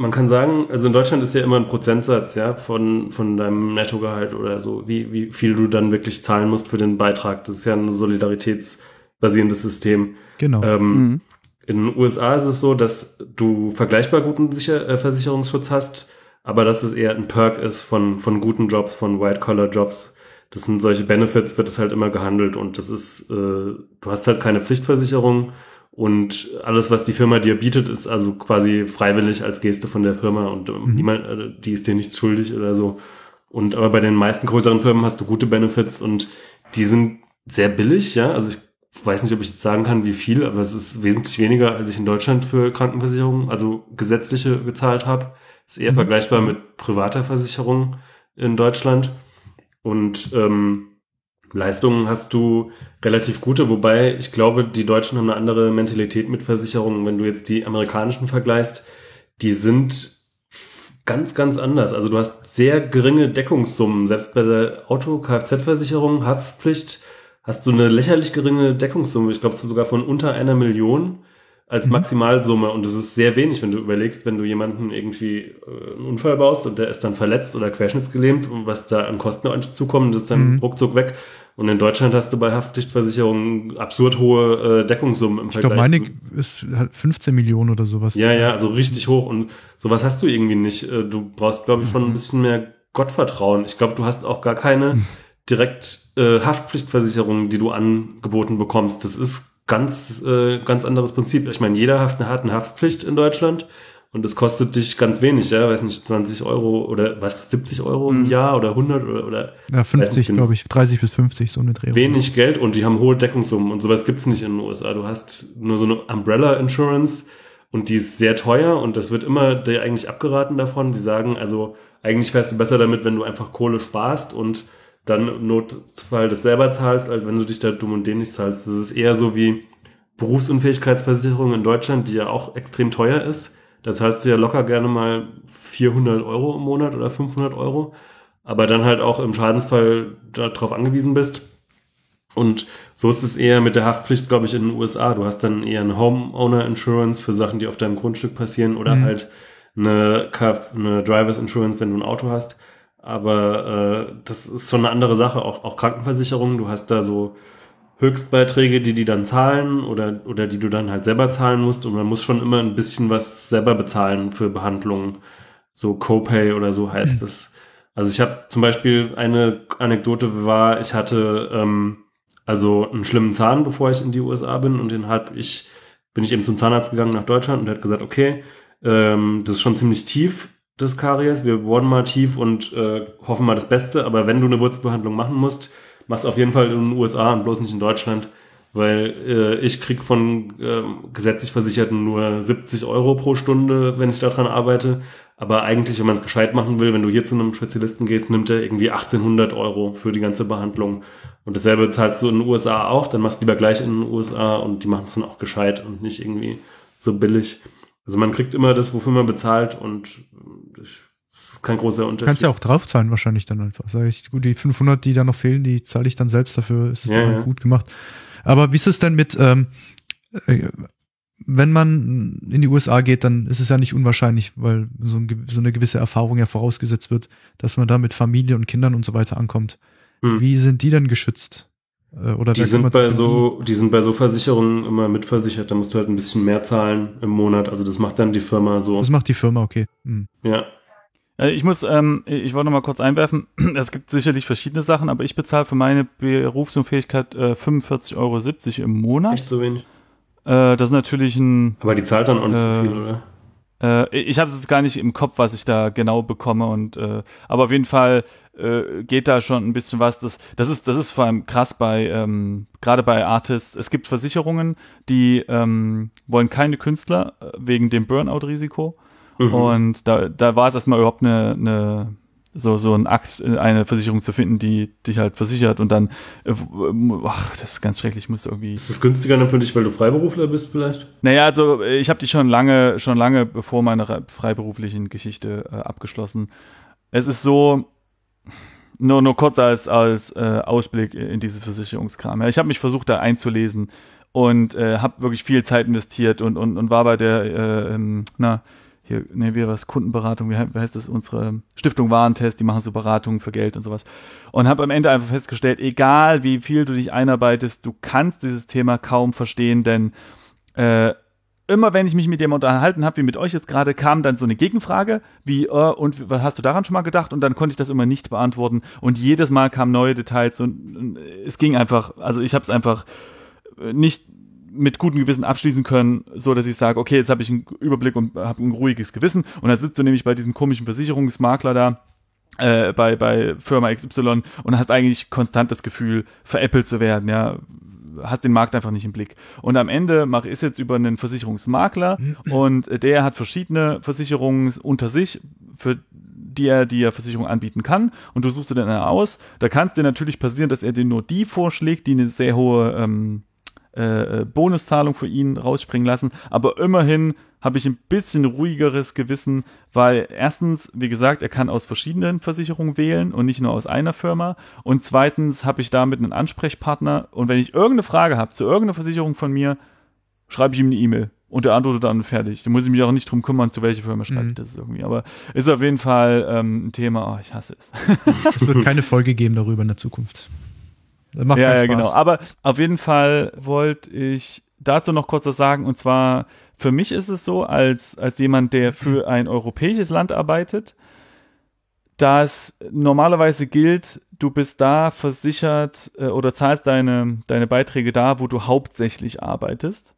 [SPEAKER 2] man kann sagen, also in Deutschland ist ja immer ein Prozentsatz, ja, von, von deinem Nettogehalt oder so, wie, wie viel du dann wirklich zahlen musst für den Beitrag. Das ist ja ein solidaritätsbasierendes System.
[SPEAKER 3] Genau.
[SPEAKER 2] Ähm,
[SPEAKER 1] Mhm.
[SPEAKER 2] In den USA ist es so, dass du vergleichbar guten Sicher äh, Versicherungsschutz hast, aber dass es eher ein Perk ist von, von guten Jobs, von White-Collar-Jobs. Das sind solche Benefits, wird es halt immer gehandelt und das ist, äh, du hast halt keine Pflichtversicherung und alles, was die Firma dir bietet, ist also quasi freiwillig als Geste von der Firma und ähm,
[SPEAKER 3] Mhm.
[SPEAKER 2] niemand, äh, die ist dir nichts schuldig oder so. Und aber bei den meisten größeren Firmen hast du gute Benefits und die sind sehr billig, ja. Also ich weiß nicht, ob ich jetzt sagen kann, wie viel, aber es ist wesentlich weniger, als ich in Deutschland für Krankenversicherung, also gesetzliche gezahlt habe. Ist eher
[SPEAKER 3] Mhm.
[SPEAKER 2] vergleichbar mit privater Versicherung in Deutschland. Und ähm, Leistungen hast du relativ gute, wobei ich glaube, die Deutschen haben eine andere Mentalität mit Versicherungen. Wenn du jetzt die amerikanischen vergleichst, die sind ganz, ganz anders. Also du hast sehr geringe Deckungssummen. Selbst bei der Auto-Kfz-Versicherung, Haftpflicht, hast du eine lächerlich geringe Deckungssumme. Ich glaube sogar von unter einer Million als
[SPEAKER 3] Mhm.
[SPEAKER 2] Maximalsumme. Und das ist sehr wenig, wenn du überlegst, wenn du jemanden irgendwie äh, einen Unfall baust und der ist dann verletzt oder querschnittsgelähmt und was da an Kosten auf dich zukommen, das ist dann
[SPEAKER 3] Mhm.
[SPEAKER 2] ruckzuck weg. Und in Deutschland hast du bei Haftpflichtversicherungen absurd hohe äh, Deckungssummen im
[SPEAKER 3] ich glaube,
[SPEAKER 2] Vergleich.
[SPEAKER 3] meine ist halt 15 Millionen oder sowas.
[SPEAKER 2] Ja, ja, also richtig hoch und sowas hast du irgendwie nicht. Äh, Du brauchst, glaube ich, schon ein bisschen mehr Gottvertrauen. Ich glaube, du hast auch gar keine direkt äh, Haftpflichtversicherung, die du angeboten bekommst. Das ist ganz, äh, ganz anderes Prinzip. Ich meine, jeder hat eine, hat eine Haftpflicht in Deutschland und das kostet dich ganz wenig, ja, weiß nicht, 20 Euro oder was, 70 Euro im
[SPEAKER 1] Mhm.
[SPEAKER 2] Jahr oder 100 oder, oder
[SPEAKER 3] Ja,
[SPEAKER 2] Weiß
[SPEAKER 3] 50,
[SPEAKER 2] nicht genau.
[SPEAKER 3] glaube ich, 30 bis 50, so eine Drehung.
[SPEAKER 2] wenig Geld und die haben hohe Deckungssummen und sowas gibt's nicht in den USA. Du hast nur so eine Umbrella Insurance und die ist sehr teuer und das wird immer dir eigentlich abgeraten davon. Die sagen, also eigentlich fährst du besser damit, wenn du einfach Kohle sparst und dann im Notfall das selber zahlst, als wenn du dich da dumm und dämlich zahlst. Das ist eher so wie Berufsunfähigkeitsversicherung in Deutschland, die ja auch extrem teuer ist. Da zahlst du ja locker gerne mal 400 Euro im Monat oder 500 Euro. Aber dann halt auch im Schadensfall darauf angewiesen bist. Und so ist es eher mit der Haftpflicht, glaube ich, in den USA. Du hast dann eher eine Homeowner Insurance für Sachen, die auf deinem Grundstück passieren oder mhm. halt eine, eine Drivers Insurance, wenn du ein Auto hast. Aber äh, das ist schon eine andere Sache, auch, auch Krankenversicherung. Du hast da so Höchstbeiträge, die die dann zahlen oder, oder die du dann halt selber zahlen musst. Und man muss schon immer ein bisschen was selber bezahlen für Behandlungen. So Copay oder so heißt es. Also ich habe zum Beispiel eine Anekdote war, ich hatte ähm, also einen schlimmen Zahn, bevor ich in die USA bin und den hab ich, bin ich eben zum Zahnarzt gegangen nach Deutschland und der hat gesagt, okay, ähm, das ist schon ziemlich tief, das Karies, wir bohren mal tief und äh, hoffen mal das Beste, aber wenn du eine Wurzelbehandlung machen musst, mach's auf jeden Fall in den USA und bloß nicht in Deutschland, weil äh, ich krieg von äh, gesetzlich Versicherten nur 70 Euro pro Stunde, wenn ich daran arbeite. Aber eigentlich, wenn man es gescheit machen will, wenn du hier zu einem Spezialisten gehst, nimmt er irgendwie 1800 Euro für die ganze Behandlung. Und dasselbe zahlst du in den USA auch, dann machst du lieber gleich in den USA und die machen es dann auch gescheit und nicht irgendwie so billig. Also man kriegt immer das, wofür man bezahlt und das ist kein großer Unterschied. Du
[SPEAKER 3] kannst ja auch draufzahlen wahrscheinlich dann einfach. Sag ich, gut, die 500, die da noch fehlen, die zahle ich dann selbst dafür. Ist es ja, dann ja. gut gemacht. Aber wie ist es denn mit, ähm, äh, wenn man in die USA geht, dann ist es ja nicht unwahrscheinlich, weil so, ein, so, eine gewisse Erfahrung ja vorausgesetzt wird, dass man da mit Familie und Kindern und so weiter ankommt. Hm. Wie sind die denn geschützt?
[SPEAKER 2] Äh, oder die sind bei so, die? die sind bei so Versicherungen immer mitversichert. Da musst du halt ein bisschen mehr zahlen im Monat. Also das macht dann die Firma so.
[SPEAKER 3] Das macht die Firma, okay.
[SPEAKER 2] Hm. Ja.
[SPEAKER 1] Ich muss, ähm, ich wollte noch mal kurz einwerfen, es gibt sicherlich verschiedene Sachen, aber ich bezahle für meine Berufsunfähigkeit äh, 45,70 Euro im Monat.
[SPEAKER 2] Echt so wenig?
[SPEAKER 1] Äh, das ist natürlich ein.
[SPEAKER 2] Aber die zahlt dann auch nicht äh, so viel, oder?
[SPEAKER 1] Äh, ich habe es gar nicht im Kopf, was ich da genau bekomme und äh, aber auf jeden Fall äh, geht da schon ein bisschen was. Das, das ist, das ist vor allem krass bei ähm, gerade bei Artists. Es gibt Versicherungen, die ähm, wollen keine Künstler äh, wegen dem Burnout-Risiko. Mhm. Und da, da war es erstmal überhaupt eine, eine so, so ein Akt, eine Versicherung zu finden, die dich halt versichert und dann, äh, ach, das ist ganz schrecklich, muss irgendwie.
[SPEAKER 2] Ist das günstiger dann für dich, weil du Freiberufler bist vielleicht?
[SPEAKER 1] Naja, also ich habe die schon lange, schon lange bevor meine freiberuflichen Geschichte äh, abgeschlossen. Es ist so, nur, nur kurz als, als äh, Ausblick in diese Versicherungskram. Ja, ich habe mich versucht, da einzulesen und äh, habe wirklich viel Zeit investiert und, und, und war bei der, äh, ähm, na, hier, ne, wie was, Kundenberatung, wie, heißt das, unsere Stiftung Warentest, die machen so Beratungen für Geld und sowas. Und habe am Ende einfach festgestellt, egal wie viel du dich einarbeitest, du kannst dieses Thema kaum verstehen, denn äh, immer wenn ich mich mit dem unterhalten habe, wie mit euch jetzt gerade, kam dann so eine Gegenfrage, wie, äh, und was hast du daran schon mal gedacht? Und dann konnte ich das immer nicht beantworten. Und jedes Mal kamen neue Details und, und es ging einfach, also ich habe es einfach nicht mit gutem Gewissen abschließen können, so dass ich sage, okay, jetzt habe ich einen Überblick und habe ein ruhiges Gewissen. Und dann sitzt du nämlich bei diesem komischen Versicherungsmakler da, äh, bei, bei Firma XY und hast eigentlich konstant das Gefühl, veräppelt zu werden, ja. Hast den Markt einfach nicht im Blick. Und am Ende mache ich es jetzt über einen Versicherungsmakler und der hat verschiedene Versicherungen unter sich, für die er dir Versicherung anbieten kann. Und du suchst dir dann aus. Da kann es dir natürlich passieren, dass er dir nur die vorschlägt, die eine sehr hohe ähm, äh, äh, Bonuszahlung für ihn rausspringen lassen. Aber immerhin habe ich ein bisschen ruhigeres Gewissen, weil erstens, wie gesagt, er kann aus verschiedenen Versicherungen wählen und nicht nur aus einer Firma. Und zweitens habe ich damit einen Ansprechpartner. Und wenn ich irgendeine Frage habe zu irgendeiner Versicherung von mir, schreibe ich ihm eine E-Mail. Und er antwortet dann fertig. Da muss ich mich auch nicht drum kümmern, zu welcher Firma schreibe ich mhm. das irgendwie. Aber ist auf jeden Fall ähm, ein Thema, oh, ich hasse es.
[SPEAKER 3] es wird keine Folge geben darüber in der Zukunft.
[SPEAKER 1] Macht ja, ja, genau. Aber auf jeden Fall wollte ich dazu noch kurz was sagen. Und zwar, für mich ist es so, als, als jemand, der für ein europäisches Land arbeitet, dass normalerweise gilt, du bist da versichert äh, oder zahlst deine, deine Beiträge da, wo du hauptsächlich arbeitest.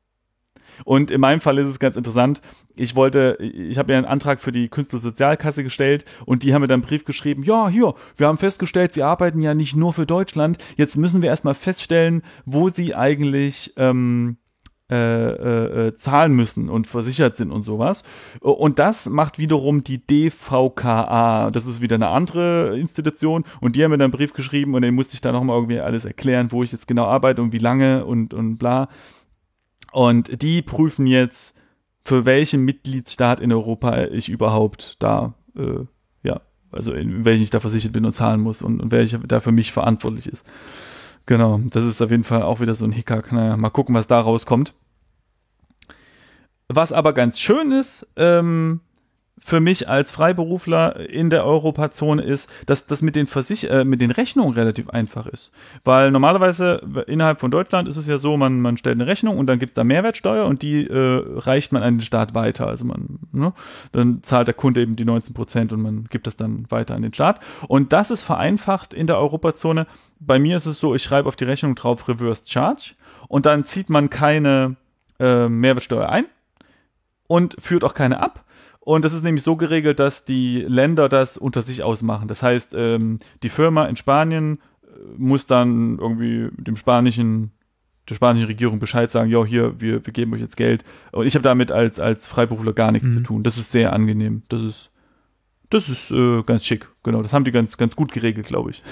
[SPEAKER 1] Und in meinem Fall ist es ganz interessant. Ich wollte, ich habe ja einen Antrag für die Künstlersozialkasse gestellt und die haben mir dann einen Brief geschrieben, ja, hier, wir haben festgestellt, sie arbeiten ja nicht nur für Deutschland. Jetzt müssen wir erstmal feststellen, wo sie eigentlich ähm, äh, äh, äh zahlen müssen und versichert sind und sowas. Und das macht wiederum die DVKA. Das ist wieder eine andere Institution und die haben mir dann einen Brief geschrieben und dann musste ich da nochmal irgendwie alles erklären, wo ich jetzt genau arbeite und wie lange und, und bla. Und die prüfen jetzt, für welchen Mitgliedsstaat in Europa ich überhaupt da, äh, ja, also in welchen ich da versichert bin und zahlen muss und, und welcher da für mich verantwortlich ist. Genau, das ist auf jeden Fall auch wieder so ein Hickhack. Naja, mal gucken, was da rauskommt. Was aber ganz schön ist, ähm, für mich als Freiberufler in der Europazone ist, dass das mit den Versich äh, mit den Rechnungen relativ einfach ist. Weil normalerweise innerhalb von Deutschland ist es ja so, man, man stellt eine Rechnung und dann gibt's da Mehrwertsteuer und die äh, reicht man an den Staat weiter. Also man, ne, dann zahlt der Kunde eben die 19 Prozent und man gibt das dann weiter an den Staat. Und das ist vereinfacht in der Europazone. Bei mir ist es so, ich schreibe auf die Rechnung drauf Reverse Charge und dann zieht man keine äh, Mehrwertsteuer ein und führt auch keine ab und das ist nämlich so geregelt, dass die Länder das unter sich ausmachen. Das heißt, ähm, die Firma in Spanien äh, muss dann irgendwie dem spanischen der spanischen Regierung Bescheid sagen, ja, hier, wir, wir geben euch jetzt Geld. Und ich habe damit als, als Freiberufler gar nichts mhm. zu tun. Das ist sehr angenehm. Das ist, das ist äh, ganz schick. Genau, das haben die ganz, ganz gut geregelt, glaube ich.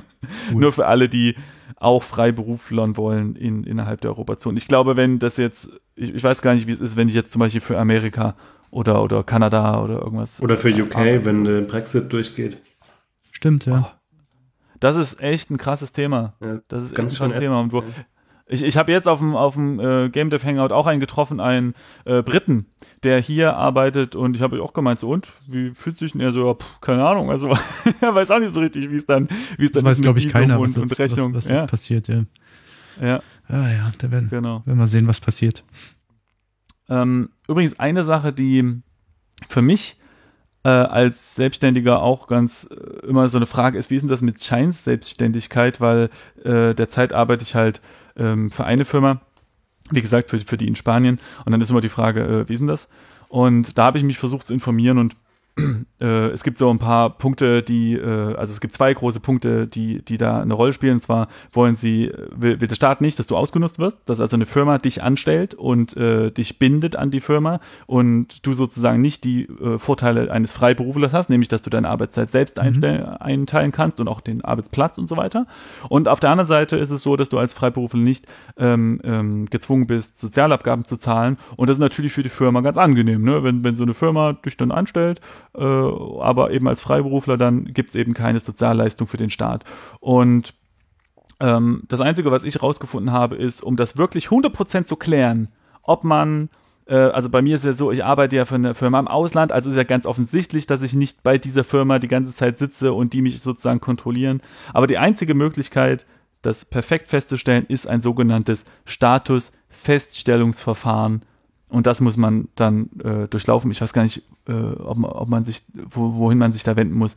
[SPEAKER 1] Nur für alle, die auch Freiberuflern wollen in, innerhalb der Europazone. Ich glaube, wenn das jetzt, ich, ich weiß gar nicht, wie es ist, wenn ich jetzt zum Beispiel für Amerika oder, oder Kanada oder irgendwas.
[SPEAKER 2] Oder für UK, arbeiten. wenn der Brexit durchgeht.
[SPEAKER 3] Stimmt, ja. Oh,
[SPEAKER 1] das ist echt ein krasses Thema. Ja, das ist ganz echt ein krasses Thema. Und wo, ja. Ich, ich habe jetzt auf dem, auf dem äh, Game Dev Hangout auch einen getroffen, einen äh, Briten, der hier arbeitet und ich habe auch gemeint, so und, wie fühlt sich denn er so, pff, keine Ahnung, also er weiß auch nicht so richtig, wie es dann, wie es dann
[SPEAKER 3] das weiß, glaube ich, keiner, und, was, und Rechnung. Was, was ja. passiert, ja.
[SPEAKER 1] Ja.
[SPEAKER 3] Ah ja, da werden, genau. werden wir sehen, was passiert.
[SPEAKER 1] Ähm, übrigens eine Sache, die für mich äh, als Selbstständiger auch ganz äh, immer so eine Frage ist, wie ist denn das mit Scheinselbstständigkeit, weil äh, derzeit arbeite ich halt ähm, für eine Firma, wie gesagt, für, für die in Spanien und dann ist immer die Frage, äh, wie ist denn das? Und da habe ich mich versucht zu informieren und äh, es gibt so ein paar Punkte, die, äh, also es gibt zwei große Punkte, die, die da eine Rolle spielen. Und zwar wollen sie, will, will der Staat nicht, dass du ausgenutzt wirst, dass also eine Firma dich anstellt und äh, dich bindet an die Firma und du sozusagen nicht die äh, Vorteile eines Freiberuflers hast, nämlich dass du deine Arbeitszeit selbst mhm. einteilen kannst und auch den Arbeitsplatz und so weiter. Und auf der anderen Seite ist es so, dass du als Freiberufler nicht ähm, ähm, gezwungen bist, Sozialabgaben zu zahlen. Und das ist natürlich für die Firma ganz angenehm, ne? wenn, wenn so eine Firma dich dann anstellt äh, aber eben als Freiberufler dann gibt es eben keine Sozialleistung für den Staat. Und ähm, das Einzige, was ich rausgefunden habe, ist, um das wirklich 100% zu klären, ob man äh, also bei mir ist ja so, ich arbeite ja für eine Firma im Ausland, also ist ja ganz offensichtlich, dass ich nicht bei dieser Firma die ganze Zeit sitze und die mich sozusagen kontrollieren. Aber die einzige Möglichkeit, das perfekt festzustellen, ist ein sogenanntes Status-Feststellungsverfahren und das muss man dann äh, durchlaufen. Ich weiß gar nicht, äh, ob, man, ob man sich, wo, wohin man sich da wenden muss.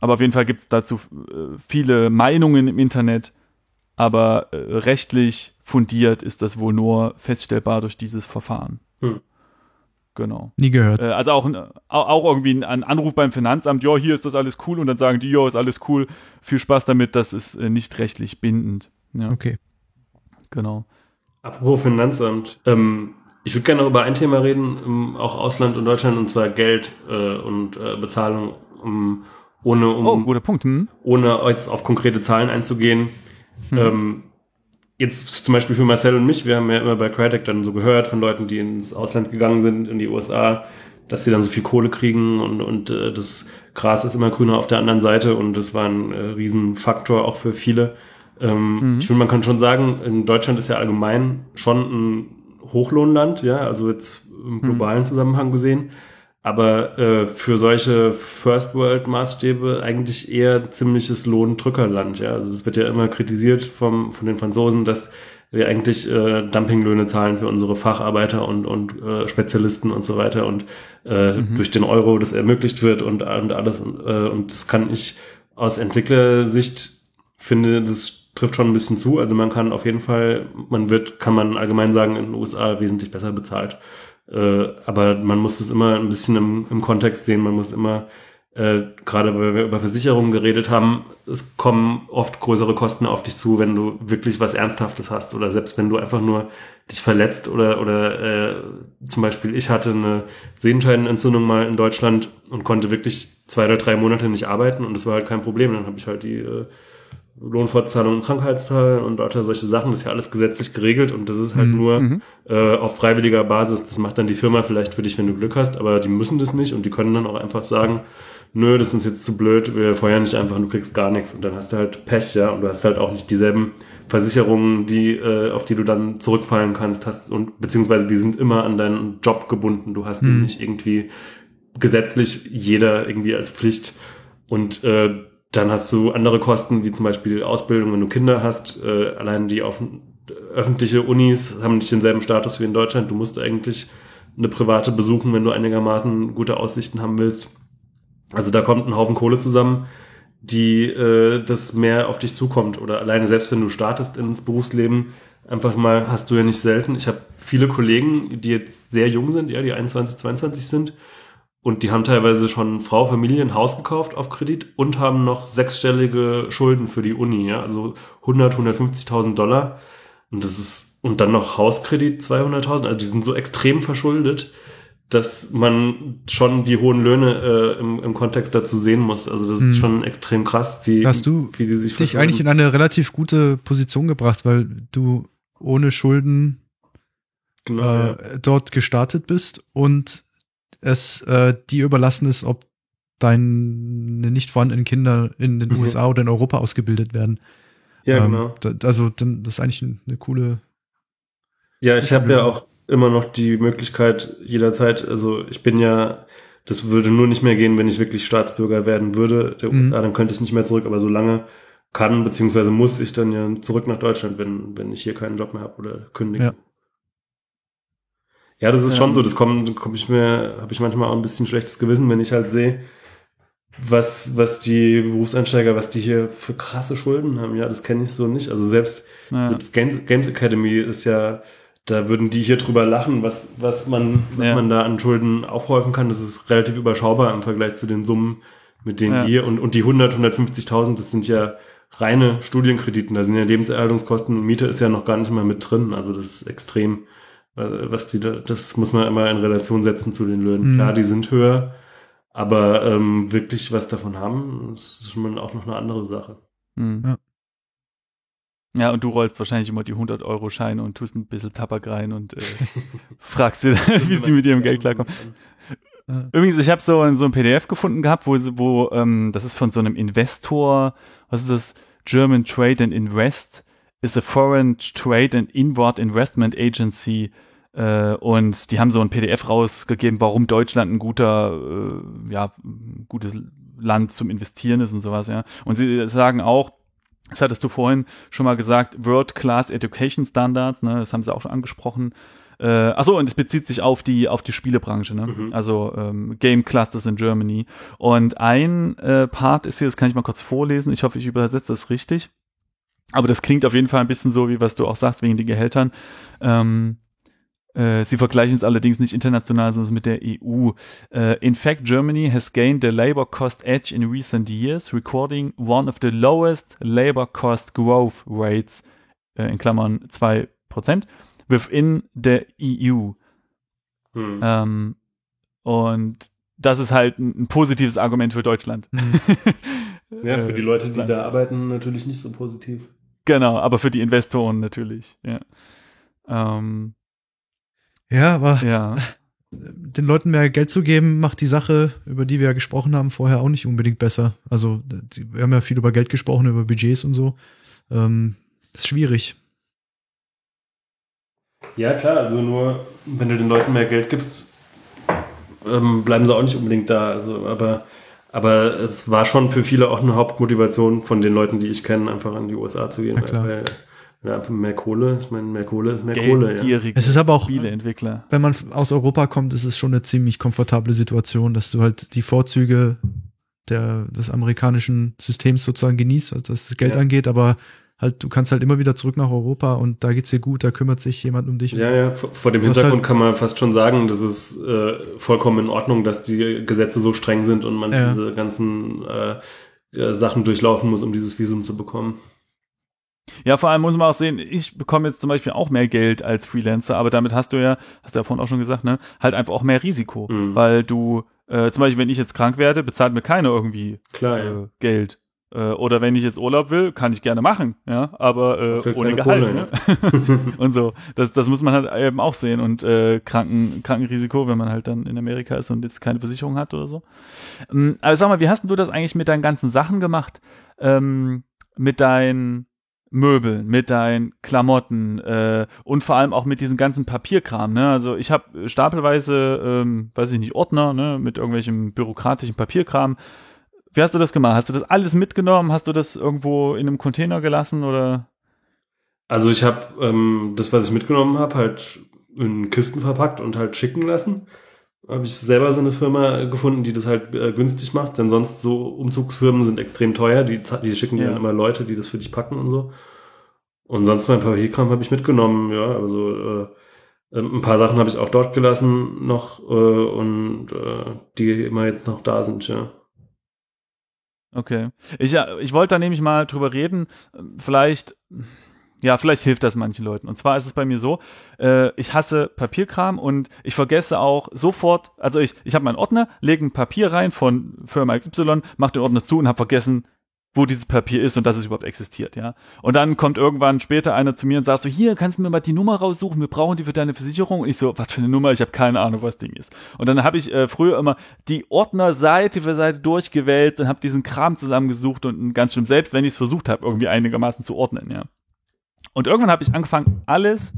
[SPEAKER 1] Aber auf jeden Fall gibt es dazu äh, viele Meinungen im Internet. Aber äh, rechtlich fundiert ist das wohl nur feststellbar durch dieses Verfahren. Hm. Genau.
[SPEAKER 3] Nie gehört.
[SPEAKER 1] Äh, also auch, auch irgendwie ein Anruf beim Finanzamt, ja, hier ist das alles cool und dann sagen die, ja, ist alles cool, viel Spaß damit, das ist äh, nicht rechtlich bindend. Ja.
[SPEAKER 3] Okay.
[SPEAKER 1] Genau.
[SPEAKER 2] Apropos Finanzamt, ähm, ich würde gerne noch über ein Thema reden, auch Ausland und Deutschland, und zwar Geld äh, und äh, Bezahlung, um, ohne um,
[SPEAKER 1] oh, guter Punkt. Hm.
[SPEAKER 2] ohne jetzt auf konkrete Zahlen einzugehen. Hm. Ähm, jetzt zum Beispiel für Marcel und mich, wir haben ja immer bei Crytek dann so gehört von Leuten, die ins Ausland gegangen sind, in die USA, dass sie dann so viel Kohle kriegen und, und äh, das Gras ist immer grüner auf der anderen Seite und das war ein äh, Riesenfaktor auch für viele. Ähm, mhm. Ich finde, man kann schon sagen, in Deutschland ist ja allgemein schon ein Hochlohnland, ja, also jetzt im hm. globalen Zusammenhang gesehen. Aber äh, für solche First World Maßstäbe eigentlich eher ziemliches Lohndrückerland, ja. Also es wird ja immer kritisiert vom, von den Franzosen, dass wir eigentlich äh, Dumpinglöhne zahlen für unsere Facharbeiter und, und äh, Spezialisten und so weiter und äh, mhm. durch den Euro das ermöglicht wird und, und alles. Und, äh, und das kann ich aus Entwicklersicht finde, das trifft schon ein bisschen zu. Also man kann auf jeden Fall, man wird, kann man allgemein sagen, in den USA wesentlich besser bezahlt. Äh, aber man muss es immer ein bisschen im, im Kontext sehen. Man muss immer, äh, gerade weil wir über Versicherungen geredet haben, es kommen oft größere Kosten auf dich zu, wenn du wirklich was Ernsthaftes hast. Oder selbst wenn du einfach nur dich verletzt oder, oder äh, zum Beispiel ich hatte eine Sehenscheidenentzündung mal in Deutschland und konnte wirklich zwei oder drei Monate nicht arbeiten und das war halt kein Problem. Dann habe ich halt die äh, Lohnfortzahlung und Krankheitsteil und lauter solche Sachen, das ist ja alles gesetzlich geregelt und das ist halt mhm. nur mhm. äh, auf freiwilliger Basis. Das macht dann die Firma vielleicht für dich, wenn du Glück hast, aber die müssen das nicht und die können dann auch einfach sagen, nö, das ist uns jetzt zu blöd, wir feuern nicht einfach, du kriegst gar nichts und dann hast du halt Pech, ja, und du hast halt auch nicht dieselben Versicherungen, die, äh, auf die du dann zurückfallen kannst, hast und beziehungsweise die sind immer an deinen Job gebunden. Du hast die
[SPEAKER 3] Hm.
[SPEAKER 2] nicht irgendwie gesetzlich jeder irgendwie als Pflicht. Und äh, dann hast du andere Kosten, wie zum Beispiel Ausbildung, wenn du Kinder hast. Äh, allein die auf, öffentliche Unis haben nicht denselben Status wie in Deutschland. Du musst eigentlich eine private besuchen, wenn du einigermaßen gute Aussichten haben willst. Also da kommt ein Haufen Kohle zusammen, die äh, das mehr auf dich zukommt. Oder alleine selbst wenn du startest ins Berufsleben, einfach mal hast du ja nicht selten. Ich habe viele Kollegen, die jetzt sehr jung sind, ja, die 21, 22 sind. Und die haben teilweise schon Frau, Familie, ein Haus gekauft auf Kredit und haben noch sechsstellige Schulden für die Uni, ja, also 100, 150.000 Dollar. Und das ist, und dann noch Hauskredit 200.000, also die sind so extrem verschuldet, dass man schon die hohen Löhne äh, im, im Kontext dazu sehen muss. Also das
[SPEAKER 3] Hm.
[SPEAKER 2] ist schon extrem krass, wie,
[SPEAKER 3] Hast du
[SPEAKER 2] wie die sich
[SPEAKER 3] dich eigentlich in eine relativ gute Position gebracht, weil du ohne Schulden
[SPEAKER 2] genau, ja.
[SPEAKER 3] äh, dort gestartet bist und es äh, dir überlassen ist, ob deine nicht vorhandenen Kinder in den
[SPEAKER 2] Mhm.
[SPEAKER 3] USA oder in Europa ausgebildet werden.
[SPEAKER 2] ja,
[SPEAKER 3] Ähm,
[SPEAKER 2] genau.
[SPEAKER 3] da, also dann, das ist eigentlich eine coole.
[SPEAKER 2] Ja, ich habe ja auch immer noch die Möglichkeit jederzeit, also ich bin ja, das würde nur nicht mehr gehen, wenn ich wirklich Staatsbürger werden würde der
[SPEAKER 3] Mhm.
[SPEAKER 2] USA, dann könnte ich nicht mehr zurück, aber solange kann beziehungsweise muss ich dann ja zurück nach Deutschland, wenn, wenn ich hier keinen Job mehr habe oder kündige.
[SPEAKER 3] Ja.
[SPEAKER 2] Ja, das ist schon so, das kommt, komm ich mir, habe ich manchmal auch ein bisschen schlechtes Gewissen, wenn ich halt sehe, was, was die Berufseinsteiger, was die hier für krasse Schulden haben. Ja, das kenne ich so nicht. Also selbst,
[SPEAKER 1] Ja.
[SPEAKER 2] selbst Games, Games Academy ist ja, da würden die hier drüber lachen, was, was man, was
[SPEAKER 1] Ja.
[SPEAKER 2] man da an Schulden aufhäufen kann. Das ist relativ überschaubar im Vergleich zu den Summen, mit denen
[SPEAKER 1] Ja.
[SPEAKER 2] die hier, und, und die 100, 150.000, das sind ja reine Studienkrediten. Da sind ja Lebenserhaltungskosten und Miete ist ja noch gar nicht mal mit drin. Also das ist extrem, was die da, das muss man immer in Relation setzen zu den Löhnen.
[SPEAKER 3] Mhm.
[SPEAKER 2] Klar, die sind höher, aber ähm, wirklich was davon haben, ist schon mal auch noch eine andere Sache.
[SPEAKER 1] Hm.
[SPEAKER 3] Ja.
[SPEAKER 1] Ja, und du rollst wahrscheinlich immer die 100-Euro-Scheine und tust ein bisschen Tabak rein und äh, fragst dir, wie sie mit ihrem Geld klarkommen. Übrigens, ich habe so, ein- so ein PDF gefunden gehabt, wo, wo ähm, das ist von so einem Investor, was ist das? German Trade and Invest is a foreign trade and inward investment agency. Äh, und die haben so ein PDF rausgegeben, warum Deutschland ein guter, äh, ja, gutes Land zum Investieren ist und sowas, ja. Und sie sagen auch, das hattest du vorhin schon mal gesagt, World-Class Education Standards, ne, das haben sie auch schon angesprochen. Äh, achso, und es bezieht sich auf die, auf die Spielebranche, ne?
[SPEAKER 2] Mhm.
[SPEAKER 1] Also ähm, Game Clusters in Germany. Und ein äh, Part ist hier, das kann ich mal kurz vorlesen. Ich hoffe, ich übersetze das richtig. Aber das klingt auf jeden Fall ein bisschen so, wie was du auch sagst, wegen den Gehältern. Ähm, äh, sie vergleichen es allerdings nicht international, sondern mit der EU. Äh, in fact, Germany has gained a labor cost edge in recent years, recording one of the lowest labor cost growth rates, äh, in Klammern 2%, within the EU.
[SPEAKER 2] Hm.
[SPEAKER 1] Ähm, und das ist halt ein, ein positives Argument für Deutschland.
[SPEAKER 2] ja, für
[SPEAKER 1] Äh,
[SPEAKER 2] die Leute, die da arbeiten, natürlich nicht so positiv.
[SPEAKER 1] Genau, aber für die Investoren natürlich, ja. Ähm,
[SPEAKER 3] Ja, aber
[SPEAKER 1] ja.
[SPEAKER 3] den Leuten mehr Geld zu geben, macht die Sache, über die wir ja gesprochen haben, vorher auch nicht unbedingt besser. Also wir haben ja viel über Geld gesprochen, über Budgets und so. Ähm, das ist schwierig.
[SPEAKER 2] Ja, klar, also nur, wenn du den Leuten mehr Geld gibst, ähm, bleiben sie auch nicht unbedingt da. Also, aber, aber es war schon für viele auch eine Hauptmotivation von den Leuten, die ich kenne, einfach in die USA zu gehen.
[SPEAKER 3] Klar.
[SPEAKER 2] Weil, ja, einfach mehr Kohle, ich meine, mehr Kohle ist mehr Kohle. Ja.
[SPEAKER 1] Geldgierige
[SPEAKER 3] Es ist aber auch,
[SPEAKER 1] Spieleentwickler.
[SPEAKER 3] wenn man aus Europa kommt, ist es schon eine ziemlich komfortable Situation, dass du halt die Vorzüge der, des amerikanischen Systems sozusagen genießt, was das Geld
[SPEAKER 2] Ja.
[SPEAKER 3] angeht, aber halt, du kannst halt immer wieder zurück nach Europa und da geht's dir gut, da kümmert sich jemand um dich.
[SPEAKER 2] Ja, ja, vor vor dem Hintergrund
[SPEAKER 3] halt-
[SPEAKER 2] kann man fast schon sagen, das ist äh, vollkommen in Ordnung, dass die Gesetze so streng sind und man
[SPEAKER 3] Ja.
[SPEAKER 2] diese ganzen äh, äh, Sachen durchlaufen muss, um dieses Visum zu bekommen.
[SPEAKER 1] Ja, vor allem muss man auch sehen, ich bekomme jetzt zum Beispiel auch mehr Geld als Freelancer, aber damit hast du ja, hast du ja vorhin auch schon gesagt, ne, halt einfach auch mehr Risiko,
[SPEAKER 2] Mhm.
[SPEAKER 1] weil du, äh, zum Beispiel, wenn ich jetzt krank werde, bezahlt mir keiner irgendwie
[SPEAKER 2] Klar, ja.
[SPEAKER 1] äh, Geld. Äh, oder wenn ich jetzt Urlaub will, kann ich gerne machen, ja, aber äh, ohne Gehalt.
[SPEAKER 2] Kohle,
[SPEAKER 1] ne? und so. Das, das muss man halt eben auch sehen. Und äh, Kranken, Krankenrisiko, wenn man halt dann in Amerika ist und jetzt keine Versicherung hat oder so. Ähm, aber sag mal, wie hast denn du das eigentlich mit deinen ganzen Sachen gemacht? Ähm, mit deinen Möbeln, mit deinen Klamotten äh, und vor allem auch mit diesem ganzen Papierkram. Ne? Also ich habe stapelweise, ähm, weiß ich nicht, Ordner ne? mit irgendwelchem bürokratischen Papierkram. Wie hast du das gemacht? Hast du das alles mitgenommen? Hast du das irgendwo in einem Container gelassen oder?
[SPEAKER 2] Also ich habe ähm, das, was ich mitgenommen habe, halt in Kisten verpackt und halt schicken lassen. Habe ich selber so eine Firma gefunden, die das halt äh, günstig macht, denn sonst so Umzugsfirmen sind extrem teuer. Die, die schicken
[SPEAKER 1] Ja.
[SPEAKER 2] dann immer Leute, die das für dich packen und so. Und sonst mein Papierkram habe ich mitgenommen, ja. Also äh, ein paar Sachen habe ich auch dort gelassen noch äh, und äh, die immer jetzt noch da sind, ja.
[SPEAKER 1] Okay. Ich, ja, ich wollte da nämlich mal drüber reden. Vielleicht, ja, vielleicht hilft das manchen Leuten. Und zwar ist es bei mir so, äh, ich hasse Papierkram und ich vergesse auch sofort, also ich, ich habe meinen Ordner, lege ein Papier rein von Firma XY, mache den Ordner zu und habe vergessen, wo dieses Papier ist und dass es überhaupt existiert, ja. Und dann kommt irgendwann später einer zu mir und sagt so, hier, kannst du mir mal die Nummer raussuchen, wir brauchen die für deine Versicherung. Und ich so, was für eine Nummer? Ich habe keine Ahnung, was das Ding ist. Und dann habe ich äh, früher immer die Ordner Seite für Seite durchgewählt und habe diesen Kram zusammengesucht und ganz schlimm, selbst wenn ich es versucht habe, irgendwie einigermaßen zu ordnen, ja. Und irgendwann habe ich angefangen, alles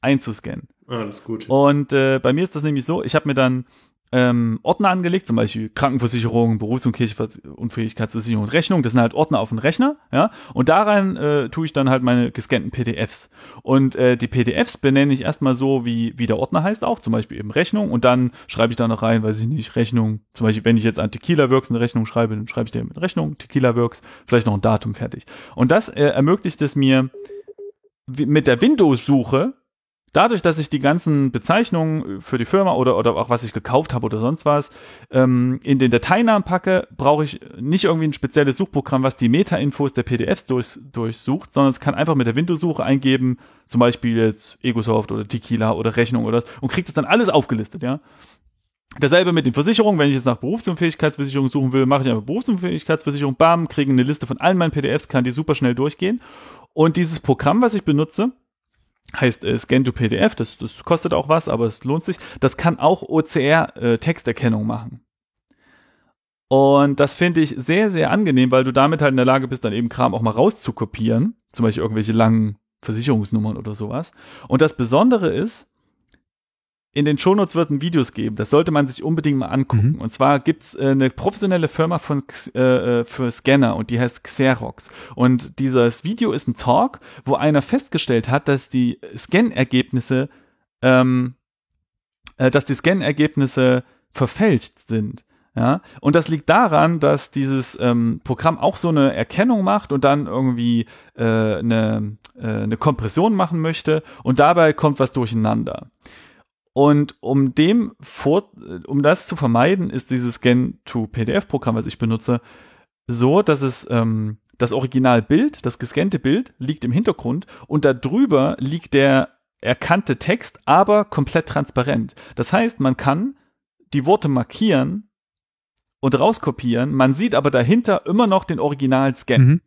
[SPEAKER 1] einzuscannen.
[SPEAKER 2] Das ist gut.
[SPEAKER 1] Und äh, bei mir ist das nämlich so, ich habe mir dann ähm, Ordner angelegt, zum Beispiel Krankenversicherung, Berufsunfähigkeitsversicherung und Rechnung. Das sind halt Ordner auf dem Rechner, ja. Und daran äh, tue ich dann halt meine gescannten PDFs. Und äh, die PDFs benenne ich erstmal so, wie, wie der Ordner heißt auch, zum Beispiel eben Rechnung. Und dann schreibe ich da noch rein, weiß ich nicht, Rechnung. Zum Beispiel, wenn ich jetzt an Tequila Works eine Rechnung schreibe, dann schreibe ich dir mit Rechnung, Tequila Works, vielleicht noch ein Datum fertig. Und das äh, ermöglicht es mir, wie- mit der Windows-Suche dadurch, dass ich die ganzen Bezeichnungen für die Firma oder, oder auch was ich gekauft habe oder sonst was ähm, in den Dateinamen packe, brauche ich nicht irgendwie ein spezielles Suchprogramm, was die Meta-Infos der PDFs durch, durchsucht, sondern es kann einfach mit der Windows-Suche eingeben, zum Beispiel jetzt Egosoft oder Tequila oder Rechnung oder und kriegt es dann alles aufgelistet, ja. Dasselbe mit den Versicherungen, wenn ich jetzt nach Berufsunfähigkeitsversicherung suchen will, mache ich einfach Berufsunfähigkeitsversicherung, bam, kriege eine Liste von allen meinen PDFs, kann die super schnell durchgehen. Und dieses Programm, was ich benutze, heißt äh, Scan to PDF, das, das kostet auch was, aber es lohnt sich. Das kann auch OCR-Texterkennung machen. Und das finde ich sehr, sehr angenehm, weil du damit halt in der Lage bist, dann eben Kram auch mal rauszukopieren. Zum Beispiel irgendwelche langen Versicherungsnummern oder sowas. Und das Besondere ist, in den Shownotes wird ein Videos geben. Das sollte man sich unbedingt mal angucken.
[SPEAKER 3] Mhm.
[SPEAKER 1] Und zwar gibt's äh, eine professionelle Firma von äh, äh, für Scanner und die heißt Xerox. Und dieses Video ist ein Talk, wo einer festgestellt hat, dass die Scan-Ergebnisse, ähm, äh, dass die Scan-Ergebnisse verfälscht sind. Ja, und das liegt daran, dass dieses ähm, Programm auch so eine Erkennung macht und dann irgendwie äh, eine, äh, eine Kompression machen möchte und dabei kommt was durcheinander. Und um dem vor, um das zu vermeiden, ist dieses Scan-to-PDF-Programm, was ich benutze, so, dass es ähm, das Originalbild, das gescannte Bild, liegt im Hintergrund und darüber liegt der erkannte Text, aber komplett transparent. Das heißt, man kann die Worte markieren und rauskopieren, man sieht aber dahinter immer noch den Original-Scan.
[SPEAKER 3] Mhm.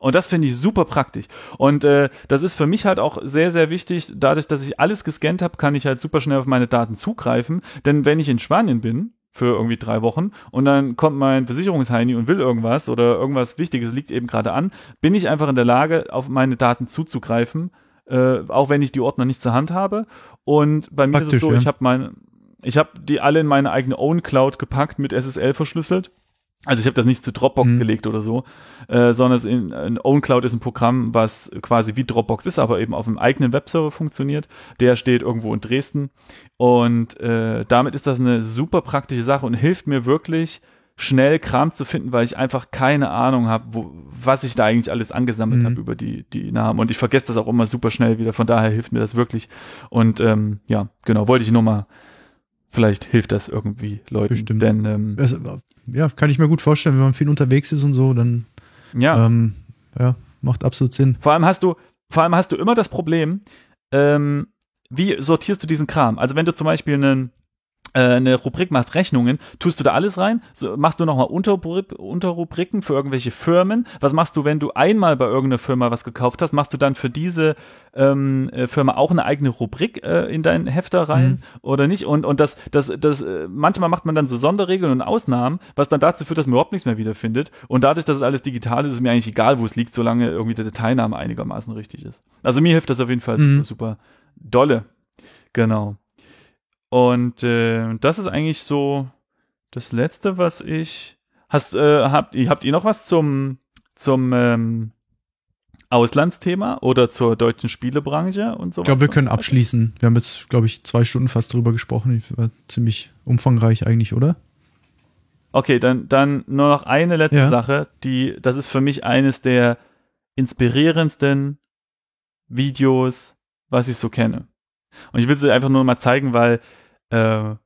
[SPEAKER 1] Und das finde ich super praktisch. Und äh, das ist für mich halt auch sehr, sehr wichtig. Dadurch, dass ich alles gescannt habe, kann ich halt super schnell auf meine Daten zugreifen. Denn wenn ich in Spanien bin, für irgendwie drei Wochen, und dann kommt mein Versicherungsheini und will irgendwas oder irgendwas Wichtiges liegt eben gerade an, bin ich einfach in der Lage, auf meine Daten zuzugreifen, äh, auch wenn ich die Ordner nicht zur Hand habe. Und bei mir ist es
[SPEAKER 3] Praktisch,
[SPEAKER 1] so,
[SPEAKER 3] ja.
[SPEAKER 1] ich habe meine, ich habe die alle in meine eigene Own Cloud gepackt mit SSL verschlüsselt. Also ich habe das nicht zu Dropbox
[SPEAKER 3] Mhm.
[SPEAKER 1] gelegt oder so, äh, sondern es in, in OwnCloud ist ein Programm, was quasi wie Dropbox ist, aber eben auf einem eigenen Webserver funktioniert. Der steht irgendwo in Dresden und äh, damit ist das eine super praktische Sache und hilft mir wirklich schnell Kram zu finden, weil ich einfach keine Ahnung habe, was ich da eigentlich alles angesammelt
[SPEAKER 3] Mhm.
[SPEAKER 1] habe über die die Namen und ich vergesse das auch immer super schnell wieder. Von daher hilft mir das wirklich und ähm, ja genau wollte ich nur mal Vielleicht hilft das irgendwie Leuten,
[SPEAKER 3] Bestimmt.
[SPEAKER 1] denn ähm,
[SPEAKER 3] Also, ja, kann ich mir gut vorstellen, wenn man viel unterwegs ist und so, dann
[SPEAKER 1] ja,
[SPEAKER 3] ähm, ja, macht absolut Sinn.
[SPEAKER 1] Vor allem hast du, vor allem hast du immer das Problem, ähm, wie sortierst du diesen Kram? Also wenn du zum Beispiel einen, eine Rubrik machst, Rechnungen, tust du da alles rein? So, machst du nochmal Unterrubrik, Unterrubriken für irgendwelche Firmen? Was machst du, wenn du einmal bei irgendeiner Firma was gekauft hast? Machst du dann für diese ähm, äh, Firma auch eine eigene Rubrik äh, in deinen Hefter rein
[SPEAKER 3] Mhm.
[SPEAKER 1] oder nicht? Und, und das, das, das, äh, manchmal macht man dann so Sonderregeln und Ausnahmen, was dann dazu führt, dass man überhaupt nichts mehr wiederfindet. Und dadurch, dass es alles digital ist, ist mir eigentlich egal, wo es liegt, solange irgendwie der Dateinamen einigermaßen richtig ist. Also mir hilft das auf jeden Fall
[SPEAKER 3] Mhm.
[SPEAKER 1] super dolle. Genau. Und äh, das ist eigentlich so das Letzte, was ich. Hast, äh, habt, ihr- habt ihr noch was zum, zum ähm, Auslandsthema oder zur deutschen Spielebranche und so?
[SPEAKER 3] Ich glaube, wir können abschließen. Wir haben jetzt, glaube ich, zwei Stunden fast drüber gesprochen. War ziemlich umfangreich eigentlich, oder?
[SPEAKER 1] Okay, dann, dann nur noch eine letzte
[SPEAKER 3] Ja.
[SPEAKER 1] Sache, die, das ist für mich eines der inspirierendsten Videos, was ich so kenne. Und ich will sie einfach nur mal zeigen, weil äh,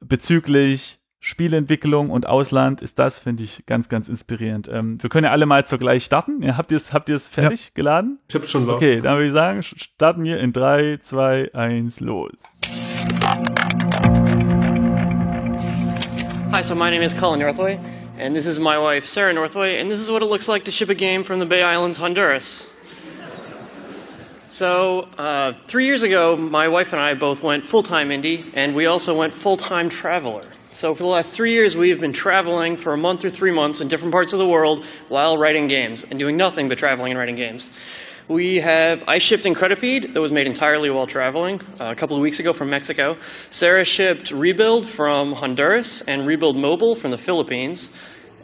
[SPEAKER 1] bezüglich Spielentwicklung und Ausland ist das, finde ich, ganz, ganz inspirierend. Ähm, wir können ja alle mal zugleich starten. Ja, habt ihr es habt ihr's fertig geladen?
[SPEAKER 2] Ich hab's schon laut.
[SPEAKER 1] Okay, dann würde ich sagen, starten wir in 3, 2, 1, los.
[SPEAKER 6] Hi, so my name is Colin Northway, and this is my wife, Sarah Northway, and this is what it looks like to ship a game from the Bay Islands, Honduras. So, uh, three years ago, my wife and I both went full time indie, and we also went full time traveler. So, for the last three years, we have been traveling for a month or three months in different parts of the world while writing games and doing nothing but traveling and writing games. We have, I shipped Incredipede that was made entirely while traveling uh, a couple of weeks ago from Mexico. Sarah shipped Rebuild from Honduras and Rebuild Mobile from the Philippines.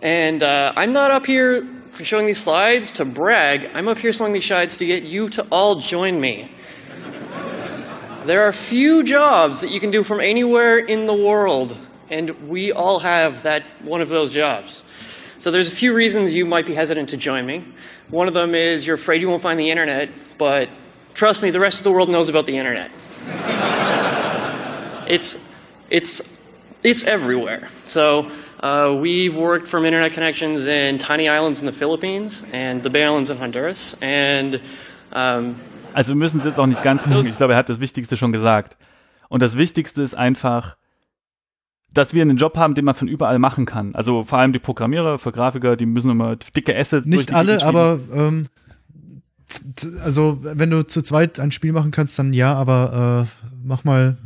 [SPEAKER 6] And uh, I'm not up here showing these slides to brag. I'm up here showing these slides to get you to all join me. There are few jobs that you can do from anywhere in the world, and we all have that one of those jobs. So there's a few reasons you might be hesitant to join me. One of them is you're afraid you won't find the internet, but trust me, the rest of the world knows about the internet. it's it's it's everywhere. So uh, we've worked from internet connections in tiny islands in the Philippines and the Bay Islands in Honduras, and um,
[SPEAKER 1] Also wir müssen es jetzt auch nicht ganz machen. Ich glaube, er hat das Wichtigste schon gesagt. Und das Wichtigste ist einfach, dass wir einen Job haben, den man von überall machen kann. Also vor allem die Programmierer, für Grafiker, die müssen immer dicke Assets durch
[SPEAKER 3] Nicht
[SPEAKER 1] die
[SPEAKER 3] alle, aber ähm, also wenn du zu zweit ein Spiel machen kannst, dann ja, aber äh, mach mal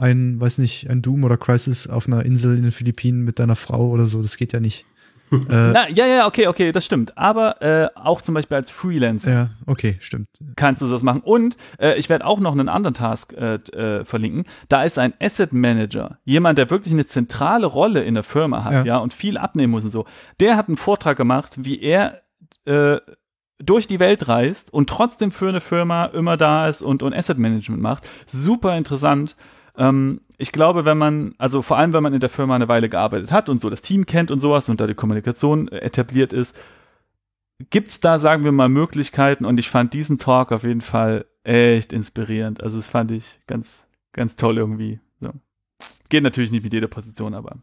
[SPEAKER 3] ein, weiß nicht, ein Doom oder Crisis auf einer Insel in den Philippinen mit deiner Frau oder so, das geht ja nicht. äh,
[SPEAKER 1] Na, ja, ja, okay, okay, das stimmt. Aber äh, auch zum Beispiel als Freelancer
[SPEAKER 3] ja, okay, stimmt.
[SPEAKER 1] kannst du sowas machen. Und äh, ich werde auch noch einen anderen Task äh, äh, verlinken. Da ist ein Asset Manager, jemand, der wirklich eine zentrale Rolle in der Firma hat, ja,
[SPEAKER 3] Ja.
[SPEAKER 1] und viel abnehmen muss und so. Der hat einen Vortrag gemacht, wie er äh, durch die Welt reist und trotzdem für eine Firma immer da ist und, und Asset Management macht. Super interessant. Ähm, ich glaube, wenn man, also vor allem, wenn man in der Firma eine Weile gearbeitet hat und so das Team kennt und sowas und da die Kommunikation äh, etabliert ist, gibt's da, sagen wir mal, Möglichkeiten und ich fand diesen Talk auf jeden Fall echt inspirierend. Also das fand ich ganz, ganz toll irgendwie. So. Geht natürlich nicht mit jeder Position, aber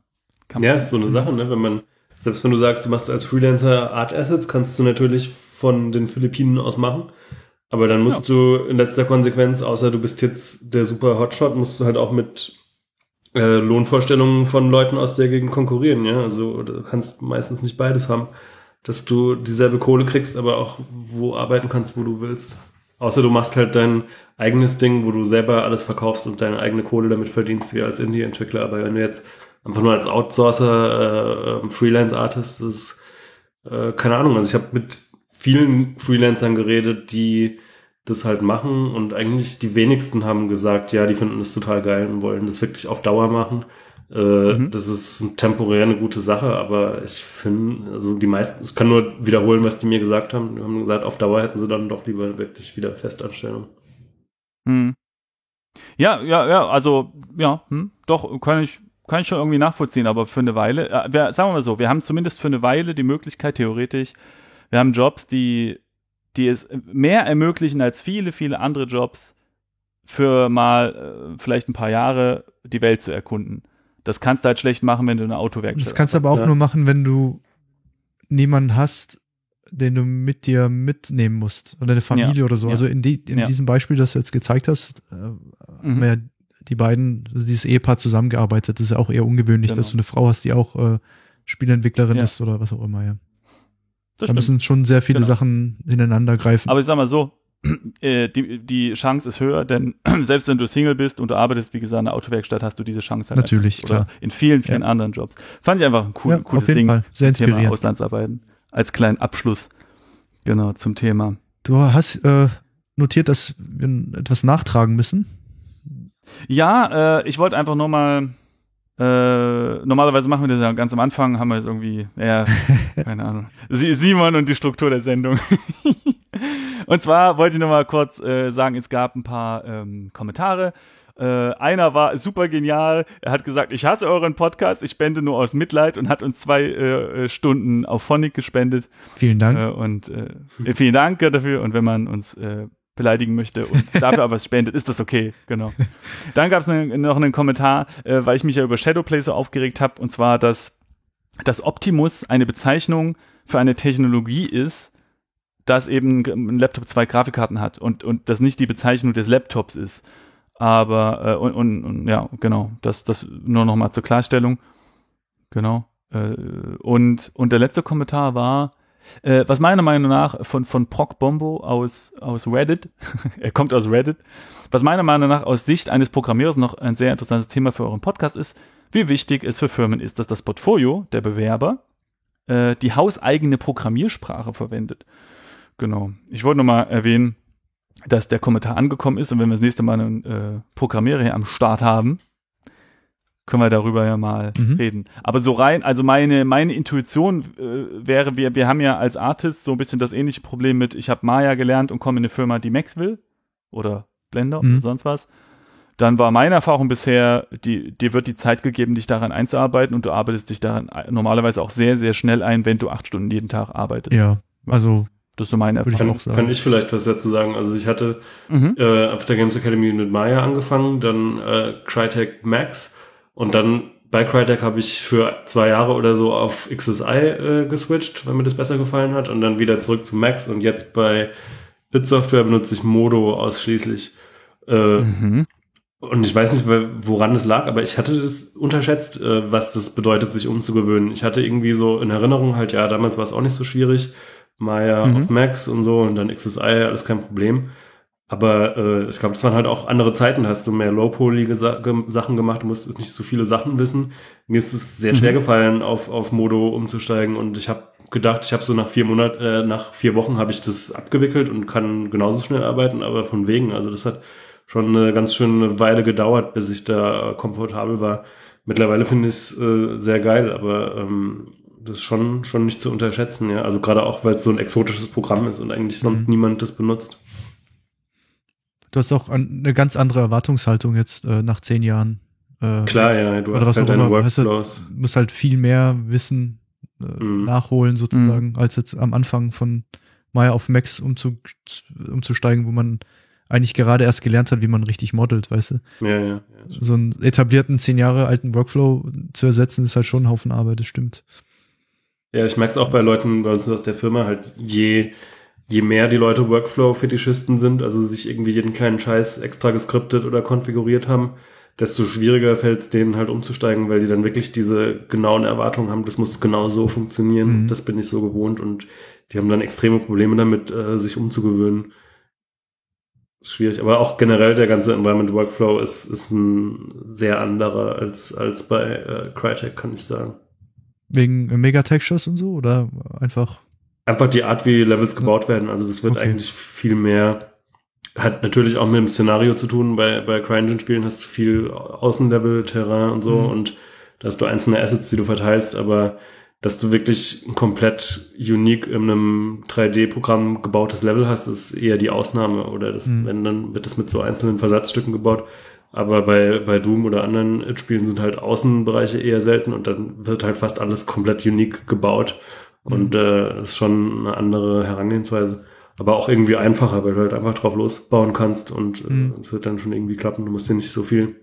[SPEAKER 1] kann man.
[SPEAKER 2] Ja, ist so eine Sache, ne? Wenn man, selbst wenn du sagst, du machst als Freelancer Art Assets, kannst du natürlich von den Philippinen aus machen. Aber dann musst du in letzter Konsequenz, außer du bist jetzt der super Hotshot, musst du halt auch mit äh, Lohnvorstellungen von Leuten aus der Gegend konkurrieren, ja. Also du kannst meistens nicht beides haben, dass du dieselbe Kohle kriegst, aber auch wo arbeiten kannst, wo du willst. Außer du machst halt dein eigenes Ding, wo du selber alles verkaufst und deine eigene Kohle damit verdienst, wie als Indie-Entwickler. Aber wenn du jetzt einfach nur als Outsourcer, äh, Freelance-Artist, das ist, äh, keine Ahnung. Also ich habe mit vielen Freelancern geredet, die das halt machen und eigentlich die wenigsten haben gesagt, ja, die finden das total geil und wollen das wirklich auf Dauer machen. Äh,
[SPEAKER 1] Mhm.
[SPEAKER 2] Das ist temporär eine gute Sache, aber ich finde, also die meisten, ich kann nur wiederholen, was die mir gesagt haben. Die haben gesagt, auf Dauer hätten sie dann doch lieber wirklich wieder Festanstellung.
[SPEAKER 1] Hm. Ja, ja, ja, also, ja, hm, doch, kann ich, kann ich schon irgendwie nachvollziehen, aber für eine Weile, äh, wir, sagen wir mal so, wir haben zumindest für eine Weile die Möglichkeit, theoretisch, wir haben Jobs, die, die es mehr ermöglichen als viele, viele andere Jobs, für mal äh, vielleicht ein paar Jahre die Welt zu erkunden. Das kannst du halt schlecht machen, wenn du eine Autowerkstatt
[SPEAKER 3] Das kannst du aber auch
[SPEAKER 2] Ja.
[SPEAKER 3] nur machen, wenn du niemanden hast, den du mit dir mitnehmen musst oder eine Familie oder so.
[SPEAKER 1] ja.
[SPEAKER 3] Also in, die, in
[SPEAKER 1] Ja.
[SPEAKER 3] diesem Beispiel, das du jetzt gezeigt hast, äh,
[SPEAKER 1] Mhm.
[SPEAKER 3] haben wir ja die beiden, also dieses Ehepaar zusammengearbeitet. Das ist ja auch eher ungewöhnlich,
[SPEAKER 1] Genau.
[SPEAKER 3] dass du eine Frau hast, die auch äh, Spieleentwicklerin
[SPEAKER 1] Ja.
[SPEAKER 3] ist oder was auch immer, ja.
[SPEAKER 1] Das
[SPEAKER 3] Da
[SPEAKER 1] stimmt.
[SPEAKER 3] müssen schon sehr viele
[SPEAKER 1] Genau.
[SPEAKER 3] Sachen ineinander greifen.
[SPEAKER 1] Aber ich sag mal so, äh, die, die Chance ist höher, denn selbst wenn du Single bist und du arbeitest, wie gesagt, in der Autowerkstatt, hast du diese Chance halt
[SPEAKER 3] Natürlich, klar.
[SPEAKER 1] in vielen, vielen anderen Jobs. Fand ich einfach ein cool,
[SPEAKER 3] ja,
[SPEAKER 1] cooles
[SPEAKER 3] auf jeden
[SPEAKER 1] Ding.
[SPEAKER 3] Fall. Sehr
[SPEAKER 1] Thema
[SPEAKER 3] inspirierend.
[SPEAKER 1] Auslandsarbeiten. Als kleinen Abschluss. Genau, zum Thema.
[SPEAKER 3] Du hast äh, notiert, dass wir etwas nachtragen müssen.
[SPEAKER 1] Ja, äh, ich wollte einfach nur mal, äh, normalerweise machen wir das ja ganz am Anfang, haben wir jetzt irgendwie, ja, keine Ahnung, Simon und die Struktur der Sendung. und zwar wollte ich nur mal kurz äh, sagen, es gab ein paar ähm, Kommentare. Äh, einer war super genial. Er hat gesagt, ich hasse euren Podcast, ich spende nur aus Mitleid und hat uns zwei äh, äh, Stunden auf Phonic gespendet.
[SPEAKER 3] Vielen Dank.
[SPEAKER 1] Äh, und äh, vielen Dank dafür. Und wenn man uns äh, beleidigen möchte und dafür aber was spendet, ist das okay. Genau. Dann gab es noch einen Kommentar, äh, weil ich mich ja über Shadowplay so aufgeregt habe, und zwar, dass, dass Optimus eine Bezeichnung für eine Technologie ist, dass eben ein Laptop zwei Grafikkarten hat und, und das nicht die Bezeichnung des Laptops ist. Aber, äh, und, und, und ja, genau, das, das nur noch mal zur Klarstellung. Genau. Äh, und, und der letzte Kommentar war, äh, was meiner Meinung nach von, von Proc Bombo aus, aus Reddit, er kommt aus Reddit, was meiner Meinung nach aus Sicht eines Programmierers noch ein sehr interessantes Thema für euren Podcast ist, wie wichtig es für Firmen ist, dass das Portfolio der Bewerber äh, die hauseigene Programmiersprache verwendet. Genau. Ich wollte nochmal erwähnen, dass der Kommentar angekommen ist und wenn wir das nächste Mal einen äh, Programmierer hier am Start haben, können wir darüber ja mal
[SPEAKER 3] Mhm.
[SPEAKER 1] reden. Aber so rein, also meine, meine Intuition äh, wäre, wir, wir haben ja als Artist so ein bisschen das ähnliche Problem mit, ich habe Maya gelernt und komme in eine Firma, die Max will oder Blender
[SPEAKER 3] Mhm.
[SPEAKER 1] oder sonst was. Dann war meine Erfahrung bisher, die, dir wird die Zeit gegeben, dich daran einzuarbeiten und du arbeitest dich daran ein- normalerweise auch sehr, sehr schnell ein, wenn du acht Stunden jeden Tag arbeitest.
[SPEAKER 3] Ja, also
[SPEAKER 1] Das ist so meine Erfahrung.
[SPEAKER 3] sagen.
[SPEAKER 2] Kann ich vielleicht was dazu sagen? Also ich hatte
[SPEAKER 1] Mhm.
[SPEAKER 2] äh, auf der Games Academy mit Maya angefangen, dann äh, Crytek Max und dann bei Crytek habe ich für zwei Jahre oder so auf XSI äh, geswitcht, weil mir das besser gefallen hat und dann wieder zurück zu Max und jetzt bei Bit Software benutze ich Modo ausschließlich. Äh,
[SPEAKER 1] Mhm.
[SPEAKER 2] und ich weiß nicht, woran es lag, aber ich hatte das unterschätzt, äh, was das bedeutet, sich umzugewöhnen. Ich hatte irgendwie so in Erinnerung halt, ja, damals war es auch nicht so schwierig. Maya
[SPEAKER 1] Mhm.
[SPEAKER 2] auf Max und so und dann XSI, alles kein Problem. Aber äh, ich glaube, das waren halt auch andere Zeiten, hast du mehr low-polige Sachen gemacht, musstest nicht so viele Sachen wissen. Mir ist es sehr schwer gefallen, auf, auf Modo umzusteigen und ich habe gedacht, ich habe so nach vier Monaten, äh, nach vier Wochen habe ich das abgewickelt und kann genauso schnell arbeiten, aber von wegen, also das hat schon eine ganz schöne Weile gedauert, bis ich da komfortabel war. Mittlerweile finde ich es äh, sehr geil, aber ähm, das ist schon, schon nicht zu unterschätzen, ja. Also gerade auch, weil es so ein exotisches Programm ist und eigentlich sonst
[SPEAKER 3] Mhm.
[SPEAKER 2] niemand das benutzt.
[SPEAKER 3] Du hast auch an- eine ganz andere Erwartungshaltung jetzt äh, nach zehn Jahren. Äh,
[SPEAKER 2] Klar, ja, du
[SPEAKER 3] Oder
[SPEAKER 2] hast
[SPEAKER 3] was
[SPEAKER 2] halt
[SPEAKER 3] auch
[SPEAKER 2] deine
[SPEAKER 3] immer, weißt du,
[SPEAKER 2] Workflows.
[SPEAKER 3] Du musst halt viel mehr Wissen äh,
[SPEAKER 2] Mhm.
[SPEAKER 3] nachholen sozusagen, als jetzt am Anfang von Maya auf Max umzu, umzusteigen, wo man eigentlich gerade erst gelernt hat, wie man richtig modelt, weißt du?
[SPEAKER 2] Ja, ja. ja.
[SPEAKER 3] So einen etablierten, zehn Jahre alten Workflow zu ersetzen, ist halt schon ein Haufen Arbeit, das stimmt.
[SPEAKER 2] Ja, ich merke es auch bei Leuten bei uns aus der Firma, halt je, je mehr die Leute Workflow-Fetischisten sind, also sich irgendwie jeden kleinen Scheiß extra geskriptet oder konfiguriert haben, desto schwieriger fällt es denen halt umzusteigen, weil die dann wirklich diese genauen Erwartungen haben, das muss genau so funktionieren,
[SPEAKER 3] Mhm.
[SPEAKER 2] das bin ich so gewohnt und die haben dann extreme Probleme damit, äh, sich umzugewöhnen. Ist schwierig, aber auch generell der ganze Environment Workflow ist, ist ein sehr anderer als, als bei äh, Crytek, kann ich sagen.
[SPEAKER 3] Wegen Megatextures und so oder einfach
[SPEAKER 2] Einfach die Art, wie Levels gebaut werden. Also das wird
[SPEAKER 3] Okay.
[SPEAKER 2] eigentlich viel mehr, hat natürlich auch mit dem Szenario zu tun. Bei, bei CryEngine-Spielen hast du viel Außenlevel, Terrain und so
[SPEAKER 3] Mhm.
[SPEAKER 2] und da hast du einzelne Assets, die du verteilst, aber dass du wirklich ein komplett unique in einem 3D-Programm gebautes Level hast, ist eher die Ausnahme. Oder das,
[SPEAKER 3] Mhm.
[SPEAKER 2] wenn, dann wird das mit so einzelnen Versatzstücken gebaut. Aber bei, bei Doom oder anderen Spielen sind halt Außenbereiche eher selten und dann wird halt fast alles komplett unique gebaut. Und äh, ist schon eine andere Herangehensweise. Aber auch irgendwie einfacher, weil du halt einfach drauf losbauen kannst und äh,
[SPEAKER 3] Mhm.
[SPEAKER 2] es wird dann schon irgendwie klappen. Du musst dir nicht so viel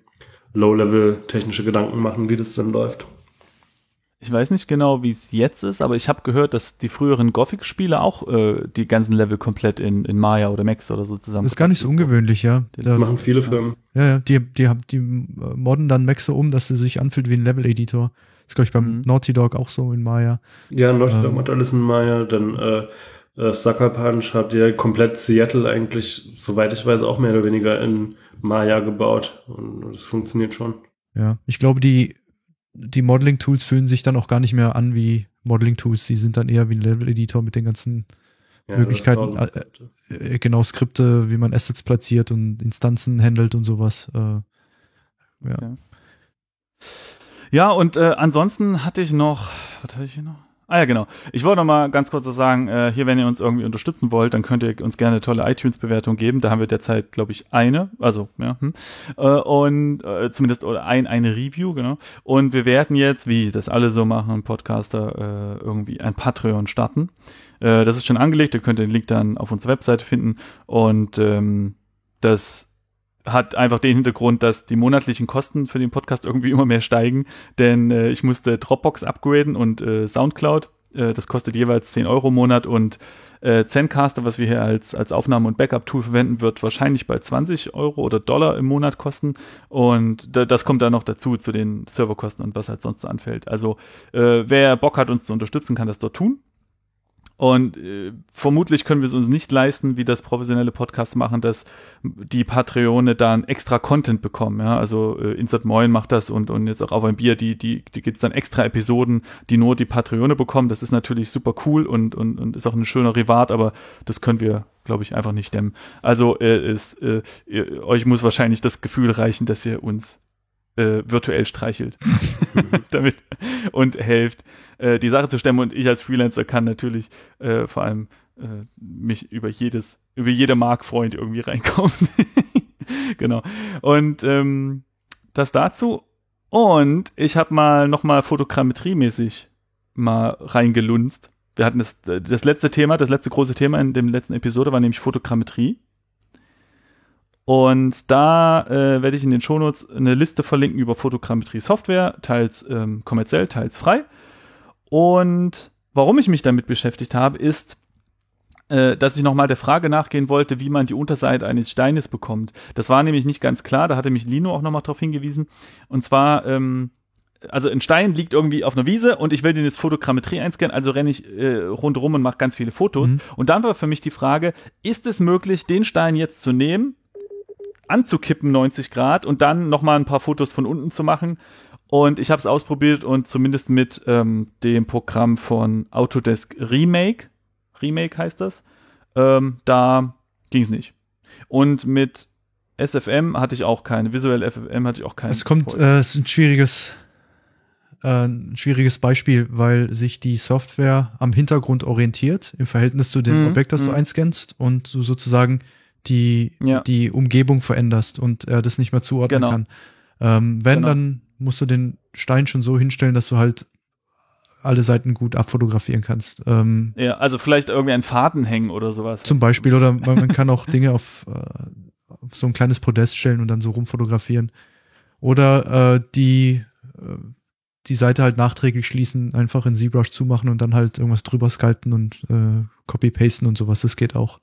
[SPEAKER 2] Low-Level technische Gedanken machen, wie das dann läuft.
[SPEAKER 1] ich weiß nicht genau, wie es jetzt ist, aber ich habe gehört, dass die früheren Gothic-Spiele auch äh, die ganzen Level komplett in, in Maya oder Max oder so zusammen.
[SPEAKER 3] Das ist gar nicht so ungewöhnlich, ja.
[SPEAKER 2] Das machen viele Firmen.
[SPEAKER 3] Ja, ja, die, die, haben- die äh, modden dann Max so um, dass sie sich anfühlt wie ein Level-Editor. Ist, glaube ich, beim
[SPEAKER 1] Mhm.
[SPEAKER 3] Naughty Dog auch so in Maya.
[SPEAKER 2] Ja, Naughty Dog
[SPEAKER 3] Ähm.
[SPEAKER 2] macht alles in Maya, dann äh, äh, Sucker Punch hat ja komplett Seattle eigentlich, soweit ich weiß, auch mehr oder weniger in Maya gebaut und das funktioniert schon.
[SPEAKER 3] Ja, ich glaube, die, die Modeling-Tools fühlen sich dann auch gar nicht mehr an wie Modeling-Tools. Die sind dann eher wie ein Level-Editor mit den ganzen,
[SPEAKER 2] Ja,
[SPEAKER 3] Möglichkeiten,
[SPEAKER 2] dauert.
[SPEAKER 3] äh, genau, Skripte, wie man Assets platziert und Instanzen handelt und sowas. Äh, ja.
[SPEAKER 1] Ja, und äh, ansonsten hatte ich noch, was hatte ich hier noch? Ah ja, genau. Ich wollte noch mal ganz kurz was sagen, äh, hier, wenn ihr uns irgendwie unterstützen wollt, dann könnt ihr uns gerne tolle iTunes-Bewertung geben. Da haben wir derzeit, glaube ich, eine, also, ja, hm. äh, und äh, zumindest oder ein, eine Review, genau. Und wir werden jetzt, wie das alle so machen, Podcaster, äh, irgendwie ein Patreon starten. Äh, das ist schon angelegt, ihr könnt den Link dann auf unserer Webseite finden. Und ähm, das hat einfach den Hintergrund, dass die monatlichen Kosten für den Podcast irgendwie immer mehr steigen, denn äh, ich musste Dropbox upgraden und äh, Soundcloud. Äh, das kostet jeweils 10 Euro im Monat und äh, Zencaster, was wir hier als, als Aufnahme- und Backup-Tool verwenden, wird wahrscheinlich bei 20 Euro oder Dollar im Monat kosten. Und da, das kommt dann noch dazu zu den Serverkosten und was halt sonst so anfällt. Also äh, wer Bock hat, uns zu unterstützen, kann das dort tun. Und äh, vermutlich können wir es uns nicht leisten, wie das professionelle Podcasts machen, dass die Patreone dann extra Content bekommen. Ja? Also äh, Insert Moin macht das und, und jetzt auch auf ein Bier, die, die, die gibt es dann extra Episoden, die nur die Patreone bekommen. Das ist natürlich super cool und, und, und ist auch ein schöner Rivat, aber das können wir, glaube ich, einfach nicht stemmen. Also äh, es, äh, ihr, euch muss wahrscheinlich das Gefühl reichen, dass ihr uns äh, virtuell streichelt damit und helft, äh, die Sache zu stemmen. Und ich als Freelancer kann natürlich äh, vor allem äh, mich über jedes, über jede Mark freuen, die irgendwie reinkommt. genau. Und ähm, das dazu. Und ich habe mal nochmal fotogrammetriemäßig mal reingelunzt. Wir hatten das, das letzte Thema, das letzte große Thema in dem letzten Episode war nämlich Fotogrammetrie. Und da äh, werde ich in den Shownotes eine Liste verlinken über Fotogrammetrie-Software, teils ähm, kommerziell, teils frei. Und warum ich mich damit beschäftigt habe, ist, äh, dass ich nochmal der Frage nachgehen wollte, wie man die Unterseite eines Steines bekommt. Das war nämlich nicht ganz klar, da hatte mich Lino auch nochmal darauf hingewiesen. Und zwar, ähm, also ein Stein liegt irgendwie auf einer Wiese und ich will den jetzt Fotogrammetrie einscannen, also renne ich äh, rundherum und mache ganz viele Fotos.
[SPEAKER 3] Mhm.
[SPEAKER 1] Und dann war für mich die Frage, ist es möglich, den Stein jetzt zu nehmen, anzukippen 90 Grad und dann nochmal ein paar Fotos von unten zu machen. Und ich habe es ausprobiert und zumindest mit ähm, dem Programm von Autodesk Remake, Remake heißt das, ähm, da ging es nicht. Und mit SFM hatte ich auch keine, visuell FFM hatte ich auch keine.
[SPEAKER 3] Es kommt, äh, es ist ein schwieriges, äh, ein schwieriges Beispiel, weil sich die Software am Hintergrund orientiert im Verhältnis zu dem
[SPEAKER 1] Mhm,
[SPEAKER 3] Objekt, das du
[SPEAKER 1] mhm.
[SPEAKER 3] einscannst und du sozusagen die,
[SPEAKER 1] Ja.
[SPEAKER 3] die Umgebung veränderst und er das nicht mehr zuordnen
[SPEAKER 1] Genau.
[SPEAKER 3] kann. Ähm, wenn,
[SPEAKER 1] Genau.
[SPEAKER 3] dann musst du den Stein schon so hinstellen, dass du halt alle Seiten gut abfotografieren kannst. Ähm,
[SPEAKER 1] ja, also vielleicht irgendwie einen Faden hängen oder sowas.
[SPEAKER 3] zum Beispiel, oder man, kann auch Dinge auf, äh, auf so ein kleines Podest stellen und dann so rumfotografieren. Oder äh, die, äh, die Seite halt nachträglich schließen, einfach in ZBrush zumachen und dann halt irgendwas drüber sculpten und äh, copy-pasten und sowas. Das geht auch.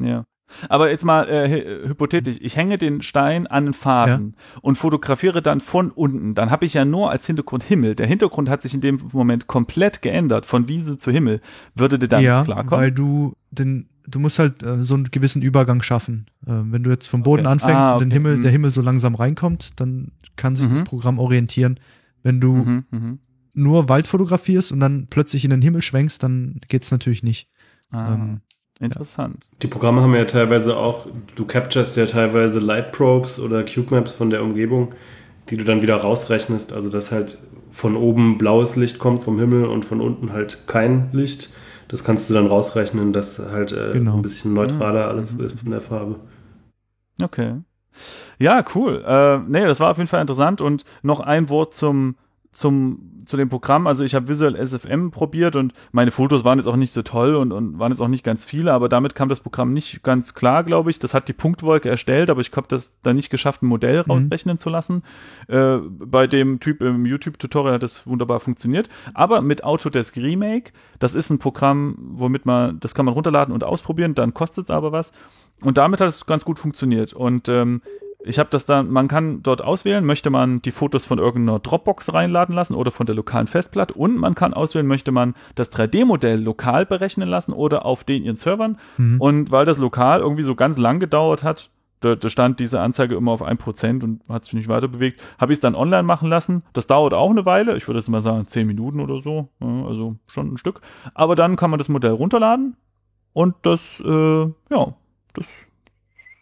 [SPEAKER 1] Ja. Aber jetzt mal äh, hy- hypothetisch, ich hänge den Stein an den Faden und fotografiere dann von unten. Dann habe ich ja nur als Hintergrund Himmel. Der Hintergrund hat sich in dem Moment komplett geändert, von Wiese zu Himmel. Würde der dann
[SPEAKER 3] ja,
[SPEAKER 1] klarkommen?
[SPEAKER 3] weil du den, du musst halt äh, so einen gewissen Übergang schaffen. Äh, wenn du jetzt vom Boden
[SPEAKER 1] Okay.
[SPEAKER 3] anfängst
[SPEAKER 1] Ah,
[SPEAKER 3] und den
[SPEAKER 1] okay.
[SPEAKER 3] Himmel,
[SPEAKER 1] Mhm.
[SPEAKER 3] der Himmel so langsam reinkommt, dann kann sich
[SPEAKER 1] Mhm.
[SPEAKER 3] das Programm orientieren. Wenn du
[SPEAKER 1] mhm, mhm.
[SPEAKER 3] nur Wald fotografierst und dann plötzlich in den Himmel schwenkst, dann geht's natürlich nicht.
[SPEAKER 1] Ah,
[SPEAKER 3] Ähm,
[SPEAKER 1] interessant.
[SPEAKER 2] Die Programme haben ja teilweise auch, du capturest ja teilweise Light Probes oder Cube Maps von der Umgebung, die du dann wieder rausrechnest. Also dass halt von oben blaues Licht kommt vom Himmel und von unten halt kein Licht. Das kannst du dann rausrechnen, dass halt äh,
[SPEAKER 3] Genau.
[SPEAKER 2] ein bisschen neutraler alles
[SPEAKER 1] Mhm.
[SPEAKER 2] ist von der Farbe.
[SPEAKER 1] Okay. Ja, cool. Äh, nee, das war auf jeden Fall interessant. Und noch ein Wort zum, zum zu dem Programm, also ich habe Visual SFM probiert und meine Fotos waren jetzt auch nicht so toll und, und waren jetzt auch nicht ganz viele, aber damit kam das Programm nicht ganz klar, glaube ich. Das hat die Punktwolke erstellt, aber ich habe das da nicht geschafft, ein Modell
[SPEAKER 3] Mhm.
[SPEAKER 1] rausrechnen zu lassen. Äh, bei dem Typ im YouTube-Tutorial hat das wunderbar funktioniert. Aber mit Autodesk Remake, das ist ein Programm, womit man, das kann man runterladen und ausprobieren, dann kostet es aber was. Und damit hat es ganz gut funktioniert. Und ähm, ich habe das dann, man kann dort auswählen, möchte man die Fotos von irgendeiner Dropbox reinladen lassen oder von der lokalen Festplatte und man kann auswählen, möchte man das 3D-Modell lokal berechnen lassen oder auf den ihren Servern. Und weil das lokal irgendwie so ganz lang gedauert hat, da, da stand diese Anzeige immer auf 1% und hat sich nicht weiter bewegt, habe ich es dann online machen lassen. Das dauert auch eine Weile, ich würde jetzt mal sagen 10 Minuten oder so, also schon ein Stück. Aber dann kann man das Modell runterladen und das, äh, ja, das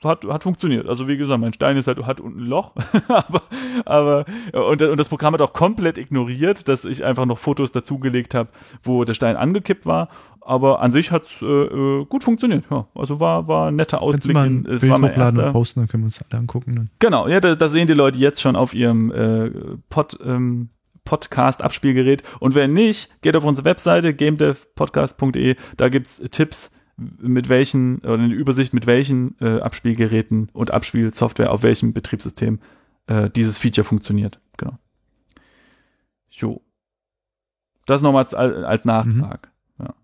[SPEAKER 1] hat, hat funktioniert. Also wie gesagt, mein Stein ist halt, hat unten ein Loch, aber, aber und, und das Programm hat auch komplett ignoriert, dass ich einfach noch Fotos dazugelegt habe, wo der Stein angekippt war. Aber an sich hat's äh, äh, gut funktioniert. Ja, also war war ein netter Ausblick.
[SPEAKER 3] mal
[SPEAKER 1] in-
[SPEAKER 3] ein
[SPEAKER 1] es
[SPEAKER 3] Bild
[SPEAKER 1] war mein
[SPEAKER 3] hochladen und
[SPEAKER 1] erster,
[SPEAKER 3] posten, dann können wir uns alle angucken. Dann.
[SPEAKER 1] Genau, ja, da, da sehen die Leute jetzt schon auf ihrem äh, Pod, ähm, Podcast-Abspielgerät. Und wenn nicht, geht auf unsere Webseite gamedevpodcast.de, da gibt's Tipps, mit welchen, oder eine Übersicht, mit welchen äh, Abspielgeräten und Abspielsoftware auf welchem Betriebssystem äh, dieses Feature funktioniert. Genau. Jo. Das nochmal als, als Nachtrag. Ja.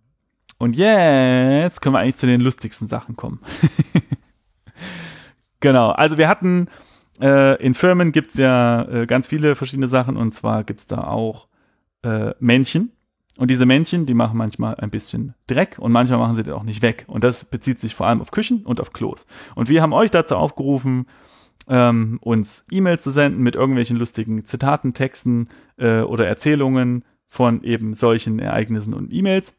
[SPEAKER 1] Und jetzt können wir eigentlich zu den lustigsten Sachen kommen. genau, also wir hatten äh, in Firmen gibt's ja äh, ganz viele verschiedene Sachen und zwar gibt's da auch äh, Männchen. Und diese Männchen, die machen manchmal ein bisschen Dreck und manchmal machen sie den auch nicht weg. Und das bezieht sich vor allem auf Küchen und auf Klos. Und wir haben euch dazu aufgerufen, ähm, uns E-Mails zu senden mit irgendwelchen lustigen Zitaten, Texten äh, oder Erzählungen von eben solchen Ereignissen und E-Mails.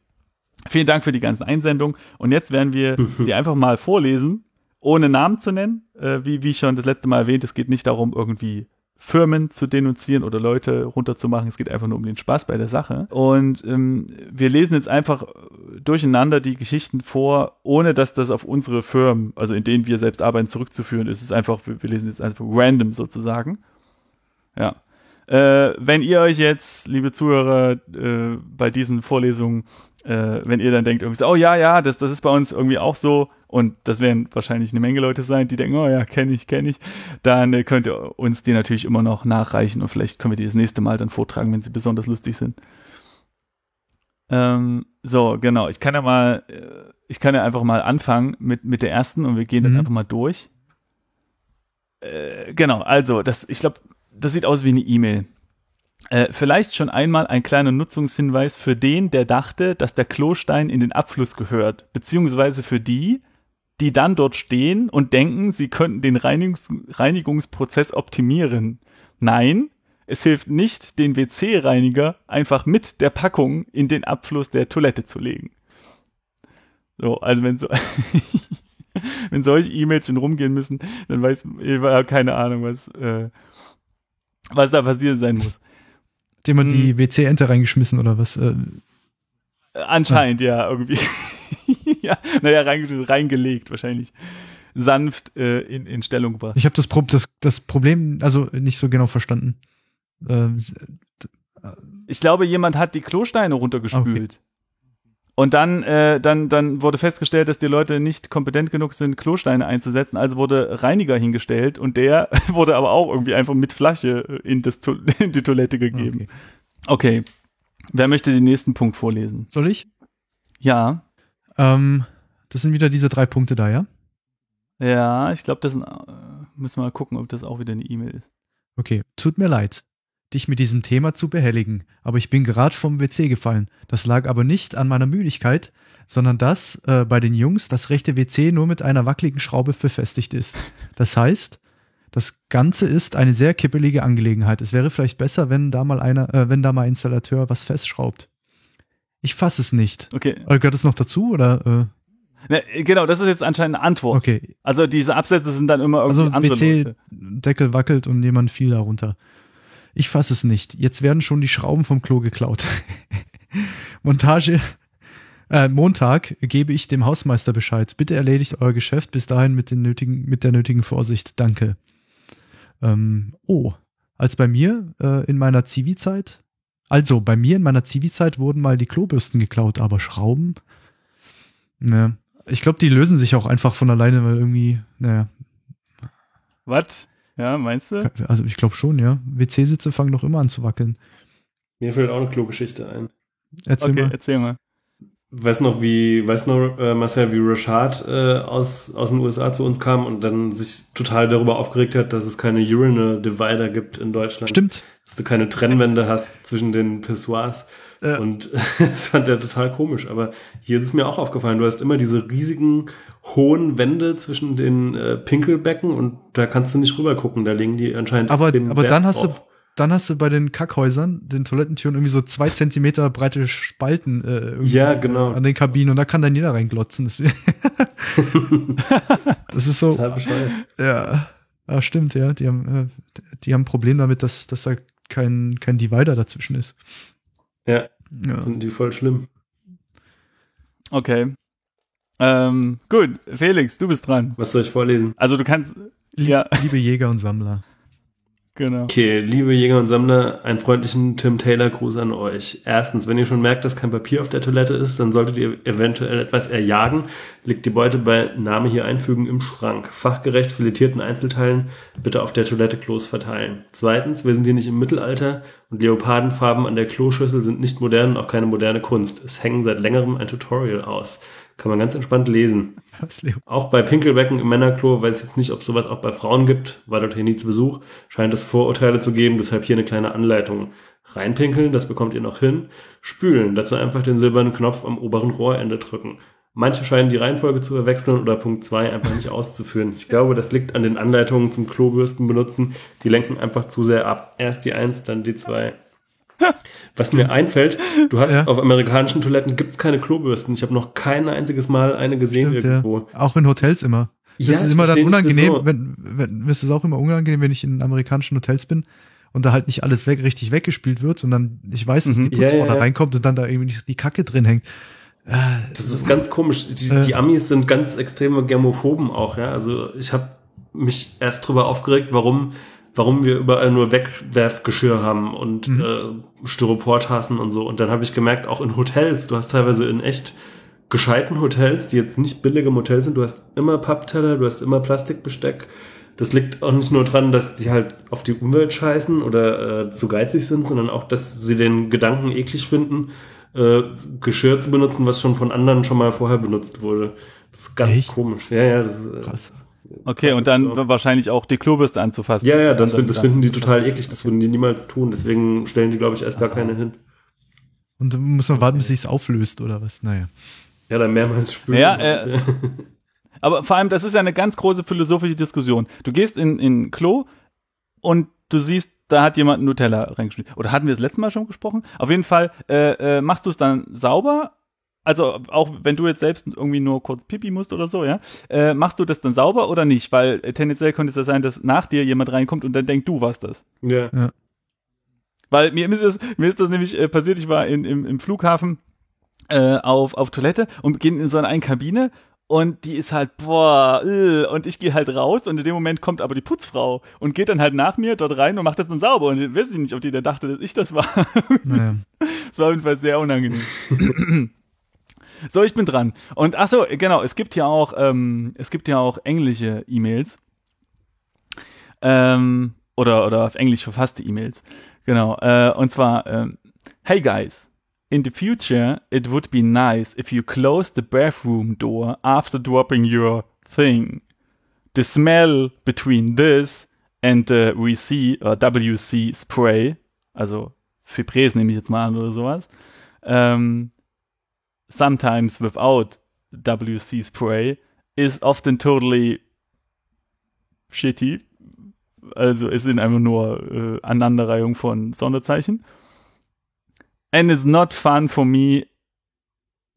[SPEAKER 1] Vielen Dank für die ganzen Einsendungen. Und jetzt werden wir die einfach mal vorlesen, ohne Namen zu nennen. Äh, wie, wie schon das letzte Mal erwähnt, es geht nicht darum, irgendwie Firmen zu denunzieren oder Leute runterzumachen. Es geht einfach nur um den Spaß bei der Sache. Und ähm, wir lesen jetzt einfach durcheinander die Geschichten vor, ohne dass das auf unsere Firmen, also in denen wir selbst arbeiten, zurückzuführen ist. Es ist einfach, wir, wir lesen jetzt einfach random sozusagen. Ja. Äh, wenn ihr euch jetzt, liebe Zuhörer, äh, bei diesen Vorlesungen, äh, wenn ihr dann denkt, irgendwie so, oh ja, ja, das, das ist bei uns irgendwie auch so, und das werden wahrscheinlich eine Menge Leute sein, die denken, oh ja, kenne ich, kenne ich, dann äh, könnt ihr uns die natürlich immer noch nachreichen und vielleicht können wir die das nächste Mal dann vortragen, wenn sie besonders lustig sind. Ähm, so, genau, ich kann ja mal, äh, ich kann ja einfach mal anfangen mit, mit der ersten und wir gehen dann
[SPEAKER 3] Mhm.
[SPEAKER 1] einfach mal durch. Äh, genau, also, das, ich glaube, das sieht aus wie eine E-Mail. Äh, vielleicht schon einmal ein kleiner Nutzungshinweis für den, der dachte, dass der Klostein in den Abfluss gehört, beziehungsweise für die, die dann dort stehen und denken, sie könnten den Reinigungs Reinigungsprozess optimieren. Nein, es hilft nicht, den WC-Reiniger einfach mit der Packung in den Abfluss der Toilette zu legen. So, also wenn so, wenn solche E-Mails schon rumgehen müssen, dann weiß ich keine Ahnung, was, äh, was da passiert sein muss.
[SPEAKER 3] Hat jemand
[SPEAKER 1] Hm.
[SPEAKER 3] die WC-Ente reingeschmissen oder was? Äh,
[SPEAKER 1] Äh, Anscheinend, ja, irgendwie. ja, naja, reinge reingelegt, wahrscheinlich. Sanft äh, in, in Stellung gebracht.
[SPEAKER 3] ich habe das, Pro das, das Problem also nicht so genau verstanden. Ähm, s-
[SPEAKER 1] Ich glaube, jemand hat die Klosteine runtergespült. Und dann, äh, dann, dann wurde festgestellt, dass die Leute nicht kompetent genug sind, Klosteine einzusetzen. Also wurde Reiniger hingestellt und der wurde aber auch irgendwie einfach mit Flasche in, das in die Toilette gegeben.
[SPEAKER 3] Okay.
[SPEAKER 1] Okay. Wer möchte den nächsten Punkt vorlesen?
[SPEAKER 3] Soll ich?
[SPEAKER 1] Ja.
[SPEAKER 3] Ähm, das sind wieder diese drei Punkte da, ja?
[SPEAKER 1] Ja, ich glaube, das sind, äh, müssen wir mal gucken, ob das auch wieder eine E-Mail ist.
[SPEAKER 3] Okay, tut mir leid, dich mit diesem Thema zu behelligen, aber ich bin gerade vom WC gefallen. Das lag aber nicht an meiner Müdigkeit, sondern dass äh, bei den Jungs das rechte WC nur mit einer wackeligen Schraube befestigt ist. Das heißt, das Ganze ist eine sehr kippelige Angelegenheit. Es wäre vielleicht besser, wenn da mal einer, äh, wenn da mal ein Installateur was festschraubt. Ich fasse es nicht.
[SPEAKER 1] Okay.
[SPEAKER 3] Äh, gehört es noch dazu oder?
[SPEAKER 1] Ne, genau, das ist jetzt anscheinend eine
[SPEAKER 3] Äh,
[SPEAKER 1] Antwort.
[SPEAKER 3] okay,
[SPEAKER 1] Also diese Absätze sind dann immer irgendwie
[SPEAKER 3] Also
[SPEAKER 1] andere Leute.
[SPEAKER 3] WC-Deckel wackelt und jemand fiel darunter. Ich fasse es nicht. Jetzt werden schon die Schrauben vom Klo geklaut. Montage. Äh, Montag gebe ich dem Hausmeister Bescheid. Bitte erledigt euer Geschäft bis dahin mit, den nötigen, mit der nötigen Vorsicht. Danke. Ähm, oh, als bei mir äh, in meiner Zivi-Zeit. Also, bei mir in meiner Zivi-Zeit wurden mal die Klobürsten geklaut, aber Schrauben? Ne. Ich glaube, die lösen sich auch einfach von alleine, weil irgendwie, naja.
[SPEAKER 1] Was? Ja, meinst du?
[SPEAKER 3] Also ich glaube schon, ja. WC-Sitze fangen doch immer an zu wackeln.
[SPEAKER 2] Mir fällt auch eine Klogeschichte ein.
[SPEAKER 3] Erzähl
[SPEAKER 1] Okay,
[SPEAKER 3] mal.
[SPEAKER 1] erzähl mal.
[SPEAKER 2] Weiß noch, wie, weiß noch, äh, Marcel, wie Rashad äh, aus, aus den USA zu uns kam und dann sich total darüber aufgeregt hat, dass es keine Urinal Divider gibt in Deutschland.
[SPEAKER 3] Stimmt.
[SPEAKER 2] Dass du keine Trennwände hast zwischen den Pissoirs.
[SPEAKER 3] Ja.
[SPEAKER 2] Und das fand er total komisch. Aber hier ist es mir auch aufgefallen, du hast immer diese riesigen, hohen Wände zwischen den äh, Pinkelbecken und da kannst du nicht rüber gucken. Da legen die anscheinend
[SPEAKER 3] Aber,
[SPEAKER 2] extrem
[SPEAKER 3] aber
[SPEAKER 2] Wert
[SPEAKER 3] dann hast du,
[SPEAKER 2] drauf.
[SPEAKER 3] dann hast du bei den Kackhäusern, den Toilettentüren irgendwie so zwei Zentimeter breite Spalten äh, irgendwie
[SPEAKER 2] Ja, genau.
[SPEAKER 3] an den Kabinen und da kann dann jeder reinglotzen. Das, das ist so,
[SPEAKER 2] Total
[SPEAKER 3] ja, ja, stimmt, ja. Die haben, äh, die haben ein Problem damit, dass, dass da kein, kein Divider dazwischen ist.
[SPEAKER 2] Ja,
[SPEAKER 3] Ja.
[SPEAKER 2] sind die voll schlimm.
[SPEAKER 1] Okay. Ähm, gut, Felix, du bist dran.
[SPEAKER 2] Was soll ich vorlesen?
[SPEAKER 1] Also du kannst,
[SPEAKER 3] Lie-
[SPEAKER 1] ja,
[SPEAKER 3] Liebe Jäger und Sammler.
[SPEAKER 1] Genau.
[SPEAKER 2] Okay, liebe Jäger und Sammler, einen freundlichen Tim Taylor Gruß an euch. Erstens, wenn ihr schon merkt, dass kein Papier auf der Toilette ist, dann solltet ihr eventuell etwas erjagen. Legt die Beute bei Name hier einfügen im Schrank. Fachgerecht filetierten Einzelteilen bitte auf der Toilette Klos verteilen. Zweitens, wir sind hier nicht im Mittelalter und Leopardenfarben an der Kloschüssel sind nicht modern und auch keine moderne Kunst. Es hängen seit längerem ein Tutorial aus. Kann man ganz entspannt lesen. Auch bei Pinkelbecken im Männerklo weiß ich jetzt nicht, ob sowas auch bei Frauen gibt, war dort hier nie zu Besuch, scheint es Vorurteile zu geben, deshalb hier eine kleine Anleitung. Reinpinkeln, das bekommt ihr noch hin. Spülen, dazu einfach den silbernen Knopf am oberen Rohrende drücken. Manche scheinen die Reihenfolge zu verwechseln oder Punkt 2 einfach nicht auszuführen. Ich glaube, das liegt an den Anleitungen zum Klobürsten benutzen. Die lenken einfach zu sehr ab. Erst die 1, dann die 2. Was mir einfällt, du hast
[SPEAKER 3] Ja.
[SPEAKER 2] auf amerikanischen Toiletten gibt's keine Klobürsten. Ich habe noch kein einziges Mal eine gesehen
[SPEAKER 3] Stimmt,
[SPEAKER 2] irgendwo.
[SPEAKER 3] ja. Auch in Hotels immer. Das
[SPEAKER 2] Ja,
[SPEAKER 3] ist immer dann unangenehm,
[SPEAKER 2] wieso.
[SPEAKER 3] wenn, wenn, mir ist es auch immer unangenehm, wenn ich in amerikanischen Hotels bin und da halt nicht alles weg, richtig weggespült wird und dann ich weiß, dass
[SPEAKER 1] Mhm.
[SPEAKER 3] die Putzfrau da reinkommt und dann da irgendwie die Kacke drin hängt. Äh,
[SPEAKER 2] Das ist ganz komisch. Die,
[SPEAKER 3] Äh.
[SPEAKER 2] die Amis sind ganz extreme Germophoben auch, ja. Also ich habe mich erst drüber aufgeregt, warum, warum wir überall nur Wegwerfgeschirr haben und
[SPEAKER 3] Mhm.
[SPEAKER 2] äh, Styroportassen und so. Und dann habe ich gemerkt, auch in Hotels, du hast teilweise in echt gescheiten Hotels, die jetzt nicht billige Motels sind, du hast immer Pappteller, du hast immer Plastikbesteck. Das liegt auch nicht nur dran, dass die halt auf die Umwelt scheißen oder äh, zu geizig sind, sondern auch, dass sie den Gedanken eklig finden, äh, Geschirr zu benutzen, was schon von anderen schon mal vorher benutzt wurde. Das ist ganz
[SPEAKER 3] Echt?
[SPEAKER 2] komisch. Ja, ja, das ist, äh,
[SPEAKER 3] krass.
[SPEAKER 1] Okay, und dann wahrscheinlich auch die Klobürste anzufassen.
[SPEAKER 2] Ja, ja, das, das finden die total eklig. Das würden die niemals tun. Deswegen stellen die, glaube ich, erst gar keine hin.
[SPEAKER 3] Und dann muss man warten, bis sich's auflöst oder was? Naja.
[SPEAKER 2] Ja, dann mehrmals spülen.
[SPEAKER 1] Ja, äh, Aber vor allem, das ist ja eine ganz große philosophische Diskussion. Du gehst in, in Klo und du siehst, da hat jemand Nutella reingespielt. Oder hatten wir das letzte Mal schon gesprochen? Auf jeden Fall äh, äh, machst du es dann sauber. Also auch wenn du jetzt selbst irgendwie nur kurz pipi musst oder so, ja, äh, machst du das dann sauber oder nicht? Weil äh, tendenziell könnte es ja sein, dass nach dir jemand reinkommt und dann denkt, du warst das.
[SPEAKER 2] ja.
[SPEAKER 1] Weil mir ist das, mir ist das nämlich äh, passiert, ich war in, im, im Flughafen äh, auf, auf Toilette und gehen in so eine, eine Kabine und die ist halt, boah, äh, und ich gehe halt raus und in dem Moment kommt aber die Putzfrau und geht dann halt nach mir dort rein und macht das dann sauber und ich weiß nicht, ob die da dachte, dass ich das war.
[SPEAKER 3] Naja.
[SPEAKER 1] Es war auf jeden Fall sehr unangenehm. so, ich bin dran. Und ach so, genau, es gibt ja auch, ähm, es gibt ja auch englische E-Mails. Ähm, oder, oder auf Englisch verfasste E-Mails. Genau. Äh, und zwar, ähm, Hey guys, in the future it would be nice if you close the bathroom door after dropping your thing. The smell between this and the WC, or WC spray, also Fibres nehme ich jetzt mal an oder sowas, um, sometimes without WC spray, is often totally shitty. Also es sind einfach nur äh, Aneinanderreihung von Sonderzeichen. And it's not fun for me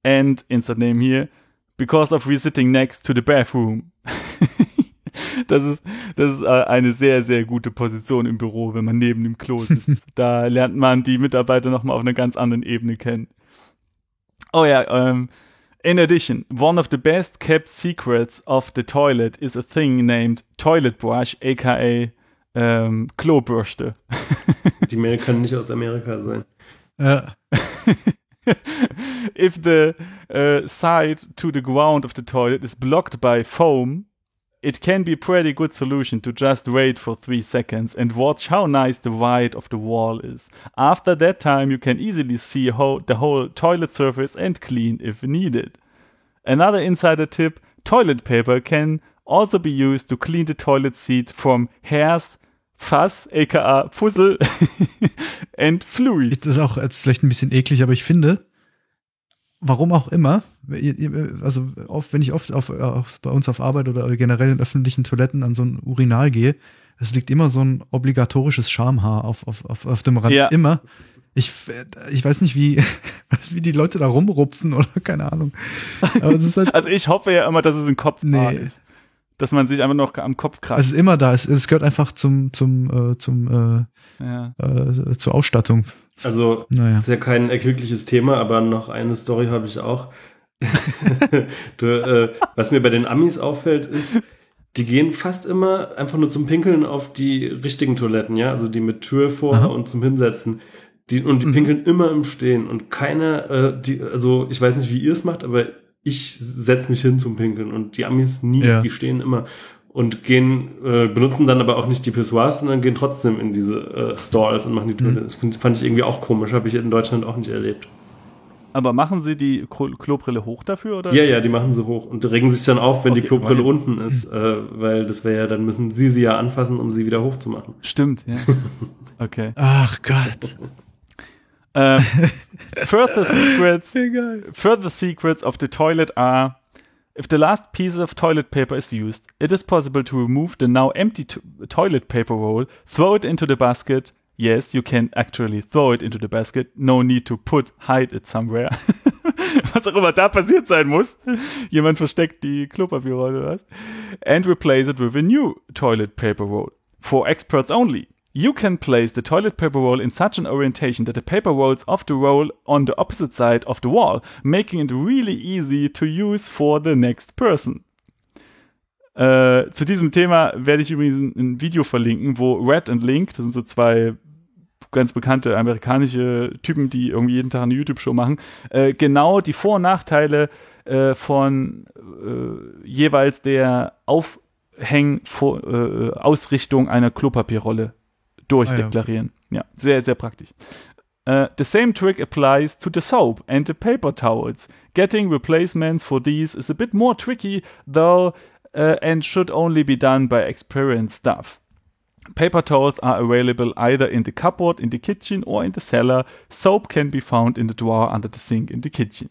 [SPEAKER 1] and insert name here because of we sitting next to the bathroom. das ist, das ist äh, eine sehr, sehr gute Position im Büro, wenn man neben dem Klo sitzt. da lernt man die Mitarbeiter nochmal auf einer ganz anderen Ebene kennen. Oh ja, um, in addition, one of the best kept secrets of the toilet is a thing named toilet brush, aka ähm, Klobürste.
[SPEAKER 2] Die Mail kann nicht aus Amerika sein.
[SPEAKER 3] Ja.
[SPEAKER 1] if the uh, side to the ground of the toilet is blocked by foam, it can be pretty good solution to just wait for three seconds and watch how nice the white of the wall is. After that time, you can easily see how the whole toilet surface and clean if needed. Another insider tip toilet paper can also be used to clean the toilet seat from hairs, Fuss, aka Puzzle, and Fluid.
[SPEAKER 3] Das auch jetzt vielleicht ein bisschen eklig, aber ich finde, warum auch immer, also oft, wenn ich oft auf, auf, bei uns auf Arbeit oder generell in öffentlichen Toiletten an so ein Urinal gehe, es liegt immer so ein obligatorisches Schamhaar auf, auf, auf, auf dem Rand.
[SPEAKER 1] Ja.
[SPEAKER 3] Immer. Ich, ich weiß nicht, wie, wie die Leute da rumrupfen oder keine Ahnung. Es halt,
[SPEAKER 1] Also ich hoffe ja immer, dass es ein Kopfhaar
[SPEAKER 3] Nee.
[SPEAKER 1] ist. Dass man sich einfach noch am Kopf
[SPEAKER 3] es
[SPEAKER 1] kratzt.
[SPEAKER 3] ist immer da. Es, es gehört einfach zum, zum, äh, zum,
[SPEAKER 1] Ja.
[SPEAKER 3] äh, äh, zur Ausstattung.
[SPEAKER 2] Also,
[SPEAKER 3] Naja.
[SPEAKER 2] ist ja kein erquickliches Thema, aber noch eine Story habe ich auch. du, äh, was mir bei den Amis auffällt, ist, die gehen fast immer einfach nur zum Pinkeln auf die richtigen Toiletten, ja, also die mit Tür vor
[SPEAKER 3] Aha.
[SPEAKER 2] und zum Hinsetzen. Die, und die pinkeln immer im Stehen und keiner, äh, die, also ich weiß nicht, wie ihr es macht, aber ich setz mich hin zum Pinkeln und die Amis nie,
[SPEAKER 3] Ja.
[SPEAKER 2] die stehen immer und gehen, äh, benutzen dann aber auch nicht die Pissoirs, sondern gehen trotzdem in diese äh, Stalls und machen die Toilette. Das find, fand ich irgendwie auch komisch, habe ich in Deutschland auch nicht erlebt.
[SPEAKER 1] Aber machen sie die Klo- Klobrille hoch dafür? Oder?
[SPEAKER 2] Ja, ja, die machen sie hoch und regen sich dann auf, wenn die
[SPEAKER 1] Okay,
[SPEAKER 2] Klobrille
[SPEAKER 1] weil-
[SPEAKER 2] unten ist, äh, weil das wäre ja, dann müssen sie sie ja anfassen, um sie wieder hochzumachen.
[SPEAKER 1] Stimmt, ja. Okay.
[SPEAKER 3] Ach Gott.
[SPEAKER 1] Ähm, further secrets
[SPEAKER 3] Egal.
[SPEAKER 1] Further secrets of the toilet are if the last piece of toilet paper is used, it is possible to remove the now empty to- toilet paper roll, throw it into the basket. Yes, you can actually throw it into the basket. No need to put, hide it somewhere. was auch immer da passiert sein muss. Jemand versteckt die Klopapierrolle oder was. And replace it with a new toilet paper roll. For experts only. You can place the toilet paper roll in such an orientation that the paper rolls off the roll on the opposite side of the wall, making it really easy to use for the next person. Äh, zu diesem Thema werde ich übrigens ein, Video verlinken, wo Red und Link, das sind so zwei ganz bekannte amerikanische Typen, die irgendwie jeden Tag eine YouTube-Show machen, äh, genau die Vor- und Nachteile äh, von äh, jeweils der Aufhäng äh, einer Klopapierrolle durchdeklarieren. ja, sehr, sehr praktisch. Uh, the same trick applies to the soap and the paper towels. Getting replacements for these is a bit more tricky, though, uh, and should only be done by experienced staff. Paper towels are available either in the cupboard in the kitchen or in the cellar. Soap can be found in the drawer under the sink in the kitchen.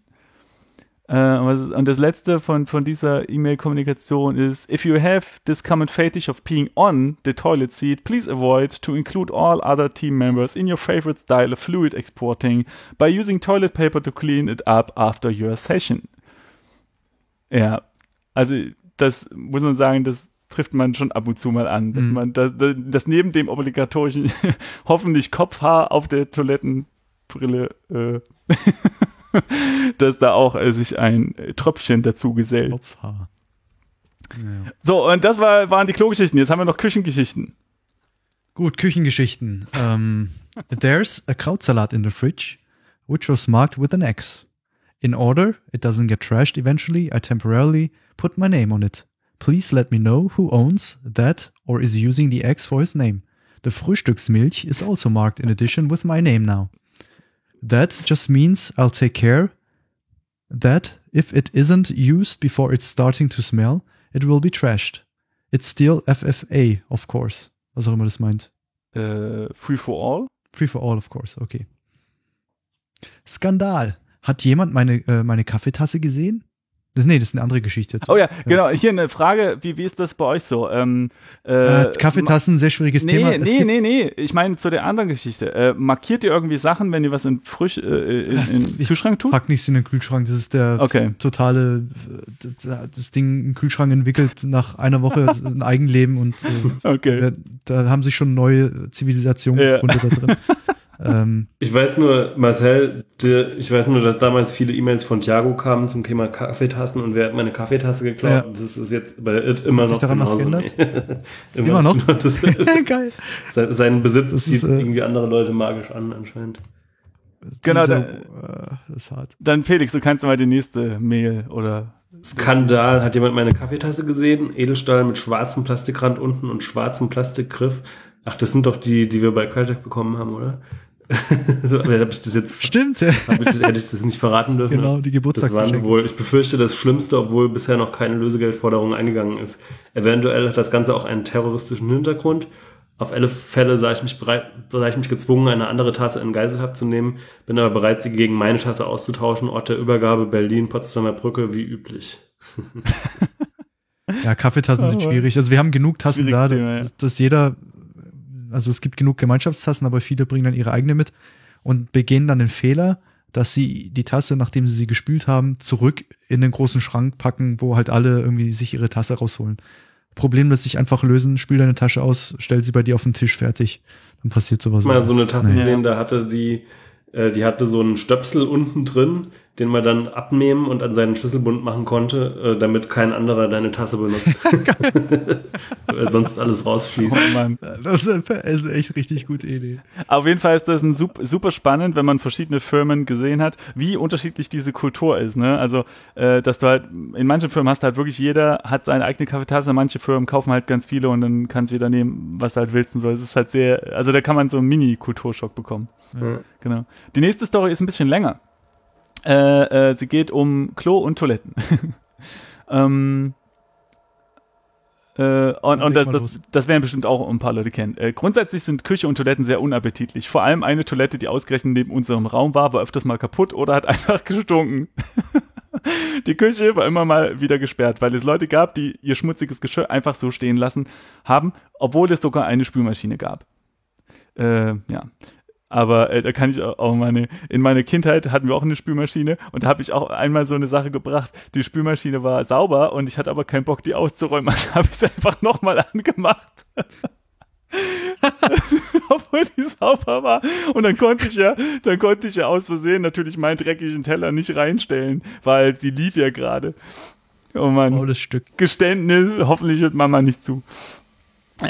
[SPEAKER 1] Äh, und das letzte von, von dieser E-Mail-Kommunikation ist, if you have this common fetish of peeing on the toilet seat, please avoid to include all other team members in your favorite style of fluid exporting by using toilet paper to clean it up after your session. Ja, also das muss man sagen, das trifft man schon ab und zu mal an, dass
[SPEAKER 3] Mhm.
[SPEAKER 1] man das, das neben dem obligatorischen hoffentlich Kopfhaar auf der Toilettenbrille äh, dass da auch äh, sich ein Tröpfchen dazu gesellt.
[SPEAKER 3] Ja.
[SPEAKER 1] So, und das war, waren die Klogeschichten. Jetzt haben wir noch Küchengeschichten.
[SPEAKER 3] Gut, Küchengeschichten. Um, there's a Krautsalat in the fridge, which was marked with an X. In order it doesn't get trashed eventually, I temporarily put my name on it. Please let me know who owns that or is using the X for his name. The Frühstücksmilch is also marked in addition with my name now. That just means I'll take care that if it isn't used before it's starting to smell, it will be trashed. It's still FFA, of course. Was auch immer das meint.
[SPEAKER 1] Äh, Free for All.
[SPEAKER 3] Free for all, of course. Okay. Skandal. Hat jemand meine, äh, meine Kaffeetasse gesehen? Das, nee, das ist eine andere Geschichte.
[SPEAKER 1] Oh ja, genau. Hier eine Frage. Wie, wie ist das bei euch so? Ähm, äh,
[SPEAKER 3] Äh, Kaffeetassen, sehr schwieriges
[SPEAKER 1] Nee,
[SPEAKER 3] Thema. Es
[SPEAKER 1] nee, nee, nee. Ich meine zu der anderen Geschichte. Äh, markiert ihr irgendwie Sachen, wenn ihr was in frisch äh, in, in den
[SPEAKER 3] Ich
[SPEAKER 1] Kühlschrank tut?
[SPEAKER 3] Pack nichts in den Kühlschrank. Das ist der
[SPEAKER 1] Okay.
[SPEAKER 3] totale, äh, das, das Ding im Kühlschrank entwickelt nach einer Woche ein Eigenleben und äh,
[SPEAKER 1] Okay.
[SPEAKER 3] da, da haben sich schon neue Zivilisationen
[SPEAKER 1] Ja.
[SPEAKER 3] gegründet da drin. ähm,
[SPEAKER 2] Ich weiß nur, Marcel, ich weiß nur, dass damals viele E-Mails von Thiago kamen zum Thema Kaffeetassen und wer hat meine Kaffeetasse geklaut?
[SPEAKER 3] Ja.
[SPEAKER 2] Das ist jetzt bei It immer
[SPEAKER 3] Hat sich
[SPEAKER 2] noch
[SPEAKER 3] daran was
[SPEAKER 2] genauso. immer,
[SPEAKER 3] Immer noch?
[SPEAKER 2] Das,
[SPEAKER 3] geil.
[SPEAKER 2] sein, seinen Besitz
[SPEAKER 3] Das
[SPEAKER 2] zieht
[SPEAKER 3] ist, äh,
[SPEAKER 2] irgendwie andere Leute magisch an, anscheinend.
[SPEAKER 1] Genau,
[SPEAKER 3] Dieser,
[SPEAKER 1] da-
[SPEAKER 3] äh, das ist hart.
[SPEAKER 1] Dann Felix, du kannst mal die nächste Mail oder
[SPEAKER 2] Skandal. Hat jemand meine Kaffeetasse gesehen? Edelstahl mit schwarzem Plastikrand unten und schwarzem Plastikgriff. Ach, das sind doch die, die wir bei Crytek bekommen haben, oder? Aber hab ich das jetzt,
[SPEAKER 3] Stimmt, ja.
[SPEAKER 2] hab ich das, hätte ich das nicht verraten dürfen?
[SPEAKER 3] Genau, die
[SPEAKER 2] Das waren
[SPEAKER 3] Geburtstagsgeschenke.
[SPEAKER 2] wohl, ich befürchte das Schlimmste, obwohl bisher noch keine Lösegeldforderung eingegangen ist. Eventuell hat das Ganze auch einen terroristischen Hintergrund. Auf alle Fälle sah ich mich bereit, sah ich mich gezwungen, eine andere Tasse in Geiselhaft zu nehmen, bin aber bereit, sie gegen meine Tasse auszutauschen. Ort der Übergabe Berlin, Potsdamer Brücke, wie üblich.
[SPEAKER 3] Ja, Kaffeetassen sind schwierig. Also wir haben genug Tassen da,
[SPEAKER 1] Schwieriges Thema, ja.
[SPEAKER 3] dass, dass jeder, also es gibt genug Gemeinschaftstassen, aber viele bringen dann ihre eigene mit und begehen dann den Fehler, dass sie die Tasse, nachdem sie sie gespült haben, zurück in den großen Schrank packen, wo halt alle irgendwie sich ihre Tasse rausholen. Problem lässt sich einfach lösen, spül deine Tasche aus, stell sie bei dir auf den Tisch, fertig. Dann passiert sowas.
[SPEAKER 2] mal so eine Tasse gesehen, da hatte die, äh, die hatte so einen Stöpsel unten drin, den man dann abnehmen und an seinen Schlüsselbund machen konnte, äh, damit kein anderer deine Tasse benutzt. Weil sonst alles rausfließt.
[SPEAKER 1] Oh Mann.
[SPEAKER 3] Das ist eine ist eine echt richtig gute Idee.
[SPEAKER 1] Auf jeden Fall ist das ein super, super spannend, wenn man verschiedene Firmen gesehen hat, wie unterschiedlich diese Kultur ist. Ne? Also, äh, dass du halt, in manchen Firmen hast du halt wirklich jeder hat seine eigene Kaffeetasse, manche Firmen kaufen halt ganz viele und dann kannst du wieder nehmen, was du halt willst und so. Es ist halt sehr, also da kann man so einen Mini-Kulturschock bekommen.
[SPEAKER 2] Ja.
[SPEAKER 1] Genau. Die nächste Story ist ein bisschen länger. Äh, äh, sie geht um Klo und Toiletten. ähm, äh, und und das, das, das werden bestimmt auch ein paar Leute kennen. Äh, grundsätzlich sind Küche und Toiletten sehr unappetitlich. Vor allem eine Toilette, die ausgerechnet neben unserem Raum war, war öfters mal kaputt oder hat einfach gestunken. Die Küche war immer mal wieder gesperrt, weil es Leute gab, die ihr schmutziges Geschirr einfach so stehen lassen haben, obwohl es sogar eine Spülmaschine gab. Äh, ja. Aber äh, da kann ich auch meine, in meiner Kindheit hatten wir auch eine Spülmaschine und da habe ich auch einmal so eine Sache gebracht. Die Spülmaschine war sauber und ich hatte aber keinen Bock, die auszuräumen. Also habe ich es einfach nochmal angemacht. Obwohl die sauber war. Und dann konnte ich ja, dann konnte ich ja aus Versehen natürlich meinen dreckigen Teller nicht reinstellen, weil sie lief ja gerade. Oh Mann.
[SPEAKER 3] Faules Stück.
[SPEAKER 1] Geständnis, hoffentlich hört Mama nicht zu.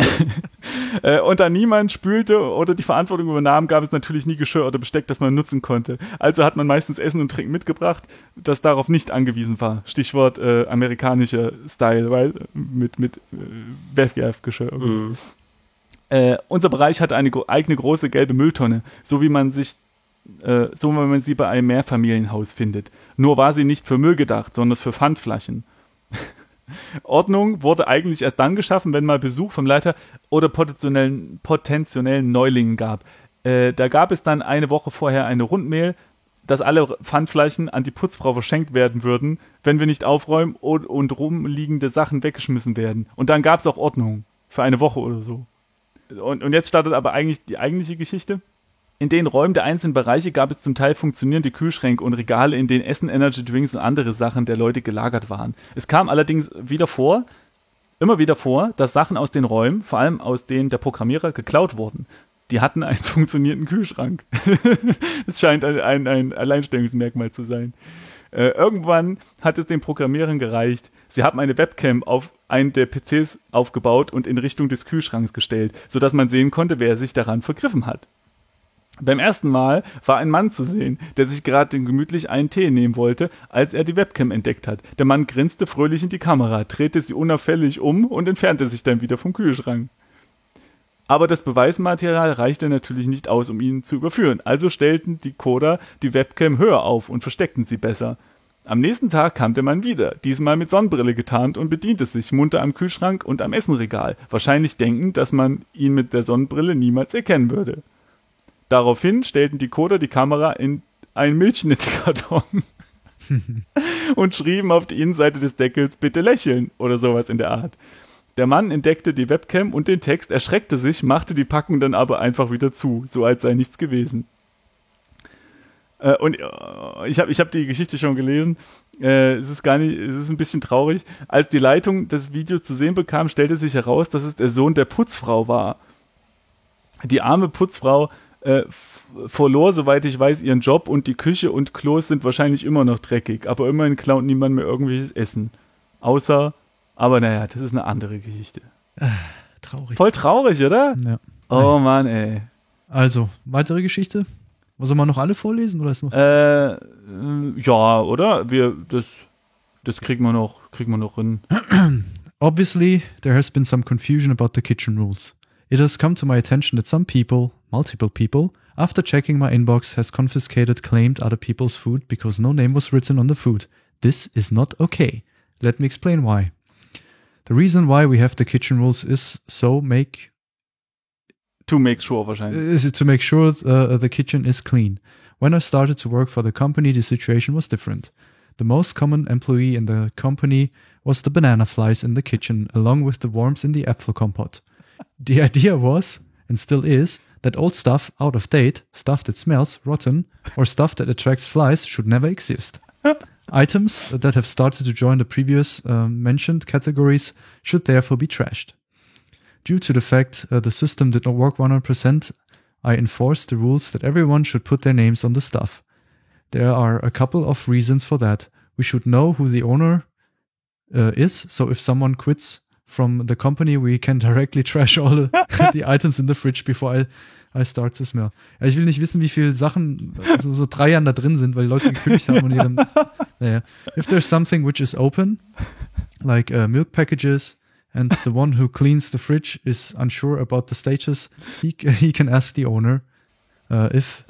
[SPEAKER 1] Äh, und da niemand spülte oder die Verantwortung übernahm, gab es natürlich nie Geschirr oder Besteck, das man nutzen konnte. Also hat man meistens Essen und Trinken mitgebracht, das darauf nicht angewiesen war. Stichwort äh, amerikanischer Style, weil mit, mit äh, Wegwerfgeschirr.
[SPEAKER 2] Mhm.
[SPEAKER 1] Äh, unser Bereich hatte eine gro- eigene große gelbe Mülltonne, so wie man sich, äh, so wie man sie bei einem Mehrfamilienhaus findet. Nur war sie nicht für Müll gedacht, sondern für Pfandflaschen. Ordnung wurde eigentlich erst dann geschaffen, wenn mal Besuch vom Leiter oder potenziellen, potenziellen Neulingen gab. Äh, da gab es dann eine Woche vorher eine Rundmail, dass alle Pfandflaschen an die Putzfrau verschenkt werden würden, wenn wir nicht aufräumen und, und rumliegende Sachen weggeschmissen werden. Und dann gab es auch Ordnung für eine Woche oder so. Und, und jetzt startet aber eigentlich die eigentliche Geschichte. In den Räumen der einzelnen Bereiche gab es zum Teil funktionierende Kühlschränke und Regale, in denen Essen, Energy Drinks und andere Sachen der Leute gelagert waren. Es kam allerdings wieder vor, immer wieder vor, dass Sachen aus den Räumen, vor allem aus denen der Programmierer, geklaut wurden. Die hatten einen funktionierenden Kühlschrank. Es scheint ein, ein, ein Alleinstellungsmerkmal zu sein. Äh, irgendwann hat es den Programmierern gereicht. Sie haben eine Webcam auf einen der PCs aufgebaut und in Richtung des Kühlschranks gestellt, sodass man sehen konnte, wer sich daran vergriffen hat. Beim ersten Mal war ein Mann zu sehen, der sich gerade gemütlich einen Tee nehmen wollte, als er die Webcam entdeckt hat. Der Mann grinste fröhlich in die Kamera, drehte sie unauffällig um und entfernte sich dann wieder vom Kühlschrank. Aber das Beweismaterial reichte natürlich nicht aus, um ihn zu überführen. Also stellten die Coder die Webcam höher auf und versteckten sie besser. Am nächsten Tag kam der Mann wieder, diesmal mit Sonnenbrille getarnt und bediente sich munter am Kühlschrank und am Essenregal, wahrscheinlich denkend, dass man ihn mit der Sonnenbrille niemals erkennen würde. Daraufhin stellten die Coder die Kamera in einen Milchschnittkarton und schrieben auf die Innenseite des Deckels bitte lächeln oder sowas in der Art. Der Mann entdeckte die Webcam und den Text, erschreckte sich, machte die Packung dann aber einfach wieder zu, so als sei nichts gewesen. Äh, und äh, ich habe ich hab die Geschichte schon gelesen. Äh, es ist gar nicht, es ist ein bisschen traurig. Als die Leitung des Videos zu sehen bekam, stellte sich heraus, dass es der Sohn der Putzfrau war. Die arme Putzfrau äh, verlor, soweit ich weiß, ihren Job und die Küche und Klos sind wahrscheinlich immer noch dreckig. Aber immerhin klaut niemand mehr irgendwelches Essen. Außer, aber naja, das ist eine andere Geschichte.
[SPEAKER 3] Traurig.
[SPEAKER 1] Voll traurig, oder?
[SPEAKER 3] Ja.
[SPEAKER 1] Oh Mann, ey.
[SPEAKER 3] Also, weitere Geschichte? Soll man noch alle vorlesen oder ist noch?
[SPEAKER 1] Äh, äh, ja, oder? Wir, das, das kriegen wir noch, kriegen wir noch hin.
[SPEAKER 3] Obviously, there has been some confusion about the kitchen rules. It has come to my attention that some people, multiple people, after checking my inbox, has confiscated claimed other people's food because no name was written on the food. This is not okay. Let me explain why. The reason why we have the kitchen rules is so make
[SPEAKER 1] To make sure wahrscheinlich.
[SPEAKER 3] is it to make sure uh, the kitchen is clean. When I started to work for the company, the situation was different. The most common employee in the company was the banana flies in the kitchen, along with the worms in the apple compote. The idea was, and still is, that old stuff out of date, stuff that smells rotten, or stuff that attracts flies should never exist. Items that have started to join the previous uh, mentioned categories should therefore be trashed. Due to the fact uh, the system did not work 100%, I enforced the rules that everyone should put their names on the stuff. There are a couple of reasons for that. We should know who the owner uh, is, so if someone quits from the company, we can directly trash all the, items in the fridge before I, I start to smell. Ja, ich will nicht wissen, wie viele Sachen so, so drei Jahren da drin sind, weil die Leute gekündigt haben und ihren. Naja. If there's something which is open, like uh, milk packages, and the one who cleans the fridge is unsure about the status, he, he can ask the owner uh, if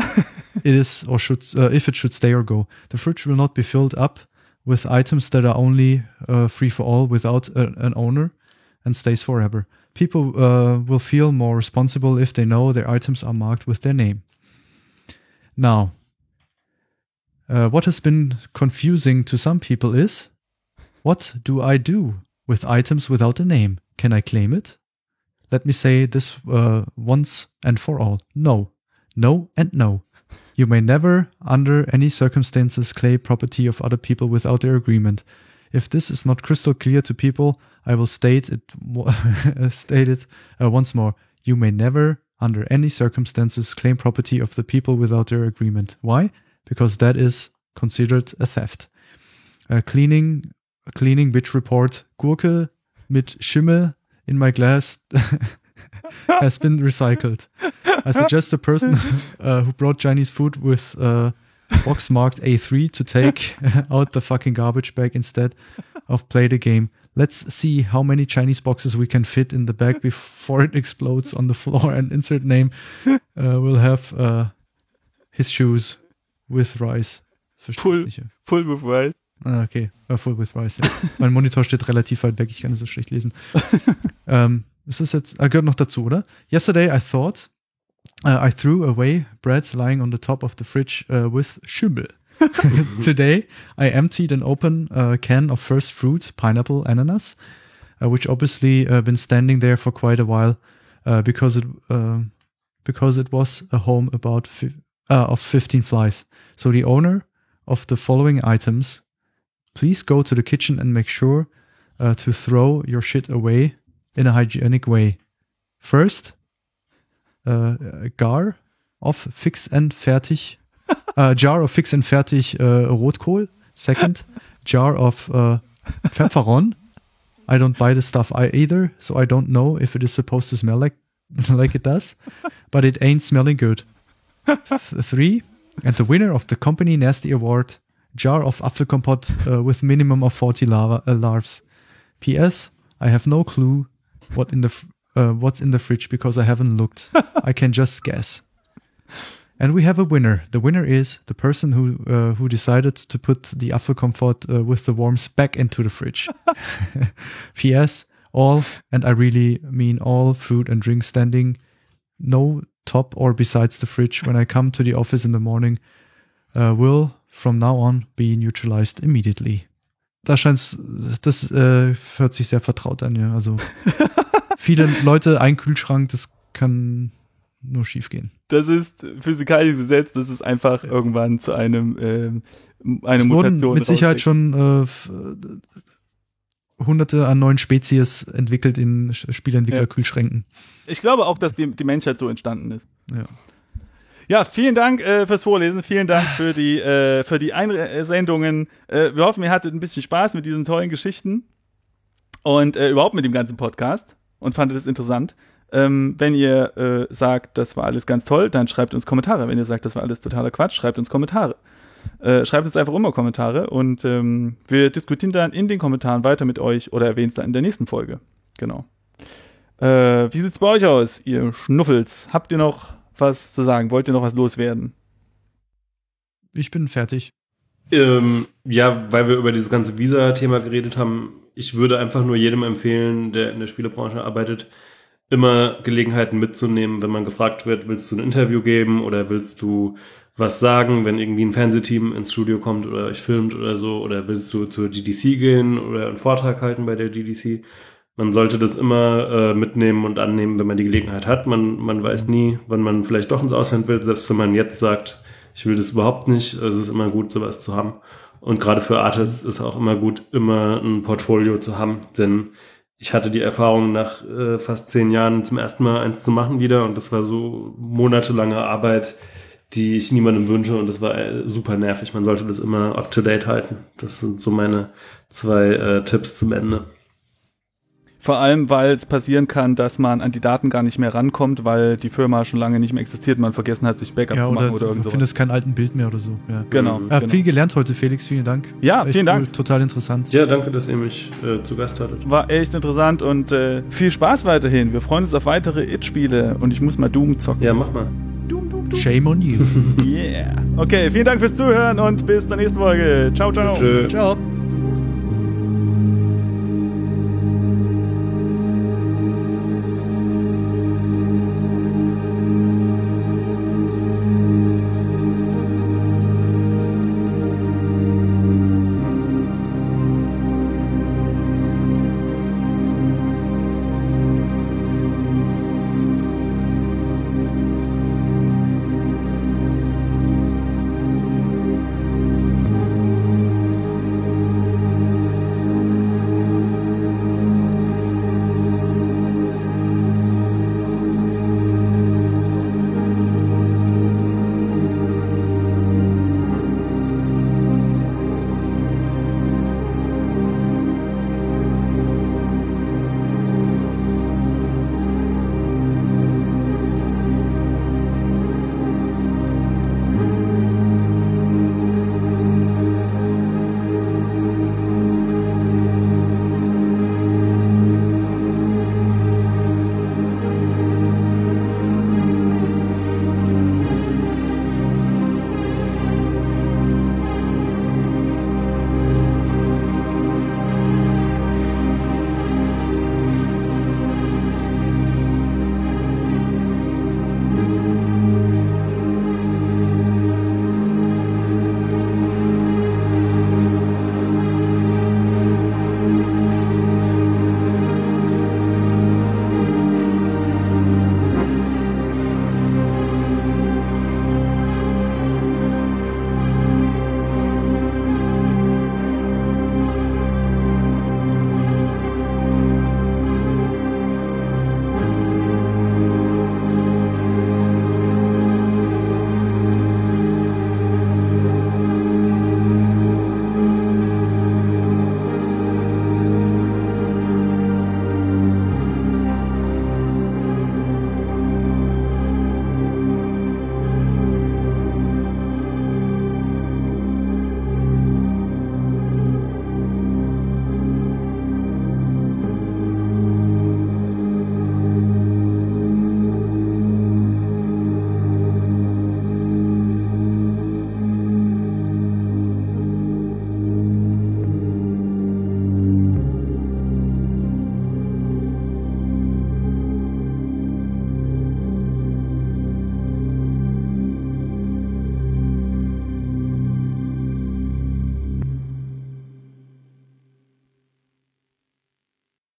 [SPEAKER 3] it is or should uh, if it should stay or go. The fridge will not be filled up with items that are only uh, free for all without a, an owner and stays forever. People uh, will feel more responsible if they know their items are marked with their name. Now, uh, what has been confusing to some people is what do I do with items without a name? Can I claim it? Let me say this uh, once and for all. No. No and no. You may never, under any circumstances, claim property of other people without their agreement. If this is not crystal clear to people, I will state it, state it uh, once more. You may never, under any circumstances, claim property of the people without their agreement. Why? Because that is considered a theft. Cleaning, cleaning bitch report. Gurke mit Schimmel in my glass has been recycled. I suggest the person uh, who brought Chinese food with uh, box marked A3 to take out the fucking garbage bag instead of play the game. Let's see how many Chinese boxes we can fit in the bag before it explodes on the floor and insert name uh, will have uh, his shoes with rice.
[SPEAKER 1] Full, full with rice.
[SPEAKER 3] Ah, okay. Uh, full with rice. Ja. mein Monitor steht relativ weit weg, ich kann es so schlecht lesen. ähm, ist das jetzt, ah, gehört noch dazu, oder? Yesterday I thought uh, I threw away bread lying on the top of the fridge uh, with Schimmel. Today I emptied an open uh, can of first fruit, pineapple, ananas, uh, which obviously uh, been standing there for quite a while uh, because it uh, because it was a home about fi- uh, of 15 flies. So the owner of the following items, please go to the kitchen and make sure uh, to throw your shit away in a hygienic way. First, jar of fix and fertig, uh, jar of fix and fertig uh, Rotkohl. Second, jar of uh, Pfefferon. I don't buy the stuff I either, so I don't know if it is supposed to smell like like it does, but it ain't smelling good. Th- three, and the winner of the company nasty award, jar of Apfelkompott uh, with minimum of 40 lava, uh, larves. P.S. I have no clue what in the uh, what's in the fridge because I haven't looked. I can just guess. And we have a winner. The winner is the person who uh, who decided to put the Apfelkomfort uh, with the worms back into the fridge. P.S. All, and I really mean all food and drink standing no top or besides the fridge when I come to the office in the morning uh, will from now on be neutralized immediately. Da scheint's, das äh, hört sich sehr vertraut an, ja. Also viele Leute, ein Kühlschrank, das kann nur schief gehen.
[SPEAKER 1] Das ist physikalisches Gesetz, das ist einfach irgendwann zu einem ähm, eine
[SPEAKER 3] Es wurden
[SPEAKER 1] Mutation.
[SPEAKER 3] mit Sicherheit schon äh, äh, hunderte an neuen Spezies entwickelt in Sch- Spieleentwicklerkühlschränken.
[SPEAKER 1] Ich glaube auch, dass die, die Menschheit so entstanden ist.
[SPEAKER 3] Ja.
[SPEAKER 1] Ja, vielen Dank äh, fürs Vorlesen, vielen Dank für die, äh, für die Einsendungen. Äh, wir hoffen, ihr hattet ein bisschen Spaß mit diesen tollen Geschichten und äh, überhaupt mit dem ganzen Podcast und fandet es interessant. Ähm, wenn ihr äh, sagt, das war alles ganz toll, dann schreibt uns Kommentare. Wenn ihr sagt, das war alles totaler Quatsch, schreibt uns Kommentare. Äh, schreibt uns einfach immer Kommentare und ähm, wir diskutieren dann in den Kommentaren weiter mit euch oder erwähnen es dann in der nächsten Folge. Genau. Äh, wie sieht's bei euch aus, ihr Schnuffels? Habt ihr noch was zu sagen? Wollt ihr noch was loswerden?
[SPEAKER 3] Ich bin fertig.
[SPEAKER 2] Ähm, ja, weil wir über dieses ganze Visa-Thema geredet haben, ich würde einfach nur jedem empfehlen, der in der Spielebranche arbeitet, immer Gelegenheiten mitzunehmen, wenn man gefragt wird, willst du ein Interview geben oder willst du was sagen, wenn irgendwie ein Fernsehteam ins Studio kommt oder euch filmt oder so, oder willst du zur GDC gehen oder einen Vortrag halten bei der GDC. Man sollte das immer äh, mitnehmen und annehmen, wenn man die Gelegenheit hat. Man, man weiß nie, wann man vielleicht doch ins Ausland will, selbst wenn man jetzt sagt, ich will das überhaupt nicht. Also es ist immer gut, sowas zu haben. Und gerade für Artists ist auch immer gut, immer ein Portfolio zu haben, denn ich hatte die Erfahrung, nach äh, fast zehn Jahren zum ersten Mal eins zu machen wieder und das war so monatelange Arbeit, die ich niemandem wünsche und das war äh, super nervig. Man sollte das immer up to date halten. Das sind so meine zwei äh, Tipps zum Ende.
[SPEAKER 1] Vor allem, weil es passieren kann, dass man an die Daten gar nicht mehr rankommt, weil die Firma schon lange nicht mehr existiert, man vergessen hat, sich Backup
[SPEAKER 3] Ja,
[SPEAKER 1] zu
[SPEAKER 3] oder,
[SPEAKER 1] machen oder
[SPEAKER 3] du
[SPEAKER 1] irgend sowas.
[SPEAKER 3] findest kein alten Bild mehr oder so. Ja.
[SPEAKER 1] Genau.
[SPEAKER 3] Ja,
[SPEAKER 1] genau.
[SPEAKER 3] Viel gelernt heute, Felix. Vielen Dank.
[SPEAKER 1] Ja,
[SPEAKER 3] Echt
[SPEAKER 1] vielen Dank.
[SPEAKER 3] Cool, total interessant.
[SPEAKER 2] Ja, danke, dass ihr mich äh, zu Gast hattet.
[SPEAKER 1] War echt interessant und äh, viel Spaß weiterhin. Wir freuen uns auf weitere It-Spiele und ich muss mal Doom zocken.
[SPEAKER 2] Ja, mach mal.
[SPEAKER 1] Doom, Doom, Doom.
[SPEAKER 3] Shame on you.
[SPEAKER 1] Yeah. Okay, vielen Dank fürs Zuhören und bis zur nächsten Folge. Ciao, ciao.
[SPEAKER 2] Tschö.
[SPEAKER 3] Ciao.